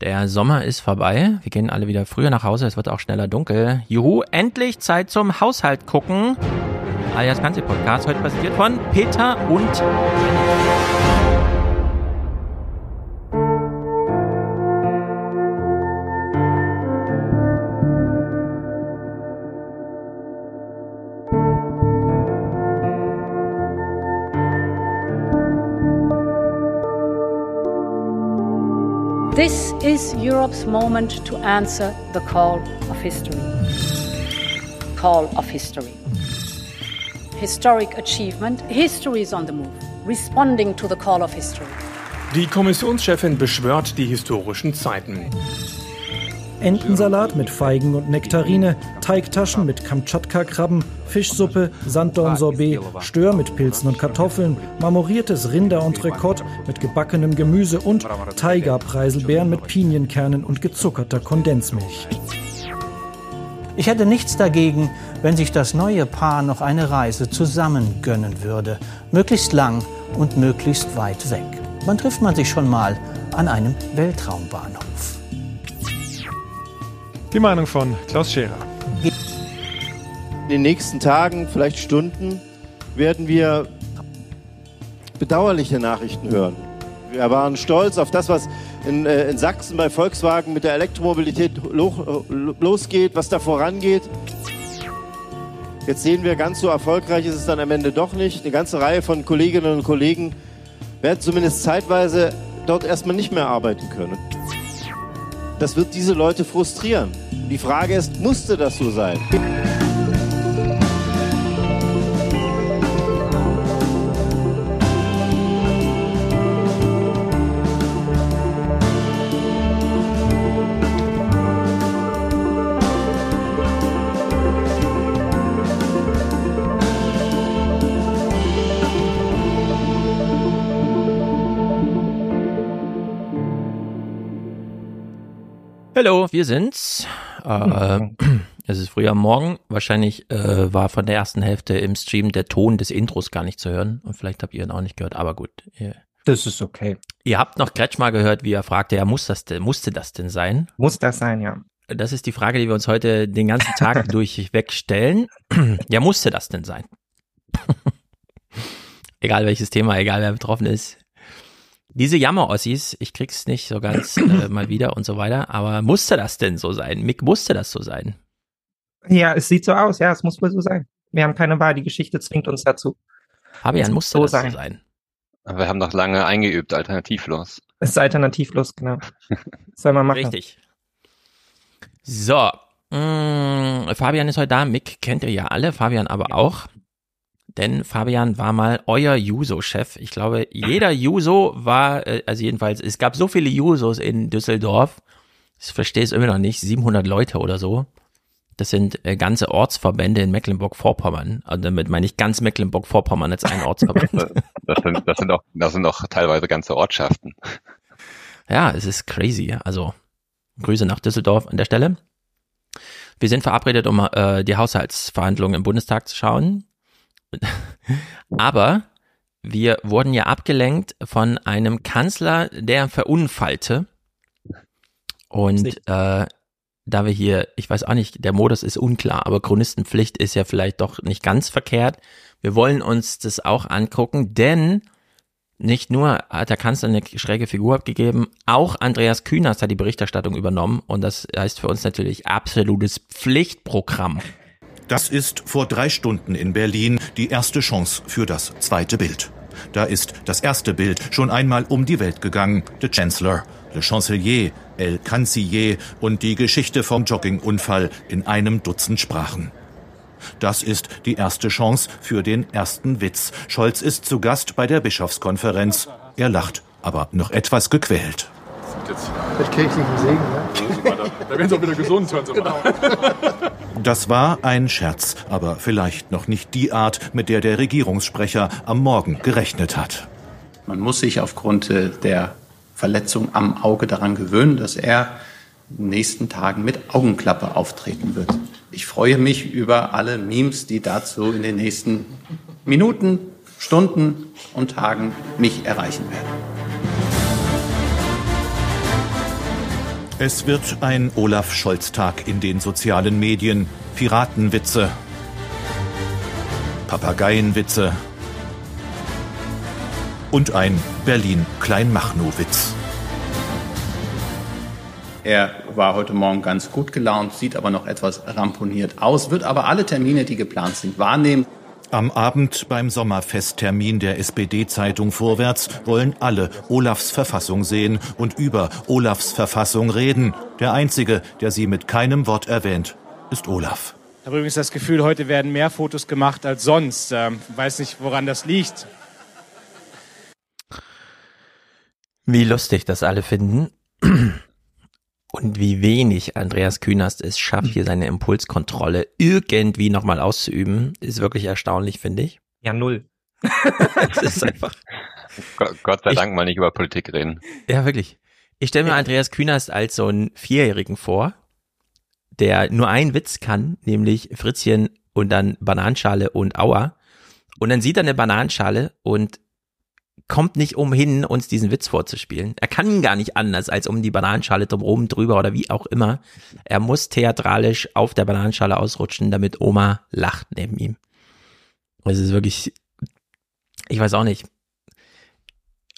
Der Sommer ist vorbei. Wir gehen alle wieder früher nach Hause. Es wird auch schneller dunkel. Juhu, endlich Zeit zum Haushalt gucken. Alias Fernsehpodcast. Heute präsentiert von Peter und is Europe's moment to answer the call of history. Call of history. Historic achievement. History is on the move, responding to the call of history. Die Kommissionschefin beschwört die historischen Zeiten. Entensalat mit Feigen und Nektarine, Teigtaschen mit Kamtschatka-Krabben, Fischsuppe, Sanddornsorbet, Stör mit Pilzen und Kartoffeln, marmoriertes Rinder-Entrecote mit gebackenem Gemüse und Tiger-Preiselbeeren mit Pinienkernen und gezuckerter Kondensmilch. Ich hätte nichts dagegen, wenn sich das neue Paar noch eine Reise zusammen gönnen würde. Möglichst lang und möglichst weit weg. Wann trifft man sich schon mal an einem Weltraumbahnhof? Die Meinung von Klaus Scherer. In den nächsten Tagen, vielleicht Stunden, werden wir bedauerliche Nachrichten hören. Wir waren stolz auf das, was in, äh, in Sachsen bei Volkswagen mit der Elektromobilität lo losgeht, was da vorangeht. Jetzt sehen wir, ganz so erfolgreich ist es dann am Ende doch nicht. Eine ganze Reihe von Kolleginnen und Kollegen werden zumindest zeitweise dort erstmal nicht mehr arbeiten können. Das wird diese Leute frustrieren. Die Frage ist, musste das so sein? Hallo, wir sind's. Äh, es ist früh am Morgen. Wahrscheinlich äh, war von der ersten Hälfte im Stream der Ton des Intros gar nicht zu hören. Und vielleicht habt ihr ihn auch nicht gehört, aber gut. Ihr, Das ist okay. ihr habt noch Kretsch mal gehört, wie er fragte, ja, muss das denn, musste das denn sein? Muss das sein, ja. Das ist die Frage, die wir uns heute den ganzen Tag durchweg stellen. ja, musste das denn sein? egal welches Thema, egal wer betroffen ist. Diese Jammer-Ossis, ich krieg's nicht so ganz äh, mal wieder und so weiter, aber musste das denn so sein? Mick, musste das so sein? Ja, es sieht so aus, ja, es muss wohl so sein. Wir haben keine Wahl, die Geschichte zwingt uns dazu. Fabian, Es muss musste so das sein. so sein? Aber Wir haben noch lange eingeübt, alternativlos. Es ist alternativlos, genau. Was soll man machen? Richtig. So, mh, Fabian ist heute da, Mick kennt ihr ja alle, Fabian aber auch. Denn Fabian war mal euer Juso-Chef. Ich glaube, jeder Juso war, äh, also jedenfalls, es gab so viele Jusos in Düsseldorf. Ich verstehe es immer noch nicht, 700 Leute oder so. Das sind äh, ganze Ortsverbände in Mecklenburg-Vorpommern. Also damit meine ich ganz Mecklenburg-Vorpommern als ein Ortsverband. Das sind, das sind auch, das sind auch teilweise ganze Ortschaften. Ja, es ist crazy. Also Grüße nach Düsseldorf an der Stelle. Wir sind verabredet, um äh, die Haushaltsverhandlungen im Bundestag zu schauen. Aber wir wurden ja abgelenkt von einem Kanzler, der verunfallte. Und äh, da wir hier, ich weiß auch nicht, der Modus ist unklar, aber Chronistenpflicht ist ja vielleicht doch nicht ganz verkehrt. Wir wollen uns das auch angucken, denn nicht nur hat der Kanzler eine schräge Figur abgegeben, auch Andreas Kühners hat die Berichterstattung übernommen und das heißt für uns natürlich absolutes Pflichtprogramm. Das ist vor drei Stunden in Berlin die erste Chance für das zweite Bild. Da ist das erste Bild schon einmal um die Welt gegangen. The Chancellor, Le Chancelier, El Canciller und die Geschichte vom Joggingunfall in einem Dutzend Sprachen. Das ist die erste Chance für den ersten Witz. Scholz ist zu Gast bei der Bischofskonferenz. Er lacht, aber noch etwas gequält. Mit kirchlichem Segen, ne? Da werden sie auch wieder gesund, hören Sie mal. Das war ein Scherz, aber vielleicht noch nicht die Art, mit der der Regierungssprecher am Morgen gerechnet hat. Man muss sich aufgrund äh, der Verletzung am Auge daran gewöhnen, dass er in den nächsten Tagen mit Augenklappe auftreten wird. Ich freue mich über alle Memes, die dazu in den nächsten Minuten, Stunden und Tagen mich erreichen werden. Es wird ein Olaf Scholz-Tag in den sozialen Medien. Piratenwitze, Papageienwitze und ein Berlin-Kleinmachnow-Witz. Er war heute Morgen ganz gut gelaunt, sieht aber noch etwas ramponiert aus, wird aber alle Termine, die geplant sind, wahrnehmen. Am Abend beim Sommerfesttermin der SPD-Zeitung Vorwärts wollen alle Olafs Verfassung sehen und über Olafs Verfassung reden. Der Einzige, der sie mit keinem Wort erwähnt, ist Olaf. Ich habe übrigens das Gefühl, heute werden mehr Fotos gemacht als sonst. Ähm, weiß nicht, woran das liegt. Wie lustig das alle finden. Und wie wenig Andreas Künast es schafft, hier seine Impulskontrolle irgendwie nochmal auszuüben, ist wirklich erstaunlich, finde ich. Ja, null. das ist einfach. Gott sei Dank ich, mal nicht über Politik reden. Ja, wirklich. Ich stelle mir Andreas Künast als so einen Vierjährigen vor, der nur einen Witz kann, nämlich Fritzchen und dann Bananenschale und Aua. Und dann sieht er eine Bananenschale und kommt nicht umhin, uns diesen Witz vorzuspielen. Er kann gar nicht anders, als um die Bananenschale drumherum, drüber oder wie auch immer. Er muss theatralisch auf der Bananenschale ausrutschen, damit Oma lacht neben ihm. Es ist wirklich, ich weiß auch nicht,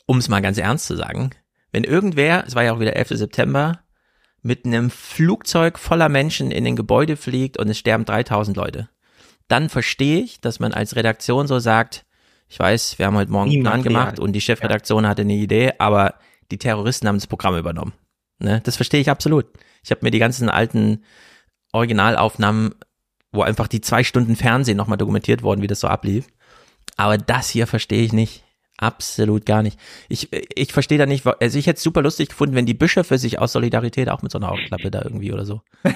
um es mal ganz ernst zu sagen, wenn irgendwer, es war ja auch wieder 11. September, mit einem Flugzeug voller Menschen in ein Gebäude fliegt und es sterben 3000 Leute, dann verstehe ich, dass man als Redaktion so sagt, ich weiß, wir haben heute Morgen einen Plan gemacht und die Chefredaktion ja. hatte eine Idee, aber die Terroristen haben das Programm übernommen. Ne? Das verstehe ich absolut. Ich habe mir die ganzen alten Originalaufnahmen, wo einfach die zwei Stunden Fernsehen nochmal dokumentiert wurden, wie das so ablief. Aber das hier verstehe ich nicht. Absolut gar nicht. Ich, ich verstehe da nicht, also ich hätte es super lustig gefunden, wenn die Bischöfe sich aus Solidarität auch mit so einer Augenklappe da irgendwie oder so.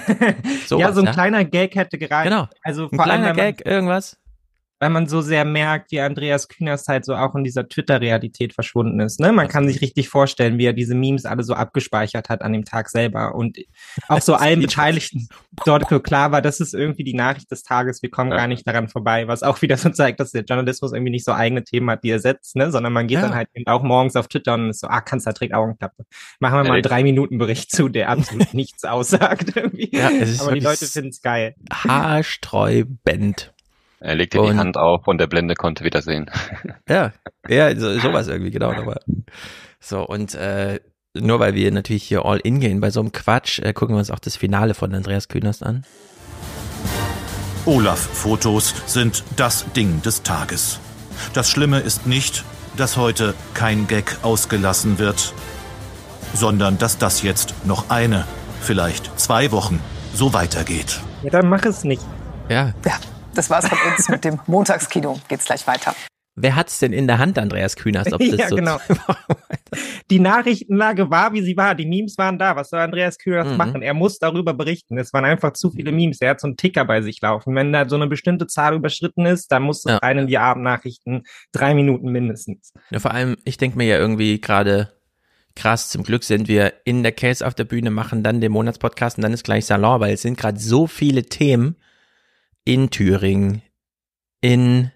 so ja, was, so ein ja? kleiner Gag hätte gereicht. Genau. Also ein kleiner allem, Gag, irgendwas weil man so sehr merkt, wie Andreas Kühners halt so auch in dieser Twitter-Realität verschwunden ist. Ne? Man kann sich richtig vorstellen, wie er diese Memes alle so abgespeichert hat an dem Tag selber und auch so allen Beteiligten dort klar war, das ist irgendwie die Nachricht des Tages, wir kommen ja. gar nicht daran vorbei, was auch wieder so zeigt, dass der Journalismus irgendwie nicht so eigene Themen hat, die er setzt, ne? sondern man geht ja. dann halt auch morgens auf Twitter und ist so, ah, Kanzler trägt Augenklappe. Machen wir mal einen drei Minuten Bericht zu, der absolut nichts aussagt irgendwie. Ja, Aber die Leute finden es geil. Haarsträubend. Er legte und, die Hand auf und der Blende konnte wieder sehen. Ja, ja, so, sowas irgendwie, genau. Aber. So, und äh, nur weil wir natürlich hier all in gehen bei so einem Quatsch, äh, gucken wir uns auch das Finale von Andreas Künast an. Olaf-Fotos sind das Ding des Tages. Das Schlimme ist nicht, dass heute kein Gag ausgelassen wird, sondern dass das jetzt noch eine, vielleicht zwei Wochen so weitergeht. Ja, dann mach es nicht. Ja. Ja. Das war's von uns mit dem Montagskino. Geht's gleich weiter. Wer hat's denn in der Hand, Andreas Kühners? Ob das ja, so genau. die Nachrichtenlage war, wie sie war. Die Memes waren da. Was soll Andreas Kühners mhm. machen? Er muss darüber berichten. Es waren einfach zu viele Memes. Er hat so einen Ticker bei sich laufen. Wenn da so eine bestimmte Zahl überschritten ist, dann muss es ja. rein in die Abendnachrichten. Drei Minuten mindestens. Ja, vor allem, ich denke mir ja irgendwie gerade, krass, zum Glück sind wir in der Case auf der Bühne, machen dann den Monatspodcast und dann ist gleich Salon, weil es sind gerade so viele Themen, in Thüringen, in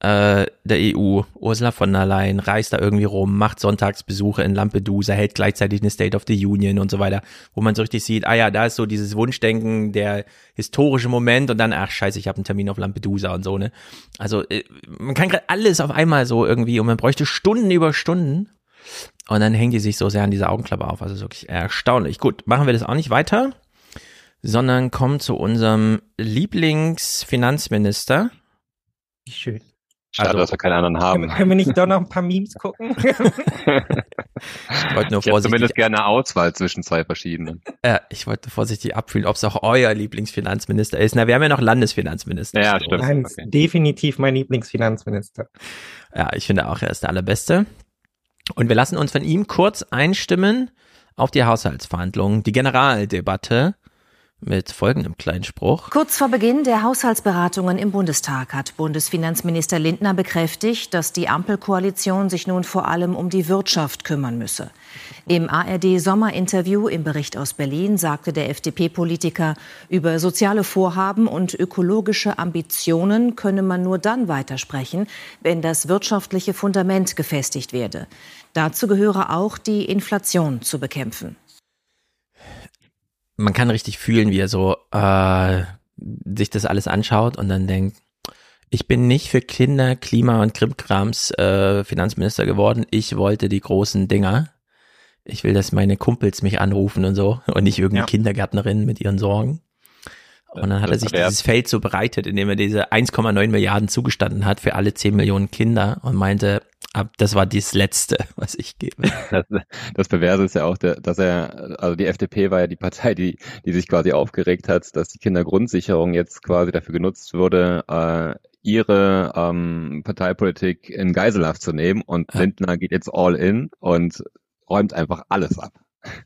äh, der EU, Ursula von der Leyen reist da irgendwie rum, macht Sonntagsbesuche in Lampedusa, hält gleichzeitig eine State of the Union und so weiter, wo man so richtig sieht, ah ja, da ist so dieses Wunschdenken, der historische Moment und dann, ach scheiße, ich habe einen Termin auf Lampedusa und so, ne? Also äh, man kann gerade alles auf einmal so irgendwie und man bräuchte Stunden über Stunden und dann hängen die sich so sehr an dieser Augenklappe auf, also wirklich erstaunlich. Gut, machen wir das auch nicht weiter sondern kommen zu unserem Lieblingsfinanzminister. Schön. Schade, also, dass wir keine anderen haben. Können wir nicht doch noch ein paar Memes gucken? ich wollte nur vorsichtig. zumindest gerne Auswahl zwischen zwei verschiedenen. Ja, ich wollte vorsichtig abfühlen, ob es auch euer Lieblingsfinanzminister ist. Na, wir haben ja noch Landesfinanzminister. Ja, stimmt. Nein, okay. definitiv mein Lieblingsfinanzminister. Ja, ich finde auch, er ist der allerbeste. Und wir lassen uns von ihm kurz einstimmen auf die Haushaltsverhandlungen, die Generaldebatte mit folgendem kleinen Spruch. Kurz vor Beginn der Haushaltsberatungen im Bundestag hat Bundesfinanzminister Lindner bekräftigt, dass die Ampelkoalition sich nun vor allem um die Wirtschaft kümmern müsse. Im ARD-Sommerinterview im Bericht aus Berlin sagte der FDP-Politiker, über soziale Vorhaben und ökologische Ambitionen könne man nur dann weitersprechen, wenn das wirtschaftliche Fundament gefestigt werde. Dazu gehöre auch, die Inflation zu bekämpfen. Man kann richtig fühlen, wie er so äh, sich das alles anschaut und dann denkt, ich bin nicht für Kinder, Klima und Krimkrams äh, Finanzminister geworden. Ich wollte die großen Dinger. Ich will, dass meine Kumpels mich anrufen und so und nicht irgendeine Ja. Kindergärtnerin mit ihren Sorgen. Und dann hat er sich Ja. dieses Feld so bereitet, indem er diese 1,9 Milliarden zugestanden hat für alle 10 Millionen Kinder und meinte, ab, das war das Letzte, was ich gebe. Das, das Perverse ist ja auch, dass er, also die FDP war ja die Partei, die, die sich quasi aufgeregt hat, dass die Kindergrundsicherung jetzt quasi dafür genutzt wurde, äh, ihre ähm, Parteipolitik in Geiselhaft zu nehmen und Lindner geht jetzt all in und räumt einfach alles ab.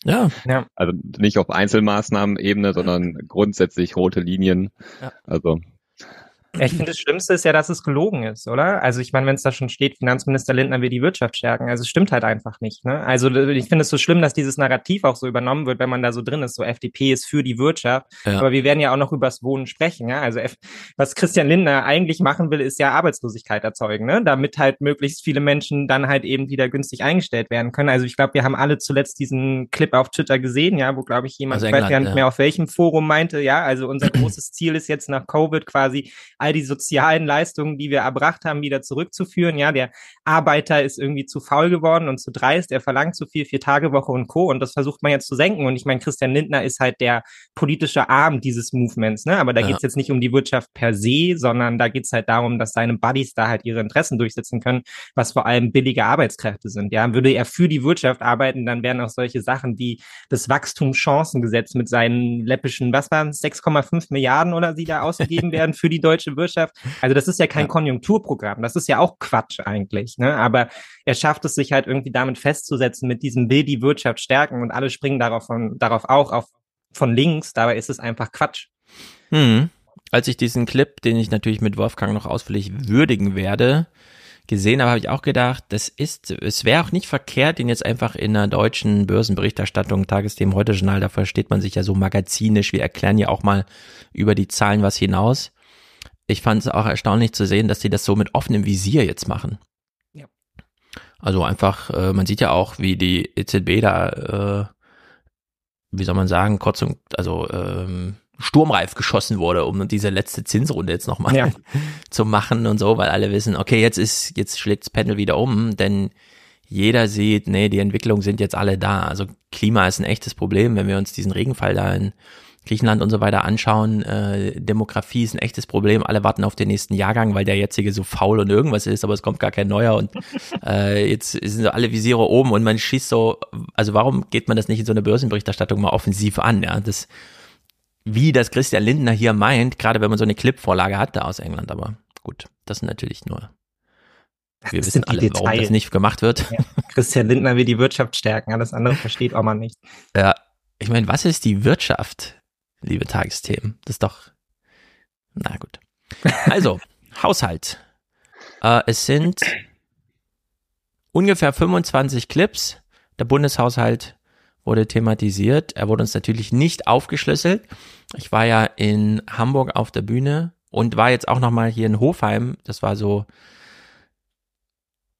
Ja. ja. Also nicht auf Einzelmaßnahmenebene, sondern grundsätzlich rote Linien. Ja. Also Ja, Ich finde, das Schlimmste ist ja, dass es gelogen ist, oder? Also ich meine, wenn es da schon steht, Finanzminister Lindner will die Wirtschaft stärken, also es stimmt halt einfach nicht. Ne? Also ich finde es so schlimm, dass dieses Narrativ auch so übernommen wird, wenn man da so drin ist. So FDP ist für die Wirtschaft, Ja. aber wir werden ja auch noch übers Wohnen sprechen. Ja? Also F was Christian Lindner eigentlich machen will, ist ja Arbeitslosigkeit erzeugen, ne? damit halt möglichst viele Menschen dann halt eben wieder günstig eingestellt werden können. Also ich glaube, wir haben alle zuletzt diesen Clip auf Twitter gesehen, ja, wo glaube ich jemand, Aus ich weiß England, gar nicht ja. mehr auf welchem Forum meinte, ja, also unser großes Ziel ist jetzt nach Covid quasi all die sozialen Leistungen, die wir erbracht haben, wieder zurückzuführen. Ja, der Arbeiter ist irgendwie zu faul geworden und zu dreist, er verlangt zu viel, vier Tage Woche und Co. Und das versucht man jetzt zu senken. Und ich meine, Christian Lindner ist halt der politische Arm dieses Movements, ne? Aber da Ja. geht's jetzt nicht um die Wirtschaft per se, sondern da geht's halt darum, dass seine Buddies da halt ihre Interessen durchsetzen können, was vor allem billige Arbeitskräfte sind. Ja, würde er für die Wirtschaft arbeiten, dann wären auch solche Sachen wie das Wachstumschancengesetz mit seinen läppischen, was waren es, 6,5 Milliarden oder sie da ausgegeben werden für die deutsche Wirtschaft. Also das ist ja kein Konjunkturprogramm, das ist ja auch Quatsch eigentlich, ne? Aber er schafft es sich halt irgendwie damit festzusetzen, mit diesem will die Wirtschaft stärken und alle springen darauf von, darauf auch auf von links, dabei ist es einfach Quatsch. Hm. Als ich diesen Clip, den ich natürlich mit Wolfgang noch ausführlich würdigen werde, gesehen habe, habe ich auch gedacht, das ist, es wäre auch nicht verkehrt, den jetzt einfach in einer deutschen Börsenberichterstattung, Tagesthemen, heute Journal, da versteht man sich ja so magazinisch, wir erklären ja auch mal über die Zahlen was hinaus. Ich fand es auch erstaunlich zu sehen, dass sie das so mit offenem Visier jetzt machen. Ja. Also einfach, äh, man sieht ja auch, wie die EZB da, äh, wie soll man sagen, kurz und, also ähm, sturmreif geschossen wurde, um diese letzte Zinsrunde jetzt nochmal Ja. zu machen und so, weil alle wissen, okay, jetzt ist, jetzt schlägt's Pendel wieder um, denn jeder sieht, nee, die Entwicklungen sind jetzt alle da. Also Klima ist ein echtes Problem, wenn wir uns diesen Regenfall da in Griechenland und so weiter anschauen. Äh, Demografie ist ein echtes Problem. Alle warten auf den nächsten Jahrgang, weil der jetzige so faul und irgendwas ist, aber es kommt gar kein neuer und äh, jetzt sind so alle Visiere oben und man schießt so, also warum geht man das nicht in so eine Börsenberichterstattung mal offensiv an? Ja, das, wie das Christian Lindner hier meint, gerade wenn man so eine Clipvorlage hat da aus England, aber gut, das sind natürlich nur wir Das wissen sind die alle, warum Details. das nicht gemacht wird. Ja. Christian Lindner will die Wirtschaft stärken, alles andere versteht auch mal nicht. Ja, ich meine, was ist die Wirtschaft, liebe Tagesthemen? Das ist doch, na gut. Also, Haushalt. Äh, es sind ungefähr 25 Clips. Der Bundeshaushalt wurde thematisiert. Er wurde uns natürlich nicht aufgeschlüsselt. Ich war ja in Hamburg auf der Bühne und war jetzt auch noch mal hier in Hofheim. Das war so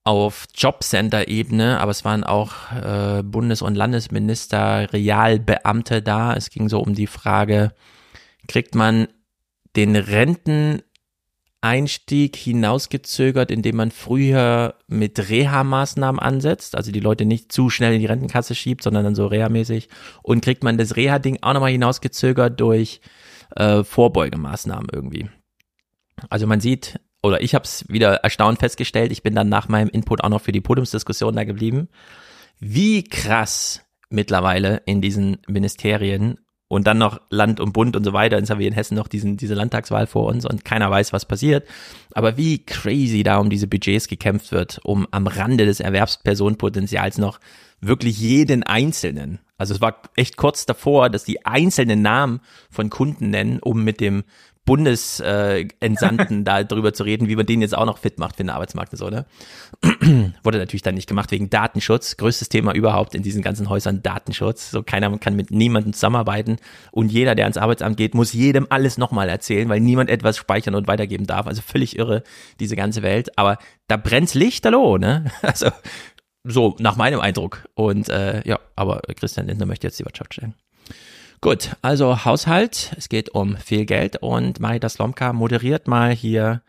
auf Jobcenter-Ebene, aber es waren auch äh, Bundes- und Landesminister, Realbeamte da. Es ging so um die Frage, kriegt man den Renteneinstieg hinausgezögert, indem man früher mit Reha-Maßnahmen ansetzt, also die Leute nicht zu schnell in die Rentenkasse schiebt, sondern dann so Reha-mäßig. Und kriegt man das Reha-Ding auch nochmal hinausgezögert durch äh, Vorbeugemaßnahmen irgendwie. Also man sieht, oder ich habe es wieder erstaunt festgestellt, ich bin dann nach meinem Input auch noch für die Podiumsdiskussion da geblieben, wie krass mittlerweile in diesen Ministerien und dann noch Land und Bund und so weiter, jetzt haben wir in Hessen noch diesen, diese Landtagswahl vor uns und keiner weiß, was passiert, aber wie crazy da um diese Budgets gekämpft wird, um am Rande des Erwerbspersonenpotenzials noch wirklich jeden Einzelnen, also es war echt kurz davor, dass die einzelnen Namen von Kunden nennen, um mit dem Bundesentsandten da drüber zu reden, wie man den jetzt auch noch fit macht für den Arbeitsmarkt und so, ne? Wurde natürlich dann nicht gemacht wegen Datenschutz. Größtes Thema überhaupt in diesen ganzen Häusern Datenschutz. So keiner kann mit niemandem zusammenarbeiten und jeder, der ans Arbeitsamt geht, muss jedem alles nochmal erzählen, weil niemand etwas speichern und weitergeben darf. Also völlig irre, diese ganze Welt. Aber da brennt's Lichterloh, ne? Also so nach meinem Eindruck. Und äh, ja, aber Christian Lindner möchte jetzt die Wirtschaft stellen. Gut, also Haushalt, es geht um viel Geld und Marita Slomka moderiert mal hier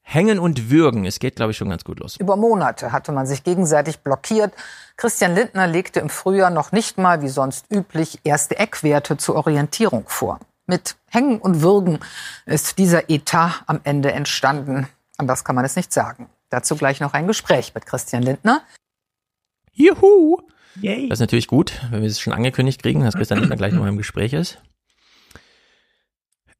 Hängen und Würgen. Es geht, glaube ich, schon ganz gut los. Über Monate hatte man sich gegenseitig blockiert. Christian Lindner legte im Frühjahr noch nicht mal, wie sonst üblich, erste Eckwerte zur Orientierung vor. Mit Hängen und Würgen ist dieser Etat am Ende entstanden. Anders kann man es nicht sagen. Dazu gleich noch ein Gespräch mit Christian Lindner. Juhu! Yay. Das ist natürlich gut, wenn wir es schon angekündigt kriegen, dass Christian Lindner gleich noch im Gespräch ist.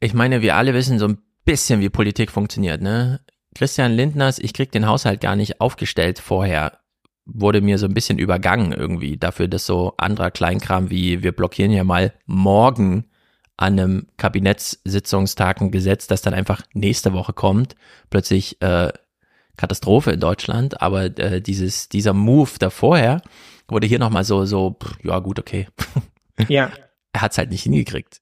Ich meine, wir alle wissen so ein bisschen, wie Politik funktioniert, ne? Christian Lindners, ich krieg den Haushalt gar nicht aufgestellt vorher, wurde mir so ein bisschen übergangen irgendwie dafür, dass so anderer Kleinkram wie wir blockieren ja mal morgen an einem Kabinettssitzungstag ein Gesetz, das dann einfach nächste Woche kommt, plötzlich äh, Katastrophe in Deutschland, aber äh, dieses dieser Move davorher wurde hier nochmal so so pff, ja gut okay. Ja. er hat's halt nicht hingekriegt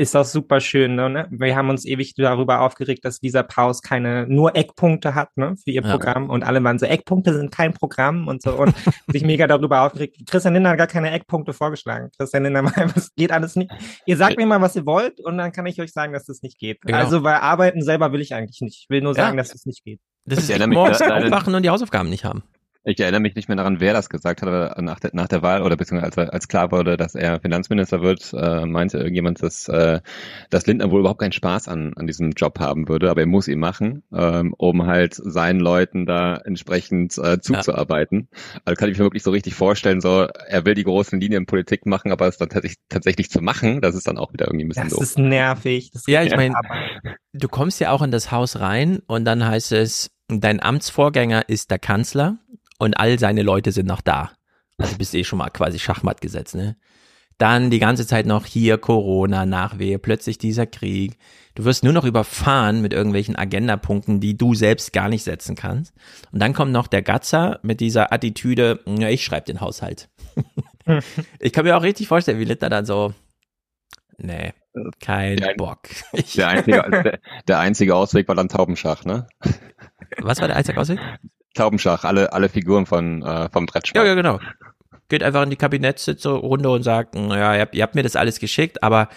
ist das super schön. Ne? Wir haben uns ewig darüber aufgeregt, dass dieser Paus keine nur Eckpunkte hat ne, für ihr Programm ja. und alle waren so Eckpunkte sind kein Programm und so und sich mega darüber aufgeregt. Christian Lindner hat gar keine Eckpunkte vorgeschlagen. Christian Lindner meinte, es geht alles nicht. Ihr sagt mir mal, was ihr wollt und dann kann ich euch sagen, dass das nicht geht. Genau. Also weil arbeiten selber will ich eigentlich nicht. Ich will nur sagen, ja. dass es nicht geht. Das ist morgens aufwachen und die Hausaufgaben nicht haben. Ich erinnere mich nicht mehr daran, wer das gesagt hat, aber nach der, nach der Wahl oder beziehungsweise als, als klar wurde, dass er Finanzminister wird, äh, meinte irgendjemand, dass, äh, dass Lindner wohl überhaupt keinen Spaß an, an diesem Job haben würde, aber er muss ihn machen, ähm, um halt seinen Leuten da entsprechend äh, zuzuarbeiten. Ja. Also kann ich mir wirklich so richtig vorstellen, so er will die großen Linien Politik machen, aber es dann tatsächlich, tatsächlich zu machen, das ist dann auch wieder irgendwie ein bisschen das doof. Das ist nervig. Das ja, ich meine, du kommst ja auch in das Haus rein und dann heißt es, dein Amtsvorgänger ist der Kanzler und all seine Leute sind noch da. Also bist eh schon mal quasi Schachmatt gesetzt, ne? Dann die ganze Zeit noch hier Corona, Nachwehe, plötzlich dieser Krieg. Du wirst nur noch überfahren mit irgendwelchen Agendapunkten, die du selbst gar nicht setzen kannst. Und dann kommt noch der Gatzer mit dieser Attitüde, ja, ich schreibe den Haushalt. ich kann mir auch richtig vorstellen, wie Litter dann so, nee, kein der, Bock. der, einzige, der, der einzige Ausweg war dann Taubenschach, ne? Was war der einzige Ausweg? Taubenschach, alle, alle Figuren von, äh, vom Brettspiel. Ja, ja, genau. Geht einfach in die Kabinettssitzrunde und sagt, naja, ihr habt, ihr habt mir das alles geschickt, aber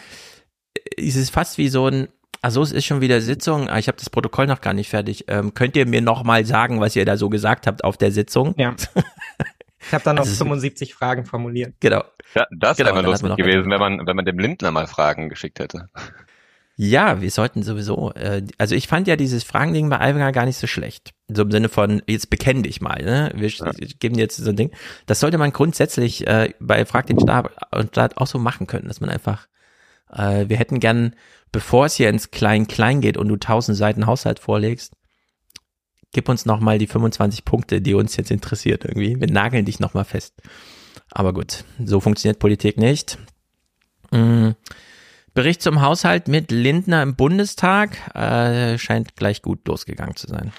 es ist fast wie so ein, also es ist schon wieder Sitzung, ah, ich habe das Protokoll noch gar nicht fertig. Ähm, könnt ihr mir noch mal sagen, was ihr da so gesagt habt auf der Sitzung? Ja. Ich habe da noch also 75 Fragen formuliert. Genau. Ja, das genau, wäre lustig gewesen, wenn man, wenn man dem Lindner mal Fragen geschickt hätte. Ja, wir sollten sowieso, äh, also ich fand ja dieses Fragending bei Alvinger gar nicht so schlecht. So im Sinne von, jetzt bekenn dich mal, ne? Wir ja. geben jetzt so ein Ding. Das sollte man grundsätzlich äh, bei Frag den Stab und Staat auch so machen können, dass man einfach, äh, wir hätten gern, bevor es hier ins Klein-Klein geht und du tausend Seiten Haushalt vorlegst, gib uns nochmal die 25 Punkte, die uns jetzt interessiert irgendwie. Wir nageln dich nochmal fest. Aber gut, so funktioniert Politik nicht. Mhm. Bericht zum Haushalt mit Lindner im Bundestag äh, scheint gleich gut losgegangen zu sein.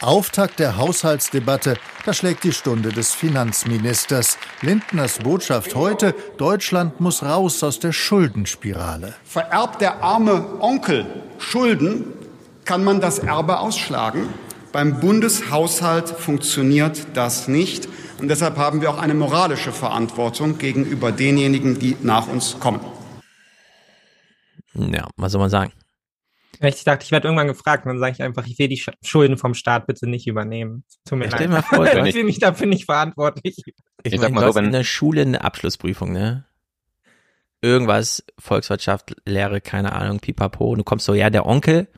Auftakt der Haushaltsdebatte, da schlägt die Stunde des Finanzministers. Lindners Botschaft heute, Deutschland muss raus aus der Schuldenspirale. Vererbt der arme Onkel Schulden, kann man das Erbe ausschlagen. Beim Bundeshaushalt funktioniert das nicht. Und deshalb haben wir auch eine moralische Verantwortung gegenüber denjenigen, die nach uns kommen. Ja, was soll man sagen? Ich dachte, ich werde irgendwann gefragt und dann sage ich einfach, ich will die Schulden vom Staat bitte nicht übernehmen. Tut mir leid. Mal vor, ich bin nicht dafür nicht verantwortlich. Ich, ich meine, du hast in der Schule eine Abschlussprüfung, ne? Irgendwas, Volkswirtschaft, Lehre, keine Ahnung, pipapo. Und du kommst so, ja, der Onkel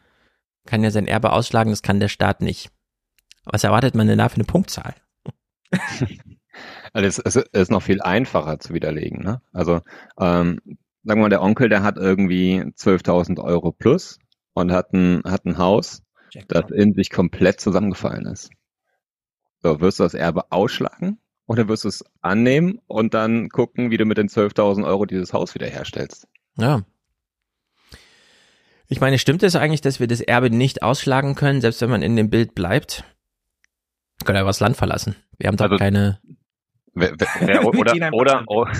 kann ja sein Erbe ausschlagen, das kann der Staat nicht. Was erwartet man denn da für eine Punktzahl? Also es, ist noch viel einfacher zu widerlegen. Ne? Also ähm, sagen wir mal, der Onkel, der hat irgendwie 12.000 Euro plus und hat ein, hat ein Haus, das in sich komplett zusammengefallen ist. So, wirst du das Erbe ausschlagen oder wirst du es annehmen und dann gucken, wie du mit den 12.000 Euro dieses Haus wiederherstellst? Ja. Ich meine, stimmt es eigentlich, dass wir das Erbe nicht ausschlagen können, selbst wenn man in dem Bild bleibt? Können wir das Land verlassen. Wir haben doch also, keine ja, oder, oder, oder,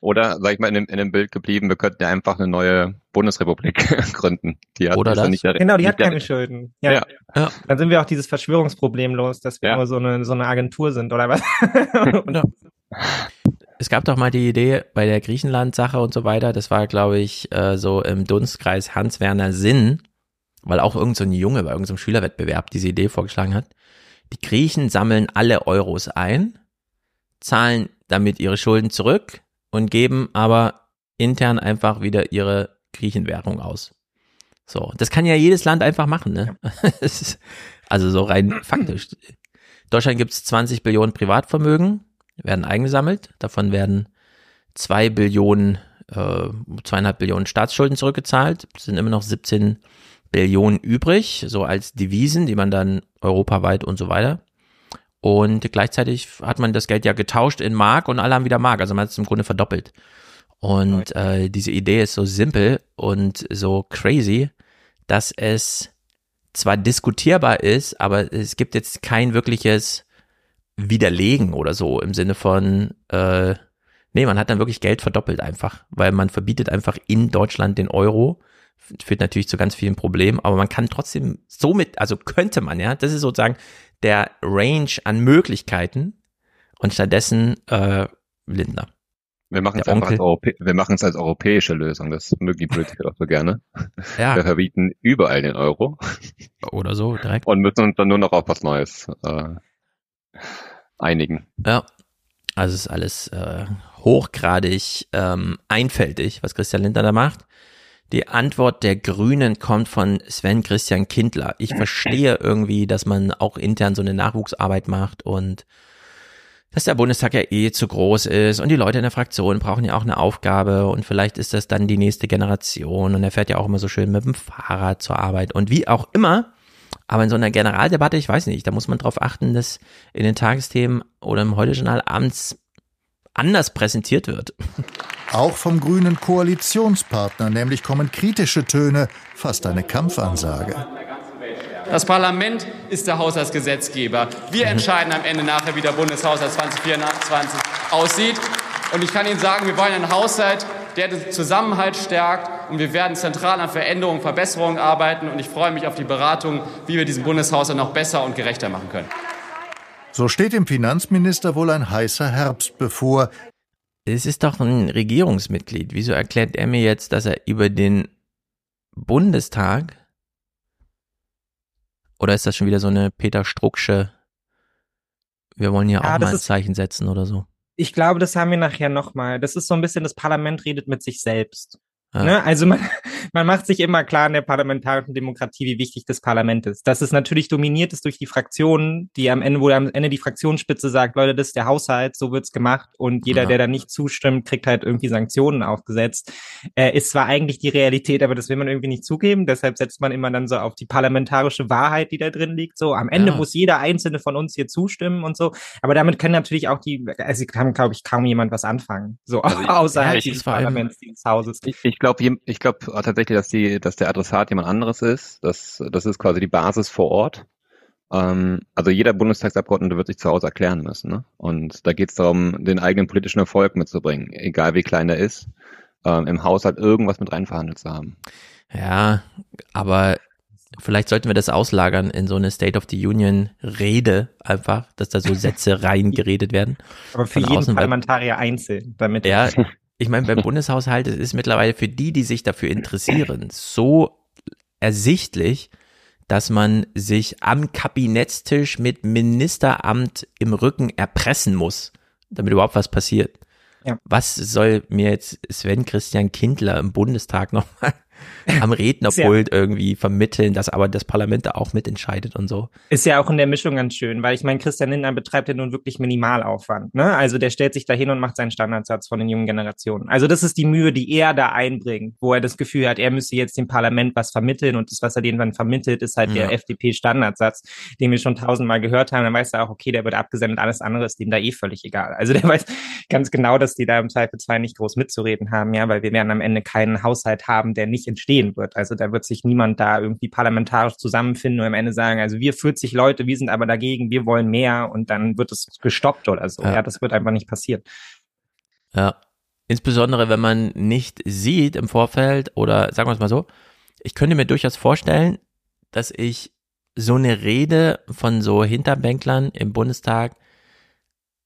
oder, sag ich mal, in dem, in dem Bild geblieben, wir könnten ja einfach eine neue Bundesrepublik gründen. Die hat oder das? Nicht, genau, die hat keine der, Schulden. Ja. Ja. ja. Dann sind wir auch dieses Verschwörungsproblem los, dass wir ja. nur so eine, so eine Agentur sind, oder was? genau. es gab doch mal die Idee bei der Griechenland-Sache und so weiter, das war, glaube ich, äh, so im Dunstkreis Hans-Werner Sinn, weil auch irgendein so Junge bei irgendeinem so Schülerwettbewerb diese Idee vorgeschlagen hat. Die Griechen sammeln alle Euros ein, zahlen damit ihre Schulden zurück und geben aber intern einfach wieder ihre Griechenwährung aus. So, das kann ja jedes Land einfach machen, ne? also so rein faktisch. Deutschland gibt es 20 Billionen Privatvermögen, werden eingesammelt. Davon werden zwei Billionen, äh, zweieinhalb Billionen Staatsschulden zurückgezahlt. Es sind immer noch 17 Billionen übrig, so als Devisen, die man dann europaweit und so weiter. Und gleichzeitig hat man das Geld ja getauscht in Mark und alle haben wieder Mark. Also man hat es im Grunde verdoppelt. Und äh, diese Idee ist so simpel und so crazy, dass es zwar diskutierbar ist, aber es gibt jetzt kein wirkliches Widerlegen oder so im Sinne von, äh, nee, man hat dann wirklich Geld verdoppelt einfach, weil man verbietet einfach in Deutschland den Euro. Führt natürlich zu ganz vielen Problemen, aber man kann trotzdem somit, also könnte man, ja, das ist sozusagen der Range an Möglichkeiten und stattdessen äh, Lindner. Wir machen es einfach als, Europä wir machen es als europäische Lösung. Das mögen die Politiker doch so gerne. Ja. Wir verbieten überall den Euro. Oder so, direkt. Und müssen uns dann nur noch auf was Neues äh, einigen. Ja. Also es ist alles äh, hochgradig ähm, einfältig, was Christian Lindner da macht. Die Antwort der Grünen kommt von Sven Christian Kindler. Ich verstehe irgendwie, dass man auch intern so eine Nachwuchsarbeit macht und dass der Bundestag ja eh zu groß ist und die Leute in der Fraktion brauchen ja auch eine Aufgabe und vielleicht ist das dann die nächste Generation und er fährt ja auch immer so schön mit dem Fahrrad zur Arbeit und wie auch immer. Aber in so einer Generaldebatte, ich weiß nicht, da muss man darauf achten, dass in den Tagesthemen oder im Heute-Journal abends anders präsentiert wird. Auch vom grünen Koalitionspartner nämlich kommen kritische Töne, fast eine Kampfansage. Das Parlament ist der Haushaltsgesetzgeber. Wir mhm. entscheiden am Ende nachher, wie der Bundeshaushalt 2024 aussieht. Und ich kann Ihnen sagen, wir wollen einen Haushalt, der den Zusammenhalt stärkt. Und wir werden zentral an Veränderungen, Verbesserungen arbeiten. Und ich freue mich auf die Beratung, wie wir diesen Bundeshaushalt noch besser und gerechter machen können. So steht dem Finanzminister wohl ein heißer Herbst bevor. Es ist doch ein Regierungsmitglied. Wieso erklärt er mir jetzt, dass er über den Bundestag oder ist das schon wieder so eine Peter Strucksche, wir wollen ja, ja auch mal ein Zeichen setzen oder so? Ich glaube, das haben wir nachher nochmal. Das ist so ein bisschen, das Parlament redet mit sich selbst. Ja. Ne? Also man, man macht sich immer klar in der parlamentarischen Demokratie, wie wichtig das Parlament ist. Dass es natürlich dominiert ist durch die Fraktionen, die am Ende, wo am Ende die Fraktionsspitze sagt, Leute, das ist der Haushalt, so wird's gemacht und jeder, ja. der da nicht zustimmt, kriegt halt irgendwie Sanktionen aufgesetzt. Äh, ist zwar eigentlich die Realität, aber das will man irgendwie nicht zugeben. Deshalb setzt man immer dann so auf die parlamentarische Wahrheit, die da drin liegt. So am Ende ja. muss jeder einzelne von uns hier zustimmen und so. Aber damit können natürlich auch die, also kann, glaube ich, kaum jemand was anfangen. So also außerhalb dieses Parlaments, dieses Hauses. Ich, ich glaube, ich glaube tatsächlich, dass die, dass der Adressat jemand anderes ist. Das, das ist quasi die Basis vor Ort. Ähm, also jeder Bundestagsabgeordnete wird sich zu Hause erklären müssen. Ne? Und da geht es darum, den eigenen politischen Erfolg mitzubringen, egal wie klein der ist, ähm, im Haushalt irgendwas mit reinverhandelt zu haben. Ja, aber vielleicht sollten wir das auslagern in so eine State of the Union Rede einfach, dass da so Sätze reingeredet werden. Aber für jeden Parlamentarier einzeln, damit. Ja, ich meine, beim Bundeshaushalt es ist mittlerweile für die, die sich dafür interessieren, so ersichtlich, dass man sich am Kabinettstisch mit Ministeramt im Rücken erpressen muss, damit überhaupt was passiert. Ja. Was soll mir jetzt Sven Christian Kindler im Bundestag nochmal am Rednerpult ja, irgendwie vermitteln, dass aber das Parlament da auch mitentscheidet und so. Ist ja auch in der Mischung ganz schön, weil ich meine, Christian Lindner betreibt ja nun wirklich Minimalaufwand. Ne? Also der stellt sich da hin und macht seinen Standardsatz von den jungen Generationen. Also das ist die Mühe, die er da einbringt, wo er das Gefühl hat, er müsse jetzt dem Parlament was vermitteln und das, was er denen dann vermittelt, ist halt ja. der FDP-Standardsatz, den wir schon tausendmal gehört haben. Dann weiß er auch, okay, der wird abgesendet, alles andere ist ihm da eh völlig egal. Also der weiß ganz genau, dass die da im Zweifelsfall nicht groß mitzureden haben, ja, weil wir werden am Ende keinen Haushalt haben, der nicht entstehen wird. Also da wird sich niemand da irgendwie parlamentarisch zusammenfinden und am Ende sagen, also wir 40 Leute, wir sind aber dagegen, wir wollen mehr und dann wird es gestoppt oder so. Ja, ja das wird einfach nicht passieren. Ja. Insbesondere, wenn man nicht sieht im Vorfeld oder sagen wir es mal so, ich könnte mir durchaus vorstellen, dass ich so eine Rede von so Hinterbänklern im Bundestag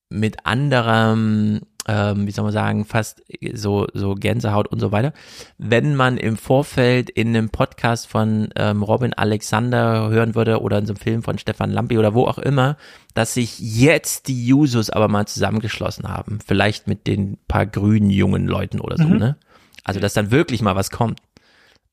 mit anderem ähm, wie soll man sagen, fast so, so Gänsehaut und so weiter, wenn man im Vorfeld in einem Podcast von ähm, Robin Alexander hören würde oder in so einem Film von Stefan Lampi oder wo auch immer, dass sich jetzt die Jusos aber mal zusammengeschlossen haben. Vielleicht mit den paar grünen jungen Leuten oder so, Mhm. ne? Also, dass dann wirklich mal was kommt.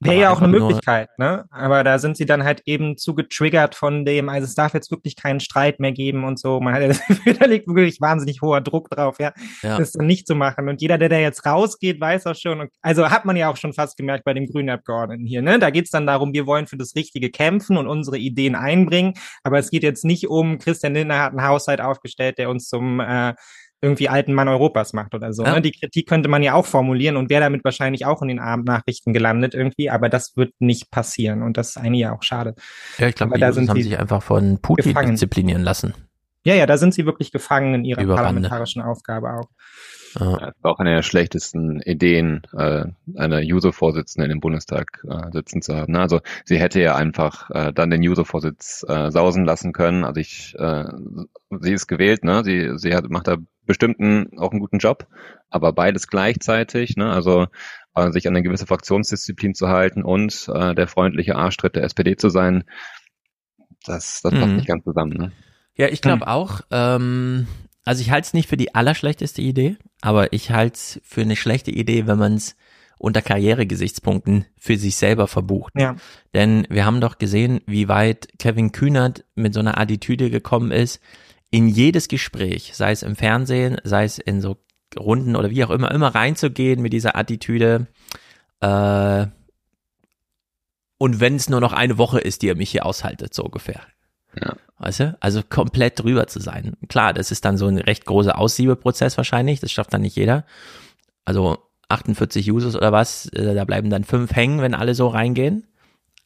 Wäre ja auch eine Möglichkeit, ne? Aber da sind sie dann halt eben zu getriggert von dem, also es darf jetzt wirklich keinen Streit mehr geben und so. Man hat ja da liegt wirklich wahnsinnig hoher Druck drauf, ja, Ja. das dann nicht zu machen. Und jeder, der da jetzt rausgeht, weiß auch schon, also hat man ja auch schon fast gemerkt bei dem grünen Abgeordneten hier, ne? Da geht's dann darum, wir wollen für das Richtige kämpfen und unsere Ideen einbringen. Aber es geht jetzt nicht um, Christian Lindner hat einen Haushalt aufgestellt, der uns zum äh, irgendwie alten Mann Europas macht oder so. Ja. Ne? Die Kritik könnte man ja auch formulieren und wäre damit wahrscheinlich auch in den Abendnachrichten gelandet irgendwie, aber das wird nicht passieren und das ist eigentlich ja auch schade. Ja, ich glaube, die sind haben sich einfach von Putin gefangen. disziplinieren lassen. Ja, ja, da sind sie wirklich gefangen in ihrer Überrande. parlamentarischen Aufgabe auch. Ja, das war auch eine der schlechtesten Ideen, äh, eine Juso-Vorsitzende in dem Bundestag äh, sitzen zu haben. ne? Also sie hätte ja einfach äh, dann den Juso-Vorsitz äh, sausen lassen können. Also ich, äh, sie ist gewählt, ne? Sie, sie hat, macht da bestimmt einen, auch einen guten Job, aber beides gleichzeitig, ne? Also äh, sich an eine gewisse Fraktionsdisziplin zu halten und äh, der freundliche Arschtritt der SPD zu sein, das, das passt Mhm. nicht ganz zusammen. Ne? Ja, ich glaube auch. Ähm, also ich halte es nicht für die allerschlechteste Idee, aber ich halte es für eine schlechte Idee, wenn man es unter Karrieregesichtspunkten für sich selber verbucht. Ja. Denn wir haben doch gesehen, wie weit Kevin Kühnert mit so einer Attitüde gekommen ist, in jedes Gespräch, sei es im Fernsehen, sei es in so Runden oder wie auch immer, immer reinzugehen mit dieser Attitüde. Äh, und wenn es nur noch eine Woche ist, die ihr mich hier aushaltet, so ungefähr. Ja. Weißt du? Also komplett drüber zu sein. Klar, das ist dann so ein recht großer Aussiebeprozess wahrscheinlich. Das schafft dann nicht jeder. Also 48 Users oder was, äh, da bleiben dann fünf hängen, wenn alle so reingehen.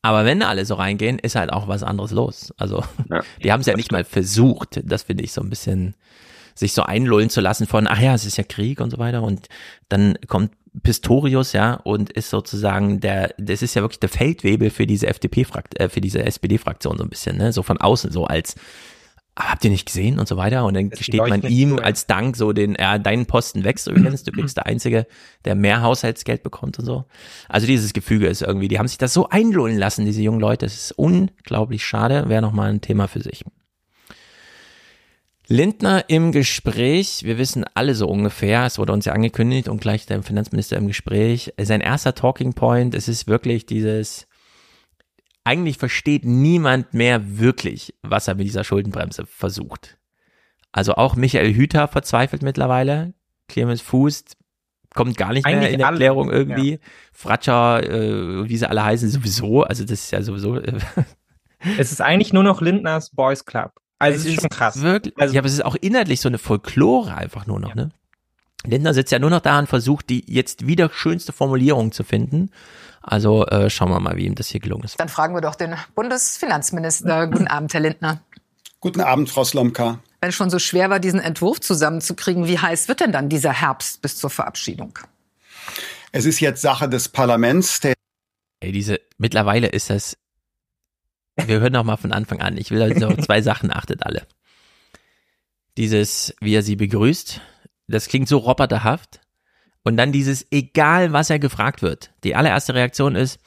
Aber wenn alle so reingehen, ist halt auch was anderes los. Also Ja. die haben es ja nicht mal versucht. Das finde ich so ein bisschen, sich so einlullen zu lassen von, ach ja, es ist ja Krieg und so weiter. Und dann kommt Pistorius, ja, und ist sozusagen der, das ist ja wirklich der Feldwebel für diese FDP-Frakt, äh, für diese SPD-Fraktion so ein bisschen, ne, so von außen, so als, ah, habt ihr nicht gesehen und so weiter. Und dann Das gesteht man ihm als Dank so den, ja, deinen Posten wächst übrigens, du bist der Einzige, der mehr Haushaltsgeld bekommt und so. Also dieses Gefüge ist irgendwie, die haben sich das so einlullen lassen, diese jungen Leute. Das ist unglaublich schade, wäre nochmal ein Thema für sich. Lindner im Gespräch, wir wissen alle so ungefähr, es wurde uns ja angekündigt und gleich der Finanzminister im Gespräch, sein erster Talking Point, es ist wirklich dieses, eigentlich versteht niemand mehr wirklich, was er mit dieser Schuldenbremse versucht. Also auch Michael Hüter verzweifelt mittlerweile, Clemens Fuß kommt gar nicht mehr Eigentlich in der alle, Erklärung irgendwie, Fratscher, äh, wie sie alle heißen, sowieso, also das ist ja sowieso, äh, Es ist eigentlich nur noch Lindners Boys Club. Also es ist schon krass. Wirklich, Also- ja, aber es ist auch inhaltlich so eine Folklore einfach nur noch, ne? Lindner sitzt ja nur noch da und versucht, die jetzt wieder schönste Formulierung zu finden. Also äh, schauen wir mal, wie ihm das hier gelungen ist. Dann fragen wir doch den Bundesfinanzminister. Guten Abend, Herr Lindner. Guten Abend, Frau Slomka. Wenn es schon so schwer war, diesen Entwurf zusammenzukriegen, wie heiß wird denn dann dieser Herbst bis zur Verabschiedung? Es ist jetzt Sache des Parlaments, der Ey, diese, mittlerweile ist das, wir hören noch mal von Anfang an. Ich will also auf zwei Sachen, achtet alle. Dieses, wie er sie begrüßt, das klingt so roboterhaft. Und dann dieses, egal was er gefragt wird. Die allererste Reaktion ist,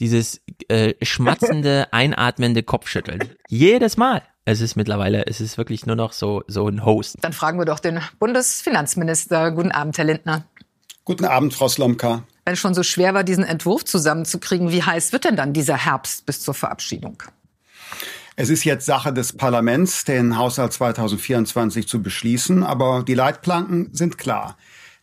dieses äh, schmatzende, einatmende Kopfschütteln. Jedes Mal. Es ist mittlerweile, es ist wirklich nur noch so, so ein Host. Dann fragen wir doch den Bundesfinanzminister. Guten Abend, Herr Lindner. Guten Abend, Frau Slomka. Wenn es schon so schwer war, diesen Entwurf zusammenzukriegen, wie heiß wird denn dann dieser Herbst bis zur Verabschiedung? Es ist jetzt Sache des Parlaments, den Haushalt 2024 zu beschließen, aber die Leitplanken sind klar.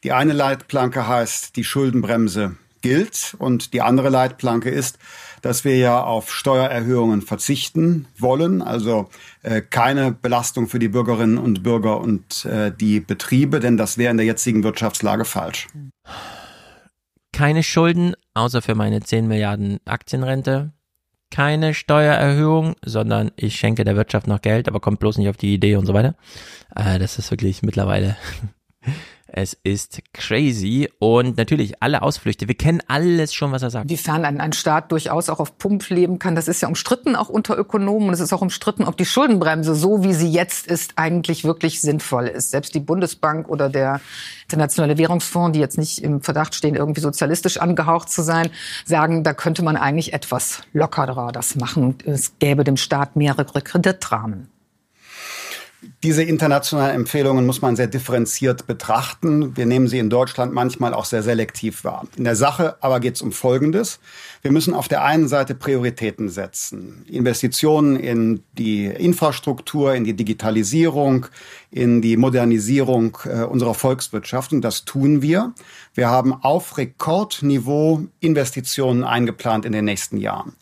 Die eine Leitplanke heißt, die Schuldenbremse gilt und die andere Leitplanke ist, dass wir ja auf Steuererhöhungen verzichten wollen, also äh, keine Belastung für die Bürgerinnen und Bürger und äh, die Betriebe, denn das wäre in der jetzigen Wirtschaftslage falsch. Keine Schulden, außer für meine 10 Milliarden Aktienrente. Keine Steuererhöhung, sondern ich schenke der Wirtschaft noch Geld, aber kommt bloß nicht auf die Idee und so weiter. Äh, das ist wirklich mittlerweile Es ist crazy und natürlich alle Ausflüchte. Wir kennen alles schon, was er sagt. Inwiefern ein, ein Staat durchaus auch auf Pump leben kann, das ist ja umstritten auch unter Ökonomen. Und es ist auch umstritten, ob die Schuldenbremse, so wie sie jetzt ist, eigentlich wirklich sinnvoll ist. Selbst die Bundesbank oder der Internationale Währungsfonds, die jetzt nicht im Verdacht stehen, irgendwie sozialistisch angehaucht zu sein, sagen, da könnte man eigentlich etwas lockerer das machen. Es gäbe dem Staat mehrere Kreditrahmen. Diese internationalen Empfehlungen muss man sehr differenziert betrachten. Wir nehmen sie in Deutschland manchmal auch sehr selektiv wahr. In der Sache aber geht es um Folgendes. Wir müssen auf der einen Seite Prioritäten setzen. Investitionen in die Infrastruktur, in die Digitalisierung, in die Modernisierung äh, unserer Volkswirtschaft. Und das tun wir. Wir haben auf Rekordniveau Investitionen eingeplant in den nächsten Jahren.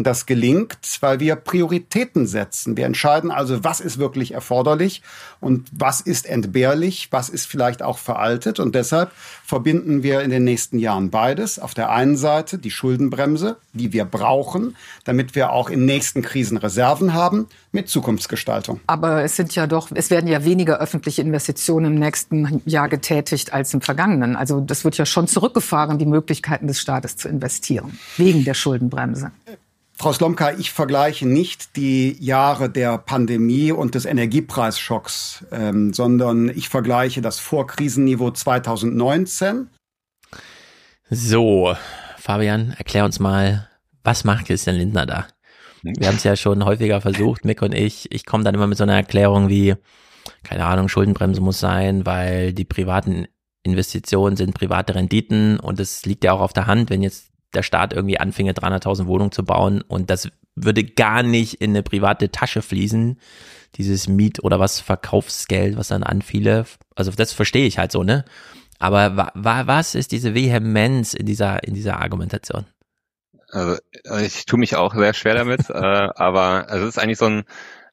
Und das gelingt, weil wir Prioritäten setzen. Wir entscheiden also, was ist wirklich erforderlich und was ist entbehrlich, was ist vielleicht auch veraltet. Und deshalb verbinden wir in den nächsten Jahren beides. Auf der einen Seite die Schuldenbremse, die wir brauchen, damit wir auch in nächsten Krisen Reserven haben, mit Zukunftsgestaltung. Aber es sind ja doch, es werden ja weniger öffentliche Investitionen im nächsten Jahr getätigt als im vergangenen. Also das wird ja schon zurückgefahren, die Möglichkeiten des Staates zu investieren, wegen der Schuldenbremse. Frau Slomka, ich vergleiche nicht die Jahre der Pandemie und des Energiepreisschocks, ähm, sondern ich vergleiche das Vorkrisenniveau 2019. So, Fabian, erklär uns mal, was macht Christian Lindner da? Wir haben es ja schon häufiger versucht, Mick und ich. Ich komme dann immer mit so einer Erklärung wie, keine Ahnung, Schuldenbremse muss sein, weil die privaten Investitionen sind private Renditen und es liegt ja auch auf der Hand, wenn jetzt der Staat irgendwie anfinge, 300.000 Wohnungen zu bauen und das würde gar nicht in eine private Tasche fließen, dieses Miet- oder was Verkaufsgeld, was dann anfiele. Also das verstehe ich halt so, ne? Aber wa, wa, was ist diese Vehemenz in dieser, in dieser Argumentation? Also ich tue mich auch sehr schwer damit, äh, aber es ist eigentlich so ein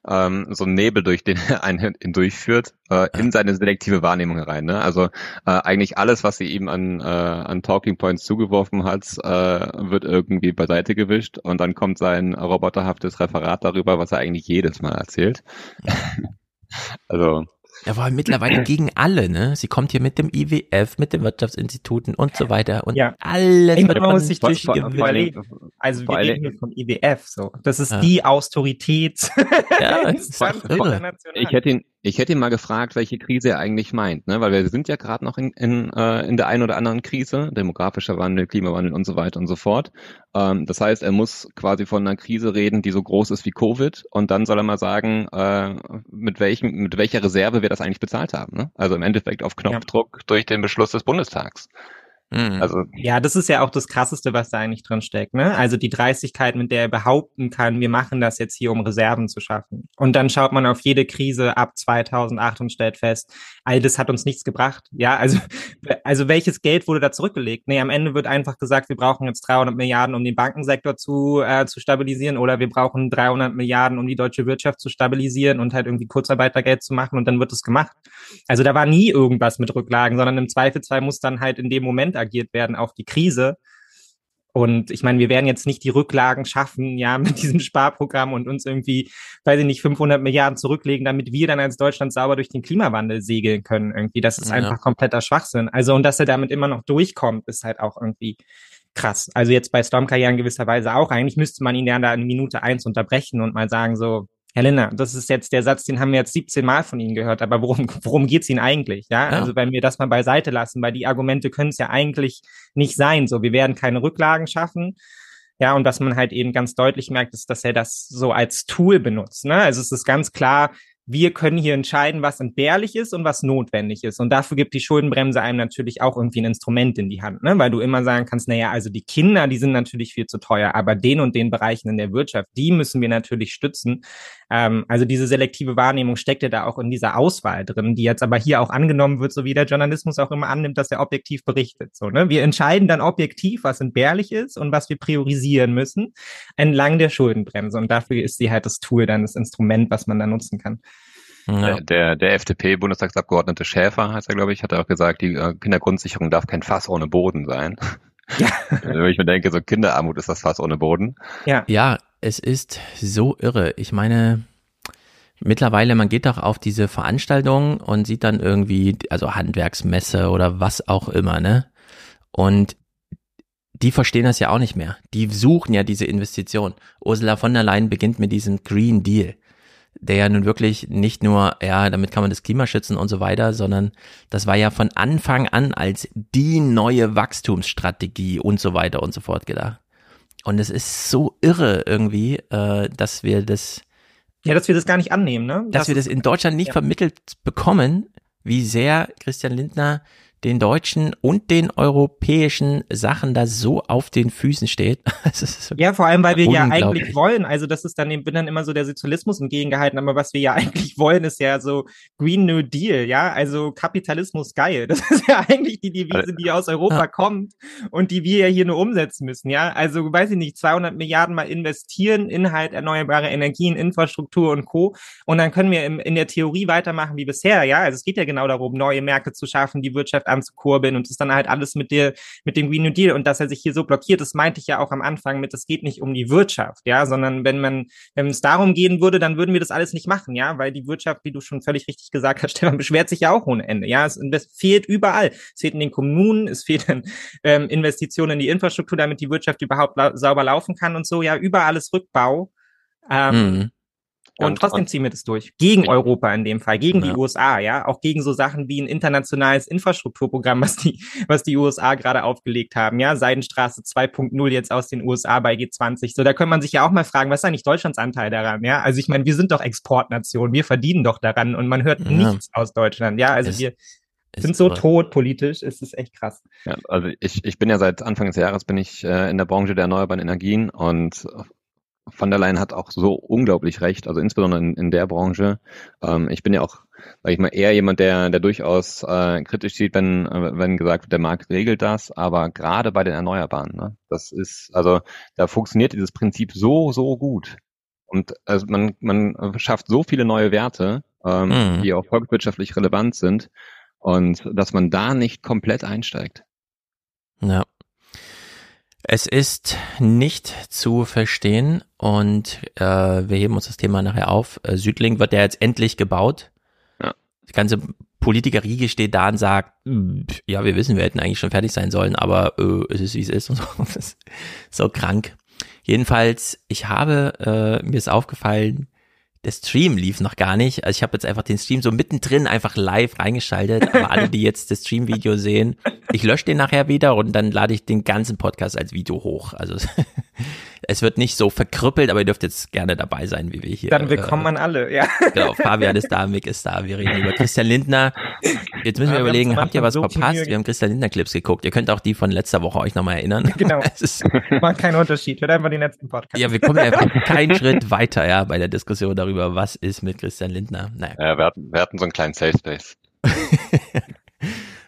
ähm, so ein Nebel, durch den er einen durchführt, äh, in seine selektive Wahrnehmung herein. Ne? Also äh, eigentlich alles, was sie ihm an, äh, an Talking Points zugeworfen hat, äh, wird irgendwie beiseite gewischt und dann kommt sein roboterhaftes Referat darüber, was er eigentlich jedes Mal erzählt. also er war mittlerweile gegen alle, ne? Sie kommt hier mit dem IWF, mit den Wirtschaftsinstituten und so weiter und ja. alles wird muss sich durchgewählt. Also wir reden hier vom IWF so. Das ist ja. die Autorität. Ja, das ist irre. Ich hätte ihn, ich hätte ihn mal gefragt, welche Krise er eigentlich meint, ne? Weil wir sind ja gerade noch in, in, äh, in der einen oder anderen Krise, demografischer Wandel, Klimawandel und so weiter und so fort. Ähm, das heißt, er muss quasi von einer Krise reden, die so groß ist wie Covid und dann soll er mal sagen, äh, mit welchem, mit welcher Reserve wir das eigentlich bezahlt haben. Ne? Also im Endeffekt auf Knopfdruck ja. durch den Beschluss des Bundestags. Mhm. Also ja, das ist ja auch das Krasseste, was da eigentlich drin steckt. Ne? Also die Dreistigkeit, mit der er behaupten kann, wir machen das jetzt hier, um Reserven zu schaffen. Und dann schaut man auf jede Krise ab 2008 und stellt fest, all das hat uns nichts gebracht. Ja, also also welches Geld wurde da zurückgelegt? Nee, am Ende wird einfach gesagt, wir brauchen jetzt 300 Milliarden, um den Bankensektor zu äh, zu stabilisieren, oder wir brauchen 300 Milliarden, um die deutsche Wirtschaft zu stabilisieren und halt irgendwie Kurzarbeitergeld zu machen. Und dann wird es gemacht. Also da war nie irgendwas mit Rücklagen, sondern im Zweifelsfall muss dann halt in dem Moment agiert werden auf die Krise. Und ich meine, wir werden jetzt nicht die Rücklagen schaffen, ja, mit diesem Sparprogramm und uns irgendwie, weiß ich nicht, 500 Milliarden zurücklegen, damit wir dann als Deutschland sauber durch den Klimawandel segeln können irgendwie. Das ist ja. einfach kompletter Schwachsinn. Also, und dass er damit immer noch durchkommt, ist halt auch irgendwie krass. Also jetzt bei Stormcar ja in gewisser Weise auch. Eigentlich müsste man ihn ja da in Minute eins unterbrechen und mal sagen so, Herr Linner, das ist jetzt der Satz, den haben wir jetzt 17 Mal von Ihnen gehört, aber worum, worum geht's Ihnen eigentlich? Ja? ja? also wenn wir das mal beiseite lassen, weil die Argumente können es ja eigentlich nicht sein. So, wir werden keine Rücklagen schaffen. Ja, und was man halt eben ganz deutlich merkt, ist, dass er das so als Tool benutzt. Ne? Also es ist ganz klar, wir können hier entscheiden, was entbehrlich ist und was notwendig ist. Und dafür gibt die Schuldenbremse einem natürlich auch irgendwie ein Instrument in die Hand, ne? weil du immer sagen kannst, naja, also die Kinder, die sind natürlich viel zu teuer, aber den und den Bereichen in der Wirtschaft, die müssen wir natürlich stützen. Ähm, also diese selektive Wahrnehmung steckt ja da auch in dieser Auswahl drin, die jetzt aber hier auch angenommen wird, so wie der Journalismus auch immer annimmt, dass er objektiv berichtet. So, ne? Wir entscheiden dann objektiv, was entbehrlich ist und was wir priorisieren müssen entlang der Schuldenbremse. Und dafür ist sie halt das Tool, dann das Instrument, was man da nutzen kann. Ja. Der, der FDP-Bundestagsabgeordnete Schäfer, heißt er, glaube ich, hat auch gesagt, die äh, Kindergrundsicherung darf kein Fass ohne Boden sein. Ja. Wenn ich mir denke, so Kinderarmut ist das Fass ohne Boden. Ja. Ja, es ist so irre. Ich meine, Mittlerweile, man geht doch auf diese Veranstaltungen und sieht dann irgendwie, also Handwerksmesse oder was auch immer, ne? Und die verstehen das ja auch nicht mehr. Die suchen ja diese Investition. Ursula von der Leyen beginnt mit diesem Green Deal, der ja nun wirklich nicht nur, ja, damit kann man das Klima schützen und so weiter, sondern das war ja von Anfang an als die neue Wachstumsstrategie und so weiter und so fort gedacht. Und es ist so irre irgendwie, äh, dass wir das ja, dass wir das gar nicht annehmen, ne? Dass das wir das in Deutschland nicht ja. vermittelt bekommen, wie sehr Christian Lindner den deutschen und den europäischen Sachen da so auf den Füßen steht. ja, vor allem, weil wir ja eigentlich wollen, also das ist dann, bin dann immer so der Sozialismus entgegengehalten, aber was wir ja eigentlich wollen, ist ja so Green New Deal, ja, also Kapitalismus geil. Das ist ja eigentlich die Devise, die aus Europa ja. kommt und die wir ja hier nur umsetzen müssen, ja. Also, weiß ich nicht, 200 Milliarden mal investieren in halt erneuerbare Energien, Infrastruktur und Co. Und dann können wir in der Theorie weitermachen wie bisher, ja. Also es geht ja genau darum, neue Märkte zu schaffen, die Wirtschaft anzukurbeln und das ist dann halt alles mit der, mit dem Green New Deal und dass er sich hier so blockiert, das meinte ich ja auch am Anfang mit, es geht nicht um die Wirtschaft, ja, sondern wenn man, wenn es darum gehen würde, dann würden wir das alles nicht machen, ja, weil die Wirtschaft, wie du schon völlig richtig gesagt hast, Stefan, beschwert sich ja auch ohne Ende, ja, es, fehlt überall, es fehlt in den Kommunen, es fehlt in ähm, Investitionen in die Infrastruktur, damit die Wirtschaft überhaupt lau sauber laufen kann und so, ja, überall ist Rückbau. Ähm, mhm. Und trotzdem ziehen wir das durch. Gegen Europa in dem Fall, gegen ja. die USA, ja. Auch gegen so Sachen wie ein internationales Infrastrukturprogramm, was die, was die USA gerade aufgelegt haben, ja. Seidenstraße 2.0 jetzt aus den USA bei G20. So, da könnte man sich ja auch mal fragen, was ist eigentlich Deutschlands Anteil daran, ja? Also ich meine, wir sind doch Exportnation, wir verdienen doch daran und man hört ja. nichts aus Deutschland, ja. Also es wir sind so tot politisch, es ist echt krass. Ja, also ich, ich bin ja seit Anfang des Jahres bin ich äh, in der Branche der erneuerbaren Energien und von der Leyen hat auch so unglaublich recht, also insbesondere in, in der Branche. Ähm, ich bin ja auch, sag ich mal, eher jemand, der, der durchaus äh, kritisch sieht, wenn, äh, wenn gesagt wird, der Markt regelt das, aber gerade bei den Erneuerbaren, ne, das ist, also da funktioniert dieses Prinzip so, so gut. Und also man, man schafft so viele neue Werte, ähm, mhm. die auch volkswirtschaftlich relevant sind und dass man da nicht komplett einsteigt. Ja. Es ist nicht zu verstehen und äh, wir heben uns das Thema nachher auf. Äh, Südlink wird ja jetzt endlich gebaut. Ja. Die ganze Politikerriege steht da und sagt, ja, wir wissen, wir hätten eigentlich schon fertig sein sollen, aber äh, es ist wie es ist und so. So krank. Jedenfalls, ich habe, äh, mir ist aufgefallen, der Stream lief noch gar nicht. Also ich habe jetzt einfach den Stream so mittendrin einfach live reingeschaltet. Aber alle, die jetzt das Stream-Video sehen, ich lösche den nachher wieder und dann lade ich den ganzen Podcast als Video hoch. Also es wird nicht so verkrüppelt, aber ihr dürft jetzt gerne dabei sein, wie wir hier. Dann willkommen äh, an alle, ja. Genau, Fabian ist da, Mick ist da, wir reden über Christian Lindner. Jetzt müssen wir ja, überlegen, habt ihr was so verpasst? Wir haben Christian Lindner Clips geguckt. Ihr könnt auch die von letzter Woche euch nochmal erinnern. Genau. es ist, macht keinen Unterschied. Hört einfach den letzten Podcast. Ja, wir kommen einfach keinen Schritt weiter, ja, bei der Diskussion darüber, was ist mit Christian Lindner. Naja. Ja, wir hatten, wir hatten so einen kleinen Safe Space.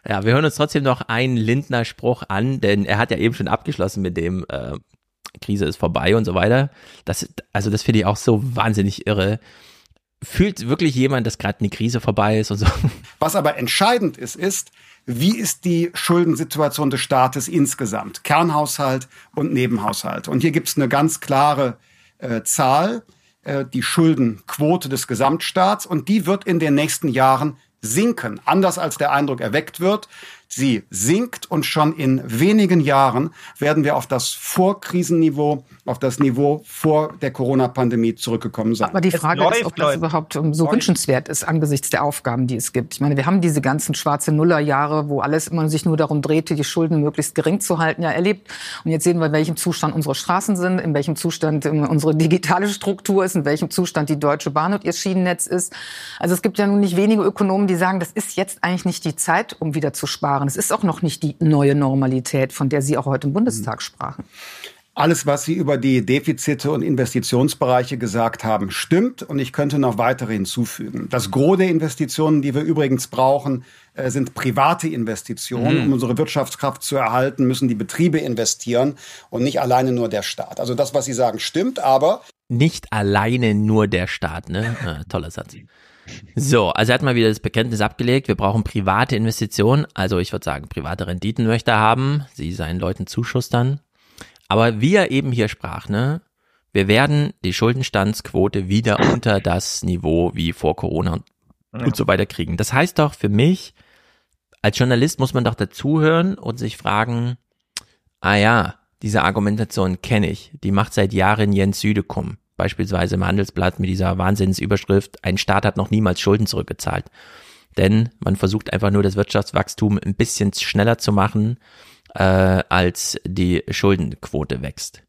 ja, wir hören uns trotzdem noch einen Lindner-Spruch an, denn er hat ja eben schon abgeschlossen mit dem äh, Krise ist vorbei und so weiter. Das, also das finde ich auch so wahnsinnig irre. Fühlt wirklich jemand, dass gerade eine Krise vorbei ist und so? Was aber entscheidend ist, ist, wie ist die Schuldensituation des Staates insgesamt? Kernhaushalt und Nebenhaushalt. Und hier gibt es eine ganz klare äh, Zahl, äh, die Schuldenquote des Gesamtstaats. Und die wird in den nächsten Jahren sinken. Anders als der Eindruck erweckt wird. Sie sinkt und schon in wenigen Jahren werden wir auf das Vorkrisenniveau, auf das Niveau vor der Corona-Pandemie zurückgekommen sein. Aber die Frage läuft, ist, ob das überhaupt so Sorry. wünschenswert ist angesichts der Aufgaben, die es gibt. Ich meine, wir haben diese ganzen schwarze Nullerjahre, wo alles immer sich nur darum drehte, die Schulden möglichst gering zu halten, ja erlebt. Und jetzt sehen wir, in welchem Zustand unsere Straßen sind, in welchem Zustand unsere digitale Struktur ist, in welchem Zustand die Deutsche Bahn und ihr Schienennetz ist. Also es gibt ja nun nicht wenige Ökonomen, die sagen, das ist jetzt eigentlich nicht die Zeit, um wieder zu sparen sparen. Es ist auch noch nicht die neue Normalität, von der Sie auch heute im Bundestag sprachen. Alles, was Sie über die Defizite und Investitionsbereiche gesagt haben, stimmt. Und ich könnte noch weitere hinzufügen. Das Gros der Investitionen, die wir übrigens brauchen, äh, sind private Investitionen. Mhm. Um unsere Wirtschaftskraft zu erhalten, müssen die Betriebe investieren und nicht alleine nur der Staat. Also das, was Sie sagen, stimmt, aber. Nicht alleine nur der Staat, ne? Ah, toller Satz. So, also er hat mal wieder das Bekenntnis abgelegt, wir brauchen private Investitionen, also ich würde sagen, private Renditen möchte er haben, sie seinen Leuten zuschustern. Aber wie er eben hier sprach, ne, wir werden die Schuldenstandsquote wieder unter das Niveau wie vor Corona und, ja. und so weiter kriegen. Das heißt doch für mich, als Journalist muss man doch dazuhören und sich fragen, ah ja, diese Argumentation kenne ich, die macht seit Jahren Jens Südekum, beispielsweise im Handelsblatt mit dieser Wahnsinnsüberschrift, ein Staat hat noch niemals Schulden zurückgezahlt. Denn man versucht einfach nur das Wirtschaftswachstum ein bisschen schneller zu machen, äh, als die Schuldenquote wächst.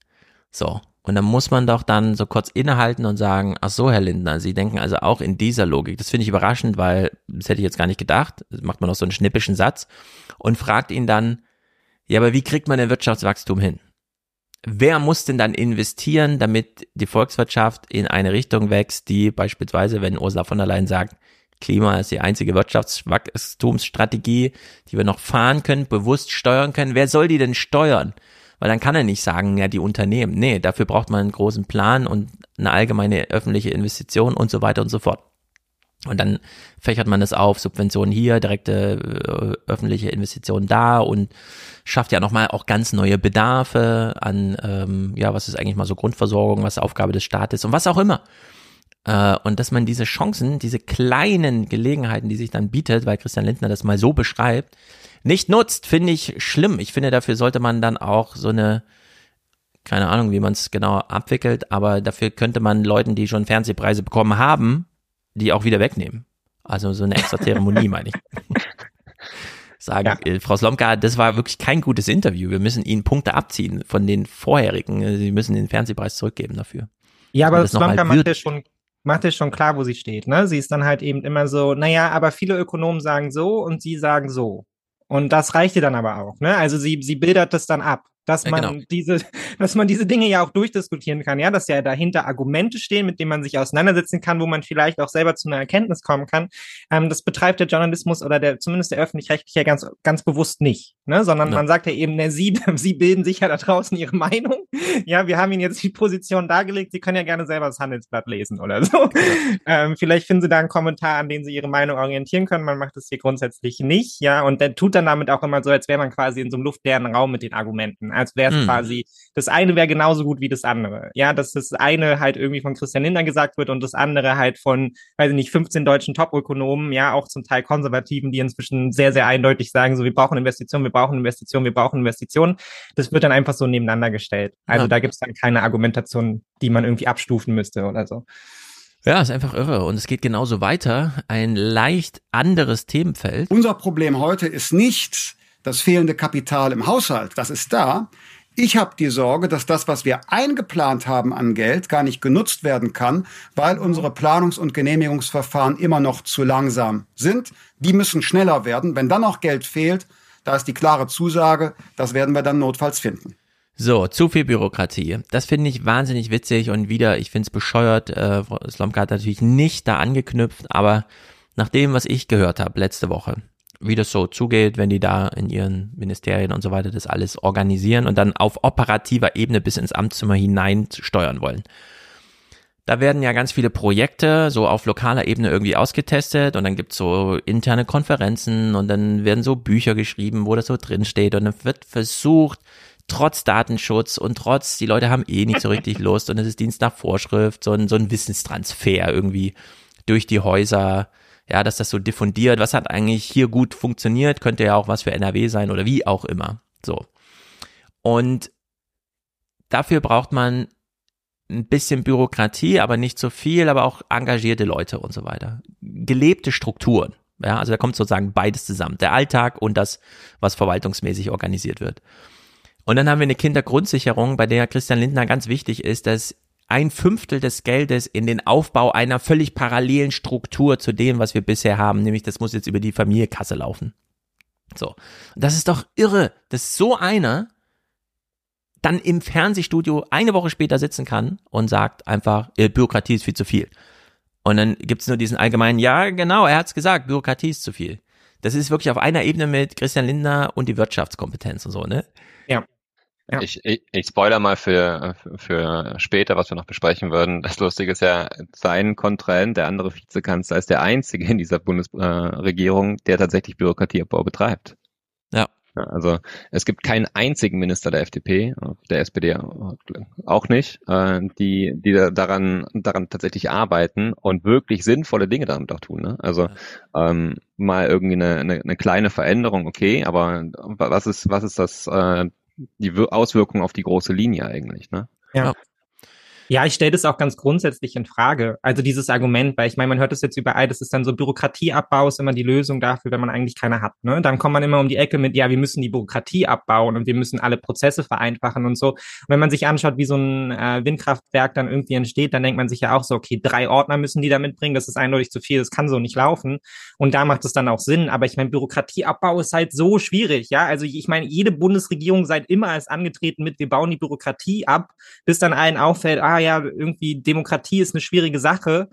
So. Und dann muss man doch dann so kurz innehalten und sagen, ach so, Herr Lindner, Sie denken also auch in dieser Logik. Das finde ich überraschend, weil das hätte ich jetzt gar nicht gedacht. Das macht man noch so einen schnippischen Satz und fragt ihn dann, ja, aber wie kriegt man denn Wirtschaftswachstum hin? Wer muss denn dann investieren, damit die Volkswirtschaft in eine Richtung wächst, die beispielsweise, wenn Ursula von der Leyen sagt, Klima ist die einzige Wirtschaftswachstumsstrategie, die wir noch fahren können, bewusst steuern können. Wer soll die denn steuern? Weil dann kann er nicht sagen, ja, die Unternehmen. Nee, dafür braucht man einen großen Plan und eine allgemeine öffentliche Investition und so weiter und so fort. Und dann fächert man das auf, Subventionen hier, direkte äh, öffentliche Investitionen da und schafft ja nochmal auch ganz neue Bedarfe an, ähm, ja, was ist eigentlich mal so Grundversorgung, was Aufgabe des Staates und was auch immer. Äh, und dass man diese Chancen, diese kleinen Gelegenheiten, die sich dann bietet, weil Christian Lindner das mal so beschreibt, nicht nutzt, finde ich schlimm. Ich finde, dafür sollte man dann auch so eine, keine Ahnung, wie man es genau abwickelt, aber dafür könnte man Leuten, die schon Fernsehpreise bekommen haben, die auch wieder wegnehmen. Also so eine extra Zeremonie, meine ich. Sagen, ja. äh, Frau Slomka, das war wirklich kein gutes Interview. Wir müssen Ihnen Punkte abziehen von den vorherigen. Sie müssen den Fernsehpreis zurückgeben dafür. Ja, aber Slomka macht ja schon macht es schon klar, wo sie steht. Ne? Sie ist dann halt eben immer so, naja, aber viele Ökonomen sagen so und sie sagen so. Und das reicht ihr dann aber auch. Ne? Also sie, sie bildert das dann ab dass man ja, genau. diese, dass man diese Dinge ja auch durchdiskutieren kann, ja, dass ja dahinter Argumente stehen, mit denen man sich auseinandersetzen kann, wo man vielleicht auch selber zu einer Erkenntnis kommen kann. Ähm, das betreibt der Journalismus oder der zumindest der öffentlich-rechtliche ja ganz ganz bewusst nicht, ne, sondern ja. man sagt ja eben, ne, sie sie bilden sich ja da draußen ihre Meinung. Ja, wir haben ihnen jetzt die Position dargelegt, sie können ja gerne selber das Handelsblatt lesen oder so. Ähm, vielleicht finden sie da einen Kommentar, an den sie ihre Meinung orientieren können. Man macht das hier grundsätzlich nicht, ja, und der tut dann damit auch immer so, als wäre man quasi in so einem luftleeren Raum mit den Argumenten als wäre es mhm. quasi, das eine wäre genauso gut wie das andere. Ja, dass das eine halt irgendwie von Christian Lindner gesagt wird und das andere halt von, weiß ich nicht, 15 deutschen Top-Ökonomen, ja, auch zum Teil Konservativen, die inzwischen sehr, sehr eindeutig sagen, so, wir brauchen Investitionen, wir brauchen Investitionen, wir brauchen Investitionen. Das wird dann einfach so nebeneinander gestellt. Also ja. da gibt es dann keine Argumentation, die man irgendwie abstufen müsste oder so. Ja, ist einfach irre. Und es geht genauso weiter. Ein leicht anderes Themenfeld. Unser Problem heute ist nicht, das fehlende Kapital im Haushalt, das ist da. Ich habe die Sorge, dass das, was wir eingeplant haben an Geld, gar nicht genutzt werden kann, weil unsere Planungs- und Genehmigungsverfahren immer noch zu langsam sind. Die müssen schneller werden. Wenn dann noch Geld fehlt, da ist die klare Zusage, das werden wir dann notfalls finden. So, zu viel Bürokratie. Das finde ich wahnsinnig witzig und wieder, ich finde es bescheuert. Äh, Slomka hat natürlich nicht da angeknüpft, aber nach dem, was ich gehört habe letzte Woche, wie das so zugeht, wenn die da in ihren Ministerien und so weiter das alles organisieren und dann auf operativer Ebene bis ins Amtszimmer hinein steuern wollen. Da werden ja ganz viele Projekte so auf lokaler Ebene irgendwie ausgetestet und dann gibt's so interne Konferenzen und dann werden so Bücher geschrieben, wo das so drin steht und dann wird versucht, trotz Datenschutz und trotz, die Leute haben eh nicht so richtig Lust und es ist Dienst nach Vorschrift, so ein, so ein Wissenstransfer irgendwie durch die Häuser ja, dass das so diffundiert, was hat eigentlich hier gut funktioniert, könnte ja auch was für NRW sein oder wie auch immer. So. Und dafür braucht man ein bisschen Bürokratie, aber nicht so viel, aber auch engagierte Leute und so weiter. Gelebte Strukturen. Ja, also da kommt sozusagen beides zusammen. Der Alltag und das, was verwaltungsmäßig organisiert wird. Und dann haben wir eine Kindergrundsicherung, bei der Christian Lindner ganz wichtig ist, dass ein Fünftel des Geldes in den Aufbau einer völlig parallelen Struktur zu dem, was wir bisher haben, nämlich das muss jetzt über die Familienkasse laufen. So. Das ist doch irre, dass so einer dann im Fernsehstudio eine Woche später sitzen kann und sagt einfach, äh, Bürokratie ist viel zu viel. Und dann gibt's nur diesen allgemeinen, ja, genau, er hat's gesagt, Bürokratie ist zu viel. Das ist wirklich auf einer Ebene mit Christian Lindner und die Wirtschaftskompetenz und so, ne? Ja. Ja. Ich, ich, ich spoiler mal für, für später, was wir noch besprechen würden. Das Lustige ist ja, sein Kontrahent, der andere Vizekanzler, ist der einzige in dieser Bundesregierung, der tatsächlich Bürokratieabbau betreibt. Ja. Ja, also es gibt keinen einzigen Minister der FDP, der SPD auch nicht, äh, die, die daran, daran tatsächlich arbeiten und wirklich sinnvolle Dinge damit auch tun. Ne? Also ähm, mal irgendwie eine, eine, eine kleine Veränderung, okay, aber was ist, was ist das, äh, die Auswirkung auf die große Linie eigentlich? Ne? Ja. Ja, ich stelle das auch ganz grundsätzlich in Frage. Also dieses Argument, weil ich meine, man hört das jetzt überall, das ist dann so Bürokratieabbau ist immer die Lösung dafür, wenn man eigentlich keine hat. Ne? Dann kommt man immer um die Ecke mit, ja, wir müssen die Bürokratie abbauen und wir müssen alle Prozesse vereinfachen und so. Und wenn man sich anschaut, wie so ein äh, Windkraftwerk dann irgendwie entsteht, dann denkt man sich ja auch so, okay, drei Ordner müssen die da mitbringen, das ist eindeutig zu viel, das kann so nicht laufen. Und da macht es dann auch Sinn. Aber ich meine, Bürokratieabbau ist halt so schwierig, ja. Also ich meine, jede Bundesregierung seit immer ist angetreten mit, wir bauen die Bürokratie ab, bis dann allen auffällt, ah ja, irgendwie Demokratie ist eine schwierige Sache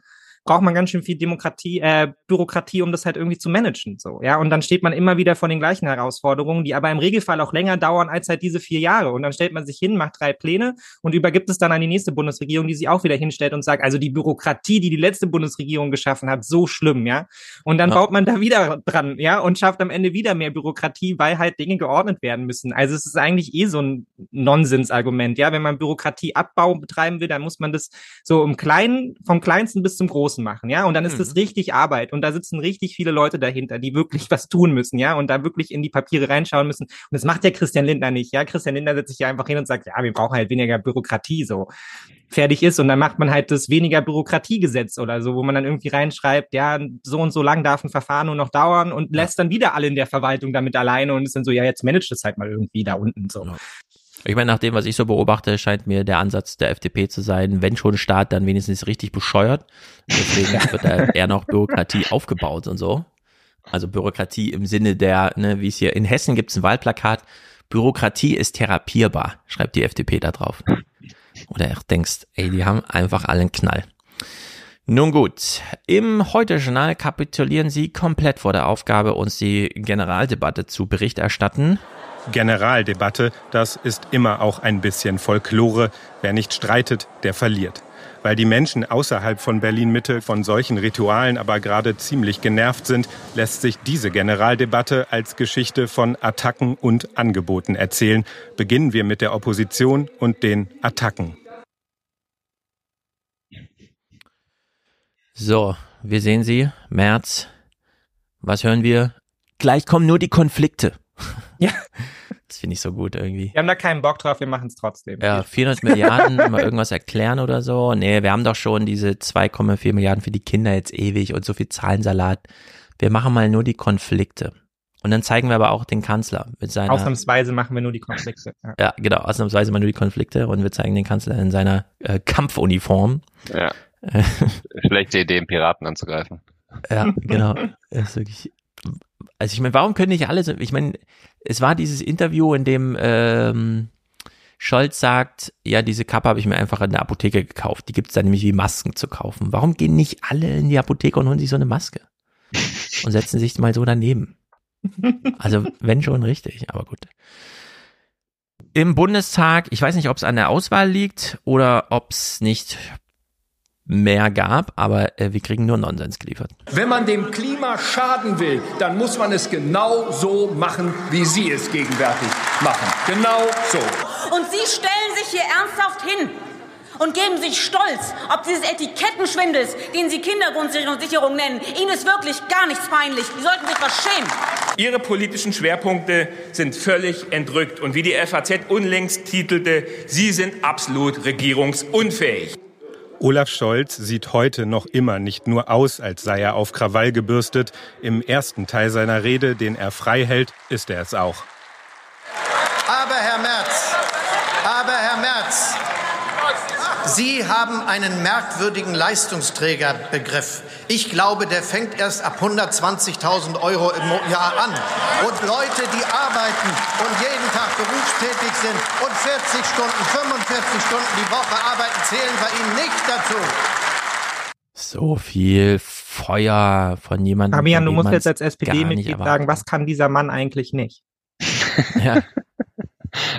braucht man ganz schön viel Demokratie, äh, Bürokratie, um das halt irgendwie zu managen. So, ja. Und dann steht man immer wieder vor den gleichen Herausforderungen, die aber im Regelfall auch länger dauern als halt diese vier Jahre. Und dann stellt man sich hin, macht drei Pläne und übergibt es dann an die nächste Bundesregierung, die sich auch wieder hinstellt und sagt, also die Bürokratie, die die letzte Bundesregierung geschaffen hat, so schlimm, ja. Und dann ja. baut man da wieder dran, ja, und schafft am Ende wieder mehr Bürokratie, weil halt Dinge geordnet werden müssen. Also es ist eigentlich eh so ein Nonsensargument, ja. Wenn man Bürokratieabbau betreiben will, dann muss man das so im Kleinen, vom Kleinsten bis zum Großen Großen machen, ja. Und dann ist mhm. das richtig Arbeit und da sitzen richtig viele Leute dahinter, die wirklich was tun müssen, ja, und da wirklich in die Papiere reinschauen müssen. Und das macht ja Christian Lindner nicht, ja. Christian Lindner setzt sich ja einfach hin und sagt, ja, wir brauchen halt weniger Bürokratie, so fertig ist. Und dann macht man halt das weniger Bürokratiegesetz oder so, wo man dann irgendwie reinschreibt, ja, so und so lang darf ein Verfahren nur noch dauern und lässt dann wieder alle in der Verwaltung damit alleine und ist dann so, ja, jetzt managt das halt mal irgendwie da unten so. Ich meine, nach dem, was ich so beobachte, scheint mir der Ansatz der FDP zu sein, wenn schon Staat, dann wenigstens richtig bescheuert. Deswegen wird da eher noch Bürokratie aufgebaut und so. Also Bürokratie im Sinne der, ne, wie es hier in Hessen gibt es ein Wahlplakat, Bürokratie ist therapierbar, schreibt die FDP da drauf. Oder denkst, ey, die haben einfach allen Knall. Nun gut, im Heute-Journal kapitulieren sie komplett vor der Aufgabe, uns die Generaldebatte zu Bericht erstatten. Generaldebatte, das ist immer auch ein bisschen Folklore. Wer nicht streitet, der verliert. Weil die Menschen außerhalb von Berlin-Mitte von solchen Ritualen aber gerade ziemlich genervt sind, lässt sich diese Generaldebatte als Geschichte von Attacken und Angeboten erzählen. Beginnen wir mit der Opposition und den Attacken. So, wir sehen sie, März. Was hören wir? Gleich kommen nur die Konflikte. Ja. Das finde ich so gut irgendwie. Wir haben da keinen Bock drauf, wir machen es trotzdem. Ja, 400 Milliarden, mal irgendwas erklären oder so. Nee, wir haben doch schon diese 2,4 Milliarden für die Kinder jetzt ewig und so viel Zahlensalat. Wir machen mal nur die Konflikte. Und dann zeigen wir aber auch den Kanzler mit seiner. Ausnahmsweise machen wir nur die Konflikte. Ja, ja genau, ausnahmsweise mal nur die Konflikte und wir zeigen den Kanzler in seiner äh, Kampfuniform. Ja. Schlechte Idee, Piraten anzugreifen. Ja, genau. Das ist wirklich also ich meine, warum können nicht alle so, ich meine, es war dieses Interview, in dem ähm, Scholz sagt, ja, diese Kappe habe ich mir einfach in der Apotheke gekauft. Die gibt es da nämlich wie Masken zu kaufen. Warum gehen nicht alle in die Apotheke und holen sich so eine Maske? Und setzen sich mal so daneben. Also, wenn schon richtig, aber gut. Im Bundestag, ich weiß nicht, ob es an der Auswahl liegt oder ob es nicht mehr gab, aber äh, wir kriegen nur Nonsens geliefert. Wenn man dem Klima schaden will, dann muss man es genau so machen, wie Sie es gegenwärtig machen. Genau so. Und Sie stellen sich hier ernsthaft hin und geben sich stolz, ob dieses Etikettenschwindels, den Sie Kindergrundsicherung nennen, Ihnen ist wirklich gar nichts peinlich. Sie sollten sich was schämen. Ihre politischen Schwerpunkte sind völlig entrückt. Und wie die FAZ unlängst titelte, Sie sind absolut regierungsunfähig. Olaf Scholz sieht heute noch immer nicht nur aus, als sei er auf Krawall gebürstet. Im ersten Teil seiner Rede, den er frei hält, ist er es auch. Aber Herr Merz, aber Herr Merz, Sie haben einen merkwürdigen Leistungsträgerbegriff. Ich glaube, der fängt erst ab 120.000 Euro im Jahr an. Und Leute, die arbeiten und jeden Tag berufstätig sind und 40 Stunden, 45 Stunden die Woche arbeiten, zählen bei Ihnen nicht dazu. So viel Feuer von jemandem. Fabian, du musst jetzt als SPD-Mitglied sagen, was kann dieser Mann eigentlich nicht? ja.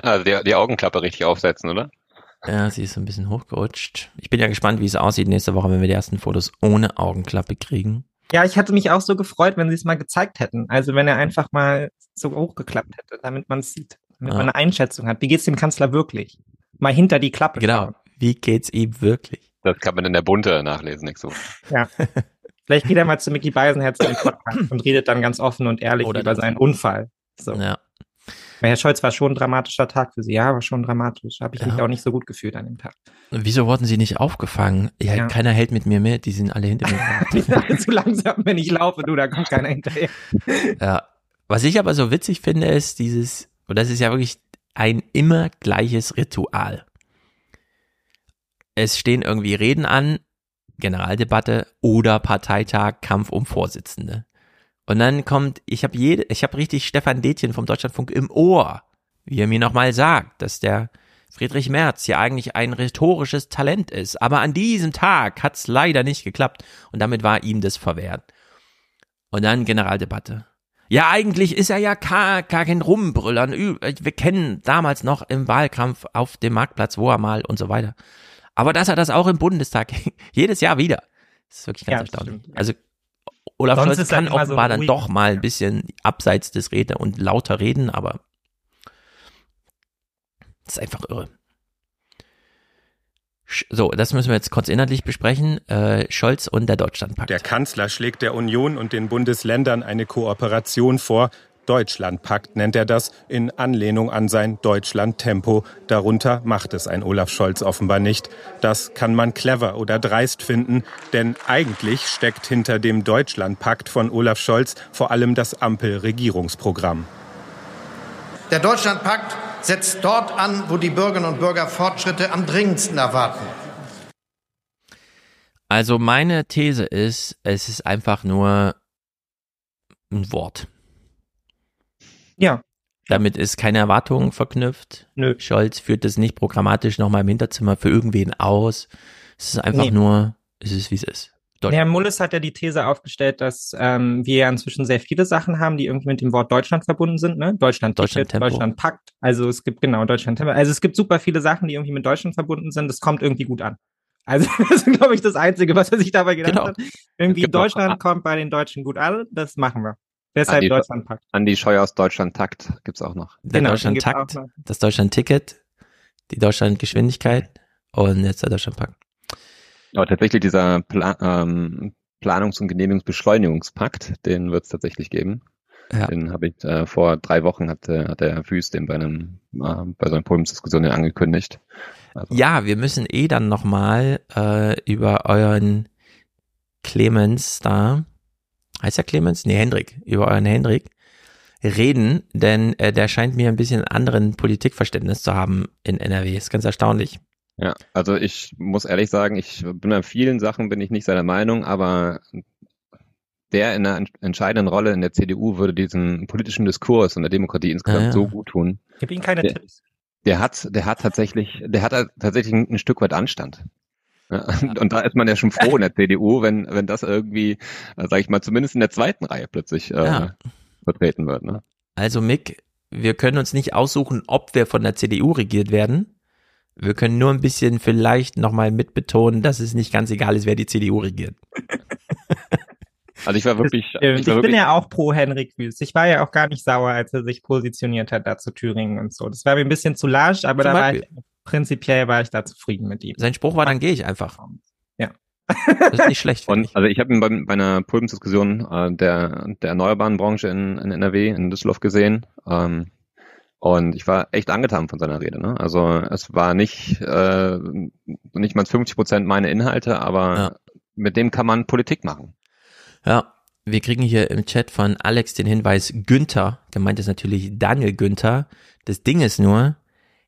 Also die, die Augenklappe richtig aufsetzen, oder? Ja, sie ist so ein bisschen hochgerutscht. Ich bin ja gespannt, wie es aussieht nächste Woche, wenn wir die ersten Fotos ohne Augenklappe kriegen. Ja, ich hätte mich auch so gefreut, wenn sie es mal gezeigt hätten. Also wenn er einfach mal so hochgeklappt hätte, damit man es sieht, damit Ja. man eine Einschätzung hat. Wie geht's dem Kanzler wirklich? Mal hinter die Klappe. Genau. Wie geht's ihm wirklich? Das kann man in der Bunte nachlesen, nächste Woche. Ja. Vielleicht geht er mal zu Mickey Beisenherz in den Podcast und redet dann ganz offen und ehrlich Oder über seinen Unfall. So. Ja. Herr Scholz war schon ein dramatischer Tag für Sie. Ja, war schon dramatisch. Habe ich mich Ja. auch nicht so gut gefühlt an dem Tag. Wieso wurden sie nicht aufgefangen? Ja, Ja. keiner hält mit mir mit, die sind alle hinter mir. Die sind alle zu langsam, wenn ich laufe, du, da kommt keiner hinterher. Ja. Was ich aber so witzig finde, ist dieses, und das ist ja wirklich ein immer gleiches Ritual. Es stehen irgendwie Reden an, Generaldebatte oder Parteitag, Kampf um Vorsitzende. Und dann kommt, ich habe jede, ich habe richtig Stefan Detjen vom Deutschlandfunk im Ohr, wie er mir nochmal sagt, dass der Friedrich Merz ja eigentlich ein rhetorisches Talent ist. Aber an diesem Tag hat's leider nicht geklappt und damit war ihm das verwehrt. Und dann Generaldebatte. Ja, eigentlich ist er ja gar, gar kein Rumbrüller. Ü- Wir kennen damals noch im Wahlkampf auf dem Marktplatz, wo er mal und so weiter. Aber dass er das auch im Bundestag jedes Jahr wieder. Das ist wirklich ganz Ja, erstaunlich. stimmt. Also Olaf Sonst Scholz ist kann immer so offenbar dann doch mal ein bisschen abseits des Rede und lauter reden, aber das ist einfach irre. So, das müssen wir jetzt kurz inhaltlich besprechen. Äh, Scholz und der Deutschlandpakt. Der Kanzler schlägt der Union und den Bundesländern eine Kooperation vor. Deutschlandpakt nennt er das in Anlehnung an sein Deutschland-Tempo. Darunter macht es ein Olaf Scholz offenbar nicht. Das kann man clever oder dreist finden, denn eigentlich steckt hinter dem Deutschlandpakt von Olaf Scholz vor allem das Ampel-Regierungsprogramm. Der Deutschlandpakt setzt dort an, wo die Bürgerinnen und Bürger Fortschritte am dringendsten erwarten. Also meine These ist, es ist einfach nur ein Wort. Ja. Damit ist keine Erwartung verknüpft. Nö. Scholz führt das nicht programmatisch nochmal im Hinterzimmer für irgendwen aus. Es ist einfach Nee. nur, es ist wie es ist. Deutsch- Herr Mullis hat ja die These aufgestellt, dass ähm, wir ja inzwischen sehr viele Sachen haben, die irgendwie mit dem Wort Deutschland verbunden sind. Ne? Deutschland Deutschland Tempo. Deutschland Pakt. Also es gibt genau Deutschland Tempo. Also es gibt super viele Sachen, die irgendwie mit Deutschland verbunden sind. Das kommt irgendwie gut an. Also das ist, glaube ich, das Einzige, was er sich dabei gedacht Genau. hat. Irgendwie Deutschland kommt bei den Deutschen gut an. Das machen wir. Deshalb Andi, Deutschlandpakt. Andi Scheuer aus Deutschland Takt gibt's auch noch. Der Genau, Deutschland-Takt, auch noch. das Deutschland-Ticket, die Deutschland-Geschwindigkeit und jetzt der Deutschland-Pakt. Aber tatsächlich dieser Pla ähm, Planungs- und Genehmigungsbeschleunigungspakt, den wird es tatsächlich geben. Ja. Den habe ich äh, vor drei Wochen hat, der- hat der Herr Füß den bei einem äh, bei so einer Podiumsdiskussion ja angekündigt. Also, Ja, wir müssen eh dann nochmal äh, über euren Clemens da, heißt er Clemens? Nee, Hendrik, über euren Hendrik reden, denn äh, der scheint mir ein bisschen anderen Politikverständnis zu haben in NRW. Ist ganz erstaunlich. Ja, also ich muss ehrlich sagen, ich bin bei vielen Sachen bin ich nicht seiner Meinung, aber der in einer ent- entscheidenden Rolle in der CDU würde diesen politischen Diskurs und der Demokratie insgesamt Ah, ja. so gut tun. Gib ihm keine Der- Tipps. Der hat, der hat tatsächlich, der hat tatsächlich ein, ein Stück weit Anstand. Ja, und, und da ist man ja schon froh in der CDU, wenn, wenn das irgendwie, äh, sag ich mal, zumindest in der zweiten Reihe plötzlich äh, Ja. vertreten wird. Ne? Also Mick, wir können uns nicht aussuchen, ob wir von der CDU regiert werden. Wir können nur ein bisschen vielleicht nochmal mitbetonen, dass es nicht ganz egal ist, wer die CDU regiert. Also ich war wirklich, Äh, ich Ich war bin wirklich ja auch pro Henrik Wüst. Ich war ja auch gar nicht sauer, als er sich positioniert hat da zu Thüringen und so. Das war mir ein bisschen zu large, aber da war ich. Prinzipiell war ich da zufrieden mit ihm. Sein Spruch war, dann gehe ich einfach. Ja. Das ist nicht schlecht. Und also ich habe ihn bei, bei einer Podiumsdiskussion äh, der, der erneuerbaren Branche in, in NRW, in Düsseldorf gesehen. Ähm, und ich war echt angetan von seiner Rede. Ne? Also es war nicht, äh, nicht mal 50 Prozent meine Inhalte, aber Ja. mit dem kann man Politik machen. Ja, wir kriegen hier im Chat von Alex den Hinweis Günther, gemeint ist natürlich Daniel Günther. Das Ding ist nur,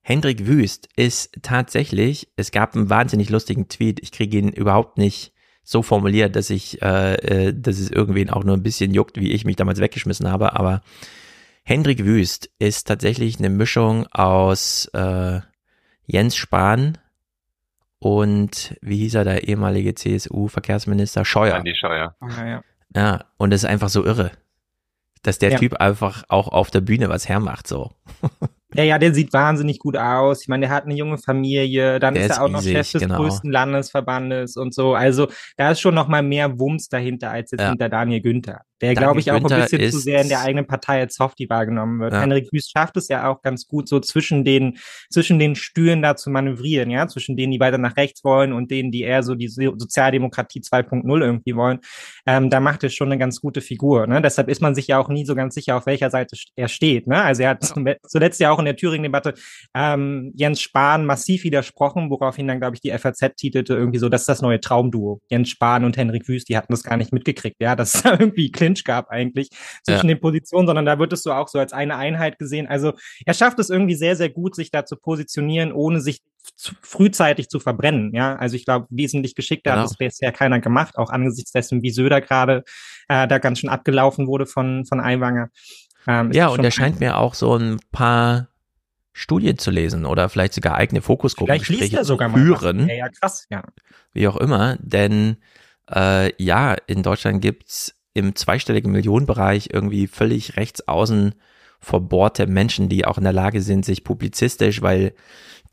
Hendrik Wüst ist tatsächlich, es gab einen wahnsinnig lustigen Tweet, ich kriege ihn überhaupt nicht so formuliert, dass ich, äh, äh, dass es irgendwen auch nur ein bisschen juckt, wie ich mich damals weggeschmissen habe, aber Hendrik Wüst ist tatsächlich eine Mischung aus äh, Jens Spahn und wie hieß er, der ehemalige CSU-Verkehrsminister Scheuer. Andi Scheuer. Ja, ja. Ja, und das ist einfach so irre, dass der Ja. Typ einfach auch auf der Bühne was hermacht, so. Ja, ja, der sieht wahnsinnig gut aus. Ich meine, der hat eine junge Familie, dann Der ist er auch noch riesig, Chef des genau. größten Landesverbandes und so. Also da ist schon noch mal mehr Wumms dahinter als jetzt Ja. hinter Daniel Günther. Der, glaube ich, auch ein Günther bisschen zu sehr in der eigenen Partei als Softie wahrgenommen wird. Ja. Henrik Wüst schafft es ja auch ganz gut, so zwischen den, zwischen den Stühlen da zu manövrieren, ja, zwischen denen, die weiter nach rechts wollen und denen, die eher so die So- Sozialdemokratie 2.0 irgendwie wollen. Ähm, da macht er schon eine ganz gute Figur. Ne? Deshalb ist man sich ja auch nie so ganz sicher, auf welcher Seite er steht. Ne? Also er hat zum- zuletzt ja auch in der Thüringen-Debatte ähm, Jens Spahn massiv widersprochen, woraufhin dann, glaube ich, die FAZ titelte irgendwie so, das ist das neue Traumduo. Jens Spahn und Henrik Wüst, die hatten das gar nicht mitgekriegt, ja, dass irgendwie Clinch gab eigentlich zwischen Ja. den Positionen, sondern da wird es so auch so als eine Einheit gesehen. Also er schafft es irgendwie sehr, sehr gut, sich da zu positionieren, ohne sich zu, frühzeitig zu verbrennen. Ja, also ich glaube, wesentlich geschickter Genau. hat das bisher keiner gemacht, auch angesichts dessen, wie Söder gerade äh, da ganz schön abgelaufen wurde von, von Aiwanger. Ähm, Ja, und er scheint mir auch so ein paar Studien zu lesen oder vielleicht sogar eigene Fokusgruppengespräche er zu führen. Ja, ja, krass, ja. wie auch immer, denn äh, ja, in Deutschland gibt's im zweistelligen Millionenbereich irgendwie völlig rechts außen verbohrte Menschen, die auch in der Lage sind, sich publizistisch, weil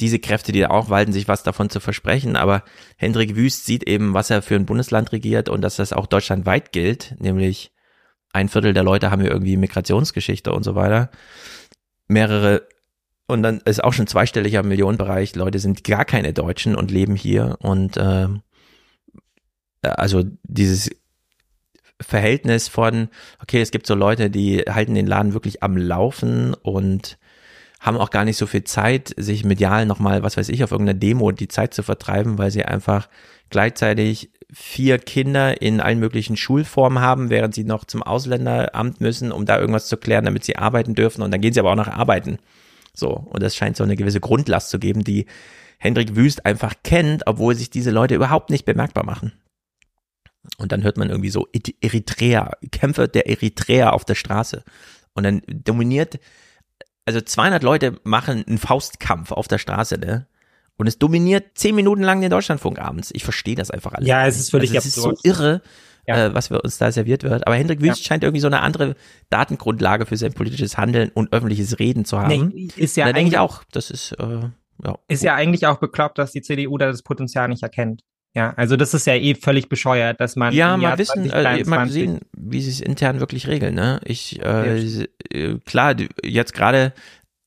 diese Kräfte, die da auch walten, sich was davon zu versprechen. Aber Hendrik Wüst sieht eben, was er für ein Bundesland regiert und dass das auch deutschlandweit gilt, nämlich ein Viertel der Leute haben hier irgendwie Migrationsgeschichte und so weiter. Mehrere und dann ist auch schon zweistelliger Millionenbereich. Leute sind gar keine Deutschen und leben hier und ähm, also dieses Verhältnis von, okay, es gibt so Leute, die halten den Laden wirklich am Laufen und haben auch gar nicht so viel Zeit, sich medial nochmal, was weiß ich, auf irgendeiner Demo die Zeit zu vertreiben, weil sie einfach gleichzeitig vier Kinder in allen möglichen Schulformen haben, während sie noch zum Ausländeramt müssen, um da irgendwas zu klären, damit sie arbeiten dürfen und dann gehen sie aber auch noch arbeiten. So, und das scheint so eine gewisse Grundlast zu geben, die Hendrik Wüst einfach kennt, obwohl sich diese Leute überhaupt nicht bemerkbar machen. Und dann hört man irgendwie so Eritrea, Kämpfer der Eritrea auf der Straße. Und dann dominiert, also 200 Leute machen einen Faustkampf auf der Straße, ne? Und es dominiert zehn Minuten lang den Deutschlandfunk abends. Ich verstehe das einfach alles. Ja, es ist völlig also es ist so irre, äh, was wir uns da serviert wird. Aber Hendrik Wüst scheint irgendwie so eine andere Datengrundlage für sein politisches Handeln und öffentliches Reden zu haben. Nee, ist ja da denke ich eigentlich- auch, das ist, äh, ja. Ist ja eigentlich auch bekloppt, dass die CDU da das Potenzial nicht erkennt. Ja, also das ist ja eh völlig bescheuert, dass man Ja, mal Jahr wissen, äh, 2023 mal sehen, wie sie es intern wirklich regeln. Ne? Ich, äh, äh, klar, jetzt gerade,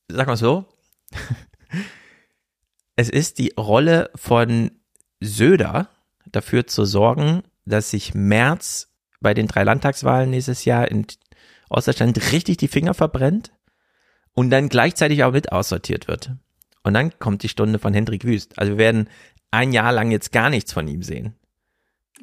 sag mal so, es ist die Rolle von Söder, dafür zu sorgen, dass sich Merz bei den drei Landtagswahlen nächstes Jahr in Ostdeutschland richtig die Finger verbrennt und dann gleichzeitig auch mit aussortiert wird. Und dann kommt die Stunde von Hendrik Wüst. Also wir werden ein Jahr lang jetzt gar nichts von ihm sehen.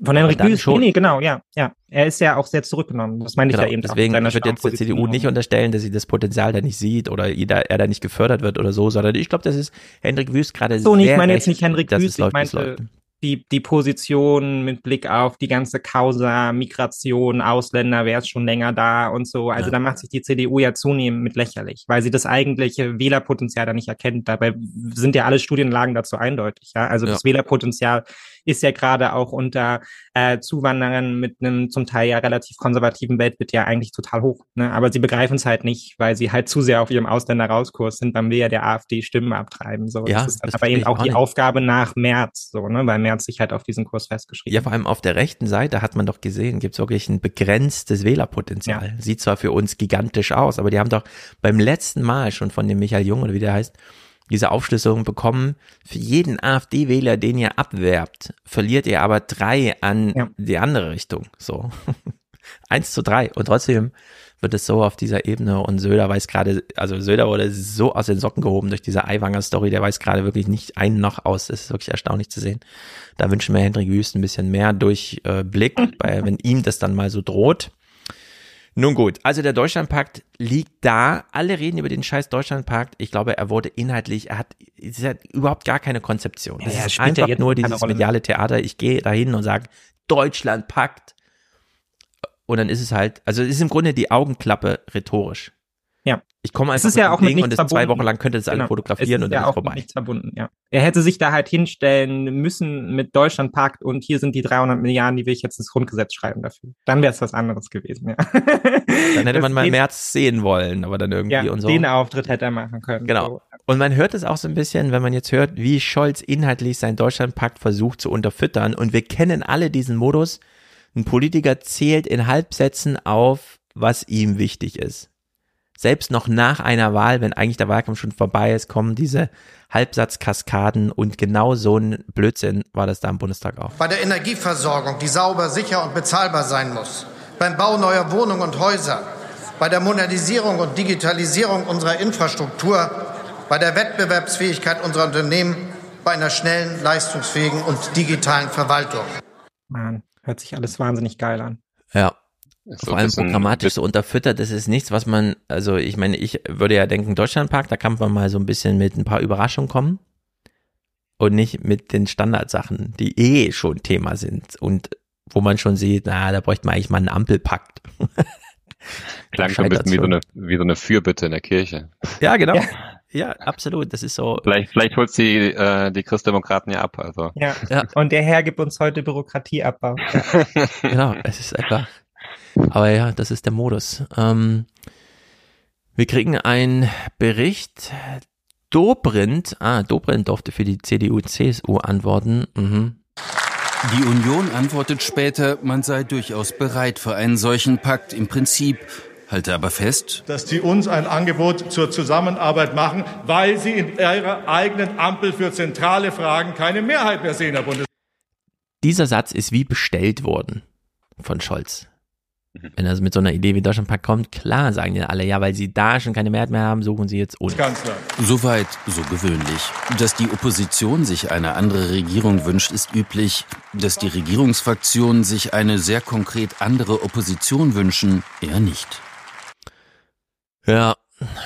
Von Henrik Wüst, schon. nee, genau, ja, ja. Er ist ja auch sehr zurückgenommen. Das meine ich Genau, ja eben deswegen seiner wird jetzt der CDU nicht unterstellen, dass sie das Potenzial da nicht sieht oder er da nicht gefördert wird oder so, sondern ich glaube, das ist Hendrik Wüst gerade So, nee, ich meine jetzt nicht Henrik Wüst, ich meinte. Die, die Position mit Blick auf die ganze Causa, Migration, Ausländer, wer ist schon länger da und so. Also Ja. da macht sich die CDU ja zunehmend mit lächerlich, weil sie das eigentliche Wählerpotenzial da nicht erkennt. Dabei sind ja alle Studienlagen dazu eindeutig. Ja? Also Ja. das Wählerpotenzial ist ja gerade auch unter äh, Zuwanderern mit einem zum Teil ja relativ konservativen Weltbild ja eigentlich total hoch. Ne? Aber sie begreifen es halt nicht, weil sie halt zu sehr auf ihrem Ausländer-Rauskurs sind, beim will ja der AfD Stimmen abtreiben. So. Ja, das ist das aber eben auch auch die. Aufgabe nach März, so, ne? weil März sich halt auf diesen Kurs festgeschrieben Ja, vor allem auf der rechten Seite hat man doch gesehen, gibt es wirklich ein begrenztes Wählerpotenzial. Sieht zwar für uns gigantisch aus, aber die haben doch beim letzten Mal schon von dem Michael Jung oder wie der heißt, diese Aufschlüsselung bekommen, für jeden AfD-Wähler, den ihr abwerbt, verliert ihr aber drei an die andere Richtung. So. Eins zu drei. Und trotzdem wird es so auf dieser Ebene und Söder weiß gerade, also Söder wurde so aus den Socken gehoben durch diese Aiwanger-Story, der weiß gerade wirklich nicht ein noch aus. Das ist wirklich erstaunlich zu sehen. Da wünschen wir Hendrik Wüst ein bisschen mehr Durchblick, weil wenn ihm das dann mal so droht. Nun gut, also der Deutschlandpakt liegt da. Alle reden über den scheiß Deutschlandpakt. Ich glaube, er wurde inhaltlich, er hat, es hat überhaupt gar keine Konzeption. Das Ja, er ist ja einfach jetzt nur dieses mediale Theater. Ich gehe dahin und sage, Deutschlandpakt. Und dann ist es halt, also es ist im Grunde die Augenklappe rhetorisch. Ich komme Es einfach ist ja auch mit nichts und es verbunden. zwei Wochen lang könnte es alle Genau. fotografieren es und dann ja ist auch vorbei. nichts verbunden, ja. Er hätte sich da halt hinstellen müssen mit Deutschlandpakt und hier sind die 300 Milliarden, die will ich jetzt ins Grundgesetz schreiben dafür. Dann wäre es was anderes gewesen, ja. Dann hätte Das man mal geht- März sehen wollen, aber dann irgendwie ja, und so. den Auftritt hätte er machen können. Genau. Und man hört es auch so ein bisschen, wenn man jetzt hört, wie Scholz inhaltlich seinen Deutschlandpakt versucht zu unterfüttern. Und wir kennen alle diesen Modus. Ein Politiker zählt in Halbsätzen auf, was ihm wichtig ist. Selbst noch nach einer Wahl, wenn eigentlich der Wahlkampf schon vorbei ist, kommen diese Halbsatzkaskaden und genau so ein Blödsinn war das da im Bundestag auch. Bei der Energieversorgung, die sauber, sicher und bezahlbar sein muss. Beim Bau neuer Wohnungen und Häuser. Bei der Modernisierung und Digitalisierung unserer Infrastruktur. Bei der Wettbewerbsfähigkeit unserer Unternehmen. Bei einer schnellen, leistungsfähigen und digitalen Verwaltung. Mann, hört sich alles wahnsinnig geil an. Ja. So Vor allem programmatisch so unterfüttert, das ist nichts, was man, also ich meine, ich würde ja denken, Deutschlandpark, da kann man mal so ein bisschen mit ein paar Überraschungen kommen und nicht mit den Standardsachen, die eh schon Thema sind und wo man schon sieht, na, da bräuchte man eigentlich mal einen Ampelpakt. Klang schon ein bisschen wie so, eine, wie so eine Fürbitte in der Kirche. Ja, genau. Ja. absolut. Das ist so. Vielleicht, vielleicht holt die, äh, die Christdemokraten ja ab. Also. Ja. Ja. Und der Herr gibt uns heute Bürokratieabbau. Genau, es ist einfach. Aber ja, das ist der Modus. Ähm, wir kriegen einen Bericht. Dobrindt, ah, Dobrindt durfte für die CDU-CSU antworten. Mhm. Die Union antwortet später, man sei durchaus bereit für einen solchen Pakt im Prinzip, halte aber fest, dass die uns ein Angebot zur Zusammenarbeit machen, weil sie in ihrer eigenen Ampel für zentrale Fragen keine Mehrheit mehr sehen, Herr Bundes. Dieser Satz ist wie bestellt worden von Scholz. Wenn er mit so einer Idee wie Deutschlandpakt kommt, klar sagen die alle, ja, weil sie da schon keine Mehrheit mehr haben, suchen sie jetzt uns. Kanzler. Soweit so gewöhnlich. Dass die Opposition sich eine andere Regierung wünscht, ist üblich. Dass die Regierungsfraktionen sich eine sehr konkret andere Opposition wünschen, eher nicht. Ja,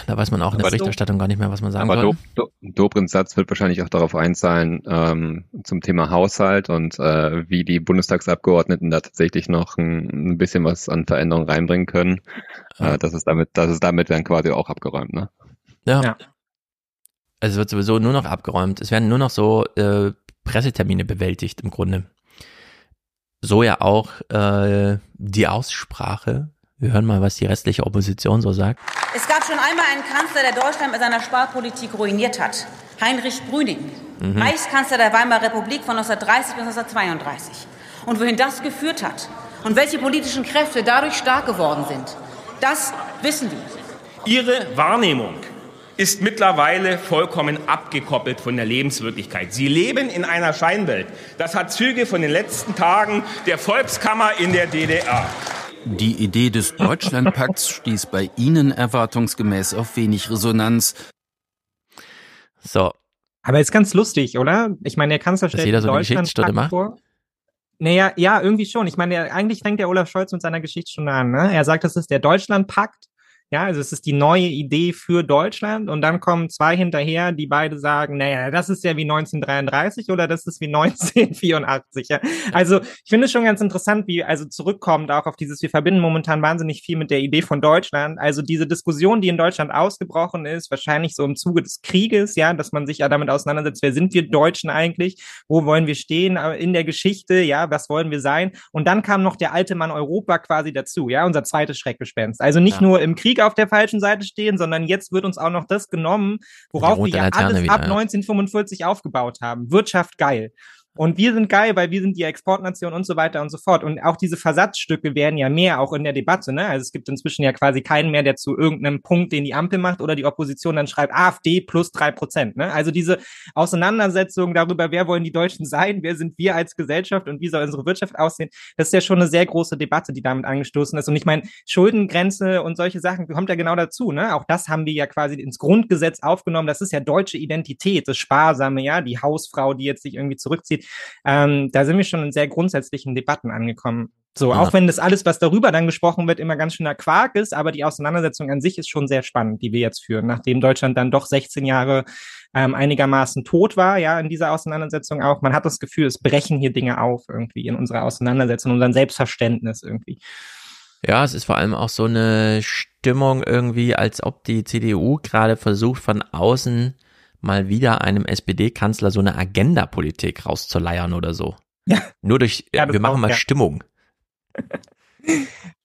da weiß man auch in der Aber- Berichterstattung gar nicht mehr, was man sagen Aber soll. Do, Dobrins Satz wird wahrscheinlich auch darauf einzahlen, ähm, zum Thema Haushalt und äh, wie die Bundestagsabgeordneten da tatsächlich noch ein, ein bisschen was an Veränderungen reinbringen können. Äh, das ist damit, das ist damit dann quasi auch abgeräumt, ne? Ja. Ja. Also es wird sowieso nur noch abgeräumt. Es werden nur noch so äh, Pressetermine bewältigt im Grunde. So ja auch äh, die Aussprache. Wir hören mal, was die restliche Opposition so sagt. Es gab schon einmal einen Kanzler, der Deutschland mit seiner Sparpolitik ruiniert hat. Heinrich Brüning, Mhm. Reichskanzler der Weimarer Republik von 1930 bis 1932. Und wohin das geführt hat und welche politischen Kräfte dadurch stark geworden sind, das wissen wir. Ihre Wahrnehmung ist mittlerweile vollkommen abgekoppelt von der Lebenswirklichkeit. Sie leben in einer Scheinwelt. Das hat Züge von den letzten Tagen der Volkskammer in der DDR. Die Idee des Deutschlandpakts stieß bei Ihnen erwartungsgemäß auf wenig Resonanz. So. Aber ist ganz lustig, oder? Ich meine, der Kanzler Dass stellt jeder so eine Geschichtsstunde macht? vor. Naja, ja, irgendwie schon. Ich meine, eigentlich fängt der Olaf Scholz mit seiner Geschichtsstunde an. Ne? Er sagt, das ist der Deutschlandpakt. Ja, also es ist die neue Idee für Deutschland und dann kommen zwei hinterher, die beide sagen, naja, das ist ja wie 1933 oder das ist wie 1984. Ja? Also ich finde es schon ganz interessant, wie also zurückkommt auch auf dieses, wir verbinden momentan wahnsinnig viel mit der Idee von Deutschland. Also diese Diskussion, die in Deutschland ausgebrochen ist, wahrscheinlich so im Zuge des Krieges, ja, dass man sich ja damit auseinandersetzt, wer sind wir Deutschen eigentlich, wo wollen wir stehen äh, in der Geschichte, ja, was wollen wir sein? Und dann kam noch der alte Mann Europa quasi dazu, ja, unser zweites Schreckgespenst. Also nicht Ja. nur im Krieg auf der falschen Seite stehen, sondern jetzt wird uns auch noch das genommen, worauf wir ja alles wieder, ab ja. 1945 aufgebaut haben. Wirtschaft geil. Und wir sind geil, weil wir sind die Exportnation und so weiter und so fort. Und auch diese Versatzstücke werden ja mehr auch in der Debatte. Ne? Also es gibt inzwischen ja quasi keinen mehr, der zu irgendeinem Punkt, den die Ampel macht oder die Opposition dann schreibt, AfD plus drei Prozent. Ne? Also diese Auseinandersetzung darüber, wer wollen die Deutschen sein, wer sind wir als Gesellschaft und wie soll unsere Wirtschaft aussehen, das ist ja schon eine sehr große Debatte, die damit angestoßen ist. Und ich meine, Schuldengrenze und solche Sachen kommt ja genau dazu. Ne? Auch das haben wir ja quasi ins Grundgesetz aufgenommen. Das ist ja deutsche Identität, das Sparsame, ja, die Hausfrau, die jetzt sich irgendwie zurückzieht. Ähm, da sind wir schon in sehr grundsätzlichen Debatten angekommen. So, Ja. auch wenn das alles, was darüber dann gesprochen wird, immer ganz schöner Quark ist, aber die Auseinandersetzung an sich ist schon sehr spannend, die wir jetzt führen, nachdem Deutschland dann doch 16 Jahre ähm, einigermaßen tot war, ja, in dieser Auseinandersetzung auch. Man hat das Gefühl, es brechen hier Dinge auf irgendwie in unserer Auseinandersetzung, unserem Selbstverständnis irgendwie. Ja, es ist vor allem auch so eine Stimmung irgendwie, als ob die CDU gerade versucht, von außen mal wieder einem SPD-Kanzler so eine Agenda-Politik rauszuleiern oder so. Ja. Nur durch, Ja, wir machen auch, mal ja. Stimmung.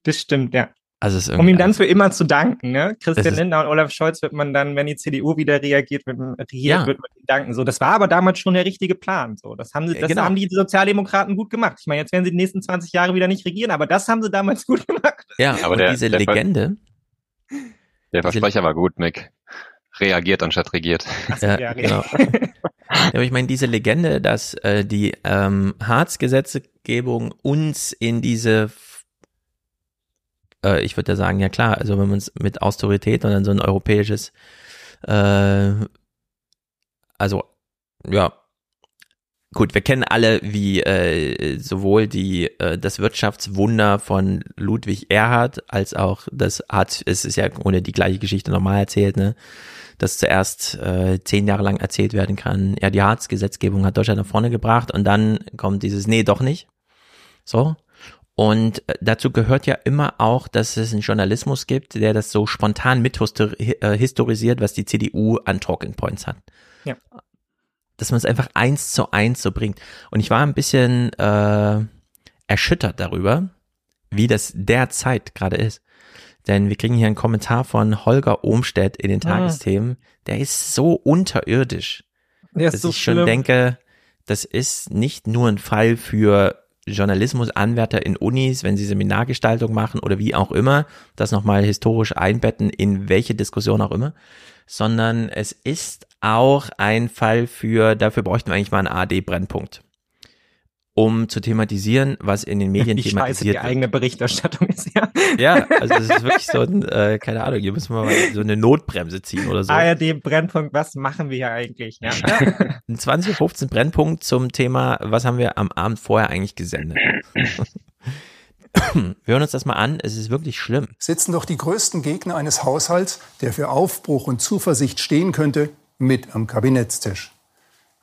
Das stimmt, ja. Also Um ihm dann für immer zu danken, ne? Christian Lindner und Olaf Scholz wird man dann, wenn die CDU wieder reagiert, wird, regiert, Ja. wird man ihnen danken. So, das war aber damals schon der richtige Plan. So, das haben sie, Äh, das genau. haben die Sozialdemokraten gut gemacht. Ich meine, jetzt werden sie die nächsten 20 Jahre wieder nicht regieren, aber das haben sie damals gut gemacht. Ja, Aber und der- diese der Ver- Legende, Der Versprecher war gut, Mick. Reagiert anstatt regiert. Ja, ja, genau. Ja, aber ich meine, diese Legende, dass äh, die ähm, Harz-Gesetzgebung uns in diese, äh, ich würde ja sagen, ja klar, also wenn man es mit Austerität und dann so ein europäisches, äh, also ja, gut, wir kennen alle, wie äh, sowohl die äh, das Wirtschaftswunder von Ludwig Erhard als auch das Hartz, es ist ja ohne die gleiche Geschichte normal erzählt, ne? Das zuerst äh, zehn Jahre lang erzählt werden kann. Ja, die Hartz-Gesetzgebung hat Deutschland nach vorne gebracht und dann kommt dieses, nee, doch nicht. So. Und äh, dazu gehört ja immer auch, dass es einen Journalismus gibt, der das so spontan mit äh, historisiert, was die CDU an Talking Points hat. Ja. Dass man es einfach eins zu eins so bringt. Und ich war ein bisschen äh, erschüttert darüber, wie das derzeit gerade ist. Denn wir kriegen hier einen Kommentar von Holger Ohmstedt in den Ah. Tagesthemen. Der ist so unterirdisch, Der dass so ich schon schlimm. denke, das ist nicht nur ein Fall für Journalismusanwärter in Unis, wenn sie Seminargestaltung machen oder wie auch immer, das nochmal historisch einbetten in welche Diskussion auch immer, sondern es ist auch ein Fall für, dafür bräuchten wir eigentlich mal einen AD-Brennpunkt, um zu thematisieren, was in den Medien Wie scheiße thematisiert die wird. eigene Berichterstattung ist, ja. Ja, also das ist wirklich so ein, äh, keine Ahnung, hier müssen wir mal so eine Notbremse ziehen oder so. ARD Brennpunkt, was machen wir hier eigentlich? Ja. Ein 2015 Brennpunkt zum Thema, was haben wir am Abend vorher eigentlich gesendet? wir hören uns das mal an, es ist wirklich schlimm. sitzen doch die größten Gegner eines Haushalts, der für Aufbruch und Zuversicht stehen könnte, mit am Kabinettstisch.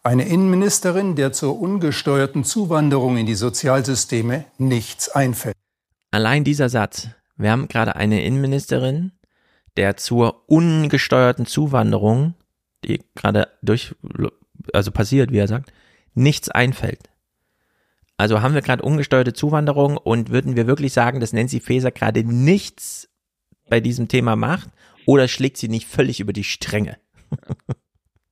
Eine Innenministerin, der zur ungesteuerten Zuwanderung in die Sozialsysteme nichts einfällt. Allein dieser Satz. Wir haben gerade eine Innenministerin, der zur ungesteuerten Zuwanderung, die gerade durch, also passiert, wie er sagt, nichts einfällt. Also haben wir gerade ungesteuerte Zuwanderung und würden wir wirklich sagen, dass Nancy Faeser gerade nichts bei diesem Thema macht oder schlägt sie nicht völlig über die Stränge?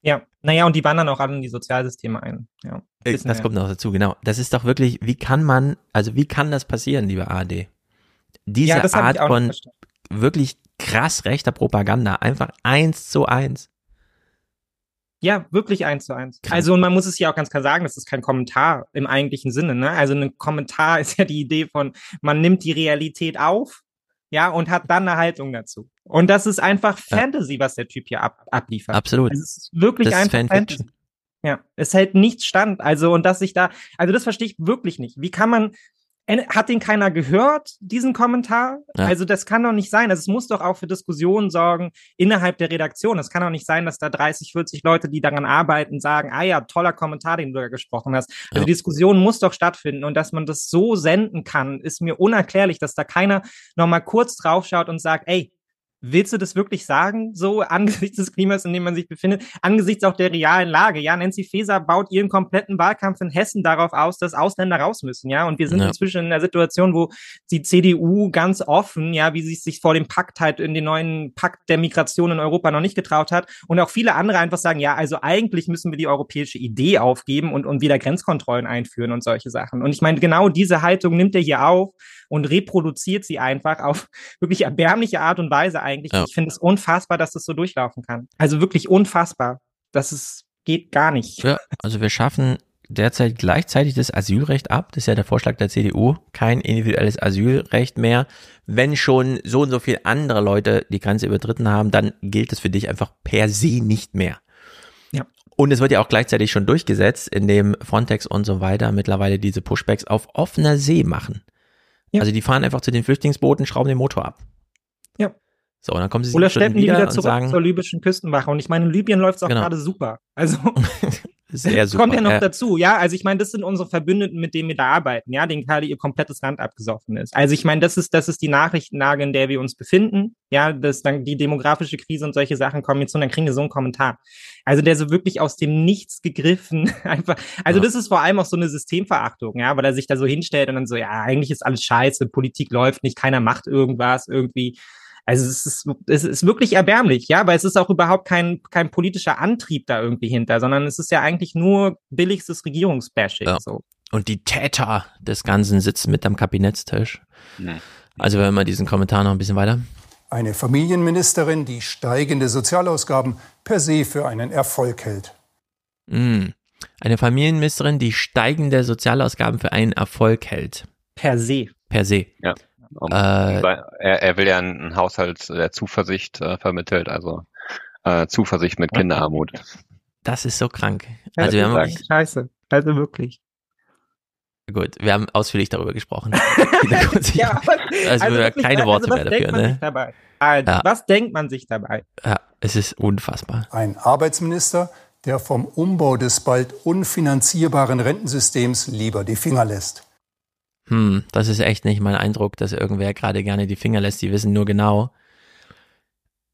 Ja, naja, und die wandern auch alle in die Sozialsysteme ein. Ja, Das wir. kommt noch dazu, genau. Das ist doch wirklich, wie kann man, also wie kann das passieren, liebe ARD? Diese Ja, Art von wirklich krass rechter Propaganda, einfach eins zu eins. Ja, wirklich eins zu eins. Also, und man muss es ja auch ganz klar sagen, das ist kein Kommentar im eigentlichen Sinne, ne? Also, ein Kommentar ist ja die Idee von, man nimmt die Realität auf, ja, und hat dann eine Haltung dazu. Und das ist einfach Fantasy, was der Typ hier ab, abliefert. Absolut. Also, es ist wirklich Das ist einfach Fanfiction. Fantasy. Ja, es hält nichts stand. Also, und dass ich da, also das verstehe ich wirklich nicht. Wie kann man, hat den keiner gehört, diesen Kommentar? Ja. Also, das kann doch nicht sein. Also, es muss doch auch für Diskussionen sorgen innerhalb der Redaktion. Es kann doch nicht sein, dass da 30, 40 Leute, die daran arbeiten, sagen, ah ja, toller Kommentar, den du da gesprochen hast. Also, Ja. die Diskussion muss doch stattfinden und dass man das so senden kann, ist mir unerklärlich, dass da keiner nochmal kurz draufschaut und sagt, ey, Willst du das wirklich sagen, so angesichts des Klimas, in dem man sich befindet, angesichts auch der realen Lage? Ja, Nancy Faeser baut ihren kompletten Wahlkampf in Hessen darauf aus, dass Ausländer raus müssen, ja. Und wir sind Ja. inzwischen in einer Situation, wo die CDU ganz offen, ja, wie sie sich vor dem Pakt halt in den neuen Pakt der Migration in Europa noch nicht getraut hat. Und auch viele andere einfach sagen, ja, also eigentlich müssen wir die europäische Idee aufgeben und, und wieder Grenzkontrollen einführen und solche Sachen. Und ich meine, genau diese Haltung nimmt er hier auf und reproduziert sie einfach auf wirklich erbärmliche Art und Weise eigentlich. Ja. Ich finde es unfassbar, dass das so durchlaufen kann. Also wirklich unfassbar. Das ist, geht gar nicht. Ja, also wir schaffen derzeit gleichzeitig das Asylrecht ab. Das ist ja der Vorschlag der CDU. Kein individuelles Asylrecht mehr. Wenn schon so und so viele andere Leute die Grenze übertreten haben, dann gilt es für dich einfach per se nicht mehr. Ja. Und es wird ja auch gleichzeitig schon durchgesetzt, indem Frontex und so weiter mittlerweile diese Pushbacks auf offener See machen. Ja. Also die fahren einfach zu den Flüchtlingsbooten, schrauben den Motor ab. Ja. So, und dann kommen sie Oder schleppen die wieder zurück sagen, zur libyschen Küstenwache. Und ich meine, in Libyen läuft es auch Genau. gerade super. Also, sehr super. Kommt ja noch Äh, dazu, ja. Also ich meine, das sind unsere Verbündeten, mit denen wir da arbeiten, ja, denen gerade ihr komplettes Land abgesoffen ist. Also ich meine, das ist, das ist die Nachrichtenlage, in der wir uns befinden. Ja, das dann die demografische Krise und solche Sachen kommen jetzt und dann kriegen wir so einen Kommentar. Also der so wirklich aus dem Nichts gegriffen, einfach. Also Ja. das ist vor allem auch so eine Systemverachtung, ja, weil er sich da so hinstellt und dann so, ja, eigentlich ist alles scheiße, Politik läuft nicht, keiner macht irgendwas irgendwie. Also es ist, es ist wirklich erbärmlich, ja, weil es ist auch überhaupt kein, kein politischer Antrieb da irgendwie hinter, sondern es ist ja eigentlich nur billigstes Regierungsbashing. Ja. So. Und die Täter des Ganzen sitzen mit am Kabinettstisch. Also wenn wir diesen Kommentar noch ein bisschen weiter. Eine Familienministerin, die steigende Sozialausgaben per se für einen Erfolg hält. Mm. Eine Familienministerin, die steigende Sozialausgaben für einen Erfolg hält. Per se. Per se. Ja. Um, Äh, er, er will ja einen Haushalt der Zuversicht äh, vermittelt, also äh, Zuversicht mit Kinderarmut. Das ist so krank. Ja, Also wir das haben ist wirklich, scheiße. Also wirklich. gut, wir haben ausführlich darüber gesprochen. ja, Also, wirklich, keine Worte was mehr denkt dafür, man ne? Sich dabei? Also, Ja. Was denkt man sich dabei? Ja, es ist unfassbar. Ein Arbeitsminister, der vom Umbau des bald unfinanzierbaren Rentensystems lieber die Finger lässt. Hm, das ist echt nicht mein Eindruck, dass irgendwer gerade gerne die Finger lässt. Die wissen nur genau,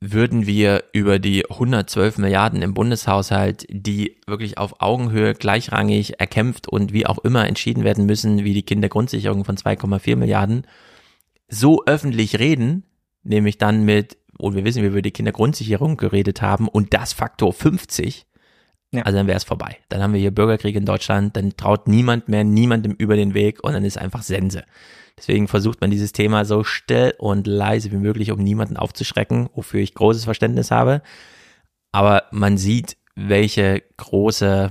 würden wir über die 112 Milliarden im Bundeshaushalt, die wirklich auf Augenhöhe gleichrangig erkämpft und wie auch immer entschieden werden müssen, wie die Kindergrundsicherung von 2,4 Milliarden, so öffentlich reden, nämlich dann mit, und wir wissen, wie wir über die Kindergrundsicherung geredet haben, und das Faktor 50, also dann wäre es vorbei. Dann haben wir hier Bürgerkrieg in Deutschland, dann traut niemand mehr niemandem über den Weg und dann ist einfach Sense. Deswegen versucht man dieses Thema so still und leise wie möglich, um niemanden aufzuschrecken, wofür ich großes Verständnis habe. Aber man sieht, welche große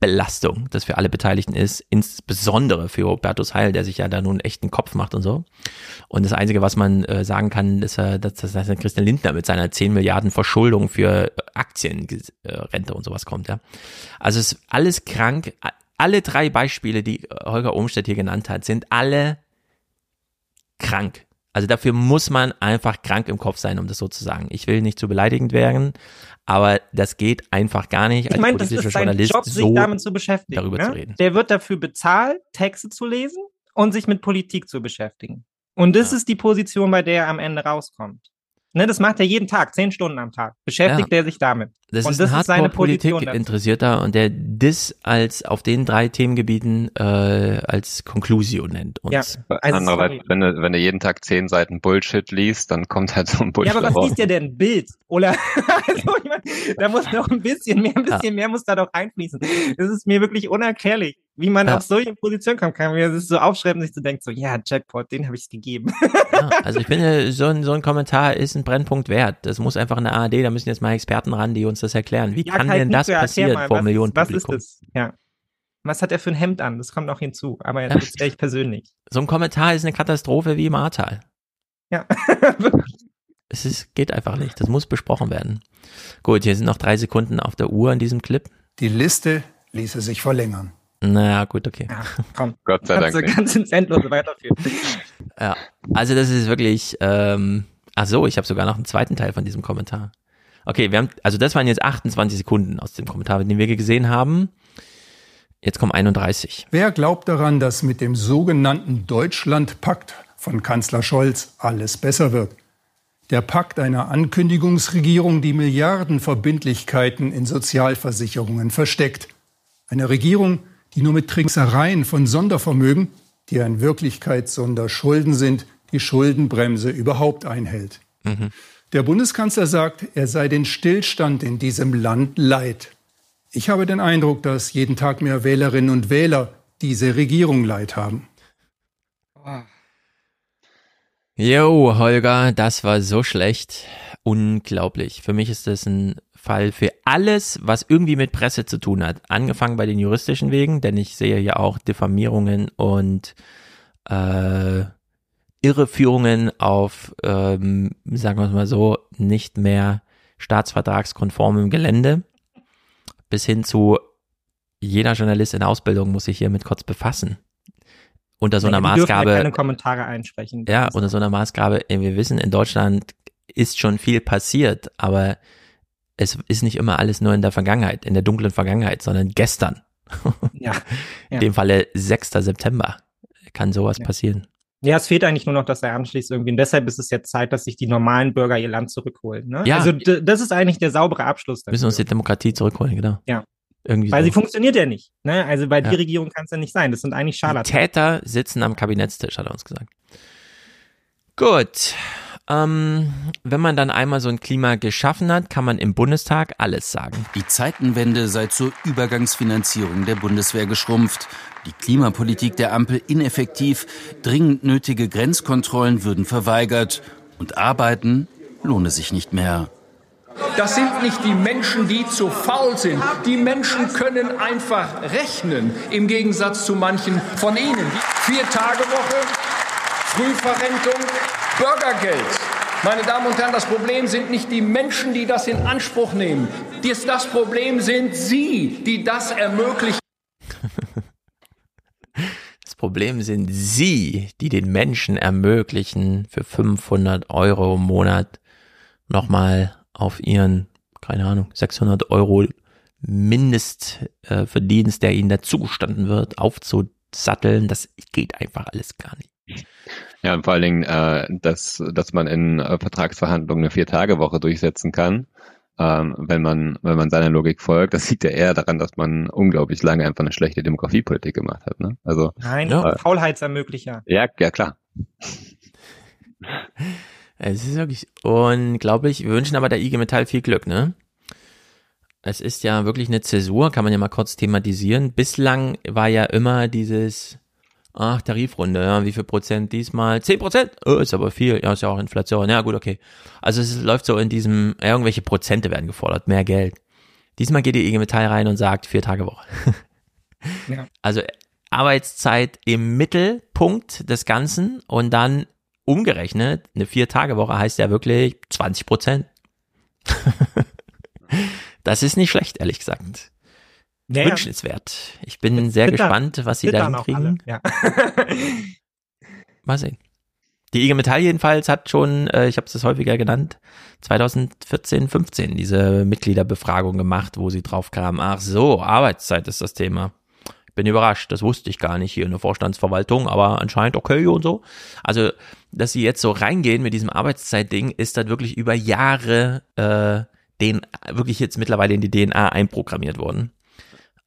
Belastung das für alle Beteiligten ist, insbesondere für Hubertus Heil, der sich ja da nun echt einen Kopf macht und so. Und das Einzige, was man äh, sagen kann, ist, äh, dass, dass, dass Christian Lindner mit seiner 10 Milliarden Verschuldung für Aktienrente und sowas kommt. Ja. Also es ist alles krank. Alle drei Beispiele, die Holger Ohmstedt hier genannt hat, sind alle krank. Also dafür muss man einfach krank im Kopf sein, um das so zu sagen. Ich will nicht zu beleidigend werden, aber das geht einfach gar nicht, Ich als meine, das ist sein Journalist Job, sich so damit zu beschäftigen. darüber ne? zu reden. Der wird dafür bezahlt, Texte zu lesen und sich mit Politik zu beschäftigen. Und das ist die Position, bei der er am Ende rauskommt. Ne, das macht er jeden Tag, zehn Stunden am Tag. Beschäftigt Ja. er sich damit. Das und ist das ein ist seine Position. dazu. Hardcore-Politik-Interessierter und der das als auf den drei Themengebieten äh, als Conclusio nennt. Und Also Andererseits, wenn du, wenn du jeden Tag zehn Seiten Bullshit liest, dann kommt halt so ein Ja, Bullshit aber was raus. liest ihr denn? Bild? Oder? also, ich mein, da muss noch ein bisschen mehr, ein bisschen mehr muss da doch einfließen. Das ist mir wirklich unerklärlich, wie man Ja. auf solche Positionen kommen kann. Wie man sich so aufschreibt und sich so denkt, so, ja, Jackpot, den habe ich gegeben. Ja, also ich finde, so ein, so ein Kommentar ist ein Brennpunkt wert. Das muss einfach in der ARD, da müssen jetzt mal Experten ran, die uns das erklären. Wie Ja, kann denn das passieren mal, vor was Millionen ist, Was Publikum? ist das? Ja. Was hat er für ein Hemd an? Das kommt noch hinzu. Aber jetzt wäre ich persönlich. So ein Kommentar ist eine Katastrophe wie im Ahrtal. Ja. es ist, geht einfach nicht. Das muss besprochen werden. Gut, hier sind noch drei Sekunden auf der Uhr in diesem Clip. Die Liste ließe sich verlängern. Naja, gut, okay. Komm. Gott sei Kannst Dank du ganz ins Endlose weiterführen. Ja, also das ist wirklich, ähm, ach so, ich habe sogar noch einen zweiten Teil von diesem Kommentar. Okay, wir haben, also das waren jetzt 28 Sekunden aus dem Kommentar, den wir gesehen haben. Jetzt kommen 31. Wer glaubt daran, dass mit dem sogenannten Deutschlandpakt von Kanzler Scholz alles besser wird? Der Pakt einer Ankündigungsregierung, die Milliardenverbindlichkeiten in Sozialversicherungen versteckt. Eine Regierung, die nur mit Tricksereien von Sondervermögen, die ja in Wirklichkeit Sonderschulden sind, die Schuldenbremse überhaupt einhält. Mhm. Der Bundeskanzler sagt, er sei den Stillstand in diesem Land leid. Ich habe den Eindruck, dass jeden Tag mehr Wählerinnen und Wähler diese Regierung leid haben. Jo, Holger, das war so schlecht. Unglaublich. Für mich ist das ein Fall für alles, was irgendwie mit Presse zu tun hat. Angefangen bei den juristischen Wegen, denn ich sehe ja auch Diffamierungen und äh, Irreführungen auf, ähm, sagen wir es mal so, nicht mehr staatsvertragskonformem Gelände. Bis hin zu jeder Journalist in Ausbildung muss sich hiermit kurz befassen. Unter so einer Die dürfen ja Maßgabe. keine Kommentare einsprechen. Ja, unter so einer Maßgabe, wir wissen, in Deutschland ist schon viel passiert, aber es ist nicht immer alles nur in der Vergangenheit, in der dunklen Vergangenheit, sondern gestern. Ja. In dem Falle 6. September kann sowas Ja. passieren. Ja, es fehlt eigentlich nur noch, dass er anschließt irgendwie. Und deshalb ist es jetzt Zeit, dass sich die normalen Bürger ihr Land zurückholen. Ne? Ja. Also das ist eigentlich der saubere Abschluss. Wir müssen uns die Demokratie zurückholen, genau. Ja. Irgendwie Weil so. sie funktioniert ja nicht. Ne? Also bei Ja. die Regierung kann es ja nicht sein. Das sind eigentlich Die Scharlatane. Täter sitzen am Kabinettstisch, hat er uns gesagt. Gut. Ähm, wenn man dann einmal so ein Klima geschaffen hat, kann man im Bundestag alles sagen. Die Zeitenwende sei zur Übergangsfinanzierung der Bundeswehr geschrumpft. Die Klimapolitik der Ampel ineffektiv. Dringend nötige Grenzkontrollen würden verweigert. Und Arbeiten lohne sich nicht mehr. Das sind nicht die Menschen, die zu faul sind. Die Menschen können einfach rechnen, im Gegensatz zu manchen von Ihnen. Vier-Tage-Woche, Frühverrentung, Bürgergeld. Meine Damen und Herren, das Problem sind nicht die Menschen, die das in Anspruch nehmen. Dies- Das Problem sind Sie, die das ermöglichen. Das Problem sind Sie, die den Menschen ermöglichen, für 500 Euro im Monat nochmal auf ihren, keine Ahnung, 600 Euro Mindestverdienst, der ihnen dazugestanden wird, aufzusatteln. Das geht einfach alles gar nicht. Ja, und vor allen Dingen, äh, dass, dass man in äh, Vertragsverhandlungen eine Vier-Tage-Woche durchsetzen kann, ähm, wenn man, wenn man seiner Logik folgt, das liegt ja eher daran, dass man unglaublich lange einfach eine schlechte Demografiepolitik gemacht hat. Ne? Also Nein, äh, Faulheitsermöglicher. ja, ja klar. Es ist wirklich unglaublich. Wir wünschen aber der IG Metall viel Glück, ne? Es ist ja wirklich eine Zäsur, kann man ja mal kurz thematisieren. Bislang war ja immer dieses, ach, Tarifrunde, ja, wie viel Prozent diesmal? Zehn Prozent? Oh, ist aber viel. Ja, ist ja auch Inflation. Ja, gut, okay. Also es läuft so in diesem, irgendwelche Prozente werden gefordert, mehr Geld. Diesmal geht die IG Metall rein und sagt, vier Tage Woche. Ja. Also Arbeitszeit im Mittelpunkt des Ganzen und dann umgerechnet, eine Vier-Tage-Woche heißt ja wirklich 20 Prozent. das ist nicht schlecht, ehrlich gesagt. Ja, ja. Wünschenswert. Ich bin sehr Zittern- gespannt, was sie da hinkriegen. Ja. Mal sehen. Die IG Metall jedenfalls hat schon, äh, ich habe es häufiger genannt, 2014, 15 diese Mitgliederbefragung gemacht, wo sie drauf kamen, ach so, Arbeitszeit ist das Thema. Bin überrascht, das wusste ich gar nicht hier in der Vorstandsverwaltung, aber anscheinend okay und so. Also, dass sie jetzt so reingehen mit diesem Arbeitszeitding, ist dann wirklich über Jahre äh, den wirklich jetzt mittlerweile in die DNA einprogrammiert worden.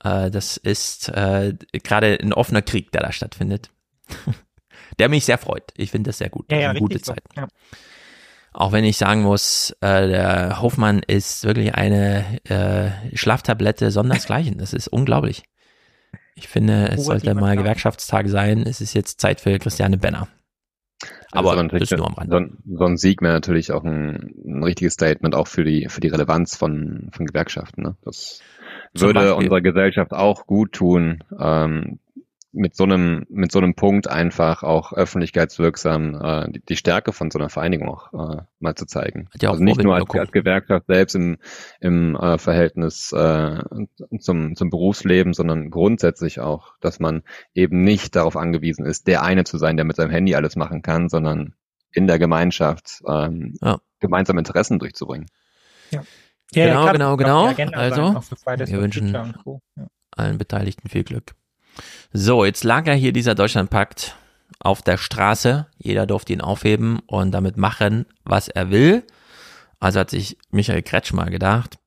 Äh, das ist äh, gerade ein offener Krieg, der da stattfindet. der mich sehr freut. Ich finde das sehr gut. Ja, ja, Eine gute richtig so. Zeit. Ja. Auch wenn ich sagen muss, äh, der Hofmann ist wirklich eine äh, Schlaftablette sondersgleichen. Das ist unglaublich. Ich finde, es Ruhe, sollte mal kann. Gewerkschaftstag sein. Es ist jetzt Zeit für Christiane Benner. Aber das ist nur am Rand. so, ein, so ein Sieg wäre natürlich auch ein, ein richtiges Statement auch für die für die Relevanz von von Gewerkschaften. Ne? Das würde Beispiel. unserer Gesellschaft auch gut tun, ähm, mit so einem mit so einem Punkt einfach auch öffentlichkeitswirksam äh, die, die Stärke von so einer Vereinigung auch äh, mal zu zeigen. Ja also nicht nur als, als Gewerkschaft selbst im im äh, Verhältnis äh, zum zum Berufsleben, sondern grundsätzlich auch, dass man eben nicht darauf angewiesen ist, der eine zu sein, der mit seinem Handy alles machen kann, sondern in der Gemeinschaft ähm, Ja. gemeinsame Interessen durchzubringen. Ja, genau, klar, genau, wird genau. die Agenda sein, Also, wir wünschen Co. Ja. allen Beteiligten viel Glück. So, jetzt lag ja hier dieser Deutschlandpakt auf der Straße. Jeder durfte ihn aufheben und damit machen, was er will. Also hat sich Michael Kretschmer gedacht,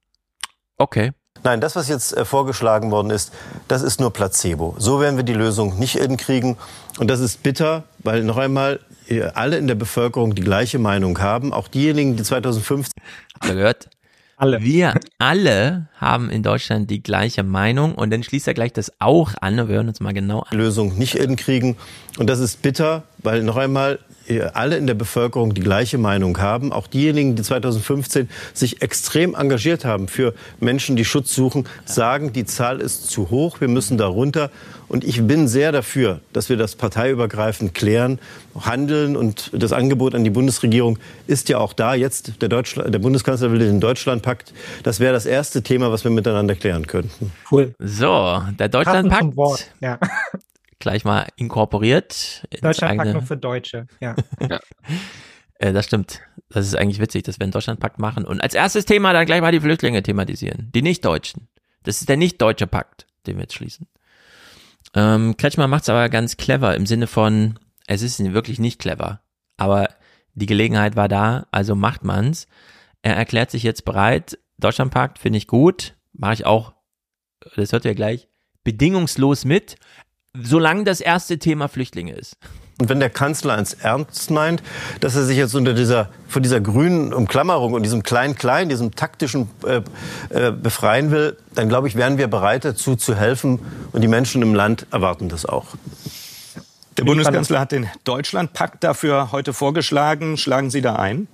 okay, Nein, das, was jetzt äh, vorgeschlagen worden ist, das ist nur Placebo. So werden wir die Lösung nicht hinkriegen. Und das ist bitter, weil noch einmal äh, alle in der Bevölkerung die gleiche Meinung haben. Auch diejenigen, die 2015 habt ihr gehört? Alle. Wir alle haben in Deutschland die gleiche Meinung und dann schließt er gleich das auch an. Wir hören uns mal genau an. Lösung nicht hinkriegen. Und das ist bitter, weil noch einmal äh, alle in der Bevölkerung die gleiche Meinung haben. Auch diejenigen, die 2015 sich extrem engagiert haben für Menschen, die Schutz suchen, sagen, die Zahl ist zu hoch, wir müssen da runter. Und ich bin sehr dafür, dass wir das parteiübergreifend klären, handeln. Und das Angebot an die Bundesregierung ist ja auch da. Jetzt der, Deutschland, der Bundeskanzler will den Deutschlandpakt. Das wäre das erste Thema, was wir miteinander klären könnten. Cool. So, der Deutschlandpakt. Ja. gleich mal inkorporiert. Deutschlandpakt eigene- nur für Deutsche. Ja. Äh, das stimmt. Das ist eigentlich witzig, dass wir einen Deutschlandpakt machen und als erstes Thema dann gleich mal die Flüchtlinge thematisieren. Die Nicht-Deutschen. Das ist der nicht-deutsche Pakt, den wir jetzt schließen. Ähm, Kretschmer macht es aber ganz clever im Sinne von, es ist wirklich nicht clever, aber die Gelegenheit war da, also macht man's. Er erklärt sich jetzt bereit. Deutschlandpakt finde ich gut, mache ich auch, das hört ihr gleich, bedingungslos mit, solange das erste Thema Flüchtlinge ist. Und wenn der Kanzler eins ernst meint, dass er sich jetzt unter dieser, von dieser grünen Umklammerung und diesem Klein-Klein, diesem taktischen äh, äh, befreien will, dann glaube ich, wären wir bereit dazu zu helfen. Und die Menschen im Land erwarten das auch. Der Bundeskanzler hat den Deutschlandpakt dafür heute vorgeschlagen. Schlagen Sie da ein?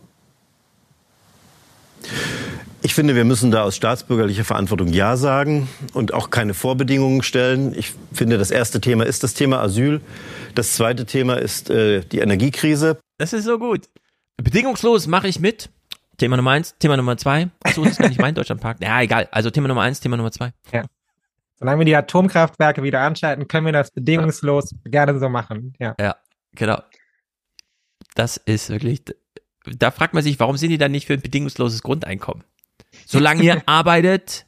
Ich finde, wir müssen da aus staatsbürgerlicher Verantwortung Ja sagen und auch keine Vorbedingungen stellen. Ich finde, das erste Thema ist das Thema Asyl. Das zweite Thema ist äh, die Energiekrise. Das ist so gut. Bedingungslos mache ich mit. Thema Nummer eins, Thema Nummer zwei. Achso, das ist gar nicht mein Deutschlandpark. Ja, egal. Also Thema Nummer eins, Thema Nummer zwei. Ja. Solange wir die Atomkraftwerke wieder anschalten, können wir das bedingungslos ja. gerne so machen. Ja. ja, genau. Das ist wirklich, da fragt man sich, warum sind die dann nicht für ein bedingungsloses Grundeinkommen? Solange ihr arbeitet,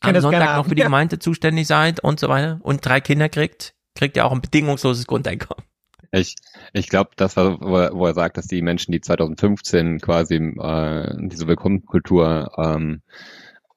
am Sonntag noch für die Gemeinde zuständig seid und so weiter und drei Kinder kriegt, kriegt ihr auch ein bedingungsloses Grundeinkommen. Ich, ich glaube, das war, wo er, wo er sagt, dass die Menschen, die 2015 quasi äh, diese Willkommenkultur ähm,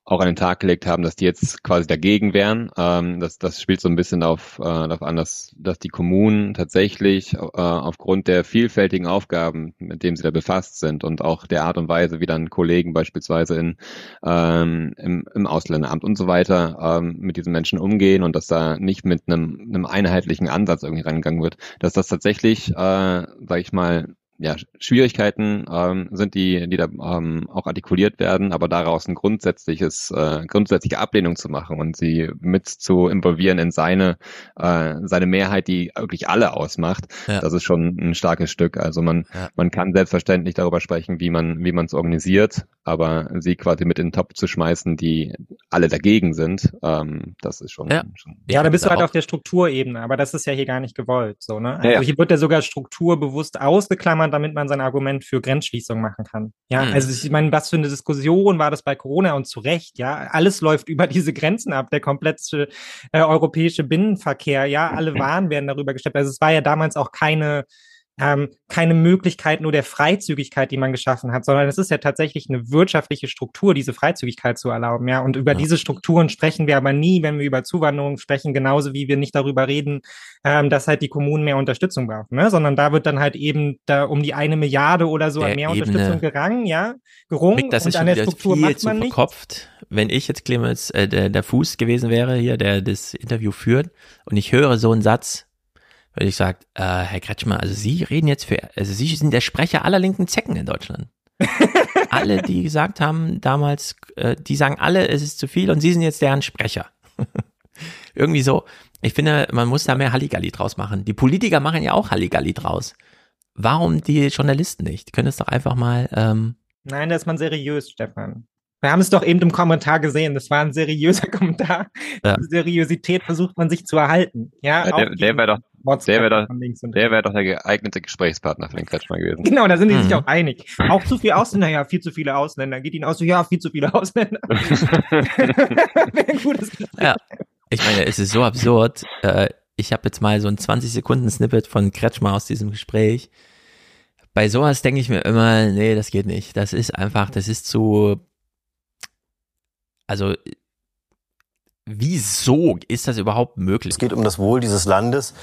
auch an den Tag gelegt haben, dass die jetzt quasi dagegen wären. Ähm, das, das spielt so ein bisschen auf, äh, darauf an, dass, dass die Kommunen tatsächlich äh, aufgrund der vielfältigen Aufgaben, mit denen sie da befasst sind und auch der Art und Weise, wie dann Kollegen beispielsweise in, ähm, im, im Ausländeramt und so weiter ähm, mit diesen Menschen umgehen und dass da nicht mit einem, einem einheitlichen Ansatz irgendwie rangegangen wird, dass das tatsächlich, äh, sage ich mal, ja, Schwierigkeiten ähm, sind, die, die da ähm, auch artikuliert werden, aber daraus ein grundsätzliches, äh, grundsätzliche Ablehnung zu machen und sie mit zu involvieren in seine, äh, seine Mehrheit, die wirklich alle ausmacht, ja. das ist schon ein starkes Stück. Also man, ja. man kann selbstverständlich darüber sprechen, wie man, wie man es organisiert, aber sie quasi mit in den Topf zu schmeißen, die alle dagegen sind, ähm, das ist schon. Ja, schon ja da bist du halt auf der Strukturebene, aber das ist ja hier gar nicht gewollt, so, ne? Also hier wird ja sogar Struktur bewusst ausgeklammert kann, damit man sein Argument für Grenzschließung machen kann. Ja, mhm. also ich meine, was für eine Diskussion war das bei Corona und zu Recht, ja. Alles läuft über diese Grenzen ab, der komplette äh, europäische Binnenverkehr, ja, alle Waren werden darüber gestellt. Also es war ja damals auch keine ähm, keine Möglichkeit nur der Freizügigkeit, die man geschaffen hat, sondern es ist ja tatsächlich eine wirtschaftliche Struktur, diese Freizügigkeit zu erlauben. Ja, und über ja. diese Strukturen sprechen wir aber nie, wenn wir über Zuwanderung sprechen, genauso wie wir nicht darüber reden, ähm, dass halt die Kommunen mehr Unterstützung brauchen, ne? sondern da wird dann halt eben da um die eine Milliarde oder so der an mehr Ebene Unterstützung gerangen, ja, gerungen das und an der Struktur macht man nicht. Verkopft. Wenn ich jetzt Clemens äh, der, der Fuß gewesen wäre hier, der das Interview führt und ich höre so einen Satz, weil ich sage, äh, Herr Kretschmer, also Sie reden jetzt für, also Sie sind der Sprecher aller linken Zecken in Deutschland. alle, die gesagt haben damals, äh, die sagen alle, es ist zu viel und Sie sind jetzt deren Sprecher. Irgendwie so. Ich finde, man muss da mehr Halligalli draus machen. Die Politiker machen ja auch Halligalli draus. Warum die Journalisten nicht? Die können es doch einfach mal. Ähm Nein, da ist man seriös, Stefan. Wir haben es doch eben im Kommentar gesehen. Das war ein seriöser Kommentar. Ja. Seriosität versucht man sich zu erhalten. Ja, ja der, der wäre doch der wäre doch, der doch der geeignete Gesprächspartner für den Kretschmer gewesen. Genau, da sind die mhm. sich auch einig. Auch zu viele Ausländer, ja, viel zu viele Ausländer. Geht ihnen aus so, ja, viel zu viele Ausländer. ja, ich meine, es ist so absurd. Äh, ich habe jetzt mal so ein 20 Sekunden Snippet von Kretschmer aus diesem Gespräch. Bei sowas denke ich mir immer, nee, das geht nicht. Das ist einfach, das ist zu, also Wieso ist das überhaupt möglich? Es geht um das Wohl dieses Landes.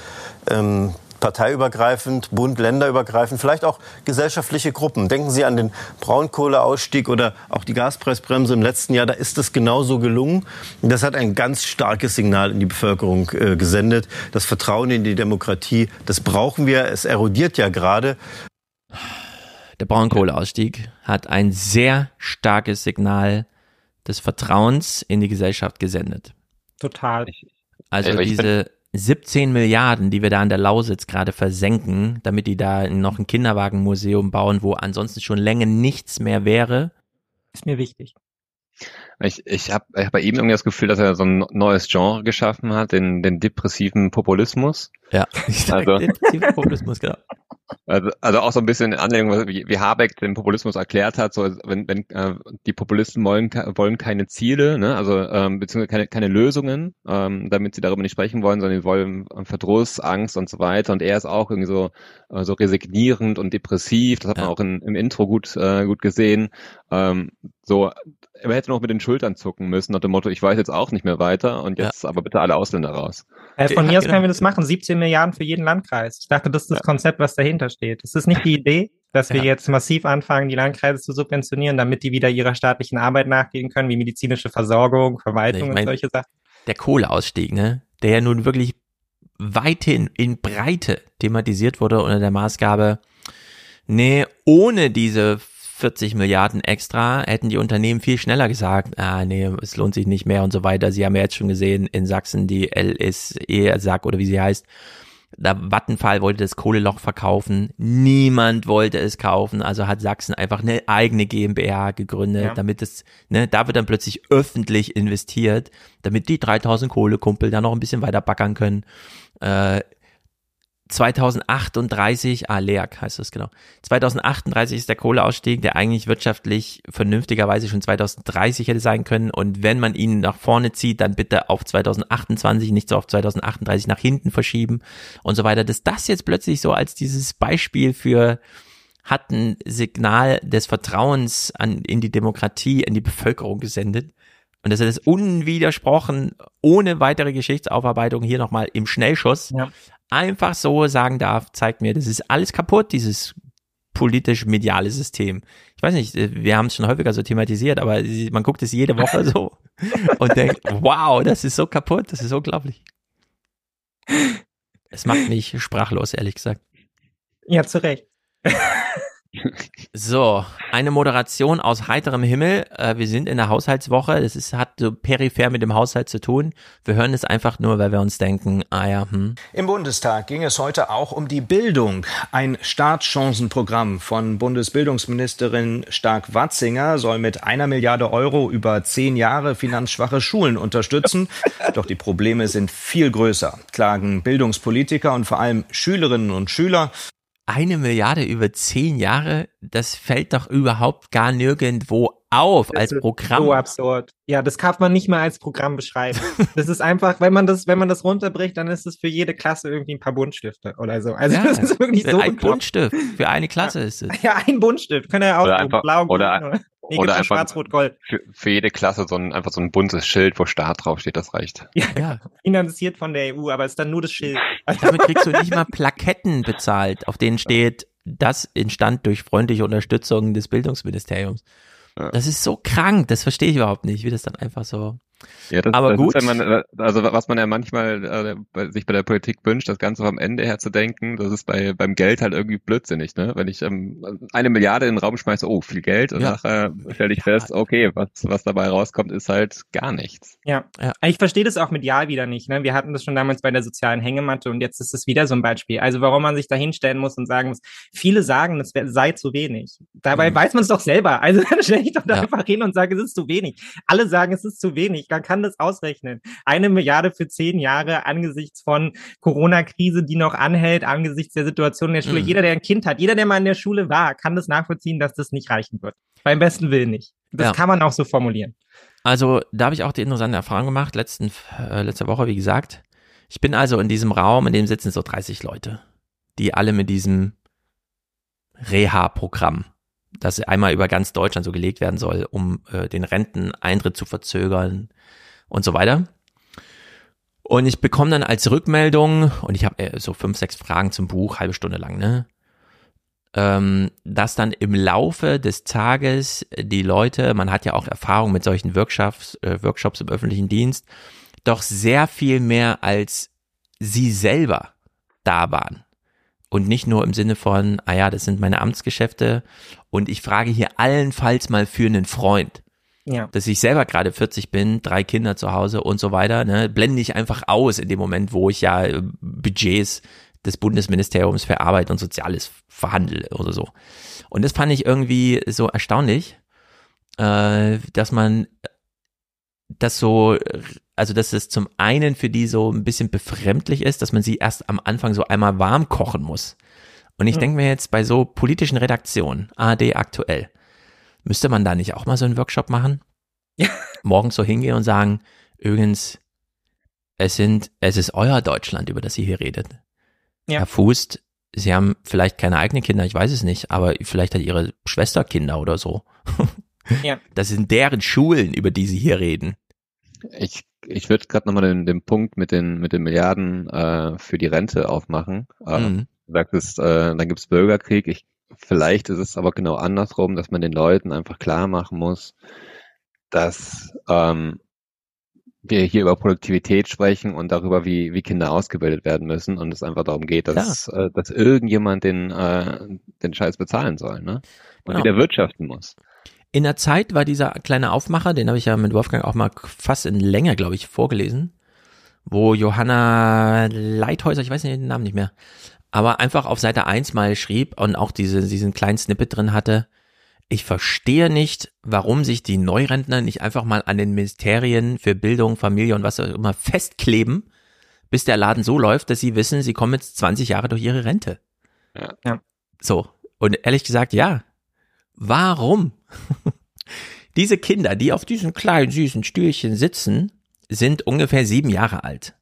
Ähm, parteiübergreifend, Bund, länderübergreifend, vielleicht auch gesellschaftliche Gruppen. Denken Sie an den Braunkohleausstieg oder auch die Gaspreisbremse im letzten Jahr. Da ist es genauso gelungen. Das hat ein ganz starkes Signal in die Bevölkerung äh, gesendet. Das Vertrauen in die Demokratie, das brauchen wir. Es erodiert ja gerade. Der Braunkohleausstieg hat ein sehr starkes Signal des Vertrauens in die Gesellschaft gesendet. Total. Also Ey, diese 17 Milliarden, die wir da an der Lausitz gerade versenken, damit die da noch ein Kinderwagenmuseum bauen, wo ansonsten schon länger nichts mehr wäre. Ist mir wichtig. Ich, ich habe ich hab bei ihm irgendwie das Gefühl, dass er so ein neues Genre geschaffen hat, den, den depressiven Populismus. Ja, also, depressiven Populismus, genau. Also, also auch so ein bisschen in Anlehnung, wie, wie Habeck den Populismus erklärt hat, so wenn, wenn äh, die Populisten wollen, wollen keine Ziele, ne, also ähm, beziehungsweise keine, keine Lösungen, ähm, damit sie darüber nicht sprechen wollen, sondern sie wollen Verdruss, Angst und so weiter. Und er ist auch irgendwie so, äh, so resignierend und depressiv, das hat man auch in, im Intro gut, äh, gut gesehen. Ähm, so, er hätte noch mit den Schultern zucken müssen, nach dem Motto, ich weiß jetzt auch nicht mehr weiter und jetzt ja. aber bitte alle Ausländer raus. Äh, von mir aus können wir das machen, 17 Milliarden für jeden Landkreis. Ich dachte, das ist das. Konzept, was dahinter steht. Ist das nicht die Idee, dass wir ja. jetzt massiv anfangen, die Landkreise zu subventionieren, damit die wieder ihrer staatlichen Arbeit nachgehen können, wie medizinische Versorgung, Verwaltung ich mein, und solche Sachen? Der Kohleausstieg, ne? Der ja nun wirklich weithin in Breite thematisiert wurde unter der Maßgabe, nee, ohne diese 40 Milliarden extra, hätten die Unternehmen viel schneller gesagt, ah nee, es lohnt sich nicht mehr und so weiter. Sie haben ja jetzt schon gesehen, in Sachsen die LSE-Sack oder wie sie heißt, da Vattenfall wollte das Kohleloch verkaufen, niemand wollte es kaufen, also hat Sachsen einfach eine eigene GmbH gegründet, ja. damit es, ne, da wird dann plötzlich öffentlich investiert, damit die 3000 Kohlekumpel da noch ein bisschen weiter backern können. Äh, 2038, ah, LEAG heißt das genau. 2038 ist der Kohleausstieg, der eigentlich wirtschaftlich vernünftigerweise schon 2030 hätte sein können. Und wenn man ihn nach vorne zieht, dann bitte auf 2028, nicht so auf 2038 nach hinten verschieben und so weiter. Dass das jetzt plötzlich so als dieses Beispiel für hat ein Signal des Vertrauens an, in die Demokratie, in die Bevölkerung gesendet. Und dass er das unwidersprochen, ohne weitere Geschichtsaufarbeitung hier nochmal im Schnellschuss ja einfach so sagen darf, zeigt mir, das ist alles kaputt, dieses politisch-mediale System. Ich weiß nicht, wir haben es schon häufiger so thematisiert, aber man guckt es jede Woche so und denkt, wow, das ist so kaputt, das ist unglaublich. Es macht mich sprachlos, ehrlich gesagt. Ja, zu Recht. So, eine Moderation aus heiterem Himmel. Äh, wir sind in der Haushaltswoche. Das ist, hat so peripher mit dem Haushalt zu tun. Wir hören es einfach nur, weil wir uns denken, ah ja, hm. Im Bundestag ging es heute auch um die Bildung. Ein Startchancenprogramm von Bundesbildungsministerin Stark-Watzinger soll mit einer Milliarde Euro über zehn Jahre finanzschwache Schulen unterstützen. Doch die Probleme sind viel größer, klagen Bildungspolitiker und vor allem Schülerinnen und Schüler eine Milliarde über zehn Jahre, das fällt doch überhaupt gar nirgendwo auf das als Programm. So absurd. Ja, das kann man nicht mal als Programm beschreiben. das ist einfach, wenn man das, wenn man das runterbricht, dann ist es für jede Klasse irgendwie ein paar Buntstifte oder so. Also ja, das ist wirklich so. Ein Buntstift für eine Klasse ja. ist es. Ja, ein Buntstift. Können ja auch oder einfach, blau, oder, oder, nee, oder einfach Schwarz-Rot-Gold. Für, für, jede Klasse so ein, einfach so ein buntes Schild, wo Start draufsteht, das reicht. Ja, ja. Finanziert von der EU, aber ist dann nur das Schild. Damit kriegst du nicht mal Plaketten bezahlt, auf denen steht, das entstand durch freundliche Unterstützung des Bildungsministeriums. Ja. Das ist so krank, das verstehe ich überhaupt nicht, wie das dann einfach so ja, das, aber das gut. Ist ja man, also was man ja manchmal äh, bei, sich bei der Politik wünscht, das Ganze am Ende her zu denken, das ist bei beim Geld halt irgendwie blödsinnig, ne? Wenn ich ähm, eine Milliarde in den Raum schmeiße, oh, viel Geld, und ja. nachher stelle ich fest, okay, was, was dabei rauskommt, ist halt gar nichts. Ja, ja. ich verstehe das auch medial wieder nicht. Ne? Wir hatten das schon damals bei der sozialen Hängematte und jetzt ist es wieder so ein Beispiel. Also warum man sich da hinstellen muss und sagen muss, viele sagen, es sei zu wenig. Dabei mhm. weiß man es doch selber. Also dann stelle ich doch da ja. einfach hin und sage, es ist zu wenig. Alle sagen, es ist zu wenig. Man kann das ausrechnen. Eine Milliarde für zehn Jahre angesichts von Corona-Krise, die noch anhält, angesichts der Situation in der Schule. Mhm. Jeder, der ein Kind hat, jeder, der mal in der Schule war, kann das nachvollziehen, dass das nicht reichen wird. Beim besten Willen nicht. Das ja. kann man auch so formulieren. Also, da habe ich auch die interessante Erfahrung gemacht, letzten, äh, letzte Woche, wie gesagt. Ich bin also in diesem Raum, in dem sitzen so 30 Leute, die alle mit diesem Reha-Programm das einmal über ganz Deutschland so gelegt werden soll, um äh, den Renteneintritt zu verzögern und so weiter. Und ich bekomme dann als Rückmeldung, und ich habe äh, so fünf, sechs Fragen zum Buch, halbe Stunde lang, ne? Ähm, dass dann im Laufe des Tages die Leute, man hat ja auch Erfahrung mit solchen Workshops, äh, Workshops im öffentlichen Dienst, doch sehr viel mehr als sie selber da waren. Und nicht nur im Sinne von, ah ja, das sind meine Amtsgeschäfte und ich frage hier allenfalls mal für einen Freund. Ja. Dass ich selber gerade 40 bin, drei Kinder zu Hause und so weiter, ne, blende ich einfach aus in dem Moment, wo ich ja äh, Budgets des Bundesministeriums für Arbeit und Soziales verhandle oder so. Und das fand ich irgendwie so erstaunlich, äh, dass man das so, also dass es zum einen für die so ein bisschen befremdlich ist, dass man sie erst am Anfang so einmal warm kochen muss Und ich Mhm. denke mir jetzt bei so politischen Redaktionen, ARD aktuell, müsste man da nicht auch mal so einen Workshop machen? Morgens so hingehen und sagen, übrigens, es sind, es ist euer Deutschland, über das ihr hier redet. Ja. Herr Fußt, Sie haben vielleicht keine eigenen Kinder, ich weiß es nicht, aber vielleicht hat Ihre Schwester Kinder oder so. Ja. Das sind deren Schulen, über die Sie hier reden. Ich, ich würde gerade nochmal den, den Punkt mit den, mit den Milliarden äh, für die Rente aufmachen. Äh, Mhm. Du sagtest, äh, dann gibt's Bürgerkrieg. Ich, vielleicht ist es aber genau andersrum, dass man den Leuten einfach klar machen muss, dass ähm, wir hier über Produktivität sprechen und darüber, wie, wie Kinder ausgebildet werden müssen und es einfach darum geht, dass, äh, dass irgendjemand den, äh, den Scheiß bezahlen soll, ne? Und Genau. wieder wirtschaften muss. In der Zeit war dieser kleine Aufmacher, den habe ich ja mit Wolfgang auch mal fast in Länge, glaube ich, vorgelesen, wo Johanna Leithäuser, ich weiß nicht den Namen nicht mehr, aber einfach auf Seite 1 mal schrieb und auch diese, diesen kleinen Snippet drin hatte, ich verstehe nicht, warum sich die Neurentner nicht einfach mal an den Ministerien für Bildung, Familie und was auch immer festkleben, bis der Laden so läuft, dass sie wissen, sie kommen jetzt 20 Jahre durch ihre Rente. Ja. Ja. So. Und ehrlich gesagt, ja. Warum? Diese Kinder, die auf diesen kleinen süßen Stühlchen sitzen, sind ungefähr sieben Jahre alt.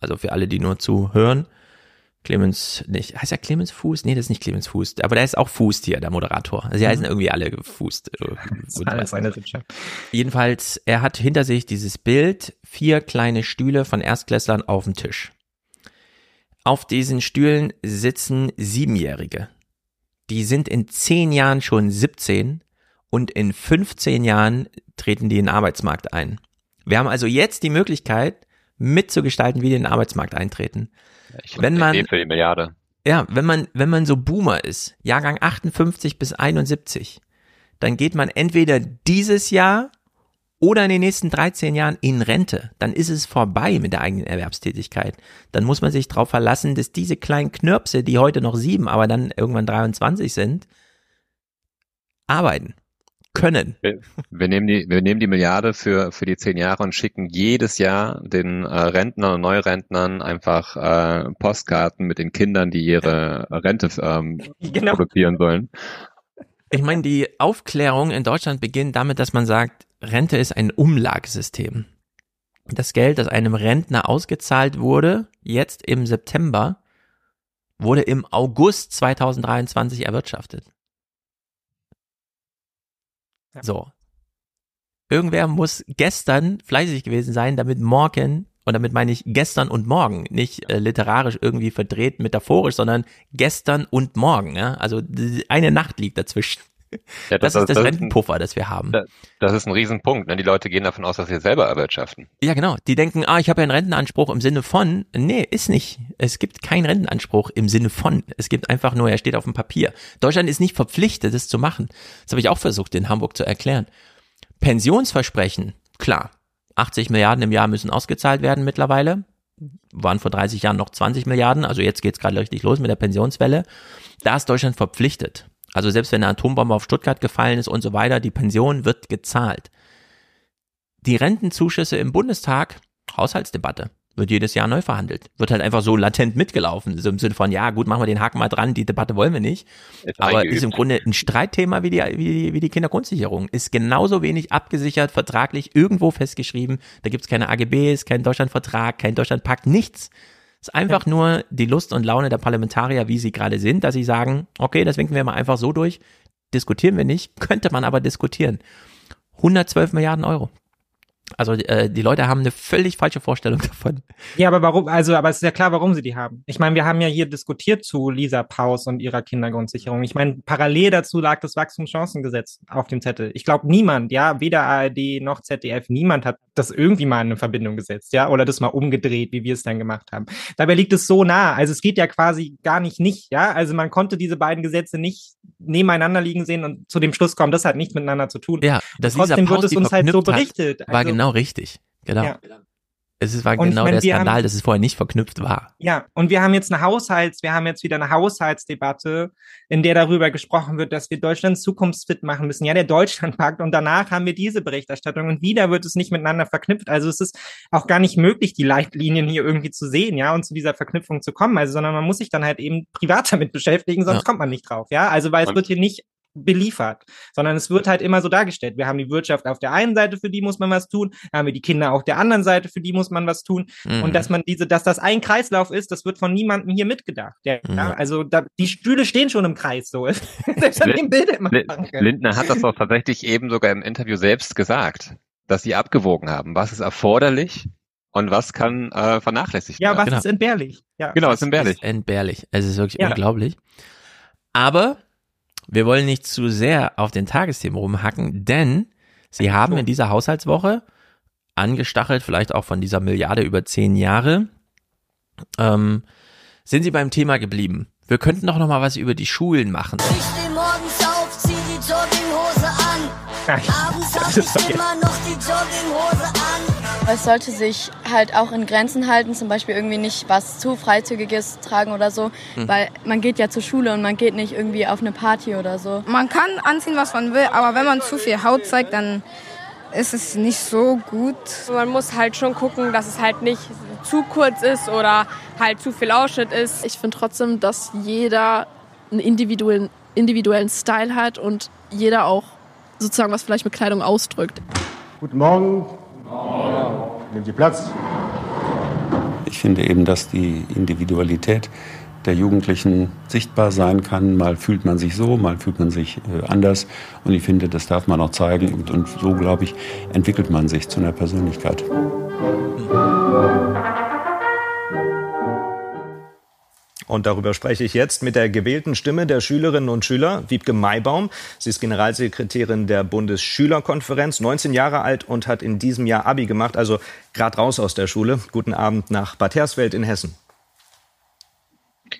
Also für alle, die nur zuhören. Clemens, nicht, heißt er Clemens Fuß? Nee, das ist nicht Clemens Fuß. Aber der ist auch Fuß hier, der Moderator. Also sie heißen irgendwie alle Fuß. Sitzschaft. Jedenfalls, er hat hinter sich dieses Bild, vier kleine Stühle von Erstklässlern auf dem Tisch. Auf diesen Stühlen sitzen Siebenjährige. Die sind in zehn Jahren schon 17 und in 15 Jahren treten die in den Arbeitsmarkt ein. Wir haben also jetzt die Möglichkeit, mitzugestalten, wie die in den Arbeitsmarkt eintreten. Ich Wenn man, für die Milliarde. ja, wenn man, wenn man so Boomer ist, Jahrgang 58 bis 71, dann geht man entweder dieses Jahr oder in den nächsten 13 Jahren in Rente. Dann ist es vorbei mit der eigenen Erwerbstätigkeit. Dann muss man sich darauf verlassen, dass diese kleinen Knirpse, die heute noch sieben, aber dann irgendwann 23 sind, arbeiten können. Wir, wir, nehmen die, wir nehmen die Milliarde für, für die zehn Jahre und schicken jedes Jahr den äh, Rentnern und Neurentnern einfach äh, Postkarten mit den Kindern, die ihre Rente ähm, Genau. produzieren sollen. Ich meine, die Aufklärung in Deutschland beginnt damit, dass man sagt, Rente ist ein Umlagesystem. Das Geld, das einem Rentner ausgezahlt wurde, jetzt im September, wurde im August 2023 erwirtschaftet. So. Irgendwer muss gestern fleißig gewesen sein, damit morgen, und damit meine ich gestern und morgen, nicht äh, literarisch irgendwie verdreht, metaphorisch, sondern gestern und morgen. Ja? Also eine Nacht liegt dazwischen. Ja, das, ist das Rentenpuffer, das wir haben. Das, das ist ein Riesenpunkt. Ne? Die Leute gehen davon aus, dass sie selber erwirtschaften. Ja, genau. Die denken, ah, ich habe ja einen Rentenanspruch im Sinne von. Nee, ist nicht. Es gibt keinen Rentenanspruch im Sinne von. Es gibt einfach nur, er steht auf dem Papier. Deutschland ist nicht verpflichtet, das zu machen. Das habe ich auch versucht, in Hamburg zu erklären. Pensionsversprechen, klar. 80 Milliarden im Jahr müssen ausgezahlt werden mittlerweile. Waren vor 30 Jahren noch 20 Milliarden, also jetzt geht's gerade richtig los mit der Pensionswelle. Da ist Deutschland verpflichtet. Also selbst wenn eine Atombombe auf Stuttgart gefallen ist und so weiter, die Pension wird gezahlt. Die Rentenzuschüsse im Bundestag, Haushaltsdebatte, wird jedes Jahr neu verhandelt. Wird halt einfach so latent mitgelaufen. So im Sinne von, ja gut, machen wir den Haken mal dran, die Debatte wollen wir nicht. Ist Aber eingeübt. ist im Grunde ein Streitthema wie die, wie die, wie die Kindergrundsicherung. Ist genauso wenig abgesichert, vertraglich irgendwo festgeschrieben. Da gibt's keine AGBs, keinen Deutschlandvertrag, kein Deutschlandpakt, nichts. Ist einfach nur die Lust und Laune der Parlamentarier, wie sie gerade sind, dass sie sagen, okay, das winken wir mal einfach so durch. Diskutieren wir nicht, könnte man aber diskutieren. 112 Milliarden Euro. Also äh, die Leute haben eine völlig falsche Vorstellung davon. Ja, aber warum, also, aber es ist ja klar, warum sie die haben. Ich meine, wir haben ja hier diskutiert zu Lisa Paus und ihrer Kindergrundsicherung. Ich meine, parallel dazu lag das Wachstumschancengesetz auf dem Zettel. Ich glaube, niemand, ja, weder ARD noch ZDF, niemand hat das irgendwie mal in eine Verbindung gesetzt, ja, oder das mal umgedreht, wie wir es dann gemacht haben. Dabei liegt es so nah. Also es geht ja quasi gar nicht nicht, ja. Also man konnte diese beiden Gesetze nicht nebeneinander liegen sehen und zu dem Schluss kommen, das hat nichts miteinander zu tun. Ja, Und trotzdem wird es uns halt so berichtet. War Also- genau richtig. Genau. Ja. Es war Und genau wenn der Skandal, haben- dass es vorher nicht verknüpft war. Ja, und wir haben jetzt eine Haushalts, wir haben jetzt wieder eine Haushaltsdebatte, in der darüber gesprochen wird, dass wir Deutschland zukunftsfit machen müssen. Ja, der Deutschlandpakt und danach haben wir diese Berichterstattung und wieder wird es nicht miteinander verknüpft. Also es ist auch gar nicht möglich, die Leitlinien hier irgendwie zu sehen, ja, und zu dieser Verknüpfung zu kommen. Also, sondern man muss sich dann halt eben privat damit beschäftigen, sonst Ja. kommt man nicht drauf, ja. Also, weil es Und- wird hier nicht beliefert, sondern es wird halt immer so dargestellt. Wir haben die Wirtschaft auf der einen Seite, für die muss man was tun, dann haben wir die Kinder auf der anderen Seite, für die muss man was tun. Mhm. Und dass man diese, dass das ein Kreislauf ist, das wird von niemandem hier mitgedacht. Ja, Ja. also da, die Stühle stehen schon im Kreis so. Selbst an dem Bild immer Lin- machen können. Lindner hat das doch tatsächlich eben sogar im Interview selbst gesagt, dass sie abgewogen haben. Was ist erforderlich und was kann äh, vernachlässigt Ja, was werden? ist entbehrlich? Ja. Genau, ist entbehrlich. Ist entbehrlich. Es ist wirklich Ja. unglaublich. Aber wir wollen nicht zu sehr auf den Tagesthemen rumhacken, denn sie haben in dieser Haushaltswoche angestachelt, vielleicht auch von dieser Milliarde über zehn Jahre, ähm, sind sie beim Thema geblieben. Wir könnten doch noch mal was über die Schulen machen. Ich steh morgens auf, zieh die Jogginghose an. Abends hab ich immer noch die Jogginghose an. Es sollte sich halt auch in Grenzen halten, zum Beispiel irgendwie nicht was zu Freizügiges tragen oder so, Mhm. weil man geht ja zur Schule und man geht nicht irgendwie auf eine Party oder so. Man kann anziehen, was man will, aber wenn man zu viel Haut zeigt, dann ist es nicht so gut. Man muss halt schon gucken, dass es halt nicht zu kurz ist oder halt zu viel Ausschnitt ist. Ich finde trotzdem, dass jeder einen individuellen, individuellen Style hat und jeder auch sozusagen was vielleicht mit Kleidung ausdrückt. Guten Morgen. Nehmen Sie Platz. Ich finde eben, dass die Individualität der Jugendlichen sichtbar sein kann. Mal fühlt man sich so, mal fühlt man sich äh, anders. Und ich finde, das darf man auch zeigen. Und, und so, glaube ich, entwickelt man sich zu einer Persönlichkeit. Und darüber spreche ich jetzt mit der gewählten Stimme der Schülerinnen und Schüler, Wiebke Maibaum. Sie ist Generalsekretärin der Bundesschülerkonferenz, 19 Jahre alt und hat in diesem Jahr Abi gemacht, also gerade raus aus der Schule. Guten Abend nach Bad Hersfeld in Hessen.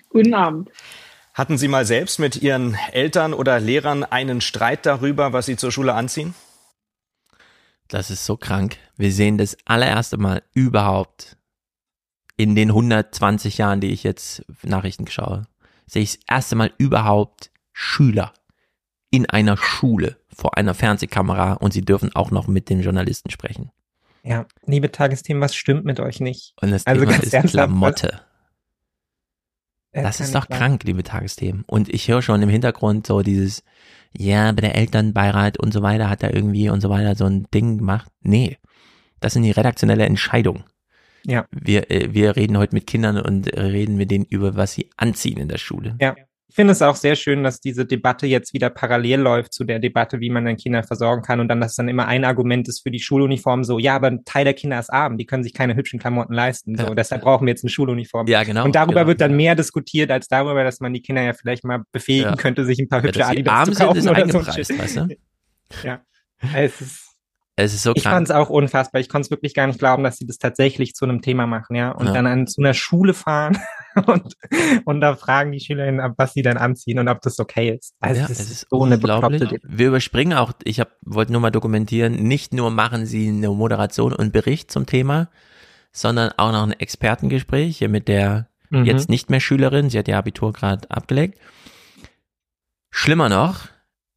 Guten Abend. Hatten Sie mal selbst mit Ihren Eltern oder Lehrern einen Streit darüber, was Sie zur Schule anziehen? Das ist so krank. Wir sehen das allererste Mal überhaupt in den 120 Jahren, die ich jetzt Nachrichten schaue, sehe ich das erste Mal überhaupt Schüler in einer Schule vor einer Fernsehkamera und sie dürfen auch noch mit den Journalisten sprechen. Ja, liebe Tagesthemen, was stimmt mit euch nicht? Und das also Thema ganz ist Klamotte. Das ist doch krank, liebe Tagesthemen. Und ich höre schon im Hintergrund so dieses, ja, bei der Elternbeirat und so weiter hat er irgendwie und so weiter so ein Ding gemacht. Nee, das sind die redaktionelle Entscheidungen. Ja. Wir, äh, wir reden heute mit Kindern und reden mit denen über, was sie anziehen in der Schule. Ja. Ich finde es auch sehr schön, dass diese Debatte jetzt wieder parallel läuft zu der Debatte, wie man dann Kinder versorgen kann und dann, dass dann immer ein Argument ist für die Schuluniform so, ja, aber ein Teil der Kinder ist arm, die können sich keine hübschen Klamotten leisten, so, Ja. deshalb brauchen wir jetzt eine Schuluniform. Ja, genau, Und darüber genau. wird dann mehr diskutiert als darüber, dass man die Kinder ja vielleicht mal befähigen Ja. könnte, sich ein paar Ja, hübsche sie Adidas zu kaufen oder so. weißt du? Ja. Es ist Es ist so ich fand es auch unfassbar. Ich konnte es wirklich gar nicht glauben, dass sie das tatsächlich zu einem Thema machen, ja. Und Ja. dann an zu einer Schule fahren und, und da fragen die Schülerinnen, ab was sie dann anziehen und ob das okay ist. Also ja, das es ist so eine unglaublich. bekloppte Wir überspringen auch, ich wollte nur mal dokumentieren, nicht nur machen sie eine Moderation und Bericht zum Thema, sondern auch noch ein Expertengespräch hier mit der Mhm. jetzt nicht mehr Schülerin, sie hat ihr Abitur gerade abgelegt. Schlimmer noch,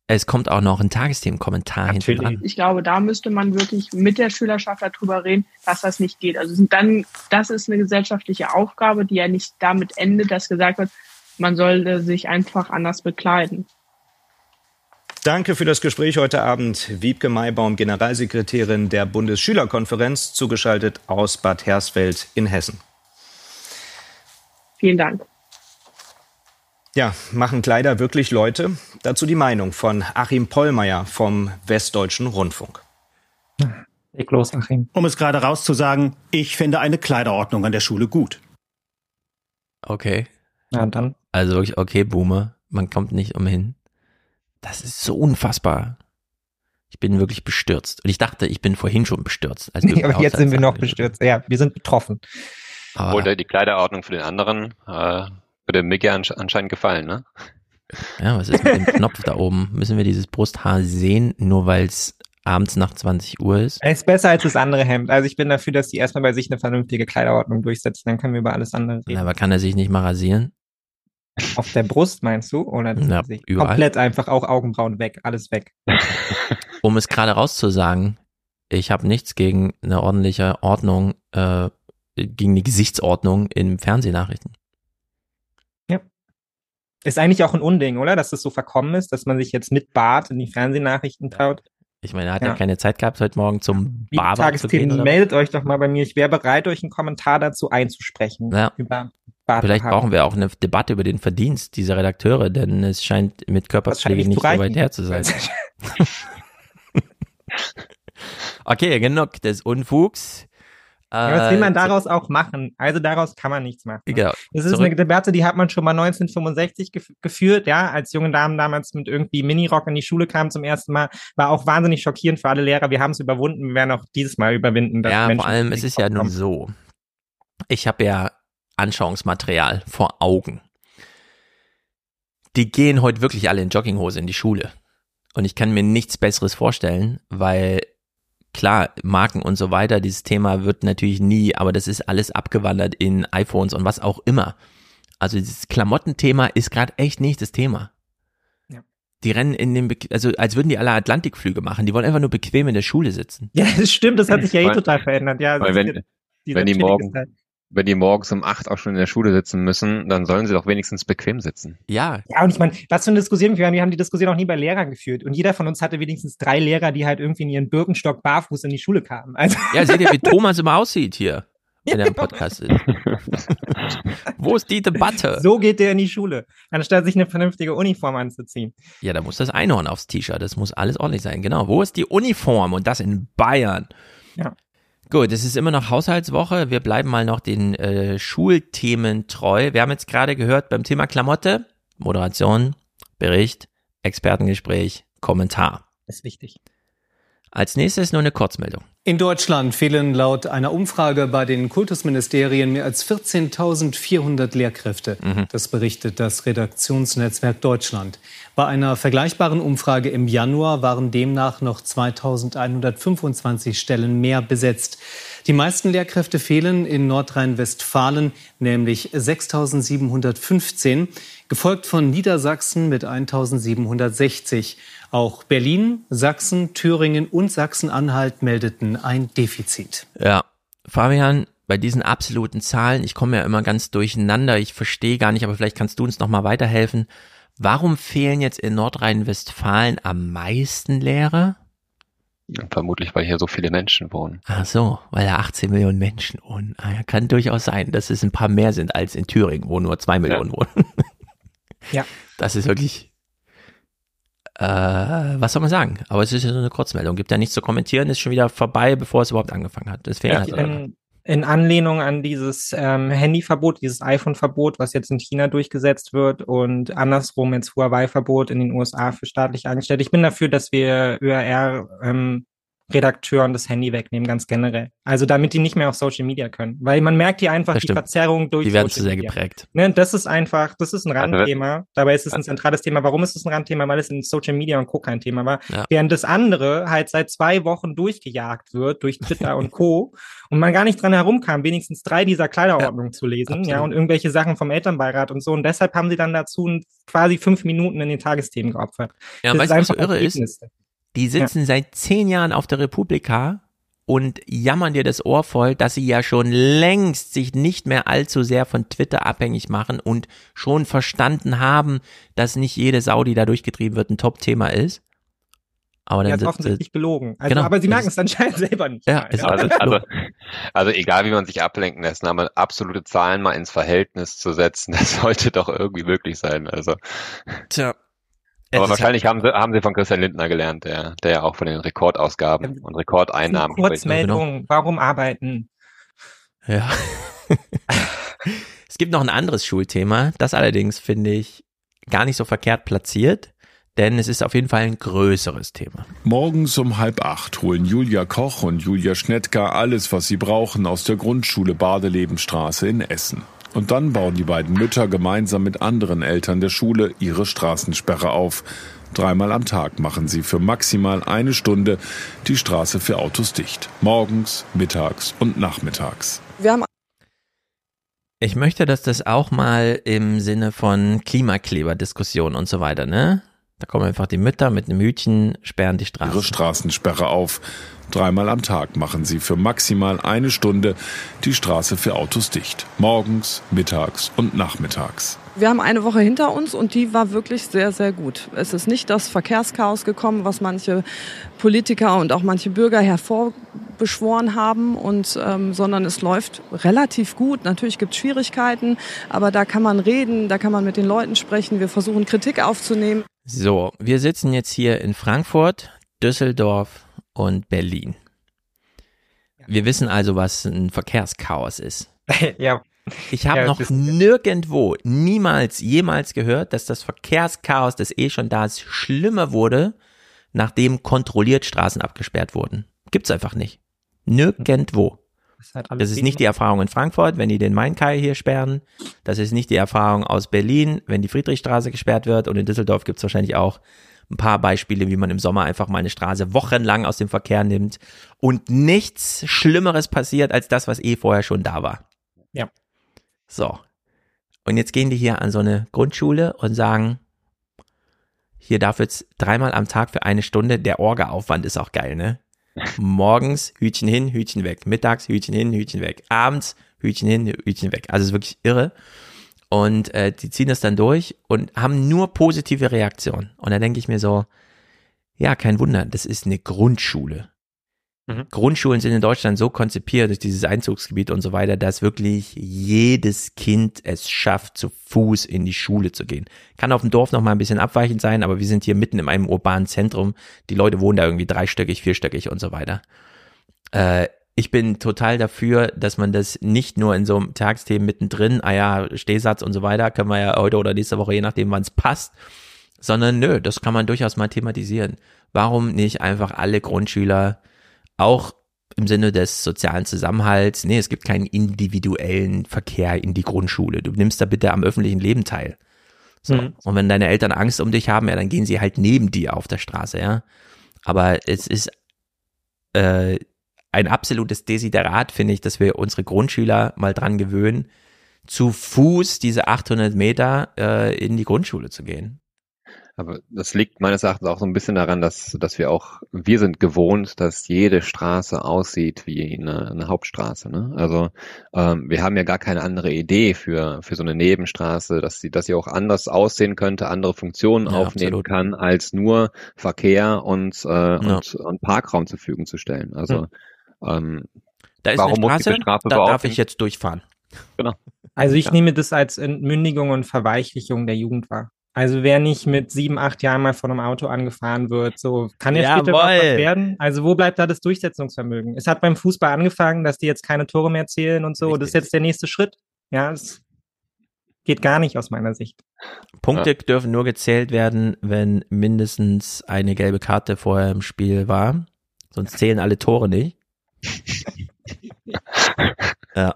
es kommt auch noch ein Tagesthemenkommentar hinten dran. Ich glaube, da müsste man wirklich mit der Schülerschaft darüber reden, dass das nicht geht. Also dann, das ist eine gesellschaftliche Aufgabe, die ja nicht damit endet, dass gesagt wird, man sollte sich einfach anders bekleiden. Danke für das Gespräch heute Abend. Wiebke Maibaum, Generalsekretärin der Bundesschülerkonferenz, zugeschaltet aus Bad Hersfeld in Hessen. Vielen Dank. Ja, machen Kleider wirklich Leute? Dazu die Meinung von Achim Pollmeier vom Westdeutschen Rundfunk. Leg los, Achim. Um es gerade rauszusagen, ich finde eine Kleiderordnung an der Schule gut. Okay. Ja, dann. Also wirklich, okay, Boomer, man kommt nicht umhin. Das ist so unfassbar. Ich bin wirklich bestürzt. Und ich dachte, ich bin vorhin schon bestürzt. als wir Nee, aber jetzt sind wir noch bestürzt. Ja, wir sind betroffen. Aber- Oder die Kleiderordnung für den anderen äh, würde Mickey ansch anscheinend gefallen, ne? Ja, was ist mit dem Knopf da oben? Müssen wir dieses Brusthaar sehen, nur weil es abends nach 20 Uhr ist. Es ist besser als das andere Hemd. Also ich bin dafür, dass die erstmal bei sich eine vernünftige Kleiderordnung durchsetzen. Dann können wir über alles andere reden. Aber kann er sich nicht mal rasieren? Auf der Brust meinst du? Oder Ja, Gesicht? überall. komplett einfach auch Augenbrauen weg, alles weg. Um es gerade rauszusagen, ich habe nichts gegen eine ordentliche Ordnung, äh, gegen die Gesichtsordnung in Fernsehnachrichten. Ist eigentlich auch ein Unding, oder? Dass das so verkommen ist, dass man sich jetzt mit Bart in die Fernsehnachrichten traut. Ich meine, er hat ja, Ja. keine Zeit gehabt, heute Morgen zum Barber zu gehen. Oder? meldet euch doch mal bei mir. Ich wäre bereit, euch einen Kommentar dazu einzusprechen. Ja. Über Bart Vielleicht brauchen wir auch eine Debatte über den Verdienst dieser Redakteure, denn es scheint mit Körperpflege nicht so weit her zu sein. okay, genug des Unfugs. Ja, was will man Äh, daraus auch machen? Also daraus kann man nichts machen. Genau. Das ist Zurück- eine Debatte, die hat man schon mal 1965 gef geführt, ja, als junge Damen damals mit irgendwie Minirock in die Schule kamen zum ersten Mal, war auch wahnsinnig schockierend für alle Lehrer. Wir haben es überwunden, wir werden auch dieses Mal überwinden. Ja, Menschen vor allem, mit es ist ja nun so. Ich habe ja Anschauungsmaterial vor Augen. Die gehen heute wirklich alle in Jogginghose in die Schule. Und ich kann mir nichts Besseres vorstellen, weil klar, Marken und so weiter, dieses Thema wird natürlich nie, aber das ist alles abgewandert in iPhones und was auch immer. Also dieses Klamottenthema ist gerade echt nicht das Thema. Ja. Die rennen in den, Be also als würden die alle Atlantikflüge machen. Die wollen einfach nur bequem in der Schule sitzen. Ja, das stimmt, das hat sich ja eh total verändert. Ja, Weil wenn, wenn die morgen. Wenn die morgens um acht auch schon in der Schule sitzen müssen, dann sollen sie doch wenigstens bequem sitzen. Ja. Ja, und ich meine, was für eine Diskussion wir haben. Wir haben die Diskussion auch nie bei Lehrern geführt. Und jeder von uns hatte wenigstens drei Lehrer, die halt irgendwie in ihren Birkenstock barfuß in die Schule kamen. Also, Ja, seht ihr, wie Thomas immer aussieht hier, wenn er im Podcast ist. Wo ist die Debatte? so geht der in die Schule, anstatt sich eine vernünftige Uniform anzuziehen. Ja, da muss das Einhorn aufs T-Shirt. Das muss alles ordentlich sein. Genau. Wo ist die Uniform? Und das in Bayern. Ja. Gut, es ist immer noch Haushaltswoche. Wir bleiben mal noch den äh, Schulthemen treu. Wir haben jetzt gerade gehört beim Thema Klamotte, Moderation, Bericht, Expertengespräch, Kommentar. ist wichtig. Als nächstes nur eine Kurzmeldung. In Deutschland fehlen laut einer Umfrage bei den Kultusministerien mehr als 14.400 Lehrkräfte. Das berichtet das Redaktionsnetzwerk Deutschland. Bei einer vergleichbaren Umfrage im Januar waren demnach noch 2.125 Stellen mehr besetzt. Die meisten Lehrkräfte fehlen in Nordrhein-Westfalen, nämlich 6.715, gefolgt von Niedersachsen mit 1.760. Auch Berlin, Sachsen, Thüringen und Sachsen-Anhalt meldeten ein Defizit. Ja, Fabian, bei diesen absoluten Zahlen, ich komme ja immer ganz durcheinander, ich verstehe gar nicht, aber vielleicht kannst du uns noch mal weiterhelfen. Warum fehlen jetzt in Nordrhein-Westfalen am meisten Lehrer? Vermutlich, weil hier so viele Menschen wohnen. Ach so, weil da 18 Millionen Menschen wohnen. Ah, ja, kann durchaus sein, dass es ein paar mehr sind als in Thüringen, wo nur zwei Millionen wohnen. Ja. Das ist wirklich, äh, was soll man sagen? Aber es ist ja so eine Kurzmeldung, gibt ja nichts zu kommentieren, ist schon wieder vorbei, bevor es überhaupt angefangen hat. Das fehlen Ja, halt in Anlehnung an dieses ähm, Handyverbot, dieses iPhone-Verbot, was jetzt in China durchgesetzt wird und andersrum jetzt Huawei-Verbot in den USA für staatlich Angestellte. Ich bin dafür, dass wir ÖR ähm, Redakteuren das Handy wegnehmen, ganz generell. Also damit die nicht mehr auf Social Media können. Weil man merkt hier einfach Das die stimmt. Verzerrung durch Die werden Social zu sehr Media. geprägt. Ne, das ist einfach, das ist ein Randthema. Dabei ist es ein zentrales Thema. Warum ist es ein Randthema? Weil es in Social Media und Co. kein Thema war. Ja. Während das andere halt seit zwei Wochen durchgejagt wird durch Twitter und Co. Und man gar nicht dran herumkam, wenigstens drei dieser Kleiderordnungen zu lesen, absolut. ja, und irgendwelche Sachen vom Elternbeirat und so. Und deshalb haben sie dann dazu quasi fünf Minuten in den Tagesthemen geopfert. Ja, Das weißt du, was irre ist? Die sitzen seit zehn Jahren auf der Republika und jammern dir das Ohr voll, dass sie ja schon längst sich nicht mehr allzu sehr von Twitter abhängig machen und schon verstanden haben, dass nicht jede Sau, die da durchgetrieben wird, ein Top-Thema ist. Aber Die dann hat sitzt offensichtlich gelogen. Also, Genau. aber sie merken es anscheinend selber nicht. Ja, ist Also, also, also egal wie man sich ablenken lässt, ne, aber absolute Zahlen mal ins Verhältnis zu setzen, das sollte doch irgendwie möglich sein. Also, Tja. Aber ist wahrscheinlich haben sie, haben sie von Christian Lindner gelernt, der, der ja auch von den Rekordausgaben und Rekordeinnahmen spricht. Kurzmeldung, warum arbeiten? Ja. es gibt noch ein anderes Schulthema, das allerdings finde ich gar nicht so verkehrt platziert, denn es ist auf jeden Fall ein größeres Thema. Morgens um halb acht holen Julia Koch und Julia Schnettker alles, was sie brauchen, aus der Grundschule Badelebenstraße in Essen. Und dann bauen die beiden Mütter gemeinsam mit anderen Eltern der Schule ihre Straßensperre auf. Dreimal am Tag machen sie für maximal eine Stunde die Straße für Autos dicht. Morgens, mittags und nachmittags. Wir haben Ich möchte, dass das auch mal im Sinne von Klimakleberdiskussion und so weiter, ne? Da kommen einfach die Mütter mit einem Hütchen, sperren die Straße. ihre Straßensperre auf. Dreimal am Tag machen sie für maximal eine Stunde die Straße für Autos dicht. Morgens, mittags und nachmittags. Wir haben eine Woche hinter uns und die war wirklich sehr, sehr gut. Es ist nicht das Verkehrschaos gekommen, was manche Politiker und auch manche Bürger hervorbeschworen haben, und, ähm, sondern es läuft relativ gut. Natürlich gibt es Schwierigkeiten, aber da kann man reden, da kann man mit den Leuten sprechen. Wir versuchen Kritik aufzunehmen. So, wir sitzen jetzt hier in Frankfurt, Düsseldorf und Berlin. Wir wissen also, was ein Verkehrschaos ist. ja. Ich habe Ja, noch nirgendwo, niemals, jemals gehört, dass das Verkehrschaos, das eh schon da ist, schlimmer wurde, nachdem kontrolliert Straßen abgesperrt wurden. Gibt's einfach nicht. Nirgendwo. Das ist, halt Das ist nicht die Erfahrung in Frankfurt, wenn die den Main-Kai hier sperren. Das ist nicht die Erfahrung aus Berlin, wenn die Friedrichstraße gesperrt wird. Und in Düsseldorf gibt's wahrscheinlich auch ein paar Beispiele, wie man im Sommer einfach mal eine Straße wochenlang aus dem Verkehr nimmt und nichts Schlimmeres passiert als das, was eh vorher schon da war. Ja. So. Und jetzt gehen die hier an so eine Grundschule und sagen, hier darf jetzt dreimal am Tag für eine Stunde, der Orga-Aufwand ist auch geil, ne? Morgens Hütchen hin, Hütchen weg. Mittags Hütchen hin, Hütchen weg. Abends Hütchen hin, Hütchen weg. Also es ist wirklich irre. Und äh, die ziehen das dann durch und haben nur positive Reaktionen. Und da denke ich mir so, ja, kein Wunder, das ist eine Grundschule. Grundschulen sind in Deutschland so konzipiert durch dieses Einzugsgebiet und so weiter, dass wirklich jedes Kind es schafft, zu Fuß in die Schule zu gehen. Kann auf dem Dorf noch mal ein bisschen abweichend sein, aber wir sind hier mitten in einem urbanen Zentrum. Die Leute wohnen da irgendwie dreistöckig, vierstöckig und so weiter. Äh, ich bin total dafür, dass man das nicht nur in so einem Tagsthemen mittendrin, ah ja, Stehsatz und so weiter, können wir ja heute oder nächste Woche, je nachdem, wann es passt, sondern nö, das kann man durchaus mal thematisieren. Warum nicht einfach alle Grundschüler auch im Sinne des sozialen Zusammenhalts, nee, es gibt keinen individuellen Verkehr in die Grundschule. Du nimmst da bitte am öffentlichen Leben teil. So. Mhm. Und wenn deine Eltern Angst um dich haben, ja, dann gehen sie halt neben dir auf der Straße, ja. Aber es ist äh, ein absolutes Desiderat, finde ich, dass wir unsere Grundschüler mal dran gewöhnen, zu Fuß diese 800 Meter äh, in die Grundschule zu gehen. Aber das liegt meines Erachtens auch so ein bisschen daran, dass, dass wir auch, wir sind gewohnt, dass jede Straße aussieht wie eine, eine Hauptstraße. Ne? Also ähm, wir haben ja gar keine andere Idee für, für so eine Nebenstraße, dass sie, dass sie auch anders aussehen könnte, andere Funktionen Ja, aufnehmen absolut. kann, als nur Verkehr und, äh, und, und Parkraum zur Verfügung zu stellen. Also ähm, Da ist warum eine muss Straße, da darf ich jetzt durchfahren. Genau. Also ich Ja. nehme das als Entmündigung und Verweichlichung der Jugend wahr. Also wer nicht mit sieben, acht Jahren mal von einem Auto angefahren wird, so kann ja später was werden. Also wo bleibt da das Durchsetzungsvermögen? Es hat beim Fußball angefangen, dass die jetzt keine Tore mehr zählen und so. Das ist jetzt der nächste Schritt. Ja, es geht gar nicht aus meiner Sicht. Punkte dürfen nur gezählt werden, wenn mindestens eine gelbe Karte vorher im Spiel war. Sonst zählen alle Tore nicht. ja.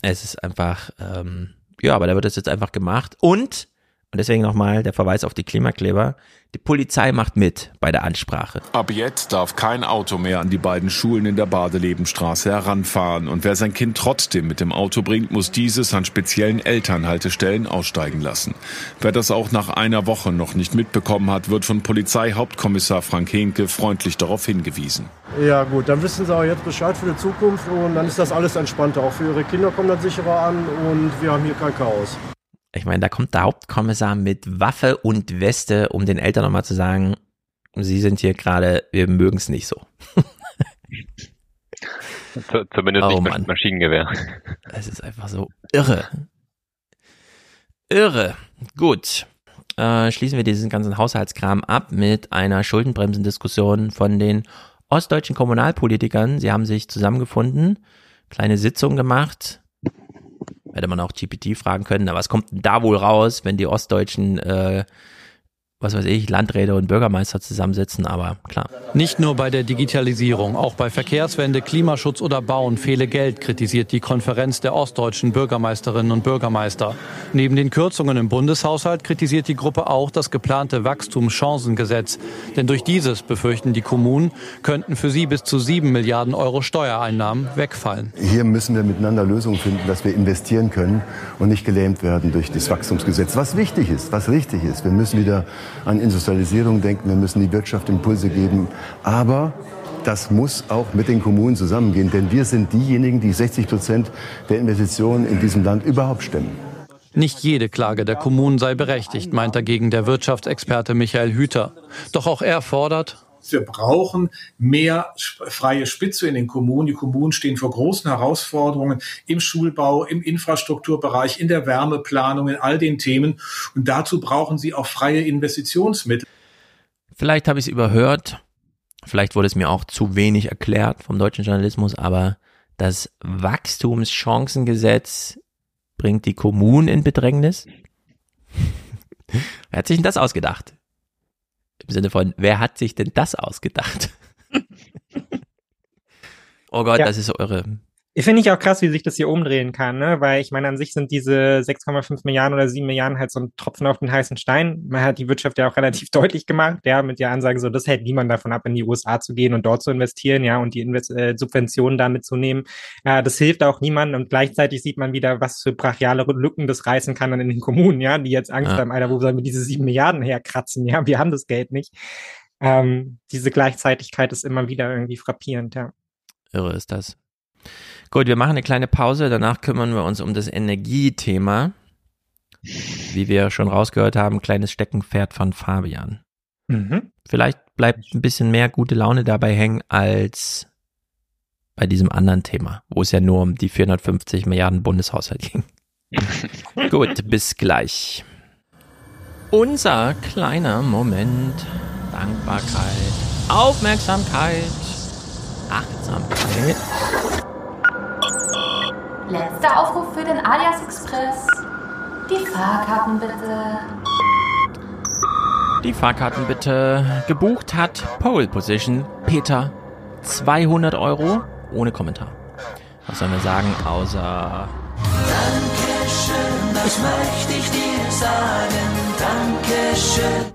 Es ist einfach, ähm, ja, aber da wird das jetzt einfach gemacht. Und, und deswegen nochmal der Verweis auf die Klimakleber, die Polizei macht mit bei der Ansprache. Ab jetzt darf kein Auto mehr an die beiden Schulen in der Badelebenstraße heranfahren. Und wer sein Kind trotzdem mit dem Auto bringt, muss dieses an speziellen Elternhaltestellen aussteigen lassen. Wer das auch nach einer Woche noch nicht mitbekommen hat, wird von Polizeihauptkommissar Frank Henke freundlich darauf hingewiesen. Ja gut, dann wissen Sie auch jetzt Bescheid für die Zukunft und dann ist das alles entspannter. Auch für Ihre Kinder kommt das sicherer an und wir haben hier kein Chaos. Ich meine, da kommt der Hauptkommissar mit Waffe und Weste, um den Eltern nochmal zu sagen, sie sind hier gerade, wir mögen es nicht so. zu- zumindest Oh nicht mit Maschinengewehr. Es ist einfach so irre. Irre. Gut. Äh, schließen wir diesen ganzen Haushaltskram ab mit einer Schuldenbremsendiskussion von den ostdeutschen Kommunalpolitikern. Sie haben sich zusammengefunden, kleine Sitzung gemacht. Hätte man auch GPT fragen können, aber was kommt da wohl raus, wenn die ostdeutschen äh, was weiß ich, Landräte und Bürgermeister zusammensitzen, aber klar. Nicht nur bei der Digitalisierung, auch bei Verkehrswende, Klimaschutz oder Bauen fehle Geld, kritisiert die Konferenz der ostdeutschen Bürgermeisterinnen und Bürgermeister. Neben den Kürzungen im Bundeshaushalt kritisiert die Gruppe auch das geplante Wachstumschancengesetz. Denn durch dieses, befürchten die Kommunen, könnten für sie bis zu sieben Milliarden Euro Steuereinnahmen wegfallen. Hier müssen wir miteinander Lösungen finden, dass wir investieren können und nicht gelähmt werden durch das Wachstumsgesetz. Was wichtig ist, was richtig ist. Wir müssen wieder an Industrialisierung denken, wir müssen die Wirtschaft Impulse geben. Aber das muss auch mit den Kommunen zusammengehen, denn wir sind diejenigen, die 60 Prozent der Investitionen in diesem Land überhaupt stemmen. Nicht jede Klage der Kommunen sei berechtigt, meint dagegen der Wirtschaftsexperte Michael Hüter. Doch auch er fordert, wir brauchen mehr freie Spitze in den Kommunen. Die Kommunen stehen vor großen Herausforderungen im Schulbau, im Infrastrukturbereich, in der Wärmeplanung, in all den Themen. Und dazu brauchen sie auch freie Investitionsmittel. Vielleicht habe ich es überhört. Vielleicht wurde es mir auch zu wenig erklärt vom deutschen Journalismus, aber das Wachstumschancengesetz bringt die Kommunen in Bedrängnis. Wer hat sich denn das ausgedacht? Im Sinne von, wer hat sich denn das ausgedacht? oh Gott, ja. das ist eure finde ich auch krass, wie sich das hier umdrehen kann, ne? Weil ich meine, an sich sind diese 6,5 Milliarden oder 7 Milliarden halt so ein Tropfen auf den heißen Stein. Man hat die Wirtschaft ja auch relativ deutlich gemacht, ja, mit der Ansage so, das hält niemand davon ab, in die USA zu gehen und dort zu investieren, ja, und die Invest äh, Subventionen damit zu nehmen. Ja, das hilft auch niemandem und gleichzeitig sieht man wieder, was für brachiale Lücken das reißen kann dann in den Kommunen, ja, die jetzt Angst ja. haben, Alter, wo sollen wir diese 7 Milliarden herkratzen? Ja, wir haben das Geld nicht. Ähm, diese Gleichzeitigkeit ist immer wieder irgendwie frappierend, ja. Irre ist das. Gut, wir machen eine kleine Pause, danach kümmern wir uns um das Energiethema. Wie wir schon rausgehört haben, kleines Steckenpferd von Fabian. Mhm. Vielleicht bleibt ein bisschen mehr gute Laune dabei hängen als bei diesem anderen Thema, wo es ja nur um die 450 Milliarden Bundeshaushalt ging. Gut, bis gleich. Unser kleiner Moment. Dankbarkeit, Aufmerksamkeit, Achtsamkeit. Letzter Aufruf für den Alias Express. Die Fahrkarten bitte. Die Fahrkarten bitte. Gebucht hat Pole Position Peter 200 Euro ohne Kommentar. Was sollen wir sagen, außer. Dankeschön, das möchte ich dir sagen. Dankeschön.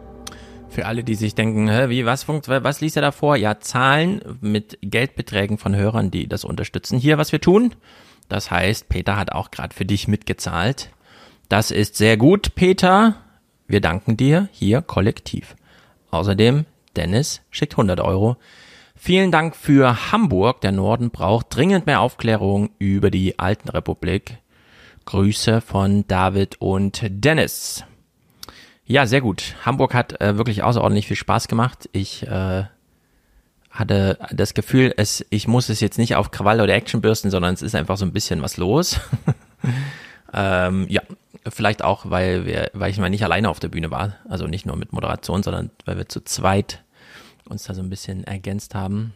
Für alle, die sich denken, hä, wie, was, funkt, was liest er da vor? Ja, Zahlen mit Geldbeträgen von Hörern, die das unterstützen. Hier, was wir tun. Das heißt, Peter hat auch gerade für dich mitgezahlt. Das ist sehr gut, Peter. Wir danken dir hier kollektiv. Außerdem, Dennis schickt 100 Euro. Vielen Dank für Hamburg. Der Norden braucht dringend mehr Aufklärung über die Alten Republik. Grüße von David und Dennis. Ja, sehr gut. Hamburg hat äh, wirklich außerordentlich viel Spaß gemacht. Ich äh, hatte das Gefühl, es, ich muss es jetzt nicht auf Krawall oder Action bürsten, sondern es ist einfach so ein bisschen was los. ähm, ja, vielleicht auch, weil wir, weil ich mal nicht alleine auf der Bühne war, also nicht nur mit Moderation, sondern weil wir zu zweit uns da so ein bisschen ergänzt haben.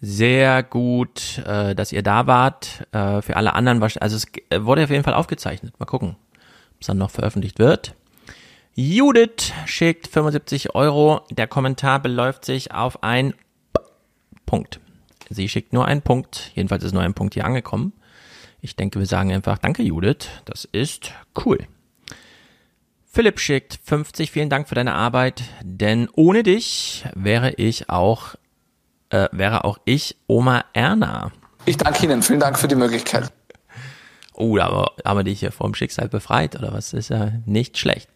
Sehr gut, äh, dass ihr da wart. Äh, für alle anderen, also es wurde auf jeden Fall aufgezeichnet. Mal gucken, ob es dann noch veröffentlicht wird. Judith schickt 75 Euro. Der Kommentar beläuft sich auf ein Punkt. Sie schickt nur einen Punkt. Jedenfalls ist nur ein Punkt hier angekommen. Ich denke, wir sagen einfach Danke, Judith. Das ist cool. Philipp schickt 50. Vielen Dank für deine Arbeit. Denn ohne dich wäre ich auch, äh, wäre auch ich Oma Erna. Ich danke Ihnen. Vielen Dank für die Möglichkeit. Oh, aber, aber dich hier vom Schicksal befreit, oder was? Ist ja nicht schlecht.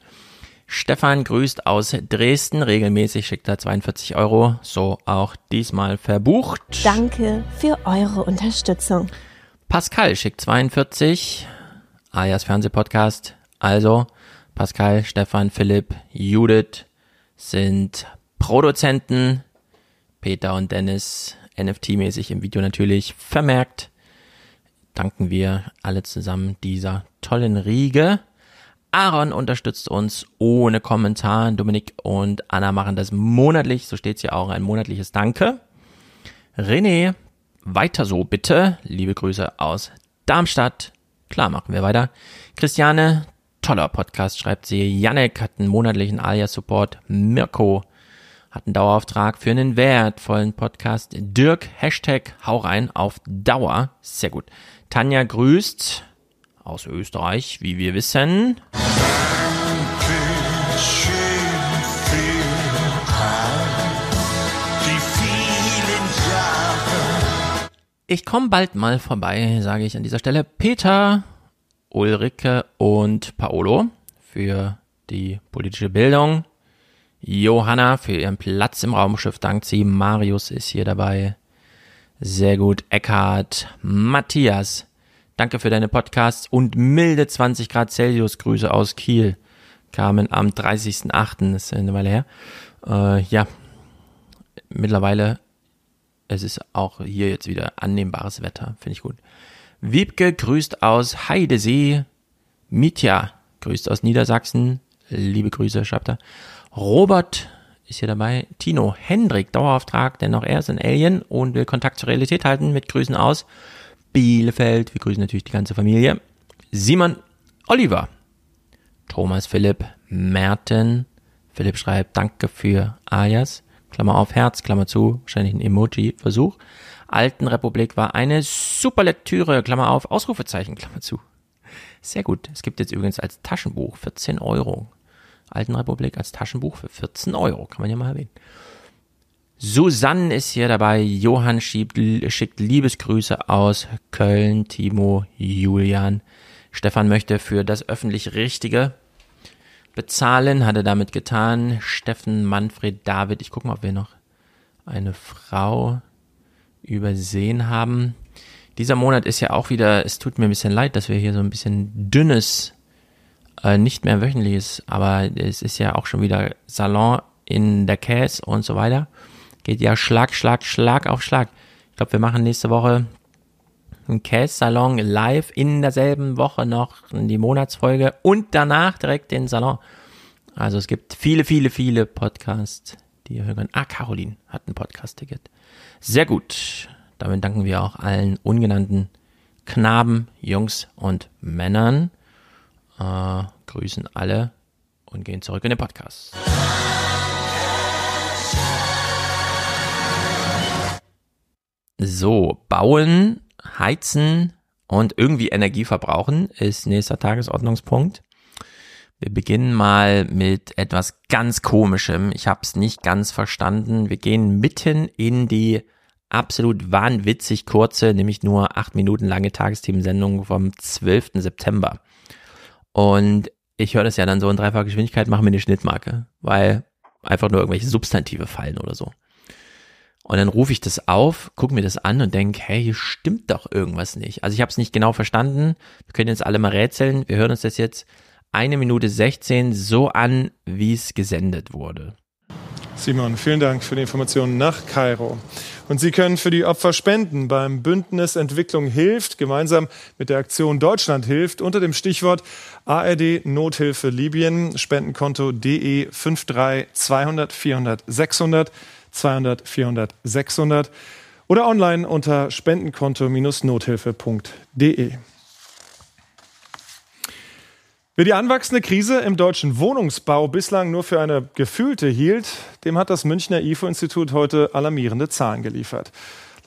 Stefan grüßt aus Dresden. Regelmäßig schickt er 42 Euro. So auch diesmal verbucht. Danke für eure Unterstützung. Pascal schickt 42. Alias Fernsehpodcast. Also, Pascal, Stefan, Philipp, Judith sind Produzenten. Peter und Dennis NFT-mäßig im Video natürlich vermerkt. Danken wir alle zusammen dieser tollen Riege. Aaron unterstützt uns ohne Kommentar. Dominik und Anna machen das monatlich. So steht es ja auch ein monatliches Danke. René, weiter so bitte. Liebe Grüße aus Darmstadt. Klar, machen wir weiter. Christiane, toller Podcast, schreibt sie. Janek hat einen monatlichen Alias-Support. Mirko hat einen Dauerauftrag für einen wertvollen Podcast. Dirk, Hashtag, hau rein auf Dauer. Sehr gut. Tanja grüßt aus Österreich, wie wir wissen. Ich komme bald mal vorbei, sage ich an dieser Stelle. Peter, Ulrike und Paolo für die politische Bildung. Johanna für ihren Platz im Raumschiff dankt sie. Marius ist hier dabei. Sehr gut. Eckhard, Matthias, danke für deine Podcasts und milde 20 Grad Celsius Grüße aus Kiel. Kamen am 30.08., das ist eine Weile her. Äh, ja, mittlerweile es ist auch hier jetzt wieder annehmbares Wetter, finde ich gut. Wiebke grüßt aus Heidesee. Mitja grüßt aus Niedersachsen. Liebe Grüße, schreibt er. Robert ist hier dabei. Tino Hendrik, Dauerauftrag, denn auch er ist ein Alien und will Kontakt zur Realität halten mit Grüßen aus Bielefeld. Wir grüßen natürlich die ganze Familie. Simon Oliver. Thomas Philipp Merten. Philipp schreibt, danke für Ayas. Klammer auf Herz, Klammer zu, wahrscheinlich ein Emoji-Versuch. Alten Republik war eine super Lektüre, Klammer auf, Ausrufezeichen, Klammer zu. Sehr gut. Es gibt jetzt übrigens als Taschenbuch 14 Euro. Alten Republik als Taschenbuch für 14 Euro, kann man ja mal erwähnen. Susanne ist hier dabei. Johann schiebt, schickt Liebesgrüße aus Köln. Timo, Julian. Stefan möchte für das öffentlich Richtige bezahlen, hat er damit getan. Steffen, Manfred, David, ich gucke mal, ob wir noch eine Frau übersehen haben. Dieser Monat ist ja auch wieder, es tut mir ein bisschen leid, dass wir hier so ein bisschen dünnes, äh, nicht mehr wöchentliches, aber es ist ja auch schon wieder Salon in der Käse und so weiter. Geht ja Schlag, Schlag, Schlag auf Schlag. Ich glaube, wir machen nächste Woche einen Käse-Salon live in derselben Woche noch die Monatsfolge und danach direkt den Salon. Also es gibt viele, viele, viele Podcasts, die ihr hören könnt. Ah, Caroline hat ein Podcast-Ticket. Sehr gut. Damit danken wir auch allen ungenannten Knaben, Jungs und Männern. Äh, grüßen alle und gehen zurück in den Podcast. So, bauen Heizen und irgendwie Energie verbrauchen ist nächster Tagesordnungspunkt. Wir beginnen mal mit etwas ganz Komischem. Ich habe es nicht ganz verstanden. Wir gehen mitten in die absolut wahnwitzig kurze, nämlich nur acht Minuten lange Tagesthemensendung vom 12. September. Und ich höre das ja dann so in dreifacher Geschwindigkeit, machen wir eine Schnittmarke, weil einfach nur irgendwelche Substantive fallen oder so. Und dann rufe ich das auf, gucke mir das an und denke, hey, hier stimmt doch irgendwas nicht. Also ich habe es nicht genau verstanden. Wir können jetzt alle mal rätseln. Wir hören uns das jetzt eine Minute 16 so an, wie es gesendet wurde. Simon, vielen Dank für die Informationen nach Kairo. Und Sie können für die Opfer spenden beim Bündnis Entwicklung hilft, gemeinsam mit der Aktion Deutschland hilft, unter dem Stichwort ARD Nothilfe Libyen, Spendenkonto DE 53 200 400 600. 200 400 600 oder online unter spendenkonto-nothilfe.de. Wer die anwachsende Krise im deutschen Wohnungsbau bislang nur für eine gefühlte hielt, dem hat das Münchner IFO-Institut heute alarmierende Zahlen geliefert.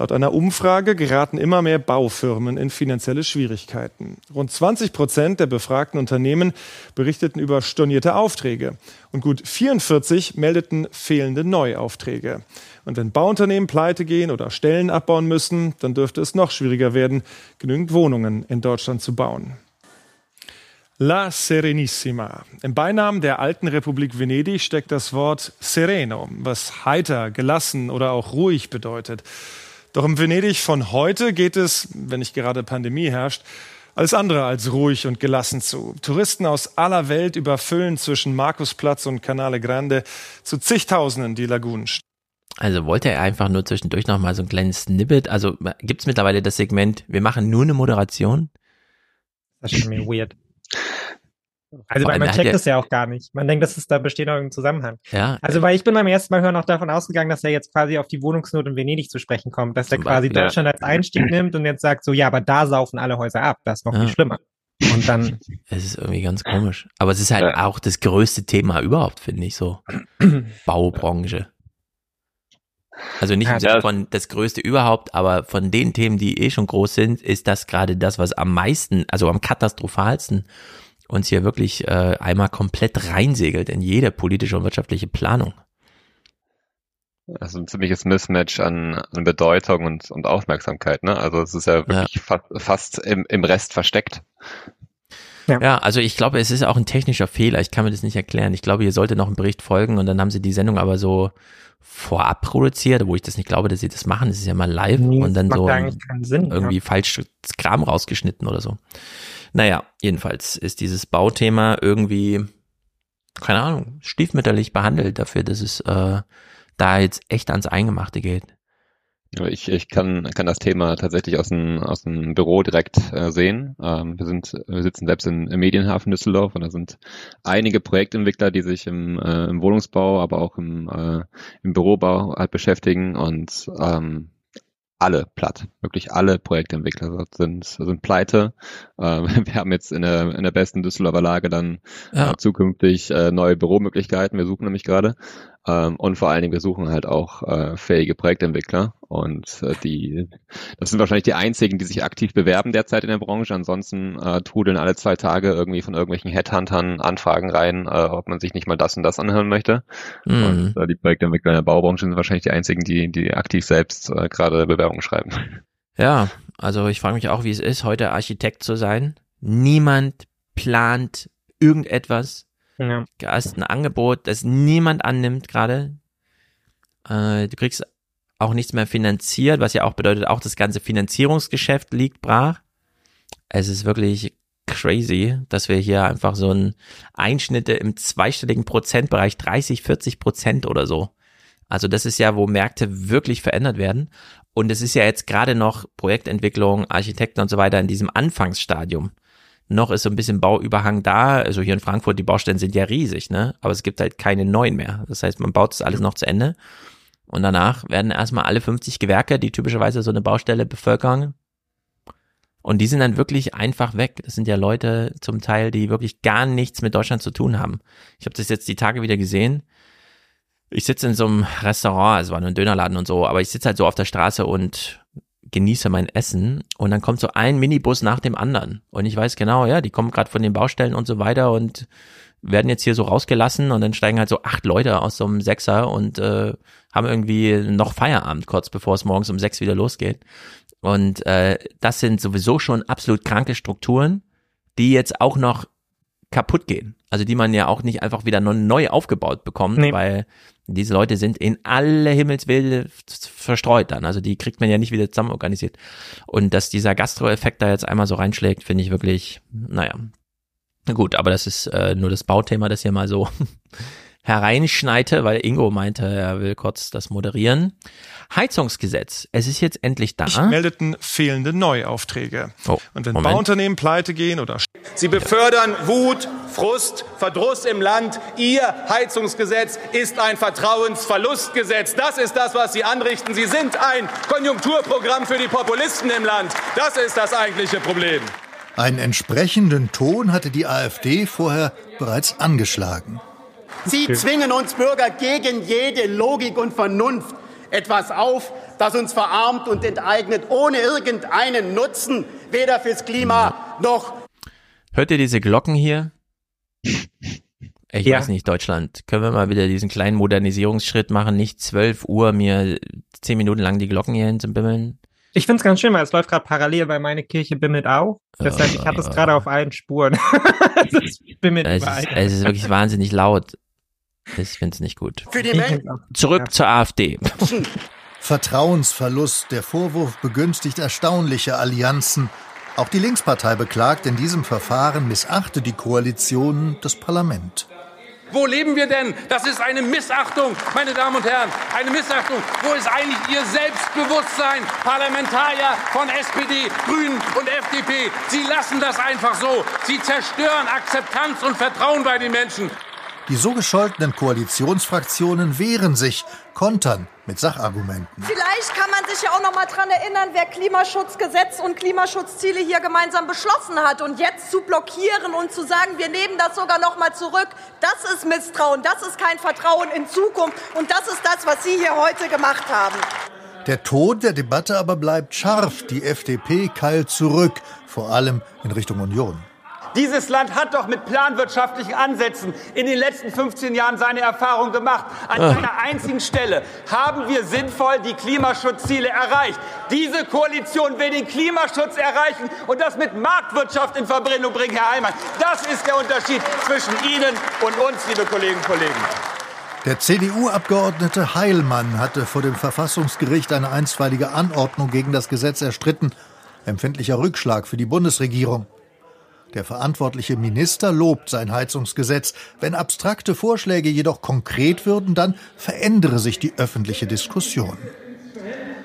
Laut einer Umfrage geraten immer mehr Baufirmen in finanzielle Schwierigkeiten. Rund 20 Prozent der befragten Unternehmen berichteten über stornierte Aufträge und gut 44 meldeten fehlende Neuaufträge. Und wenn Bauunternehmen pleite gehen oder Stellen abbauen müssen, dann dürfte es noch schwieriger werden, genügend Wohnungen in Deutschland zu bauen. La Serenissima. Im Beinamen der alten Republik Venedig steckt das Wort sereno, was heiter, gelassen oder auch ruhig bedeutet. Doch im Venedig von heute geht es, wenn nicht gerade Pandemie herrscht, alles andere als ruhig und gelassen zu. Touristen aus aller Welt überfüllen zwischen Markusplatz und Canale Grande zu zigtausenden die Lagunen. Also wollte er einfach nur zwischendurch nochmal so ein kleines Snippet. Also gibt es mittlerweile das Segment, wir machen nur eine Moderation? Das ist schon mir weird. Also weil man checkt das ja auch gar nicht. Man denkt, dass es da besteht noch irgendein Zusammenhang. Ja. Also weil ich bin beim ersten Mal hören auch davon ausgegangen, dass er jetzt quasi auf die Wohnungsnot in Venedig zu sprechen kommt, dass er quasi Beispiel, Deutschland ja. als Einstieg nimmt und jetzt sagt so, ja, aber da saufen alle Häuser ab. Das ist noch ja. viel schlimmer. Und dann. Es ist irgendwie ganz komisch. Aber es ist halt ja. auch das größte Thema überhaupt, finde ich so. Baubranche. Also nicht im Sinne von das größte überhaupt, aber von den Themen, die eh schon groß sind, ist das gerade das, was am meisten, also am katastrophalsten uns hier wirklich äh, einmal komplett reinsegelt in jede politische und wirtschaftliche Planung. Also ein ziemliches Mismatch an, an Bedeutung und, und Aufmerksamkeit, ne? Also es ist ja wirklich ja. Fa fast im, im Rest versteckt. Ja. ja, also ich glaube, es ist auch ein technischer Fehler. Ich kann mir das nicht erklären. Ich glaube, hier sollte noch ein Bericht folgen und dann haben sie die Sendung aber so vorab produziert, wo ich das nicht glaube, dass sie das machen. Das ist ja mal live nee, und dann so Sinn, irgendwie ja. falsch Kram rausgeschnitten oder so. Naja, jedenfalls ist dieses Bauthema irgendwie, keine Ahnung, stiefmütterlich behandelt dafür, dass es äh, da jetzt echt ans Eingemachte geht. Ich, ich kann, kann das Thema tatsächlich aus dem, aus dem Büro direkt äh, sehen. Ähm, wir, sind, wir sitzen selbst in, im Medienhafen Düsseldorf und da sind einige Projektentwickler, die sich im, äh, im Wohnungsbau, aber auch im, äh, im Bürobau halt beschäftigen und ähm, alle platt. Wirklich alle Projektentwickler sind, sind pleite. Ähm, wir haben jetzt in der, in der besten Düsseldorfer Lage dann ja. äh, zukünftig äh, neue Büromöglichkeiten. Wir suchen nämlich gerade. Ähm, und vor allen Dingen, wir suchen halt auch äh, fähige Projektentwickler. Und äh, die, das sind wahrscheinlich die einzigen, die sich aktiv bewerben derzeit in der Branche. Ansonsten äh, trudeln alle zwei Tage irgendwie von irgendwelchen Headhuntern Anfragen rein, äh, ob man sich nicht mal das und das anhören möchte. Mhm. Und äh, die Projektentwickler in der Baubranche sind wahrscheinlich die einzigen, die, die aktiv selbst äh, gerade Bewerbungen schreiben. Ja, also ich frage mich auch, wie es ist, heute Architekt zu sein. Niemand plant irgendetwas ja. Du hast ein Angebot, das niemand annimmt gerade. Äh, du kriegst auch nichts mehr finanziert, was ja auch bedeutet, auch das ganze Finanzierungsgeschäft liegt brach. Es ist wirklich crazy, dass wir hier einfach so ein Einschnitte im zweistelligen Prozentbereich, 30, 40 Prozent oder so. Also das ist ja, wo Märkte wirklich verändert werden. Und es ist ja jetzt gerade noch Projektentwicklung, Architekten und so weiter in diesem Anfangsstadium. Noch ist so ein bisschen Bauüberhang da. Also hier in Frankfurt, die Baustellen sind ja riesig, ne? Aber es gibt halt keine neuen mehr. Das heißt, man baut das alles noch zu Ende. Und danach werden erstmal alle 50 Gewerke, die typischerweise so eine Baustelle bevölkern. Und die sind dann wirklich einfach weg. Das sind ja Leute zum Teil, die wirklich gar nichts mit Deutschland zu tun haben. Ich habe das jetzt die Tage wieder gesehen. Ich sitze in so einem Restaurant, also war nur ein Dönerladen und so, aber ich sitze halt so auf der Straße und genieße mein Essen und dann kommt so ein Minibus nach dem anderen und ich weiß genau, ja, die kommen gerade von den Baustellen und so weiter und werden jetzt hier so rausgelassen und dann steigen halt so acht Leute aus so einem Sechser und äh, haben irgendwie noch Feierabend kurz bevor es morgens um sechs wieder losgeht und äh, das sind sowieso schon absolut kranke Strukturen, die jetzt auch noch kaputt gehen. Also die man ja auch nicht einfach wieder neu aufgebaut bekommt, nee. weil diese Leute sind in alle Himmelswilde verstreut dann. Also die kriegt man ja nicht wieder zusammen organisiert. Und dass dieser Gastro-Effekt da jetzt einmal so reinschlägt, finde ich wirklich, naja. Gut, aber das ist äh, nur das Bauthema, das hier mal so hereinschneite, weil Ingo meinte, er will kurz das moderieren. Heizungsgesetz, es ist jetzt endlich da. Ich meldeten fehlende Neuaufträge. Oh, Und wenn Moment. Bauunternehmen pleite gehen oder... Sie befördern Wut, Frust, Verdruss im Land. Ihr Heizungsgesetz ist ein Vertrauensverlustgesetz. Das ist das, was Sie anrichten. Sie sind ein Konjunkturprogramm für die Populisten im Land. Das ist das eigentliche Problem. Einen entsprechenden Ton hatte die AfD vorher bereits angeschlagen. Sie zwingen uns Bürger gegen jede Logik und Vernunft etwas auf, das uns verarmt und enteignet, ohne irgendeinen Nutzen, weder fürs Klima noch. Hört ihr diese Glocken hier? Ich ja. weiß nicht, Deutschland. Können wir mal wieder diesen kleinen Modernisierungsschritt machen? Nicht 12 Uhr mir zehn Minuten lang die Glocken hier hinzubimmeln? Ich find's ganz schön, weil es läuft gerade parallel, weil meine Kirche bimmelt auch. Deshalb, ich hatte es gerade auf allen Spuren. es bimmelt es ist, es ist wirklich wahnsinnig laut. Ich finde es nicht gut. Zurück ja. zur AfD. Vertrauensverlust. Der Vorwurf begünstigt erstaunliche Allianzen. Auch die Linkspartei beklagt, in diesem Verfahren missachte die Koalition das Parlament. Wo leben wir denn? Das ist eine Missachtung, meine Damen und Herren. Eine Missachtung. Wo ist eigentlich Ihr Selbstbewusstsein, Parlamentarier von SPD, Grünen und FDP? Sie lassen das einfach so. Sie zerstören Akzeptanz und Vertrauen bei den Menschen. Die so gescholtenen Koalitionsfraktionen wehren sich, kontern mit Sachargumenten. Vielleicht kann man sich ja auch noch mal dran erinnern, wer Klimaschutzgesetz und Klimaschutzziele hier gemeinsam beschlossen hat. Und jetzt zu blockieren und zu sagen, wir nehmen das sogar noch mal zurück, das ist Misstrauen, das ist kein Vertrauen in Zukunft. Und das ist das, was Sie hier heute gemacht haben. Der Ton der Debatte aber bleibt scharf. Die FDP keilt zurück, vor allem in Richtung Union. Dieses Land hat doch mit planwirtschaftlichen Ansätzen in den letzten 15 Jahren seine Erfahrung gemacht. An Ah. einer einzigen Stelle haben wir sinnvoll die Klimaschutzziele erreicht. Diese Koalition will den Klimaschutz erreichen und das mit Marktwirtschaft in Verbindung bringen, Herr Heimann. Das ist der Unterschied zwischen Ihnen und uns, liebe Kolleginnen und Kollegen. Der CDU-Abgeordnete Heilmann hatte vor dem Verfassungsgericht eine einstweilige Anordnung gegen das Gesetz erstritten. Empfindlicher Rückschlag für die Bundesregierung. Der verantwortliche Minister lobt sein Heizungsgesetz. Wenn abstrakte Vorschläge jedoch konkret würden, dann verändere sich die öffentliche Diskussion.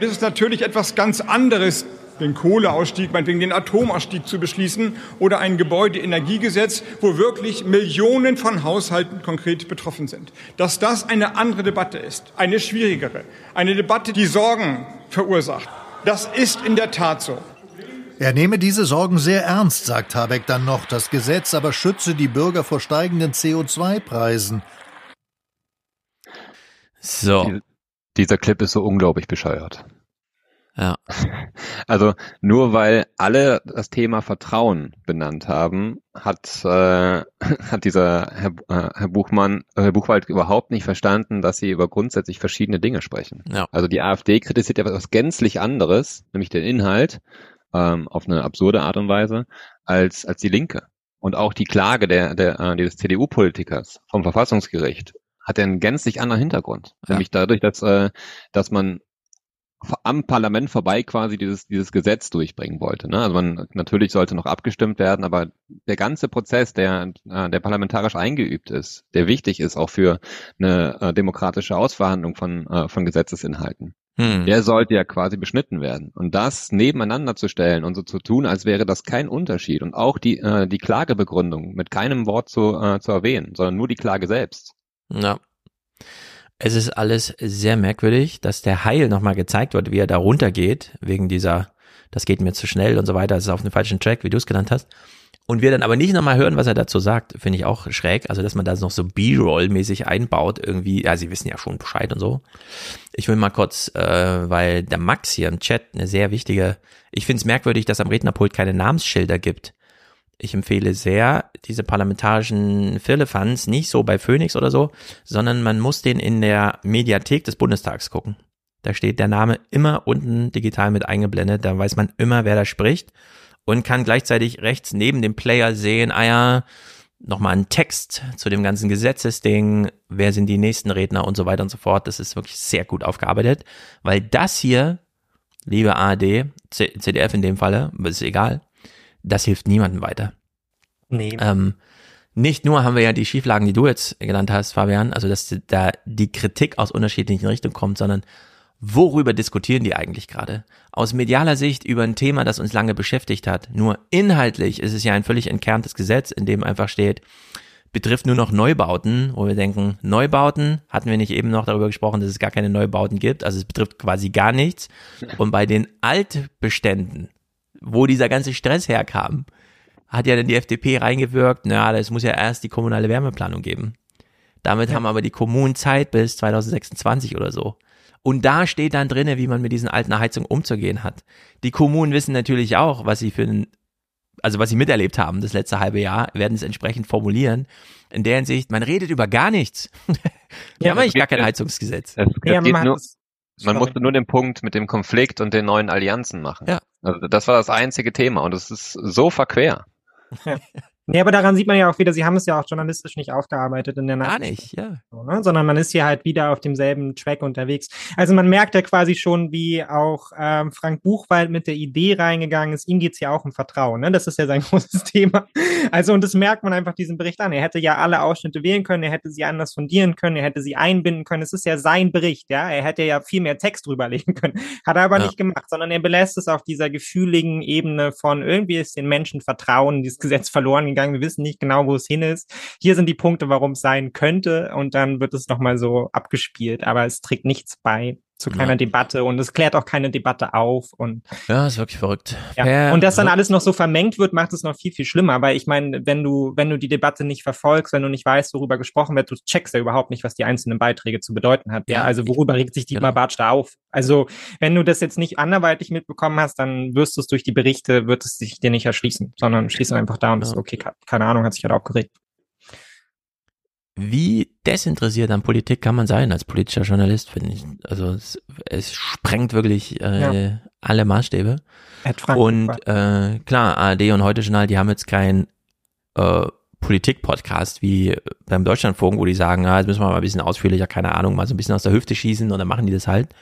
Das ist natürlich etwas ganz anderes, den Kohleausstieg, meinetwegen den Atomausstieg zu beschließen oder ein Gebäudeenergiegesetz, wo wirklich Millionen von Haushalten konkret betroffen sind. Dass das eine andere Debatte ist, eine schwierigere, eine Debatte, die Sorgen verursacht. Das ist in der Tat so. Er nehme diese Sorgen sehr ernst, sagt Habeck dann noch. Das Gesetz aber schütze die Bürger vor steigenden CO2-Preisen. So. Dieser Clip ist so unglaublich bescheuert. Ja. Also nur weil alle das Thema Vertrauen benannt haben, hat äh, hat dieser Herr, äh, Herr Buchmann, äh, Herr Buchwald überhaupt nicht verstanden, dass sie über grundsätzlich verschiedene Dinge sprechen. Ja. Also die AfD kritisiert ja was gänzlich anderes, nämlich den Inhalt ähm, auf eine absurde Art und Weise als als die Linke. Und auch die Klage der, der äh, dieses CDU-Politikers vom Verfassungsgericht hat ja einen gänzlich anderen Hintergrund. Ja. Nämlich dadurch, dass, äh, dass man am Parlament vorbei quasi dieses, dieses Gesetz durchbringen wollte. Ne? Also man natürlich sollte noch abgestimmt werden, aber der ganze Prozess, der, äh, der parlamentarisch eingeübt ist, der wichtig ist auch für eine äh, demokratische Ausverhandlung von, äh, von Gesetzesinhalten, Hm. der sollte ja quasi beschnitten werden. Und das nebeneinander zu stellen und so zu tun, als wäre das kein Unterschied und auch die, äh, die Klagebegründung mit keinem Wort zu, äh, zu erwähnen, sondern nur die Klage selbst. Ja. Es ist alles sehr merkwürdig, dass der Heil nochmal gezeigt wird, wie er da runtergeht, wegen dieser, das geht mir zu schnell und so weiter, das ist auf dem falschen Track, wie du es genannt hast. Und wir dann aber nicht nochmal hören, was er dazu sagt, finde ich auch schräg. Also, dass man das noch so B-Roll-mäßig einbaut, irgendwie, ja, sie wissen ja schon Bescheid und so. Ich will mal kurz, äh, weil der Max hier im Chat eine sehr wichtige, ich finde es merkwürdig, dass am Rednerpult keine Namensschilder gibt. Ich empfehle sehr diese parlamentarischen Firlefanz nicht so bei Phoenix oder so, sondern man muss den in der Mediathek des Bundestags gucken. Da steht der Name immer unten digital mit eingeblendet, da weiß man immer, wer da spricht und kann gleichzeitig rechts neben dem Player sehen, ah ja, nochmal einen Text zu dem ganzen Gesetzesding, wer sind die nächsten Redner und so weiter und so fort. Das ist wirklich sehr gut aufgearbeitet, weil das hier, liebe ARD, C CDF in dem Falle, ist egal, das hilft niemandem weiter. Nee. Ähm, nicht nur haben wir ja die Schieflagen, die du jetzt genannt hast, Fabian, also dass da die Kritik aus unterschiedlichen Richtungen kommt, sondern worüber diskutieren die eigentlich gerade? Aus medialer Sicht über ein Thema, das uns lange beschäftigt hat. Nur inhaltlich ist es ja ein völlig entkerntes Gesetz, in dem einfach steht, betrifft nur noch Neubauten, wo wir denken, Neubauten, hatten wir nicht eben noch darüber gesprochen, dass es gar keine Neubauten gibt, also es betrifft quasi gar nichts. Und bei den Altbeständen, wo dieser ganze Stress herkam, hat ja dann die FDP reingewirkt, na, es muss ja erst die kommunale Wärmeplanung geben. Damit haben aber die Kommunen Zeit bis 2026 oder so. Und da steht dann drinne, wie man mit diesen alten Heizungen umzugehen hat. Die Kommunen wissen natürlich auch, was sie für ein, also was sie miterlebt haben das letzte halbe Jahr, werden es entsprechend formulieren. In der Hinsicht, man redet über gar nichts. Wir haben eigentlich gar kein Heizungsgesetz. Es, es geht nur, man musste nur den Punkt mit dem Konflikt und den neuen Allianzen machen. Ja. Also das war das einzige Thema und es ist so verquer. Ja. Nee, aber daran sieht man ja auch wieder, sie haben es ja auch journalistisch nicht aufgearbeitet in der Gar Nachricht. nicht, ja. So, ne? Sondern man ist hier halt wieder auf demselben Track unterwegs. Also man merkt ja quasi schon, wie auch ähm, Frank Buchwald mit der Idee reingegangen ist. Ihm geht's ja auch um Vertrauen. Ne? Das ist ja sein großes Thema. Also und das merkt man einfach diesen Bericht an. Er hätte ja alle Ausschnitte wählen können, er hätte sie anders fundieren können, er hätte sie einbinden können. Es ist ja sein Bericht, ja. Er hätte ja viel mehr Text drüberlegen können. Hat er aber Ja. nicht gemacht, sondern er belässt es auf dieser gefühligen Ebene von irgendwie ist den Menschen Vertrauen, dieses Gesetz verloren gegangen. Wir wissen nicht genau, wo es hin ist. Hier sind die Punkte, warum es sein könnte. Und dann wird es nochmal so abgespielt. Aber es trägt nichts bei zu keiner ja. Debatte und es klärt auch keine Debatte auf und ja, ist wirklich verrückt. Ja. Und dass dann alles noch so vermengt wird, macht es noch viel viel schlimmer. Weil ich meine, wenn du wenn du die Debatte nicht verfolgst, wenn du nicht weißt, worüber gesprochen wird, du checkst ja überhaupt nicht, was die einzelnen Beiträge zu bedeuten hat. Ja, also worüber regt sich Dietmar genau. Bartsch da auf? Also wenn du das jetzt nicht anderweitig mitbekommen hast, dann wirst du es durch die Berichte, wird es sich dir nicht erschließen, sondern schließt einfach da und bist okay, keine Ahnung, hat sich halt aufgeregt. Wie desinteressiert an Politik kann man sein als politischer Journalist, finde ich. Also es, es sprengt wirklich äh, ja. alle Maßstäbe. Und äh, klar, ARD und Heute Journal, die haben jetzt kein äh, Politik-Podcast wie beim Deutschlandfunk, wo die sagen, ja, jetzt müssen wir mal ein bisschen ausführlicher, keine Ahnung, mal so ein bisschen aus der Hüfte schießen und dann machen die das halt.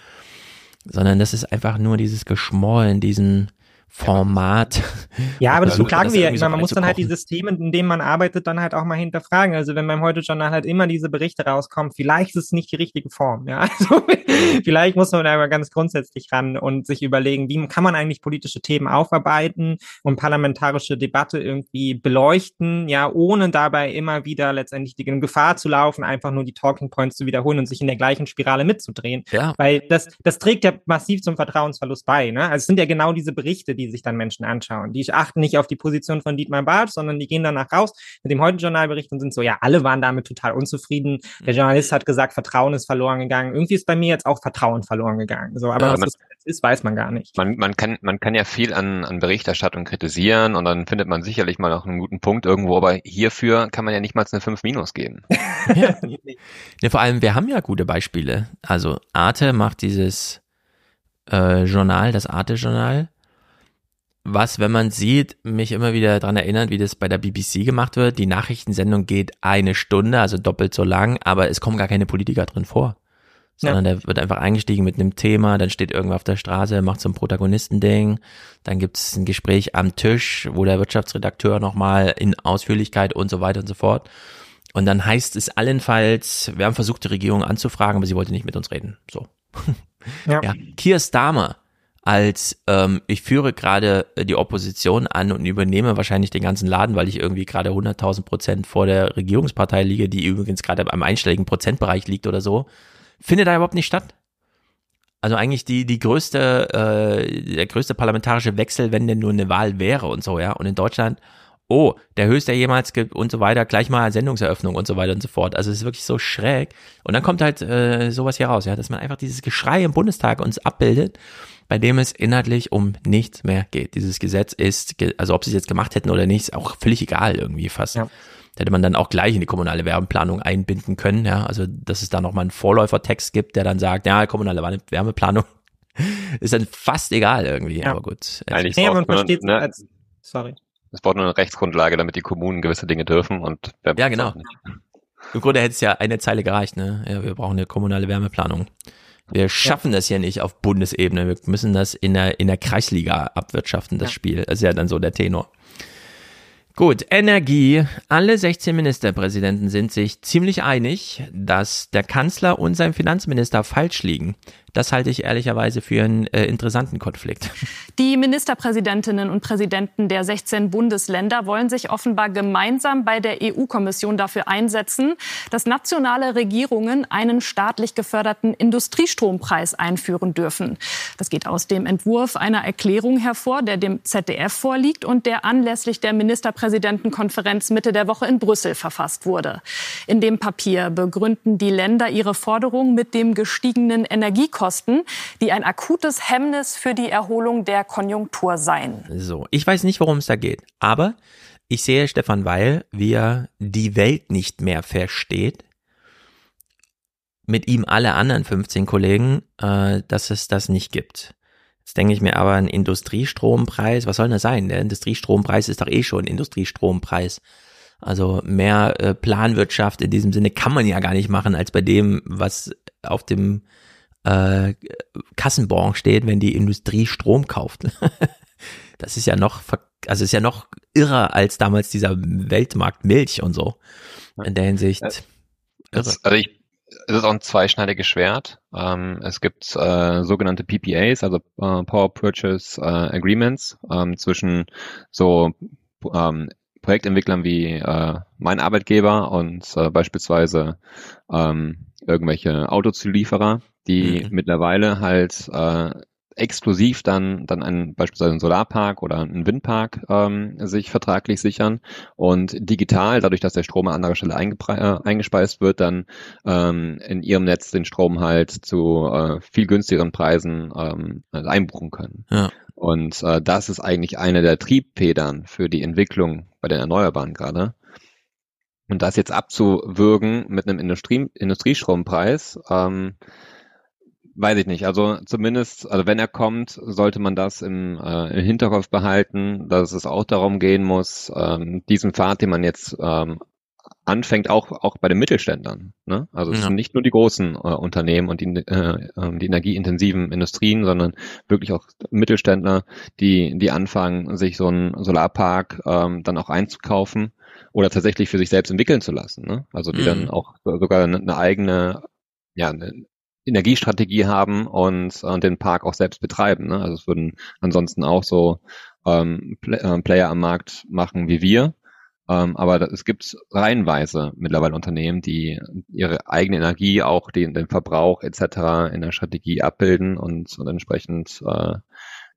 Sondern das ist einfach nur dieses Geschmoll in diesen Format. Ja, aber das beklagen wir ja immer. Man muss dann halt die Systeme, in denen man arbeitet, dann halt auch mal hinterfragen. Also wenn beim Heute-Journal halt immer diese Berichte rauskommen, vielleicht ist es nicht die richtige Form. Ja, also vielleicht muss man da aber ganz grundsätzlich ran und sich überlegen, wie kann man eigentlich politische Themen aufarbeiten und parlamentarische Debatte irgendwie beleuchten, ja, ohne dabei immer wieder letztendlich die Gefahr zu laufen, einfach nur die Talking Points zu wiederholen und sich in der gleichen Spirale mitzudrehen. Ja. Weil das, das trägt ja massiv zum Vertrauensverlust bei. Ne? Also es sind ja genau diese Berichte, die die sich dann Menschen anschauen. Die achten nicht auf die Position von Dietmar Barth, sondern die gehen danach raus mit dem heutigen Journalbericht und sind so, ja, alle waren damit total unzufrieden. Der mhm. Journalist hat gesagt, Vertrauen ist verloren gegangen. Irgendwie ist bei mir jetzt auch Vertrauen verloren gegangen. So, aber ja, was man, das ist, weiß man gar nicht. Man, man kann, man kann ja viel an, an Berichterstattung kritisieren und dann findet man sicherlich mal noch einen guten Punkt irgendwo, aber hierfür kann man ja nicht mal eine 5 Minus geben. ja. ja, vor allem, wir haben ja gute Beispiele. Also Arte macht dieses äh, Journal, das Arte-Journal, was, wenn man sieht, mich immer wieder daran erinnert, wie das bei der BBC gemacht wird. Die Nachrichtensendung geht eine Stunde, also doppelt so lang, aber es kommen gar keine Politiker drin vor. Sondern ja. der wird einfach eingestiegen mit einem Thema, dann steht irgendwer auf der Straße, macht so ein Protagonistending, dann gibt es ein Gespräch am Tisch, wo der Wirtschaftsredakteur nochmal in Ausführlichkeit und so weiter und so fort. Und dann heißt es allenfalls, wir haben versucht, die Regierung anzufragen, aber sie wollte nicht mit uns reden. So. Ja. ja. Keir Starmer als ähm, ich führe gerade äh, die Opposition an und übernehme wahrscheinlich den ganzen Laden, weil ich irgendwie gerade 100.000 Prozent vor der Regierungspartei liege, die übrigens gerade am einstelligen Prozentbereich liegt oder so, findet da überhaupt nicht statt. Also eigentlich die die größte äh, der größte parlamentarische Wechsel, wenn denn nur eine Wahl wäre und so ja. Und in Deutschland oh, der höchste jemals gibt und so weiter, gleich mal Sendungseröffnung und so weiter und so fort. Also es ist wirklich so schräg. Und dann kommt halt äh, sowas hier raus, ja, dass man einfach dieses Geschrei im Bundestag uns abbildet bei dem es inhaltlich um nichts mehr geht. Dieses Gesetz ist, also ob sie es jetzt gemacht hätten oder nicht, ist auch völlig egal irgendwie fast. Ja. Hätte man dann auch gleich in die kommunale Wärmeplanung einbinden können, ja. Also, dass es da nochmal einen Vorläufertext gibt, der dann sagt, ja, kommunale Wärmeplanung ist dann fast egal irgendwie, ja. aber gut. Eigentlich nee, man versteht ne, als, sorry. Es braucht nur eine Rechtsgrundlage, damit die Kommunen gewisse Dinge dürfen und Ja, genau. Im Grunde hätte es ja eine Zeile gereicht, ne? Ja, wir brauchen eine kommunale Wärmeplanung. Wir schaffen ja. das ja nicht auf Bundesebene. Wir müssen das in der, in der Kreisliga abwirtschaften, das ja. Spiel. Das ist ja dann so der Tenor. Gut, Energie. Alle 16 Ministerpräsidenten sind sich ziemlich einig, dass der Kanzler und sein Finanzminister falsch liegen. Das halte ich ehrlicherweise für einen äh, interessanten Konflikt. Die Ministerpräsidentinnen und Präsidenten der 16 Bundesländer wollen sich offenbar gemeinsam bei der EU-Kommission dafür einsetzen, dass nationale Regierungen einen staatlich geförderten Industriestrompreis einführen dürfen. Das geht aus dem Entwurf einer Erklärung hervor, der dem ZDF vorliegt und der anlässlich der Ministerpräsidentenkonferenz Mitte der Woche in Brüssel verfasst wurde. In dem Papier begründen die Länder ihre Forderung mit dem gestiegenen Energiekosten Lohnkosten, die ein akutes Hemmnis für die Erholung der Konjunktur seien. So, ich weiß nicht, worum es da geht, aber ich sehe Stefan Weil, wie er die Welt nicht mehr versteht. Mit ihm alle anderen 15 Kollegen, äh, dass es das nicht gibt. Jetzt denke ich mir aber, ein Industriestrompreis, was soll denn das sein? Der Industriestrompreis ist doch eh schon Industriestrompreis. Also mehr äh, Planwirtschaft in diesem Sinne kann man ja gar nicht machen, als bei dem, was auf dem äh, Kassenbon steht, wenn die Industrie Strom kauft. das ist ja noch, also ist ja noch irrer als damals dieser Weltmarkt Milch und so. In der Hinsicht. Das, also ich, es ist auch ein zweischneidiges Schwert. Ähm, es gibt äh, sogenannte PPAs, also äh, Power Purchase äh, Agreements ähm, zwischen so ähm, Projektentwicklern wie äh, mein Arbeitgeber und äh, beispielsweise ähm, irgendwelche Autozulieferer, die mhm. mittlerweile halt äh, exklusiv dann dann einen beispielsweise einen Solarpark oder einen Windpark ähm, sich vertraglich sichern und digital, dadurch, dass der Strom an anderer Stelle äh, eingespeist wird, dann ähm, in ihrem Netz den Strom halt zu äh, viel günstigeren Preisen ähm, also einbuchen können. Ja. Und äh, das ist eigentlich eine der Triebfedern für die Entwicklung bei den Erneuerbaren gerade. Und das jetzt abzuwürgen mit einem Industrie Industriestrompreis, ähm, Weiß ich nicht. Also zumindest, also wenn er kommt, sollte man das im, äh, im Hinterkopf behalten, dass es auch darum gehen muss, ähm, diesen Pfad, den man jetzt ähm, anfängt, auch auch bei den Mittelständlern. Ne? Also es ja. sind nicht nur die großen äh, Unternehmen und die, äh, ähm, die energieintensiven Industrien, sondern wirklich auch Mittelständler, die die anfangen, sich so einen Solarpark ähm, dann auch einzukaufen oder tatsächlich für sich selbst entwickeln zu lassen. Ne? Also die mhm. dann auch sogar eine eigene ja, eine Energiestrategie haben und, und den Park auch selbst betreiben. Ne? Also es würden ansonsten auch so ähm, äh, Player am Markt machen wie wir. Ähm, aber es gibt reihenweise mittlerweile Unternehmen, die ihre eigene Energie, auch den, den Verbrauch etc. in der Strategie abbilden und, und entsprechend äh,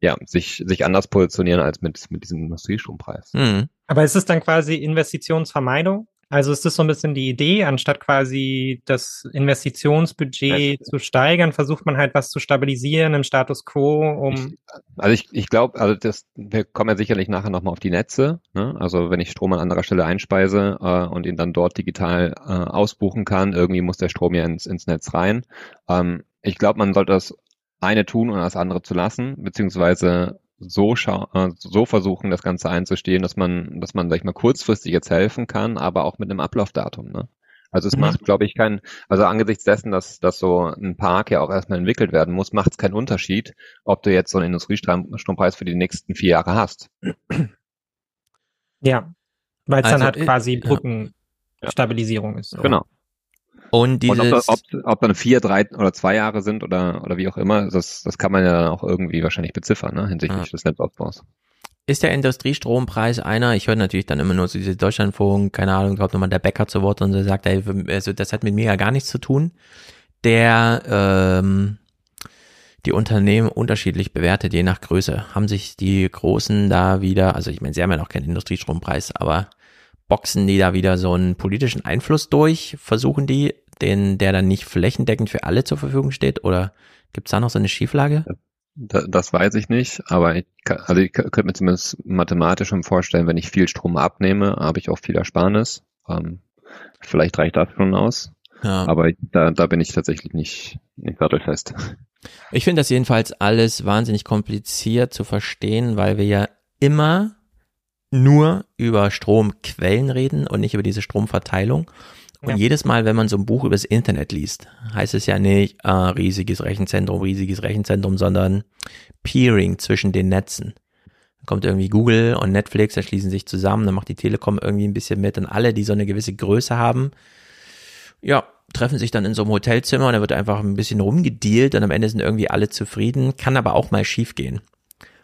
ja, sich, sich anders positionieren als mit, mit diesem Industriestrompreis. Mhm. Aber ist es dann quasi Investitionsvermeidung? Also ist das so ein bisschen die Idee, anstatt quasi das Investitionsbudget zu steigern, versucht man halt was zu stabilisieren im Status quo, um. Ich, also ich, ich glaube, also das, wir kommen ja sicherlich nachher nochmal auf die Netze. Ne? Also wenn ich Strom an anderer Stelle einspeise äh, und ihn dann dort digital äh, ausbuchen kann, irgendwie muss der Strom ja ins, ins Netz rein. Ähm, ich glaube, man sollte das eine tun und das andere zu lassen, beziehungsweise so, äh, so versuchen, das Ganze einzustehen, dass man, dass man, sag ich mal, kurzfristig jetzt helfen kann, aber auch mit einem Ablaufdatum. Ne? Also es mhm. macht, glaube ich, keinen, also angesichts dessen, dass, dass so ein Park ja auch erstmal entwickelt werden muss, macht es keinen Unterschied, ob du jetzt so einen Industriestrompreis für die nächsten vier Jahre hast. Ja, weil es also, dann halt quasi Brückenstabilisierung ja. ist. Oder? Genau. Und, dieses und ob, ob, ob dann vier, drei oder zwei Jahre sind oder, oder wie auch immer, das, das kann man ja dann auch irgendwie wahrscheinlich beziffern, ne, hinsichtlich ja. des Netzaufbaus. Ist der Industriestrompreis einer, ich höre natürlich dann immer nur so diese Deutschlandfunk, keine Ahnung, kommt nochmal der Bäcker zu Wort und so sagt, ey, also das hat mit mir ja gar nichts zu tun, der ähm, die Unternehmen unterschiedlich bewertet, je nach Größe. Haben sich die Großen da wieder, also ich meine, sie haben ja noch keinen Industriestrompreis, aber boxen die da wieder so einen politischen Einfluss durch? Versuchen die, den, der dann nicht flächendeckend für alle zur Verfügung steht? Oder gibt's da noch so eine Schieflage? Das weiß ich nicht, aber ich, kann, also ich könnte mir zumindest mathematisch schon vorstellen, wenn ich viel Strom abnehme, habe ich auch viel Ersparnis. Ähm, vielleicht reicht das schon aus. Ja. Aber da, da bin ich tatsächlich nicht, nicht sattelfest. Ich finde das jedenfalls alles wahnsinnig kompliziert zu verstehen, weil wir ja immer nur über Stromquellen reden und nicht über diese Stromverteilung. Und ja. jedes Mal, wenn man so ein Buch über das Internet liest, heißt es ja nicht ah, riesiges Rechenzentrum, riesiges Rechenzentrum, sondern Peering zwischen den Netzen. Dann kommt irgendwie Google und Netflix, da schließen sich zusammen, dann macht die Telekom irgendwie ein bisschen mit und alle, die so eine gewisse Größe haben, ja, treffen sich dann in so einem Hotelzimmer und da wird einfach ein bisschen rumgedealt und am Ende sind irgendwie alle zufrieden, kann aber auch mal schief gehen.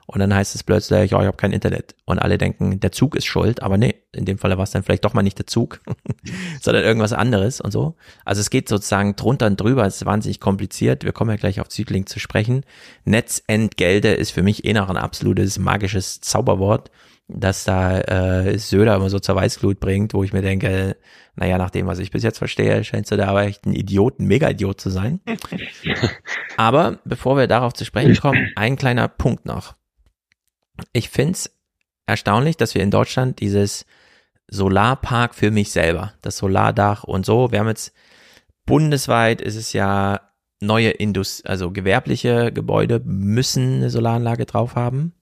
Und dann heißt es plötzlich, ja, ich habe kein Internet. Und alle denken, der Zug ist schuld, aber nee, in dem Falle war es dann vielleicht doch mal nicht der Zug, sondern irgendwas anderes und so. Also es geht sozusagen drunter und drüber, es ist wahnsinnig kompliziert. Wir kommen ja gleich auf Südlink zu sprechen. Netzentgelte ist für mich eh noch ein absolutes magisches Zauberwort, das da äh, Söder immer so zur Weißglut bringt, wo ich mir denke, naja, nach dem, was ich bis jetzt verstehe, scheinst du da aber echt ein Idiot, ein Mega-Idiot zu sein. aber bevor wir darauf zu sprechen kommen, ein kleiner Punkt noch ich find's erstaunlich, dass wir in Deutschland dieses Solarpark für mich selber, das Solardach und so, wir haben jetzt bundesweit ist es ja neue Indust also gewerbliche Gebäude müssen eine Solaranlage drauf haben,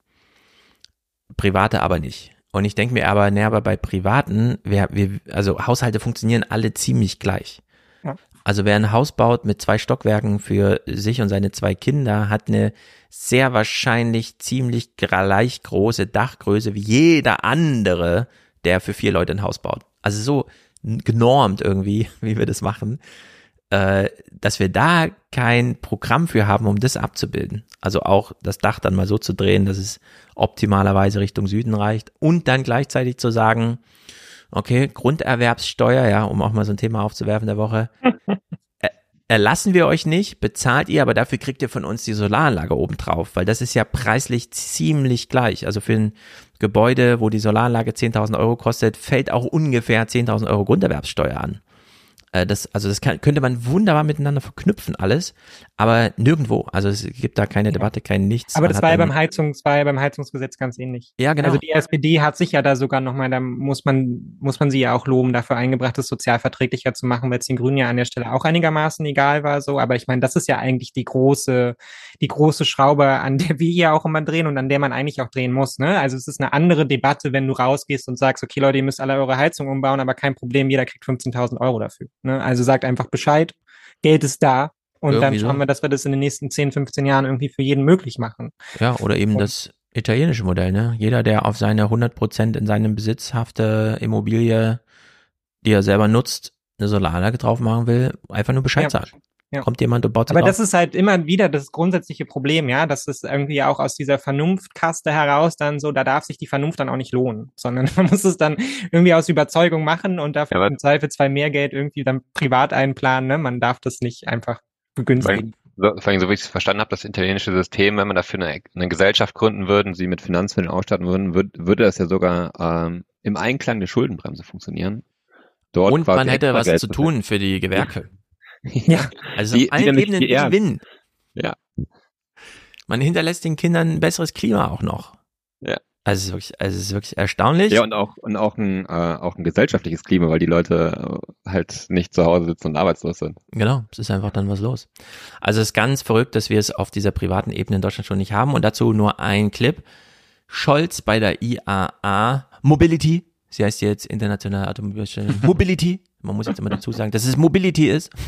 private aber nicht. Und ich denke mir aber, ne, aber bei privaten, wir, wir, also Haushalte funktionieren alle ziemlich gleich. Ja. Also wer ein Haus baut mit zwei Stockwerken für sich und seine zwei Kinder, hat eine sehr wahrscheinlich ziemlich gleich große Dachgröße wie jeder andere, der für vier Leute ein Haus baut. Also so genormt irgendwie, wie wir das machen. äh, dass wir da kein Programm für haben, um das abzubilden. Also auch das Dach dann mal so zu drehen, dass es optimalerweise Richtung Süden reicht und dann gleichzeitig zu sagen, okay, Grunderwerbssteuer, ja, um auch mal so ein Thema aufzuwerfen der Woche, erlassen wir euch nicht, bezahlt ihr, aber dafür kriegt ihr von uns die Solaranlage obendrauf, weil das ist ja preislich ziemlich gleich. Also für ein Gebäude, wo die Solaranlage 10.000 Euro kostet, fällt auch ungefähr 10.000 Euro Grunderwerbssteuer an. Äh, das, also das kann, könnte man wunderbar miteinander verknüpfen alles, aber nirgendwo. Also es gibt da keine Debatte, kein Nichts. Aber das war ja beim Heizungs, war ja beim Heizungsgesetz ganz ähnlich. Ja, genau. Also die SPD hat sich ja da sogar nochmal, da muss man, muss man sie ja auch loben, dafür eingebracht, das sozialverträglicher zu machen, weil es den Grünen ja an der Stelle auch einigermaßen egal war so. Aber ich meine, das ist ja eigentlich die große, die große Schraube, an der wir ja auch immer drehen und an der man eigentlich auch drehen muss. Ne? Also es ist eine andere Debatte, wenn du rausgehst und sagst, okay Leute, ihr müsst alle eure Heizung umbauen, aber kein Problem, jeder kriegt 15.000 Euro dafür. Ne? Also sagt einfach Bescheid, Geld ist da und Irgendwie dann schauen so. wir, dass wir das in den nächsten 10, 15 Jahren irgendwie für jeden möglich machen. Ja, oder eben das italienische Modell, ne? Jeder, der auf seine 100% in seinem Besitz hafte Immobilie, die er selber nutzt, eine Solaranlage drauf machen will, einfach nur Bescheid Ja. sagen. Ja. Kommt jemand und baut Aber das ist halt immer wieder das grundsätzliche Problem, ja, dass es irgendwie auch aus dieser Vernunftkaste heraus dann so, da darf sich die Vernunft dann auch nicht lohnen, sondern man muss es dann irgendwie aus Überzeugung machen und dafür im Zweifelsfall mehr Geld irgendwie dann privat einplanen, ne? Man darf das nicht einfach begünstigen. Allem, so wie ich es verstanden habe, das italienische System, wenn man dafür eine, eine Gesellschaft gründen würde und sie mit Finanzmitteln ausstatten würden, würd, würde das ja sogar ähm, im Einklang der Schuldenbremse funktionieren. Dort und man hätte was Geld zu tun für die Gewerke. Ja. Also Die- auf allen Ebenen geehrt. Gewinn. Ja. Man hinterlässt den Kindern ein besseres Klima auch noch. Ja. Also es ist wirklich, also es ist wirklich erstaunlich. Ja, und auch, und auch ein, äh, auch ein gesellschaftliches Klima, weil die Leute äh, halt nicht zu Hause sitzen und arbeitslos sind. Genau, es ist einfach dann was los. Also es ist ganz verrückt, dass wir es auf dieser privaten Ebene in Deutschland schon nicht haben. Und dazu nur ein Clip. Scholz bei der IAA Mobility. Sie heißt jetzt Internationale Automobilstelle Mobility. Man muss jetzt immer dazu sagen, dass es Mobility ist.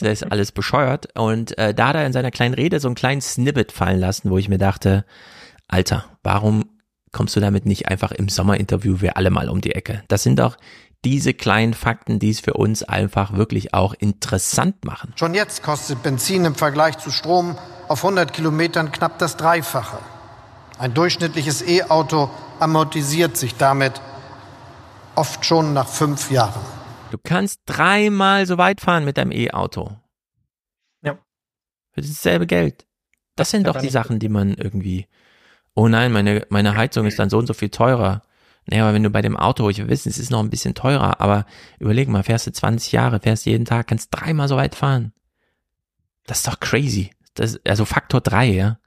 Das ist alles bescheuert. Und äh, da hat er in seiner kleinen Rede so einen kleinen Snippet fallen lassen, wo ich mir dachte, Alter, warum kommst du damit nicht einfach im Sommerinterview wir alle mal um die Ecke? Das sind doch diese kleinen Fakten, die es für uns einfach wirklich auch interessant machen. Schon jetzt kostet Benzin im Vergleich zu Strom auf 100 Kilometern knapp das Dreifache. Ein durchschnittliches E-Auto amortisiert sich damit oft schon nach fünf Jahren. Du kannst dreimal so weit fahren mit deinem E-Auto. Ja. Für dasselbe Geld. Das sind doch die Sachen, die man irgendwie, oh nein, meine, meine Heizung ist dann so und so viel teurer. Naja, aber wenn du bei dem Auto, ich will wissen, es ist noch ein bisschen teurer, aber überleg mal, fährst du 20 Jahre, fährst jeden Tag, kannst dreimal so weit fahren. Das ist doch crazy. Das, also Faktor drei, ja.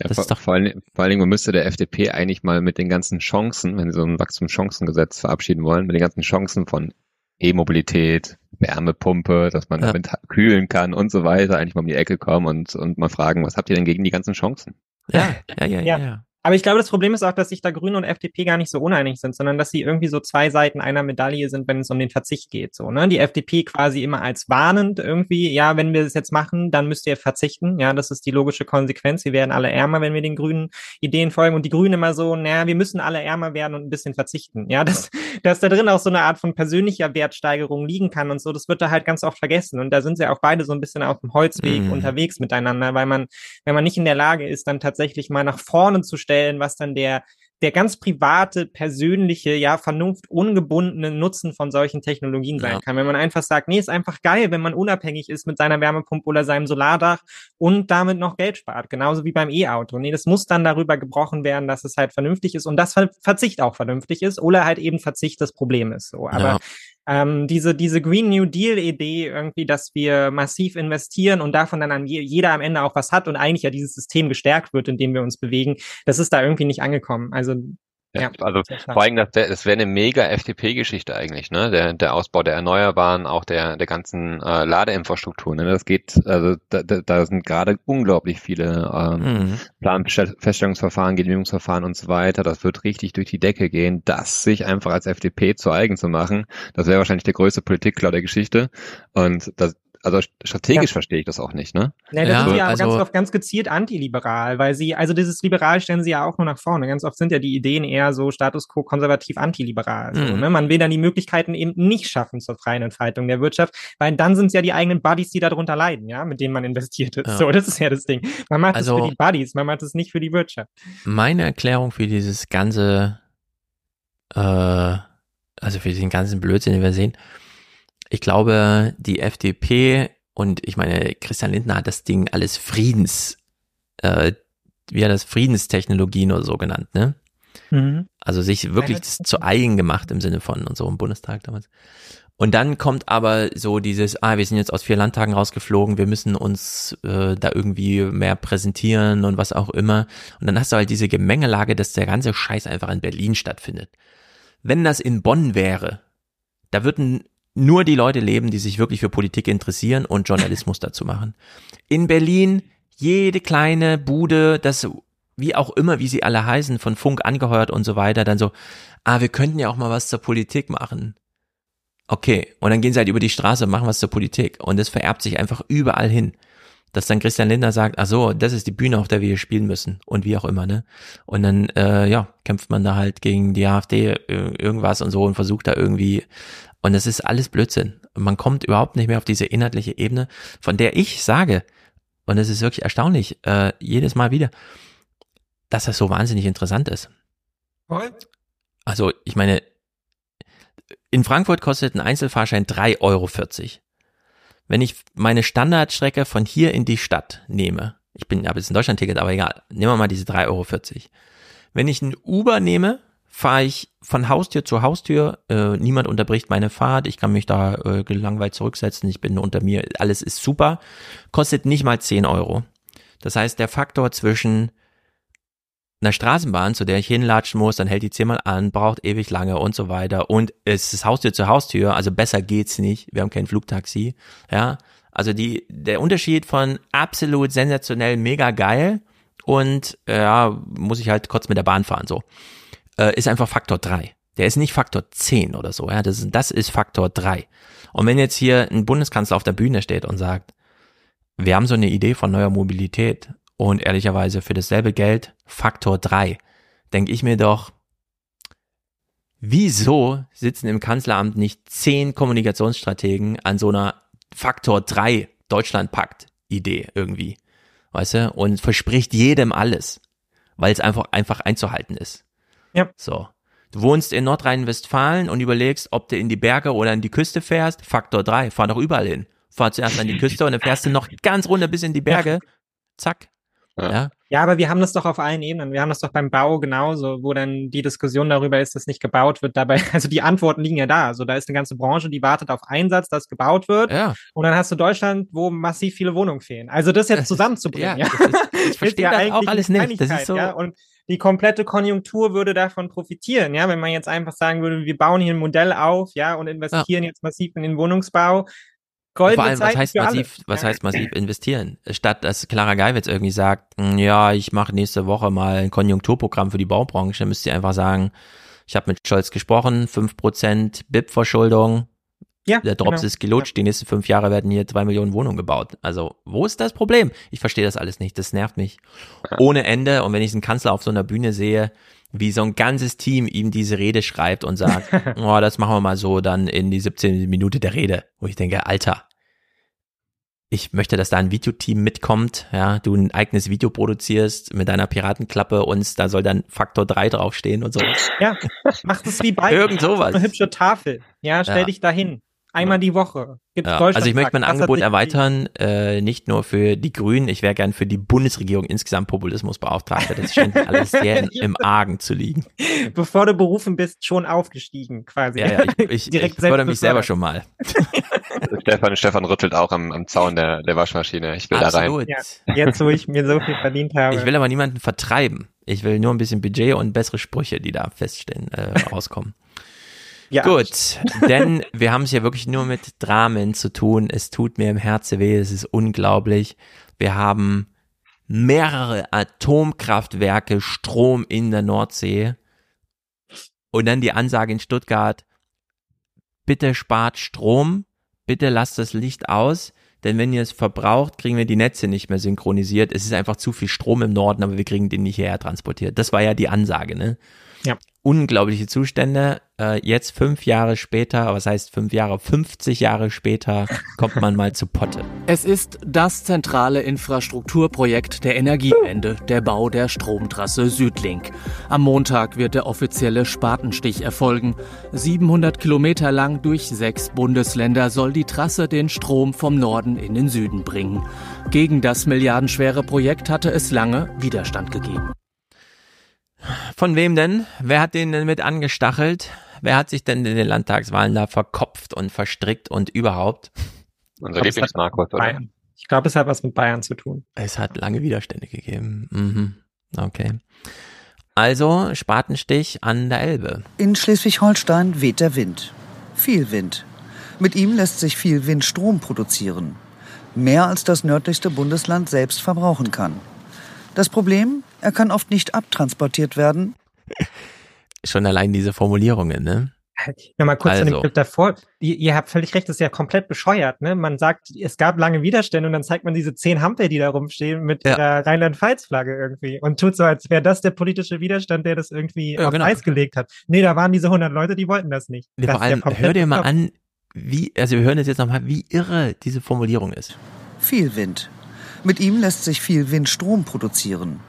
Ja, Das vor, ist doch vor, allen, vor allen Dingen man müsste der FDP eigentlich mal mit den ganzen Chancen, wenn sie so ein Wachstumschancengesetz verabschieden wollen, mit den ganzen Chancen von E-Mobilität, Wärmepumpe, dass man Ja. damit kühlen kann und so weiter, eigentlich mal um die Ecke kommen und, und mal fragen, was habt ihr denn gegen die ganzen Chancen? Ja, ja, ja, ja. Ja. Aber ich glaube, das Problem ist auch, dass sich da Grüne und FDP gar nicht so uneinig sind, sondern dass sie irgendwie so zwei Seiten einer Medaille sind, wenn es um den Verzicht geht. So, ne? Die FDP quasi immer als warnend irgendwie, ja, wenn wir das jetzt machen, dann müsst ihr verzichten. Ja, das ist die logische Konsequenz. Wir werden alle ärmer, wenn wir den grünen Ideen folgen. Und die Grünen immer so, naja, wir müssen alle ärmer werden und ein bisschen verzichten. Ja, dass, dass da drin auch so eine Art von persönlicher Wertsteigerung liegen kann und so, das wird da halt ganz oft vergessen. Und da sind sie auch beide so ein bisschen auf dem Holzweg Mhm. unterwegs miteinander, weil man, wenn man nicht in der Lage ist, dann tatsächlich mal nach vorne zu stellen, was dann der der ganz private, persönliche, ja, vernunftungebundene Nutzen von solchen Technologien sein Ja. kann. Wenn man einfach sagt, nee, ist einfach geil, wenn man unabhängig ist mit seiner Wärmepumpe oder seinem Solardach und damit noch Geld spart. Genauso wie beim E-Auto. Nee, das muss dann darüber gebrochen werden, dass es halt vernünftig ist und dass Ver Verzicht auch vernünftig ist oder halt eben Verzicht das Problem ist. So. Aber Ja. Ähm, diese, diese Green New Deal Idee irgendwie, dass wir massiv investieren und davon dann an je, jeder am Ende auch was hat und eigentlich ja dieses System gestärkt wird, in dem wir uns bewegen, das ist da irgendwie nicht angekommen. Also, ja. Also vor allem, das, das wäre eine mega FDP-Geschichte eigentlich, ne? Der, der Ausbau der Erneuerbaren, auch der, der ganzen äh, Ladeinfrastruktur. Ne? Das geht, also da, da, da sind gerade unglaublich viele ähm, Mhm. Planfeststellungsverfahren, Genehmigungsverfahren und so weiter. Das wird richtig durch die Decke gehen. Das sich einfach als FDP zu eigen zu machen, das wäre wahrscheinlich der größte Politikklau der Geschichte. Und das, also strategisch ja. verstehe ich das auch nicht, ne? Nee, das ja, ist ja also, ganz oft ganz gezielt antiliberal, weil sie, also dieses Liberal stellen sie ja auch nur nach vorne. Ganz oft sind ja die Ideen eher so Status quo konservativ antiliberal. So, mhm. ne? Man will dann die Möglichkeiten eben nicht schaffen zur freien Entfaltung der Wirtschaft, weil dann sind es ja die eigenen Buddies, die darunter leiden, ja, mit denen man investiert ist. Ja. So, das ist ja das Ding. Man macht es also, für die Buddies, man macht es nicht für die Wirtschaft. Meine Erklärung für dieses ganze, äh, also für diesen ganzen Blödsinn, den wir sehen, ich glaube, die FDP und ich meine, Christian Lindner hat das Ding alles Friedens, äh, wie er das Friedenstechnologien oder so genannt, ne? Mhm. Also sich wirklich das zu eigen gemacht im Sinne von und so im Bundestag damals. Und dann kommt aber so dieses, ah, wir sind jetzt aus vier Landtagen rausgeflogen, wir müssen uns äh, da irgendwie mehr präsentieren und was auch immer. Und dann hast du halt diese Gemengelage, dass der ganze Scheiß einfach in Berlin stattfindet. Wenn das in Bonn wäre, da würden nur die Leute leben, die sich wirklich für Politik interessieren und Journalismus dazu machen. In Berlin jede kleine Bude, das wie auch immer, wie sie alle heißen, von Funk angeheuert und so weiter, dann so, ah, wir könnten ja auch mal was zur Politik machen. Okay, und dann gehen sie halt über die Straße und machen was zur Politik und es vererbt sich einfach überall hin. Dass dann Christian Lindner sagt, ach so, das ist die Bühne, auf der wir hier spielen müssen und wie auch immer, ne? Und dann, äh, ja, kämpft man da halt gegen die AfD äh, irgendwas und so und versucht da irgendwie und das ist alles Blödsinn. Man kommt überhaupt nicht mehr auf diese inhaltliche Ebene, von der ich sage, und es ist wirklich erstaunlich, äh, jedes Mal wieder, dass das so wahnsinnig interessant ist. Also, ich meine, in Frankfurt kostet ein Einzelfahrschein 3,40 Euro. Wenn ich meine Standardstrecke von hier in die Stadt nehme, ich bin, habe jetzt ein Deutschland-Ticket, aber egal, nehmen wir mal diese 3,40 Euro. Wenn ich ein Uber nehme, fahre ich von Haustür zu Haustür. Äh, niemand unterbricht meine Fahrt. Ich kann mich da äh, gelangweilt zurücksetzen. Ich bin unter mir. Alles ist super. Kostet nicht mal 10 Euro. Das heißt, der Faktor zwischen einer Straßenbahn, zu der ich hinlatschen muss, dann hält die zehnmal an, braucht ewig lange und so weiter. Und es ist Haustür zu Haustür, also besser geht's nicht. Wir haben kein Flugtaxi. Ja, also die, der Unterschied von absolut sensationell mega geil und ja, muss ich halt kurz mit der Bahn fahren, so äh, ist einfach Faktor 3. Der ist nicht Faktor 10 oder so. Ja, das, ist, das ist Faktor 3. Und wenn jetzt hier ein Bundeskanzler auf der Bühne steht und sagt, wir haben so eine Idee von neuer Mobilität und ehrlicherweise für dasselbe Geld Faktor 3, denke ich mir doch, wieso sitzen im Kanzleramt nicht zehn Kommunikationsstrategen an so einer Faktor 3 Deutschlandpakt Idee irgendwie, weißt du, und verspricht jedem alles, weil es einfach, einfach einzuhalten ist. Ja. So. Du wohnst in Nordrhein-Westfalen und überlegst, ob du in die Berge oder in die Küste fährst. Faktor 3, fahr doch überall hin. Fahr zuerst an die Küste und dann fährst du noch ganz runter bis in die Berge. Zack. Ja. ja, aber wir haben das doch auf allen Ebenen. Wir haben das doch beim Bau genauso, wo dann die Diskussion darüber ist, dass nicht gebaut wird. Dabei, also die Antworten liegen ja da. Also da ist eine ganze Branche, die wartet auf Einsatz, dass gebaut wird. Ja. Und dann hast du Deutschland, wo massiv viele Wohnungen fehlen. Also das jetzt zusammenzubringen. ja, ja. Das ist, ich verstehe ja das auch alles nicht. Das ist so. Ja? Und die komplette Konjunktur würde davon profitieren, ja, wenn man jetzt einfach sagen würde, wir bauen hier ein Modell auf, ja, und investieren ja. jetzt massiv in den Wohnungsbau. Goldene Vor allem, was heißt massiv, was ja. heißt massiv investieren? Statt dass Clara Geiwitz irgendwie sagt, hm, ja, ich mache nächste Woche mal ein Konjunkturprogramm für die Baubranche, dann müsst ihr einfach sagen, ich habe mit Scholz gesprochen, fünf Prozent BIP-Verschuldung, ja, der Drops genau. ist gelutscht, ja. die nächsten fünf Jahre werden hier zwei Millionen Wohnungen gebaut. Also, wo ist das Problem? Ich verstehe das alles nicht, das nervt mich. Ohne Ende. Und wenn ich einen Kanzler auf so einer Bühne sehe, wie so ein ganzes Team ihm diese Rede schreibt und sagt, oh, das machen wir mal so dann in die 17. Minute der Rede. Wo ich denke, Alter, ich möchte, dass da ein Videoteam mitkommt, ja, du ein eigenes Video produzierst mit deiner Piratenklappe und da soll dann Faktor 3 draufstehen und so. Ja, mach das wie bei Irgend sowas. Eine hübsche Tafel. Ja, stell ja. dich dahin. Einmal die Woche. Gibt's ja, also ich möchte mein Angebot erweitern, äh, nicht nur für die Grünen, ich wäre gern für die Bundesregierung insgesamt Populismusbeauftragte. Das scheint alles sehr im Argen zu liegen. Bevor du berufen bist, schon aufgestiegen quasi. Ja, ja ich, ich, Direkt ich fördere mich selber schon mal. Stefan, Stefan rüttelt auch am, am Zaun der, der Waschmaschine. Ich will Absolut. da rein. Ja, jetzt, wo ich mir so viel verdient habe. Ich will aber niemanden vertreiben. Ich will nur ein bisschen Budget und bessere Sprüche, die da feststehen, äh, rauskommen. Ja. Gut, denn wir haben es ja wirklich nur mit Dramen zu tun. Es tut mir im Herzen weh, es ist unglaublich. Wir haben mehrere Atomkraftwerke Strom in der Nordsee. Und dann die Ansage in Stuttgart, bitte spart Strom, bitte lasst das Licht aus. denn wenn ihr es verbraucht, kriegen wir die Netze nicht mehr synchronisiert. Es ist einfach zu viel Strom im Norden, aber wir kriegen den nicht hierher transportiert. Das war ja die Ansage, ne? Ja. Unglaubliche Zustände. Äh, jetzt fünf Jahre später, was heißt fünf Jahre, 50 Jahre später, kommt man mal zu Potte. Es ist das zentrale Infrastrukturprojekt der Energiewende, der Bau der Stromtrasse Südlink. Am Montag wird der offizielle Spatenstich erfolgen. 700 Kilometer lang durch sechs Bundesländer soll die Trasse den Strom vom Norden in den Süden bringen. Gegen das milliardenschwere Projekt hatte es lange Widerstand gegeben. Von wem denn? Wer hat den denn mit angestachelt? Wer hat sich denn in den Landtagswahlen da verkopft und verstrickt und überhaupt? Unser Lieblingsmarkus, oder? Bayern. Ich glaube, es hat was mit Bayern zu tun. Es hat lange Widerstände gegeben. Mhm. Okay. Also Spatenstich an der Elbe. In Schleswig-Holstein weht der Wind. Viel Wind. Mit ihm lässt sich viel Windstrom produzieren. Mehr als das nördlichste Bundesland selbst verbrauchen kann. Das Problem, er kann oft nicht abtransportiert werden. Schon allein diese Formulierungen, ne? Ja, mal kurz Also. zu dem Clip davor. Ihr, ihr habt völlig recht, das ist ja komplett bescheuert. Ne? Man sagt, es gab lange Widerstände und dann zeigt man diese zehn Hampel, die da rumstehen mit Ja. ihrer Rheinland-Pfalz-Flagge irgendwie und tut so, als wäre das der politische Widerstand, der das irgendwie Ja, auf genau. Eis gelegt hat. Nee, da waren diese 100 Leute, die wollten das nicht. Nee, das vor allem, hör dir mal an, wie, also wir hören es jetzt nochmal, wie irre diese Formulierung ist. Viel Wind. Mit ihm lässt sich viel Windstrom produzieren.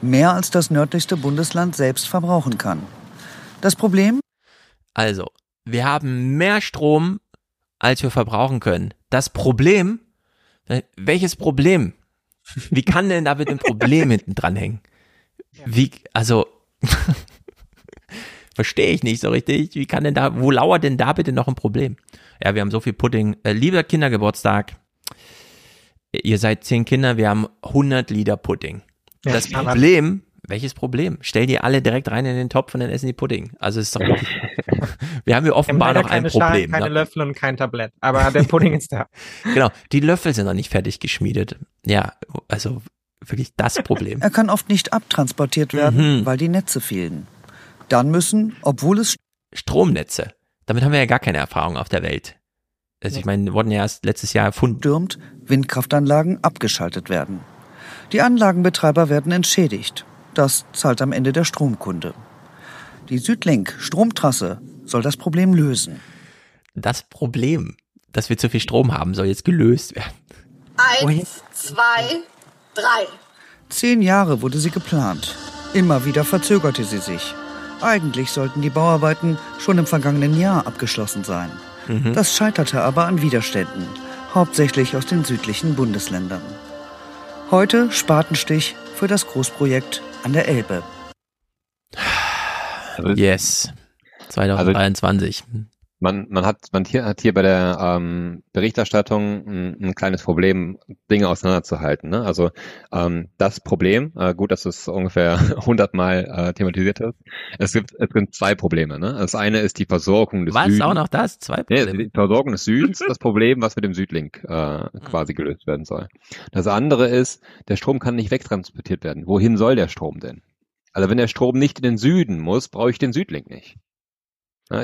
Mehr als das nördlichste Bundesland selbst verbrauchen kann. Das Problem, Also, wir haben mehr Strom, als wir verbrauchen können. Das Problem, welches Problem? Wie kann denn da bitte ein Problem hinten dran hängen? Wie, also, verstehe ich nicht so richtig. Wie kann denn da, wo lauert denn da bitte noch ein Problem? Ja, wir haben so viel Pudding. Äh, lieber Kindergeburtstag, ihr seid zehn Kinder, wir haben 100 Liter Pudding. Ja, das Problem, welches Problem? Stell die alle direkt rein in den Topf und dann essen die Pudding. Also ist doch, wir haben hier offenbar noch ein keine Schalen, Problem. keine ne? Löffel und kein Tablett. Aber der Pudding ist da. Genau, die Löffel sind noch nicht fertig geschmiedet. Ja, also wirklich das Problem. er kann oft nicht abtransportiert werden, Mhm. weil die Netze fehlen. Dann müssen, obwohl es Stromnetze. Damit haben wir ja gar keine Erfahrung auf der Welt. Also ich meine, wurden ja erst letztes Jahr erfunden. stürmt, Windkraftanlagen abgeschaltet werden. Die Anlagenbetreiber werden entschädigt. Das zahlt am Ende der Stromkunde. Die Südlink Stromtrasse soll das Problem lösen. Das Problem, dass wir zu viel Strom haben, soll jetzt gelöst werden. Eins, zwei, drei. Zehn Jahre wurde sie geplant. Immer wieder verzögerte sie sich. Eigentlich sollten die Bauarbeiten schon im vergangenen Jahr abgeschlossen sein. Mhm. Das scheiterte aber an Widerständen, hauptsächlich aus den südlichen Bundesländern. Heute Spatenstich für das Großprojekt an der Elbe. Yes. 2023. Man, man hat, man hier, hat hier bei der ähm, Berichterstattung ein, ein kleines Problem, Dinge auseinanderzuhalten. Ne? Also ähm, das Problem, äh, gut, dass es ungefähr 100 Mal äh, thematisiert ist. Es gibt, es gibt zwei Probleme. Ne? Das eine ist die Versorgung des Was? Südens. Auch noch das? Zwei Nee, Probleme. die Versorgung des Südens, das Problem, was mit dem Südlink äh, quasi gelöst werden soll. Das andere ist, der Strom kann nicht wegtransportiert werden. Wohin soll der Strom denn? Also wenn der Strom nicht in den Süden muss, brauche ich den Südlink nicht.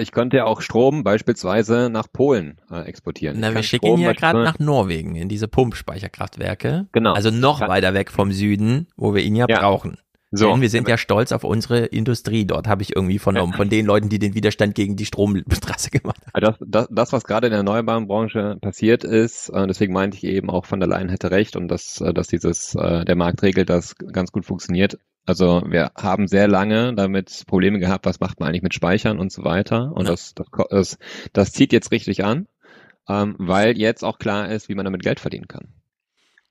Ich könnte ja auch Strom beispielsweise nach Polen äh, exportieren. Na, wir kann schicken Strom ihn ja gerade nach Norwegen in diese Pumpspeicherkraftwerke. Genau. Also noch weiter weg vom Süden, wo wir ihn ja, Ja. brauchen. So. Denn wir sind ja stolz auf unsere Industrie dort, habe ich irgendwie vernommen, von den Leuten, die den Widerstand gegen die Stromtrasse gemacht haben. Also Das, das, das, was gerade in der erneuerbaren Branche passiert ist, äh, deswegen meinte ich eben auch von der Leyen hätte recht und dass, äh, dass dieses, äh, der Markt regelt, das ganz gut funktioniert. Also wir haben sehr lange damit Probleme gehabt, was macht man eigentlich mit Speichern und so weiter. Und Ja. das, das, das, das zieht jetzt richtig an, ähm, weil jetzt auch klar ist, wie man damit Geld verdienen kann.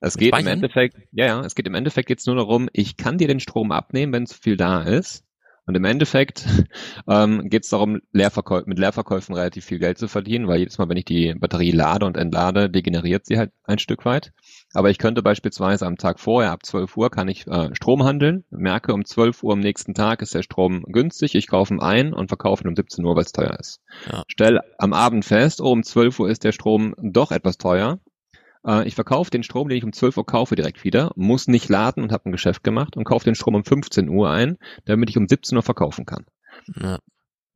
Es geht im? Endeffekt, ja, ja, es geht im Endeffekt jetzt nur darum, ich kann dir den Strom abnehmen, wenn zu viel da ist. Und im Endeffekt ähm, geht es darum, Leerverkäu mit Leerverkäufen relativ viel Geld zu verdienen, weil jedes Mal, wenn ich die Batterie lade und entlade, degeneriert sie halt ein Stück weit. Aber ich könnte beispielsweise am Tag vorher, ab 12 Uhr, kann ich äh, Strom handeln, merke, um 12 Uhr am nächsten Tag ist der Strom günstig, ich kaufe ihn ein und verkaufe ihn um 17 Uhr, weil es teuer ist. Ja. Stell am Abend fest, oh, um 12 Uhr ist der Strom doch etwas teuer. Äh, ich verkaufe den Strom, den ich um 12 Uhr kaufe, direkt wieder, muss nicht laden und habe ein Geschäft gemacht und kaufe den Strom um 15 Uhr ein, damit ich um 17 Uhr verkaufen kann. Ja.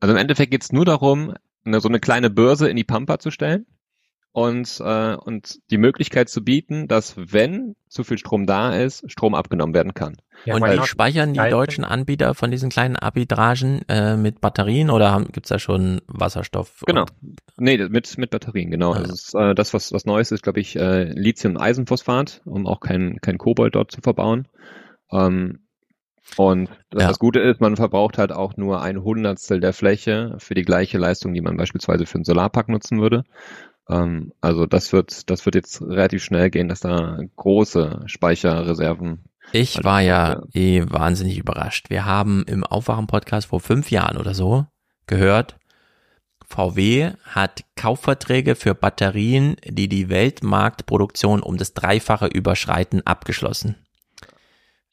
Also im Endeffekt geht es nur darum, eine, so eine kleine Börse in die Pampa zu stellen und, äh, und die Möglichkeit zu bieten, dass wenn zu viel Strom da ist, Strom abgenommen werden kann. Ja, und wie speichern die deutschen Anbieter von diesen kleinen Arbitragen äh, mit Batterien oder haben, gibt's da schon Wasserstoff? Genau. Nee, mit, mit Batterien, genau. Ah, Das ist äh, das, was, was Neues ist, glaube ich, äh, Lithium-Eisenphosphat, um auch kein, kein Kobold dort zu verbauen. Ähm, und das, Ja. das Gute ist, man verbraucht halt auch nur ein Hundertstel der Fläche für die gleiche Leistung, die man beispielsweise für einen Solarpark nutzen würde. Ähm, also das wird, das wird jetzt relativ schnell gehen, dass da große Speicherreserven Ich war ja eh wahnsinnig überrascht. Wir haben im Aufwachen-Podcast vor fünf Jahren oder so gehört, VW hat Kaufverträge für Batterien, die die Weltmarktproduktion um das Dreifache überschreiten, abgeschlossen.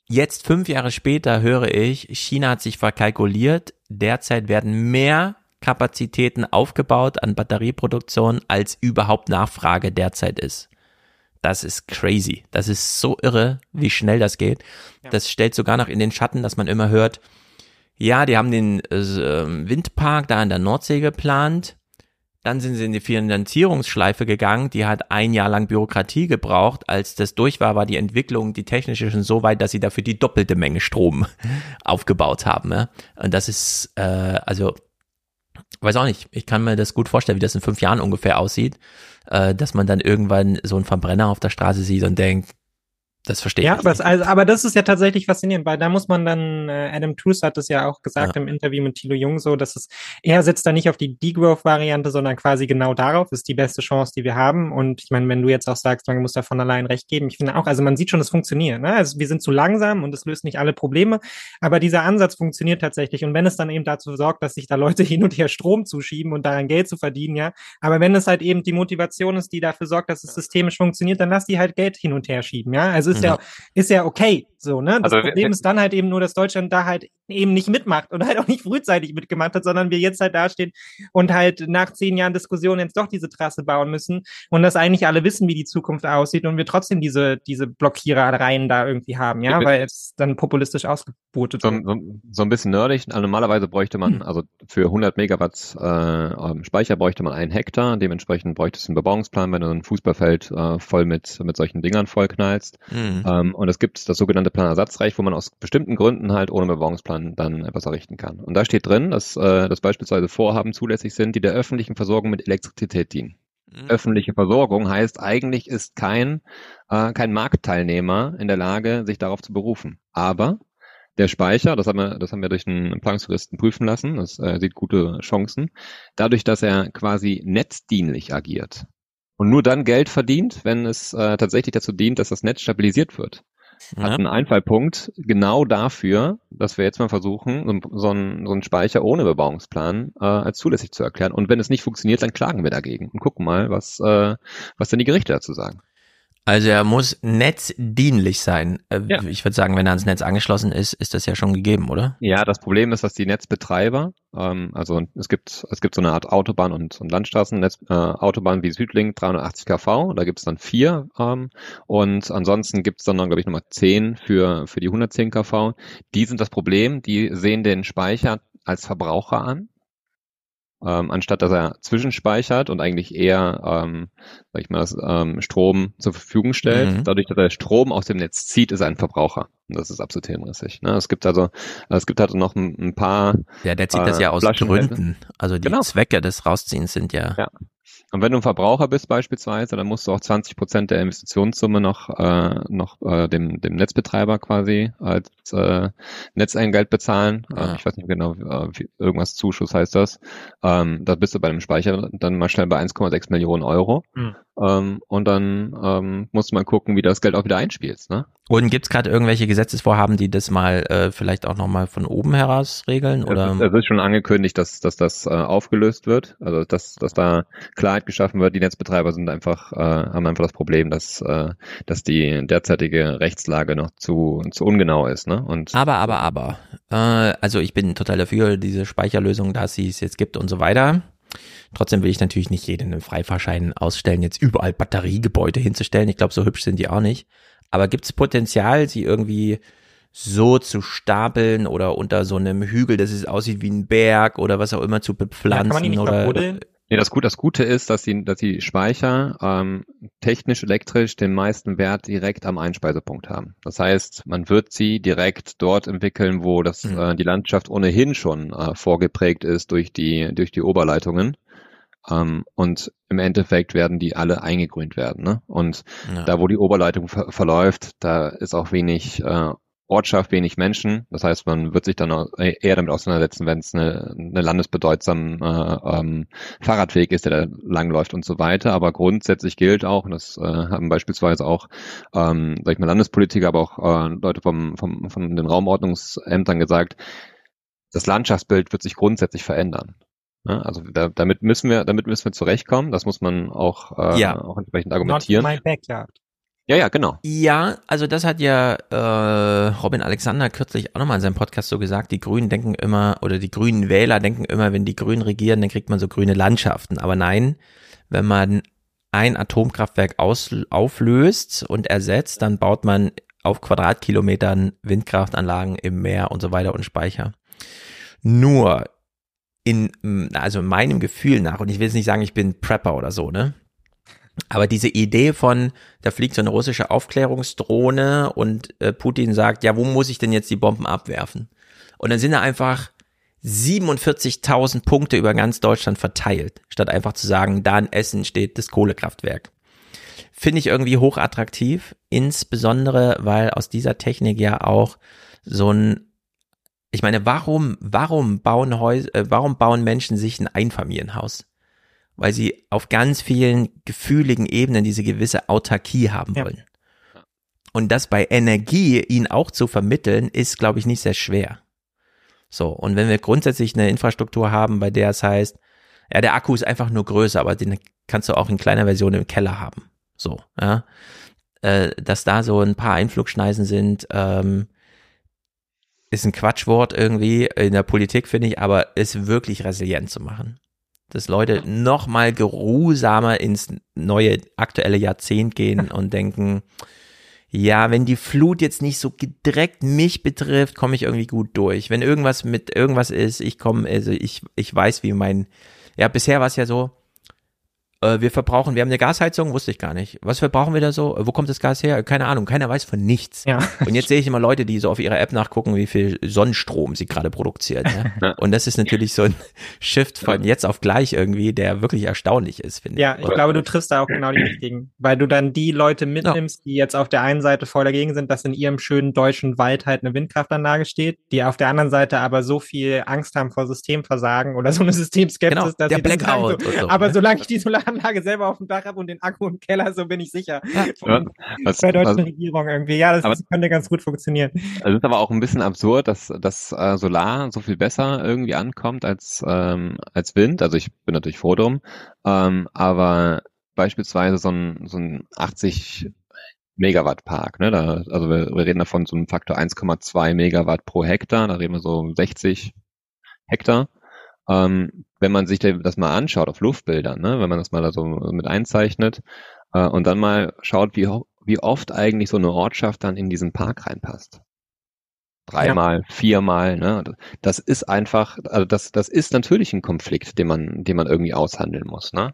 Jetzt, fünf Jahre später, höre ich, China hat sich verkalkuliert. Derzeit werden mehr Kapazitäten aufgebaut an Batterieproduktion, als überhaupt Nachfrage derzeit ist. Das ist crazy. Das ist so irre, wie schnell das geht. Das stellt sogar noch in den Schatten, dass man immer hört, ja, die haben den äh, Windpark da in der Nordsee geplant. Dann sind sie in die Finanzierungsschleife gegangen. Die hat ein Jahr lang Bürokratie gebraucht. Als das durch war, war die Entwicklung, die technische schon so weit, dass sie dafür die doppelte Menge Strom aufgebaut haben. Ja? Und das ist, äh, also, weiß auch nicht. Ich kann mir das gut vorstellen, wie das in fünf Jahren ungefähr aussieht, äh, dass man dann irgendwann so einen Verbrenner auf der Straße sieht und denkt, das verstehe ich Ja, aber, also, aber das ist ja tatsächlich faszinierend, weil da muss man dann, äh, Adam Tooze hat es ja auch gesagt Ja. im Interview mit Thilo Jung so, dass es, er setzt da nicht auf die Degrowth-Variante, sondern quasi genau darauf, ist die beste Chance, die wir haben. Und ich meine, wenn du jetzt auch sagst, man muss da von allein recht geben, ich finde auch, also man sieht schon, es funktioniert. Ne? Also wir sind zu langsam und es löst nicht alle Probleme, aber dieser Ansatz funktioniert tatsächlich. Und wenn es dann eben dazu sorgt, dass sich da Leute hin und her Strom zuschieben und daran Geld zu verdienen, ja, aber wenn es halt eben die Motivation ist, die dafür sorgt, dass es systemisch funktioniert, dann lass die halt Geld hin und her schieben, ja. Also ist ja, Ja. ist ja okay, so, ne? Das Also, Problem ist dann halt eben nur, dass Deutschland da halt eben nicht mitmacht und halt auch nicht frühzeitig mitgemacht hat, sondern wir jetzt halt dastehen und halt nach zehn Jahren Diskussion jetzt doch diese Trasse bauen müssen und dass eigentlich alle wissen, wie die Zukunft aussieht und wir trotzdem diese, diese Blockierereien da irgendwie haben, ja, weil es dann populistisch ausgebotet So, wird. so, so ein bisschen nerdig. Also normalerweise bräuchte man, also für 100 Megawatt äh, Speicher bräuchte man einen Hektar. Dementsprechend bräuchte es einen Bebauungsplan, wenn du ein Fußballfeld äh, voll mit, mit solchen Dingern vollknallst. Mhm. Ähm, und es gibt das sogenannte Planersatzrecht, wo man aus bestimmten Gründen halt ohne Bebauungsplan dann etwas errichten kann. Und da steht drin, dass, äh, dass beispielsweise Vorhaben zulässig sind, die der öffentlichen Versorgung mit Elektrizität dienen. Öffentliche Versorgung heißt, eigentlich ist kein, äh, kein Marktteilnehmer in der Lage, sich darauf zu berufen. Aber der Speicher, das haben wir, das haben wir durch einen Planungsjuristen prüfen lassen, das äh, sieht gute Chancen, dadurch, dass er quasi netzdienlich agiert und nur dann Geld verdient, wenn es äh, tatsächlich dazu dient, dass das Netz stabilisiert wird. Hat einen Einfallpunkt genau dafür, dass wir jetzt mal versuchen, so, so, einen, so einen Speicher ohne Bebauungsplan äh, als zulässig zu erklären. Und wenn es nicht funktioniert, dann klagen wir dagegen und gucken mal, was, äh, was denn die Gerichte dazu sagen. Also er muss netzdienlich sein. Äh, Ich würde sagen, wenn er ans Netz angeschlossen ist, ist das ja schon gegeben, oder? Ja, das Problem ist, dass die Netzbetreiber, ähm, also es gibt es gibt so eine Art Autobahn und, und Landstraßennetz, äh, Autobahn wie Südlink 380 kV, da gibt es dann vier ähm, und ansonsten gibt es dann, glaube ich, nochmal zehn für für die 110 kV. Die sind das Problem, die sehen den Speicher als Verbraucher an. Ähm, anstatt dass er zwischenspeichert und eigentlich eher, ähm, sag ich mal, das, ähm, Strom zur Verfügung stellt. Mhm. Dadurch, dass er Strom aus dem Netz zieht, ist er ein Verbraucher. Und das ist absolut hirnrissig. Ne? Es gibt also, es gibt halt noch ein, ein paar. Ja, der zieht das äh, ja aus. Gründen. Also die Genau. Zwecke des Rausziehens sind ja. Ja. Und wenn du ein Verbraucher bist beispielsweise, dann musst du auch 20 Prozent der Investitionssumme noch, äh, noch äh, dem, dem Netzbetreiber quasi als äh, Netzeingeld bezahlen. Äh, ich weiß nicht genau, äh, wie, irgendwas Zuschuss heißt das. Ähm, da bist du bei dem Speicher dann mal schnell bei 1,6 Millionen Euro. Mhm. Ähm, und dann ähm, musst du mal gucken, wie du das Geld auch wieder einspielst. Ne? Und gibt's gerade irgendwelche Gesetzesvorhaben, die das mal äh, vielleicht auch nochmal von oben heraus regeln? Oder? Es ist, es ist schon angekündigt, dass, dass das äh, aufgelöst wird, also dass, dass da Klarheit geschaffen wird. Die Netzbetreiber sind einfach, äh, haben einfach das Problem, dass, äh, dass die derzeitige Rechtslage noch zu, zu ungenau ist. Ne? Und Aber, aber, aber. Äh, also ich bin total dafür, diese Speicherlösung, dass sie es jetzt gibt und so weiter. Trotzdem will ich natürlich nicht jeden einen Freifahrschein ausstellen, jetzt überall Batteriegebäude hinzustellen. Ich glaube, so hübsch sind die auch nicht. Aber gibt es Potenzial, sie irgendwie so zu stapeln oder unter so einem Hügel, dass es aussieht wie ein Berg oder was auch immer zu bepflanzen kann man die nicht oder verbuddeln? Nee, das, Gute, das Gute ist, dass die, dass die Speicher ähm, technisch, elektrisch den meisten Wert direkt am Einspeisepunkt haben. Das heißt, man wird sie direkt dort entwickeln, wo das, mhm. äh, die Landschaft ohnehin schon äh, vorgeprägt ist durch die, durch die Oberleitungen. Ähm, und im Endeffekt werden die alle eingegrünt werden. Ne? Und ja. da, wo die Oberleitung ver verläuft, da ist auch wenig äh, Ortschaft, wenig Menschen. Das heißt, man wird sich dann eher damit auseinandersetzen, wenn es eine, eine landesbedeutsam äh, ähm, Fahrradweg ist, der da langläuft und so weiter. Aber grundsätzlich gilt auch, und das äh, haben beispielsweise auch, ähm, sag ich mal, Landespolitiker, aber auch äh, Leute vom, vom, von den Raumordnungsämtern gesagt, das Landschaftsbild wird sich grundsätzlich verändern. Ja, also da, damit müssen wir, damit müssen wir zurechtkommen. Das muss man auch, äh, ja. auch entsprechend argumentieren. Not my backyard. Ja, ja, genau. Ja, also das hat ja äh, Robin Alexander kürzlich auch nochmal in seinem Podcast so gesagt, die Grünen denken immer, oder die grünen Wähler denken immer, wenn die Grünen regieren, dann kriegt man so grüne Landschaften. Aber nein, wenn man ein Atomkraftwerk aus, auflöst und ersetzt, dann baut man auf Quadratkilometern Windkraftanlagen im Meer und so weiter und Speicher. Nur in, also meinem Gefühl nach, und ich will jetzt nicht sagen, ich bin Prepper oder so, ne? Aber diese Idee von, da fliegt so eine russische Aufklärungsdrohne und äh, Putin sagt, ja, wo muss ich denn jetzt die Bomben abwerfen? Und dann sind da einfach 47.000 Punkte über ganz Deutschland verteilt, statt einfach zu sagen, da in Essen steht das Kohlekraftwerk. Finde ich irgendwie hochattraktiv, insbesondere weil aus dieser Technik ja auch so ein, ich meine, warum, warum bauen Häuser, äh, warum bauen Menschen sich ein Einfamilienhaus? weil sie auf ganz vielen gefühligen Ebenen diese gewisse Autarkie haben wollen. Ja. Und das bei Energie ihnen auch zu vermitteln, ist, glaube ich, nicht sehr schwer. So, und wenn wir grundsätzlich eine Infrastruktur haben, bei der es heißt, ja, der Akku ist einfach nur größer, aber den kannst du auch in kleiner Version im Keller haben. So, ja. Äh, dass da so ein paar Einflugschneisen sind, ähm, ist ein Quatschwort irgendwie in der Politik, finde ich, aber ist wirklich resilient zu machen. Dass Leute noch mal geruhsamer ins neue aktuelle Jahrzehnt gehen und denken, ja, wenn die Flut jetzt nicht so direkt mich betrifft, komme ich irgendwie gut durch. Wenn irgendwas mit irgendwas ist, ich komme, also ich, ich weiß, wie mein, ja, bisher war es ja so, äh, wir verbrauchen, wir haben eine Gasheizung, wusste ich gar nicht. Was verbrauchen wir da so? Wo kommt das Gas her? Keine Ahnung, keiner weiß von nichts. Ja. Und jetzt sehe ich immer Leute, die so auf ihrer App nachgucken, wie viel Sonnenstrom sie gerade produzieren. Ja? Und das ist natürlich so ein Shift von jetzt auf gleich irgendwie, der wirklich erstaunlich ist, finde ich. Ja, ich glaube, du triffst da auch genau die richtigen, weil du dann die Leute mitnimmst, die jetzt auf der einen Seite voll dagegen sind, dass in ihrem schönen deutschen Wald halt eine Windkraftanlage steht, die auf der anderen Seite aber so viel Angst haben vor Systemversagen oder so eine Systemskepsis, genau, dass der sie Blackout so, so, aber ne? solange ich die Solar Solaranlage selber auf dem Dach habe und den Akku im Keller, so bin ich sicher. Ja, was, bei der deutschen was, Regierung irgendwie. Ja, das, aber, das könnte ganz gut funktionieren. Es ist aber auch ein bisschen absurd, dass, dass äh, Solar so viel besser irgendwie ankommt als, ähm, als Wind. Also ich bin natürlich froh drum. Ähm, aber beispielsweise so ein, so ein 80 Megawatt Park, ne? Da, also wir, wir reden davon so einem Faktor 1,2 Megawatt pro Hektar, da reden wir so 60 Hektar. Ähm, wenn man sich das mal anschaut auf Luftbildern, ne, wenn man das mal da so mit einzeichnet äh, und dann mal schaut, wie, wie oft eigentlich so eine Ortschaft dann in diesen Park reinpasst. Dreimal, ja. viermal, ne? Das ist einfach, also das, das ist natürlich ein Konflikt, den man, den man irgendwie aushandeln muss, ne?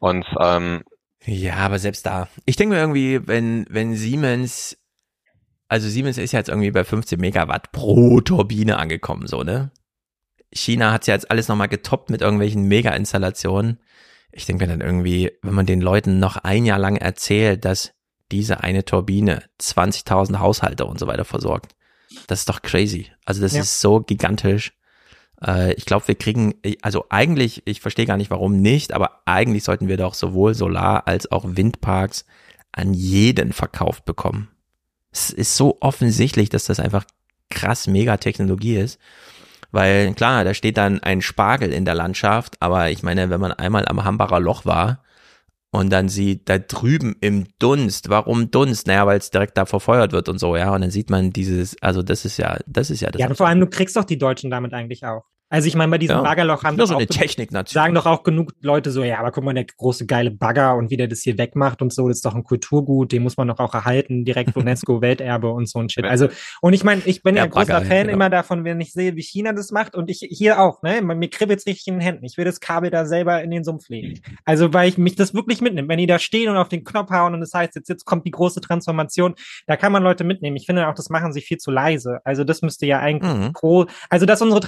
Und ähm, ja, aber selbst da. Ich denke mir irgendwie, wenn, wenn Siemens, also Siemens ist jetzt irgendwie bei 15 Megawatt pro Turbine angekommen, so, ne? China hat ja jetzt alles nochmal getoppt mit irgendwelchen Mega-Installationen. Ich denke mir dann irgendwie, wenn man den Leuten noch ein Jahr lang erzählt, dass diese eine Turbine 20.000 Haushalte und so weiter versorgt, das ist doch crazy. Also das ja. ist so gigantisch. Äh, ich glaube, wir kriegen, also eigentlich, ich verstehe gar nicht, warum nicht, aber eigentlich sollten wir doch sowohl Solar- als auch Windparks an jeden verkauft bekommen. Es ist so offensichtlich, dass das einfach krass Megatechnologie ist. Weil klar, da steht dann ein Spargel in der Landschaft, aber ich meine, wenn man einmal am Hambacher Loch war und dann sieht da drüben im Dunst, warum Dunst? Naja, weil es direkt da verfeuert wird und so, ja. Und dann sieht man dieses, also das ist ja, das ist ja das. Ja, und vor allem, du kriegst doch die Deutschen damit eigentlich auch. Also ich meine, bei diesem Ja. Baggerloch haben so doch eine auch- Techniknation. sagen doch auch genug Leute so, ja, aber guck mal, der große geile Bagger und wie der das hier wegmacht und so, das ist doch ein Kulturgut, den muss man doch auch erhalten, direkt UNESCO Welterbe und so ein Shit. Also und ich meine, ich bin ja Der ein großer Bagger, Fan genau. immer davon, wenn ich sehe, wie China das macht und ich hier auch, ne, mir kribbelt's richtig in den Händen. Ich will das Kabel da selber in den Sumpf legen. Also weil ich mich das wirklich mitnimmt, wenn die da stehen und auf den Knopf hauen und das heißt, jetzt jetzt kommt die große Transformation, da kann man Leute mitnehmen. Ich finde auch, das machen sie viel zu leise. Also das müsste ja eigentlich Mhm. also dass unsere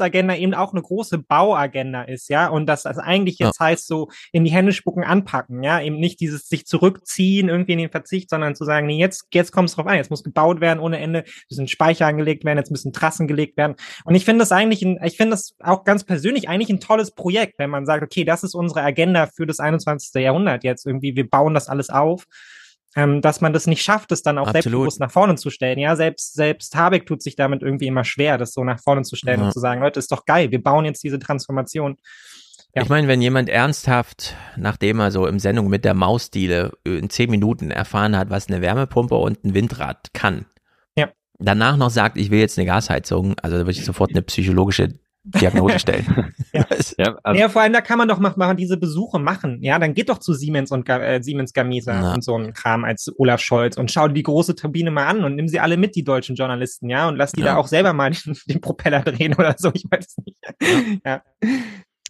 Transformationsagenda eben auch eine große Bauagenda ist, ja, und dass das eigentlich jetzt heißt so in die Hände spucken, anpacken, ja, eben nicht dieses sich zurückziehen irgendwie in den Verzicht, sondern zu sagen, nee, jetzt jetzt kommt es drauf an, jetzt muss gebaut werden ohne Ende, müssen Speicher angelegt werden, jetzt müssen Trassen gelegt werden. Und ich finde das eigentlich, ein, ich finde das auch ganz persönlich eigentlich ein tolles Projekt, wenn man sagt, okay, das ist unsere Agenda für das 21. Jahrhundert jetzt irgendwie, wir bauen das alles auf ähm, dass man das nicht schafft, es dann auch Absolut. selbstbewusst nach vorne zu stellen. Ja, selbst, selbst Habeck tut sich damit irgendwie immer schwer, das so nach vorne zu stellen Ja. und zu sagen, Leute, ist doch geil, wir bauen jetzt diese Transformation. Ja. Ich meine, wenn jemand ernsthaft, nachdem er so im Sendung mit der Mausdiele in zehn Minuten erfahren hat, was eine Wärmepumpe und ein Windrad kann, Ja. danach noch sagt, ich will jetzt eine Gasheizung, also da würde ich sofort eine psychologische Diagnose stellen. Ja, also, ja, vor allem, da kann man doch mal diese Besuche machen. Ja, dann geht doch zu Siemens und äh, Siemens Gamesa Na. und so ein Kram als Olaf Scholz und schau dir die große Turbine mal an und nimm sie alle mit, die deutschen Journalisten, ja, und lass die Ja. da auch selber mal den, den Propeller drehen oder so, ich weiß nicht. Ja.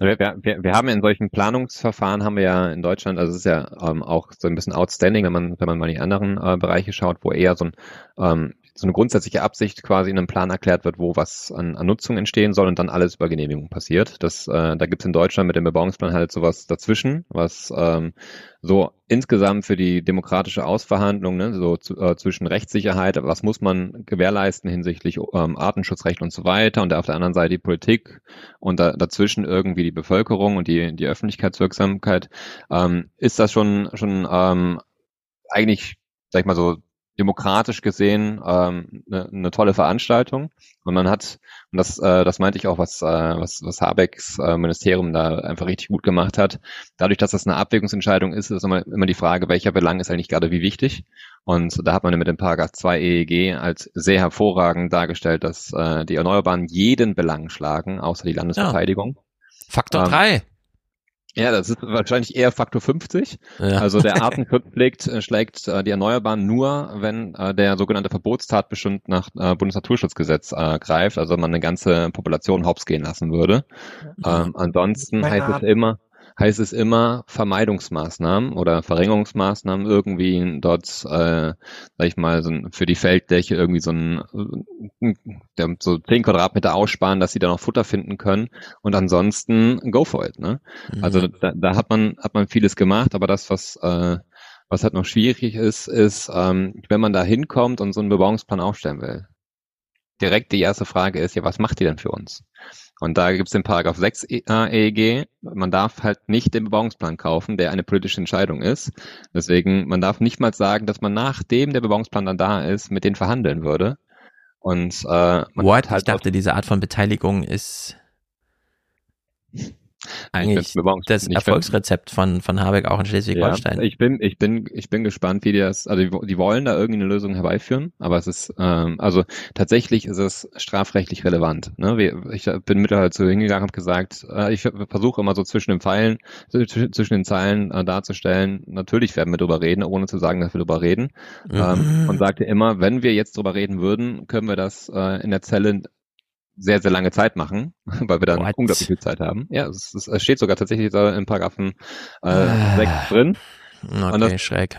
Wir, wir, wir haben in solchen Planungsverfahren haben wir ja in Deutschland, also es ist ja ähm, auch so ein bisschen outstanding, wenn man wenn man mal in die anderen äh, Bereiche schaut, wo eher so ein ähm, so eine grundsätzliche Absicht quasi in einem Plan erklärt wird, wo was an, an Nutzung entstehen soll und dann alles über Genehmigung passiert. Das, äh, da gibt es in Deutschland mit dem Bebauungsplan halt sowas dazwischen, was ähm, so insgesamt für die demokratische Ausverhandlung, ne, so zu, äh, zwischen Rechtssicherheit, was muss man gewährleisten hinsichtlich ähm, Artenschutzrecht und so weiter und auf der anderen Seite die Politik und da, dazwischen irgendwie die Bevölkerung und die, die Öffentlichkeitswirksamkeit, ähm, ist das schon, schon ähm, eigentlich, sag ich mal so, demokratisch gesehen ähm, eine, eine tolle Veranstaltung. Und man hat und das äh, das meinte ich auch was äh, was was Habecks äh, Ministerium da einfach richtig gut gemacht hat. Dadurch dass das eine Abwägungsentscheidung ist ist immer immer die Frage welcher Belang ist eigentlich gerade wie wichtig. Und da hat man mit dem Paragraph 2 EEG als sehr hervorragend dargestellt dass äh, die Erneuerbaren jeden Belang schlagen außer die Landesverteidigung. Faktor Ähm, drei. Ja, das ist wahrscheinlich eher Faktor 50. Ja. Also der Artenkonflikt äh, schlägt äh, die Erneuerbaren nur, wenn äh, der sogenannte Verbotstatbestand nach äh, Bundesnaturschutzgesetz äh, greift, also man eine ganze Population hops gehen lassen würde. Ähm, ansonsten heißt es Art. immer, heißt es immer Vermeidungsmaßnahmen oder Verringerungsmaßnahmen irgendwie dort, äh, sag ich mal, so ein, für die Feldfläche irgendwie so ein äh, so 10 Quadratmeter aussparen, dass sie da noch Futter finden können und ansonsten go for it, ne? Also da, da hat man hat man vieles gemacht, aber das was äh, was halt noch schwierig ist, ist, ähm, wenn man da hinkommt und so einen Bebauungsplan aufstellen will. Direkt die erste Frage ist, ja, was macht die denn für uns? Und da gibt es den Paragraph 6 E- äh, EEG. Man darf halt nicht den Bebauungsplan kaufen, der eine politische Entscheidung ist. Deswegen, man darf nicht mal sagen, dass man nachdem der Bebauungsplan dann da ist, mit denen verhandeln würde. Und äh, man What? hat halt ich dachte, diese Art von Beteiligung ist eigentlich das Erfolgsrezept von, von Habeck auch in Schleswig-Holstein. Ja, ich bin, ich bin, ich bin gespannt, wie die das, also die, die wollen da irgendwie eine Lösung herbeiführen, aber es ist, ähm, also tatsächlich ist es strafrechtlich relevant. Ne? Ich bin mittlerweile so hingegangen, habe gesagt, äh, ich versuche immer so zwischen den Pfeilen, zwischen, den Zeilen äh, darzustellen, natürlich werden wir drüber reden, ohne zu sagen, dass wir drüber reden. Ähm, Mhm. und sagte immer, wenn wir jetzt drüber reden würden, können wir das äh, in der Zelle sehr, sehr lange Zeit machen, weil wir dann What? unglaublich viel Zeit haben. Ja, es, es, steht sogar tatsächlich da in Paragraphen äh, Ah. 6 drin. Okay, das- schräg.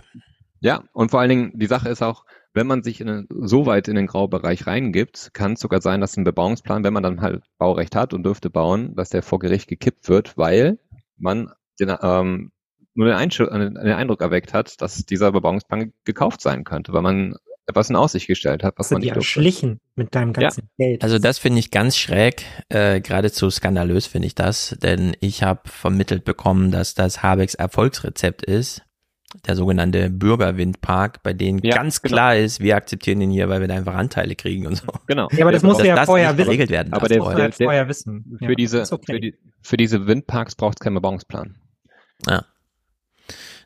Ja, und vor allen Dingen, die Sache ist auch, wenn man sich in so weit in den Graubereich reingibt, kann es sogar sein, dass ein Bebauungsplan, wenn man dann halt Baurecht hat und dürfte bauen, dass der vor Gericht gekippt wird, weil man den, ähm, nur den, Einsch den Eindruck erweckt hat, dass dieser Bebauungsplan gekauft sein könnte, weil man etwas in Aussicht gestellt hat, was Hast du man die nicht durfte. erschlichen mit deinem ganzen Geld. Also das finde ich ganz schräg, äh, geradezu skandalös finde ich das, denn ich habe vermittelt bekommen, dass das Habecks Erfolgsrezept ist, der sogenannte Bürgerwindpark, bei denen Ja, ganz genau. klar ist, wir akzeptieren den hier, weil wir da einfach Anteile kriegen und so. Genau. Ja, aber das du ja das vorher wissen. geregelt werden Aber der, halt der, vorher wissen. Für, Ja, diese, ist okay. für, die, für diese Windparks braucht es keinen Bebauungsplan. Ja.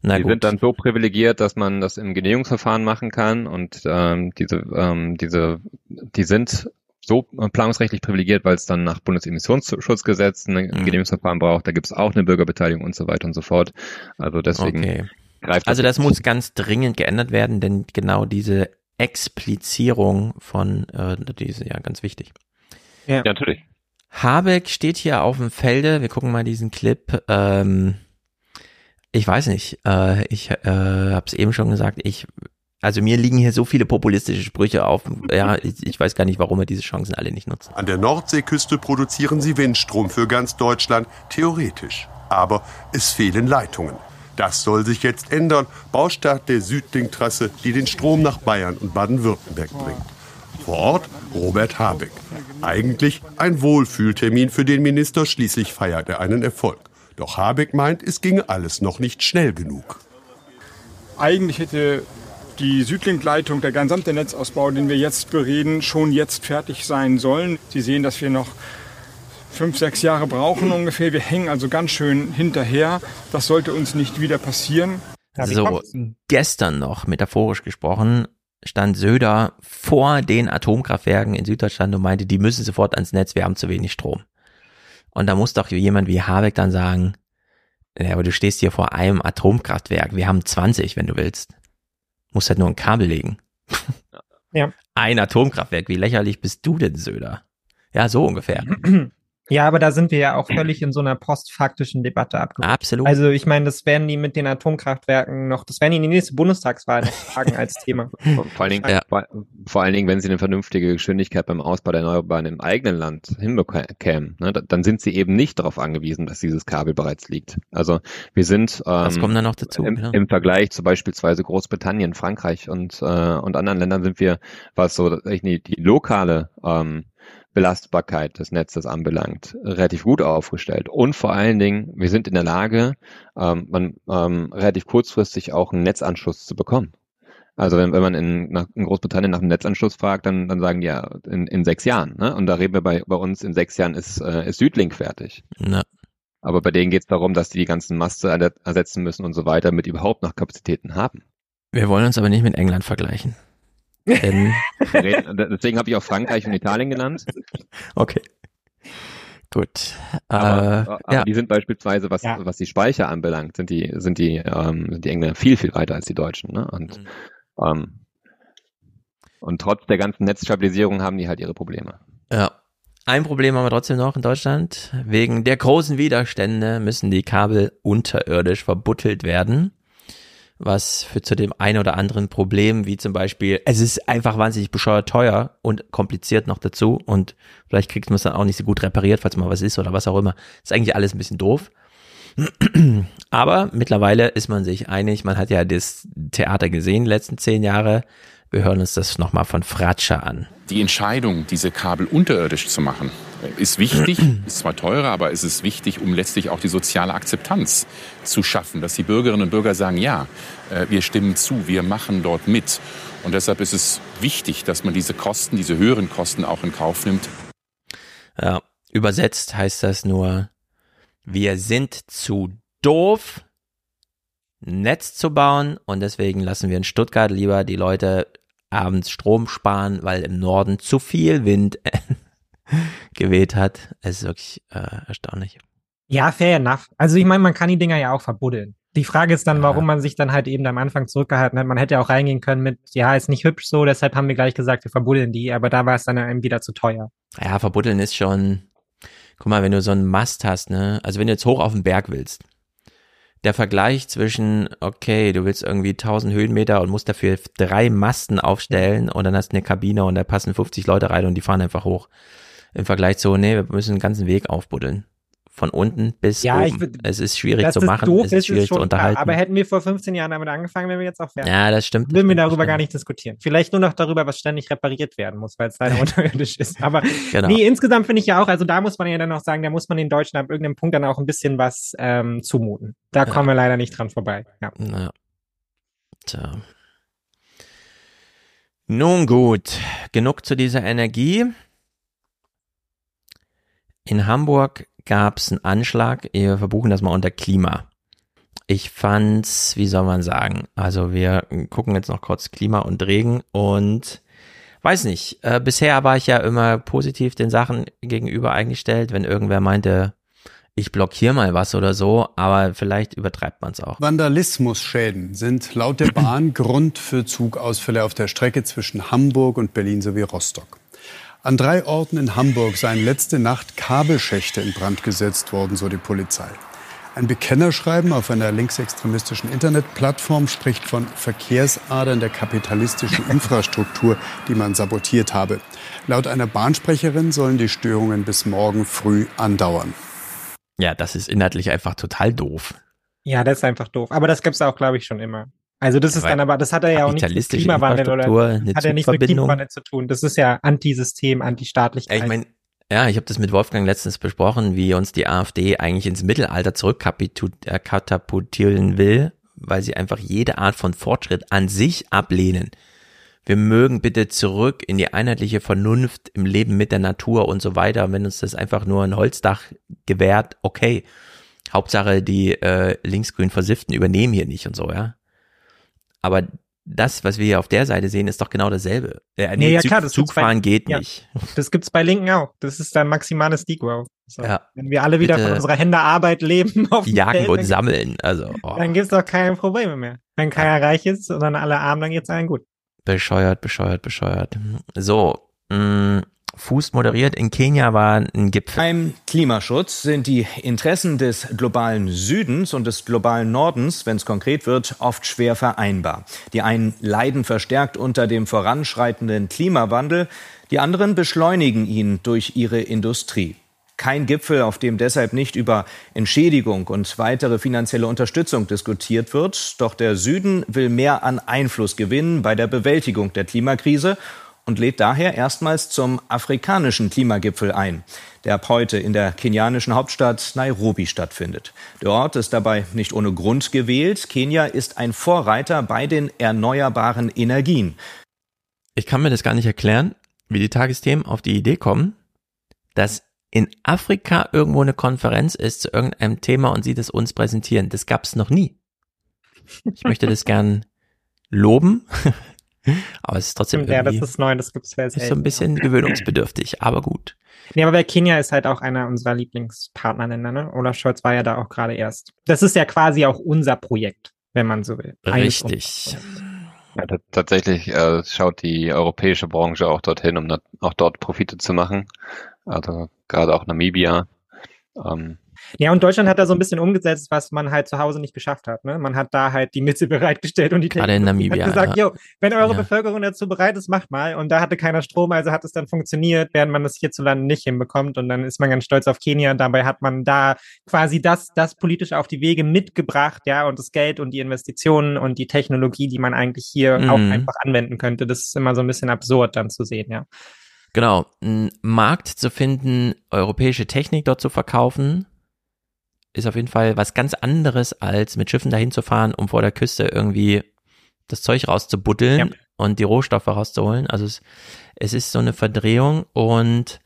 Na die gut. sind dann so privilegiert, dass man das im Genehmigungsverfahren machen kann und ähm, diese, ähm, diese, die sind so planungsrechtlich privilegiert, weil es dann nach Bundesemissionsschutzgesetz ein Mhm. Genehmigungsverfahren braucht. Da gibt es auch eine Bürgerbeteiligung und so weiter und so fort. Also deswegen Okay. greift Also das muss ganz dringend geändert werden, denn genau diese Explizierung von, äh, die ist ja ganz wichtig. Ja, natürlich. Habeck steht hier auf dem Felde. Wir gucken mal diesen Clip. Ähm, ich weiß nicht. Äh, ich äh, habe es eben schon gesagt. Ich, also mir liegen hier so viele populistische Sprüche auf. Ja, ich, ich weiß gar nicht, warum er diese Chancen alle nicht nutzt. An der Nordseeküste produzieren sie Windstrom für ganz Deutschland, theoretisch. Aber es fehlen Leitungen. Das soll sich jetzt ändern. Baustart der Südlink-Trasse, die den Strom nach Bayern und Baden-Württemberg bringt. Vor Ort Robert Habeck. Eigentlich ein Wohlfühltermin für den Minister, schließlich feiert er einen Erfolg. Doch Habeck meint, es ginge alles noch nicht schnell genug. Eigentlich hätte die Südlink-Leitung, der gesamte Netzausbau, den wir jetzt bereden, schon jetzt fertig sein sollen. Sie sehen, dass wir noch fünf, sechs Jahre brauchen ungefähr. Wir hängen also ganz schön hinterher. Das sollte uns nicht wieder passieren. So, gestern noch, metaphorisch gesprochen, stand Söder vor den Atomkraftwerken in Süddeutschland und meinte, die müssen sofort ans Netz, wir haben zu wenig Strom. Und da muss doch jemand wie Habeck dann sagen, ja, aber du stehst hier vor einem Atomkraftwerk, wir haben 20, wenn du willst. Musst halt nur ein Kabel legen. Ja. Ein Atomkraftwerk, wie lächerlich bist du denn, Söder? Ja, so ungefähr. Ja, aber da sind wir ja auch völlig in so einer postfaktischen Debatte abgerutscht. Absolut. Also ich meine, das werden die mit den Atomkraftwerken noch, das werden die in die nächste Bundestagswahl noch tragen als Thema. Vor allen, Dingen, vor, vor allen Dingen, wenn sie eine vernünftige Geschwindigkeit beim Ausbau der Erneuerbaren im eigenen Land hinbekämen, ne, da- dann sind sie eben nicht darauf angewiesen, dass dieses Kabel bereits liegt. Also wir sind ähm, Das kommt dann noch dazu, im, ja. im Vergleich zu beispielsweise Großbritannien, Frankreich und, äh, und anderen Ländern sind wir, was so die, die lokale ähm, Belastbarkeit des Netzes anbelangt, relativ gut aufgestellt. Und vor allen Dingen, wir sind in der Lage, ähm, man, ähm, relativ kurzfristig auch einen Netzanschluss zu bekommen. Also wenn, wenn man in, nach, in Großbritannien nach einem Netzanschluss fragt, dann, dann sagen die ja in, in sechs Jahren. Ne? Und da reden wir bei, bei uns, in sechs Jahren ist, äh, ist Südlink fertig. Na, Aber bei denen geht es darum, dass die die ganzen Maste ersetzen müssen und so weiter, damit überhaupt noch Kapazitäten haben. wir wollen uns aber nicht mit England vergleichen. Denn, Deswegen habe ich auch Frankreich und Italien genannt. okay. Gut. Aber, äh, aber ja. die sind beispielsweise, was, Ja. was die Speicher anbelangt, sind die, sind die, ähm, sind die Engländer viel, viel weiter als die Deutschen. Ne? Und, Mhm. ähm, und trotz der ganzen Netzstabilisierung haben die halt ihre Probleme. Ja. Ein Problem haben wir trotzdem noch in Deutschland. Wegen der großen Widerstände müssen die Kabel unterirdisch verbuttelt werden. Was führt zu dem ein oder anderen Problem, wie zum Beispiel, es ist einfach wahnsinnig bescheuert teuer und kompliziert noch dazu und vielleicht kriegt man es dann auch nicht so gut repariert, falls mal was ist oder was auch immer. Ist eigentlich alles ein bisschen doof. Aber mittlerweile ist man sich einig, man hat ja das Theater gesehen, die letzten zehn Jahre. Wir hören uns das nochmal von Fratscher an. Die Entscheidung, diese Kabel unterirdisch zu machen, ist wichtig, ist zwar teurer, aber es ist wichtig, um letztlich auch die soziale Akzeptanz zu schaffen, dass die Bürgerinnen und Bürger sagen, ja, äh, wir stimmen zu, wir machen dort mit. Und deshalb ist es wichtig, dass man diese Kosten, diese höheren Kosten auch in Kauf nimmt. Ja, übersetzt heißt das nur, wir sind zu doof, ein Netz zu bauen und deswegen lassen wir in Stuttgart lieber die Leute abends Strom sparen, weil im Norden zu viel Wind geweht hat. Es ist wirklich äh, erstaunlich. Ja, fair enough. Also ich meine, man kann die Dinger ja auch verbuddeln. Die Frage ist dann, warum man sich dann halt eben am Anfang zurückgehalten hat. Man hätte ja auch reingehen können mit, ja, ist nicht hübsch so, deshalb haben wir gleich gesagt, wir verbuddeln die, aber da war es dann einem wieder zu teuer. Ja, verbuddeln ist schon, guck mal, wenn du so einen Mast hast, ne, also wenn du jetzt hoch auf den Berg willst, der Vergleich zwischen, okay, du willst irgendwie 1000 Höhenmeter und musst dafür drei Masten aufstellen und dann hast du eine Kabine und da passen 50 Leute rein und die fahren einfach hoch. Im Vergleich zu, nee, wir müssen den ganzen Weg aufbuddeln. Von unten bis Ja, oben. ich würd- es ist schwierig zu machen, doof es ist schwierig ist zu unterhalten. Klar, aber hätten wir vor 15 Jahren damit angefangen, wären wir jetzt auch fertig. ja, das stimmt. Würden wir darüber gar nicht diskutieren. Vielleicht nur noch darüber, was ständig repariert werden muss, weil es leider unterirdisch ist. Aber Genau. nee, insgesamt finde ich ja auch, also da muss man ja dann auch sagen, da muss man den Deutschen ab irgendeinem Punkt dann auch ein bisschen was ähm, zumuten. Da Ja. kommen wir leider nicht dran vorbei. Ja. Na. Tja. Nun gut, genug zu dieser Energie. In Hamburg gab es einen Anschlag, wir verbuchen das mal unter Klima. Ich fand's, wie soll man sagen, also wir gucken jetzt noch kurz Klima und Regen und weiß nicht. Äh, bisher war ich ja immer positiv den Sachen gegenüber eingestellt, wenn irgendwer meinte, ich blockiere mal was oder so, aber vielleicht übertreibt man es auch. Vandalismusschäden sind laut der Bahn Grund für Zugausfälle auf der Strecke zwischen Hamburg und Berlin sowie Rostock. An drei Orten in Hamburg seien letzte Nacht Kabelschächte in Brand gesetzt worden, so die Polizei. Ein Bekennerschreiben auf einer linksextremistischen Internetplattform spricht von Verkehrsadern der kapitalistischen Infrastruktur, die man sabotiert habe. Laut einer Bahnsprecherin sollen die Störungen bis morgen früh andauern. Ja, das ist inhaltlich einfach total doof. Ja, das ist einfach doof. Aber das gibt's auch, glaube ich, schon immer. Also das ist dann aber, das hat er ja auch nicht mit Klimawandel oder hat er nicht mit Klimawandel zu tun. Das ist ja Antisystem, Antistaatlichkeit. Ich meine, ja, ich habe das mit Wolfgang letztens besprochen, wie uns die AfD eigentlich ins Mittelalter zurückkatapultieren will, weil sie einfach jede Art von Fortschritt an sich ablehnen. Wir mögen bitte zurück in die einheitliche Vernunft im Leben mit der Natur und so weiter. Wenn uns das einfach nur ein Holzdach gewährt, okay. Hauptsache die äh, linksgrün Versifften übernehmen hier nicht und so, ja. Aber das, was wir hier auf der Seite sehen, ist doch genau dasselbe. Äh, nee, ja, Zug, klar, das Zugfahren bei, geht ja, nicht. Das gibt's bei Linken auch. Das ist dann maximales Degrowth. So. Ja, Wenn wir alle wieder von unserer Hände Arbeit leben, auf Jagen Feld, und dann- sammeln. Also, oh, Dann gibt's doch keine Probleme mehr. Wenn keiner reich ist, sondern alle arm, dann geht's allen gut. bescheuert, bescheuert, bescheuert. So, mh, Fuß moderiert. In Kenia war ein Gipfel. Beim Klimaschutz sind die Interessen des globalen Südens und des globalen Nordens, wenn es konkret wird, oft schwer vereinbar. Die einen leiden verstärkt unter dem voranschreitenden Klimawandel, die anderen beschleunigen ihn durch ihre Industrie. Kein Gipfel, auf dem deshalb nicht über Entschädigung und weitere finanzielle Unterstützung diskutiert wird. Doch der Süden will mehr an Einfluss gewinnen bei der Bewältigung der Klimakrise und lädt daher erstmals zum afrikanischen Klimagipfel ein, der ab heute in der kenianischen Hauptstadt Nairobi stattfindet. Der Ort ist dabei nicht ohne Grund gewählt. Kenia ist ein Vorreiter bei den erneuerbaren Energien. Ich kann mir das gar nicht erklären, wie die Tagesthemen auf die Idee kommen, dass in Afrika irgendwo eine Konferenz ist zu irgendeinem Thema und sie das uns präsentieren. Das gab's noch nie. Ich möchte das gern loben, aber es ist trotzdem Ja, das ist neu, das gibt's sehr ist so selten. ein bisschen gewöhnungsbedürftig, aber gut. Nee, aber bei Kenia ist halt auch einer unserer Lieblingspartnerländer, ne? Olaf Scholz war ja da auch gerade erst. Das ist ja quasi auch unser Projekt, wenn man so will. Richtig. Ja, tatsächlich äh, schaut die europäische Branche auch dorthin, um auch dort Profite zu machen. Also gerade auch Namibia. Ähm, Ja, und Deutschland hat da so ein bisschen umgesetzt, was man halt zu Hause nicht geschafft hat. Ne? Man hat da halt die Mittel bereitgestellt und die Gerade in Technologie Namibia, hat gesagt, ja. jo, wenn eure Ja. Bevölkerung dazu bereit ist, macht mal. Und da hatte keiner Strom, also hat es dann funktioniert, während man das hierzulande nicht hinbekommt. Und dann ist man ganz stolz auf Kenia. Dabei hat man da quasi das, das politisch auf die Wege mitgebracht, ja, und das Geld und die Investitionen und die Technologie, die man eigentlich hier Mhm. auch einfach anwenden könnte. Das ist immer so ein bisschen absurd dann zu sehen, ja. Genau, einen Markt zu finden, europäische Technik dort zu verkaufen, ist auf jeden Fall was ganz anderes, als mit Schiffen dahin zu fahren, um vor der Küste irgendwie das Zeug rauszubuddeln und die Rohstoffe rauszuholen. Also es, es ist so eine Verdrehung und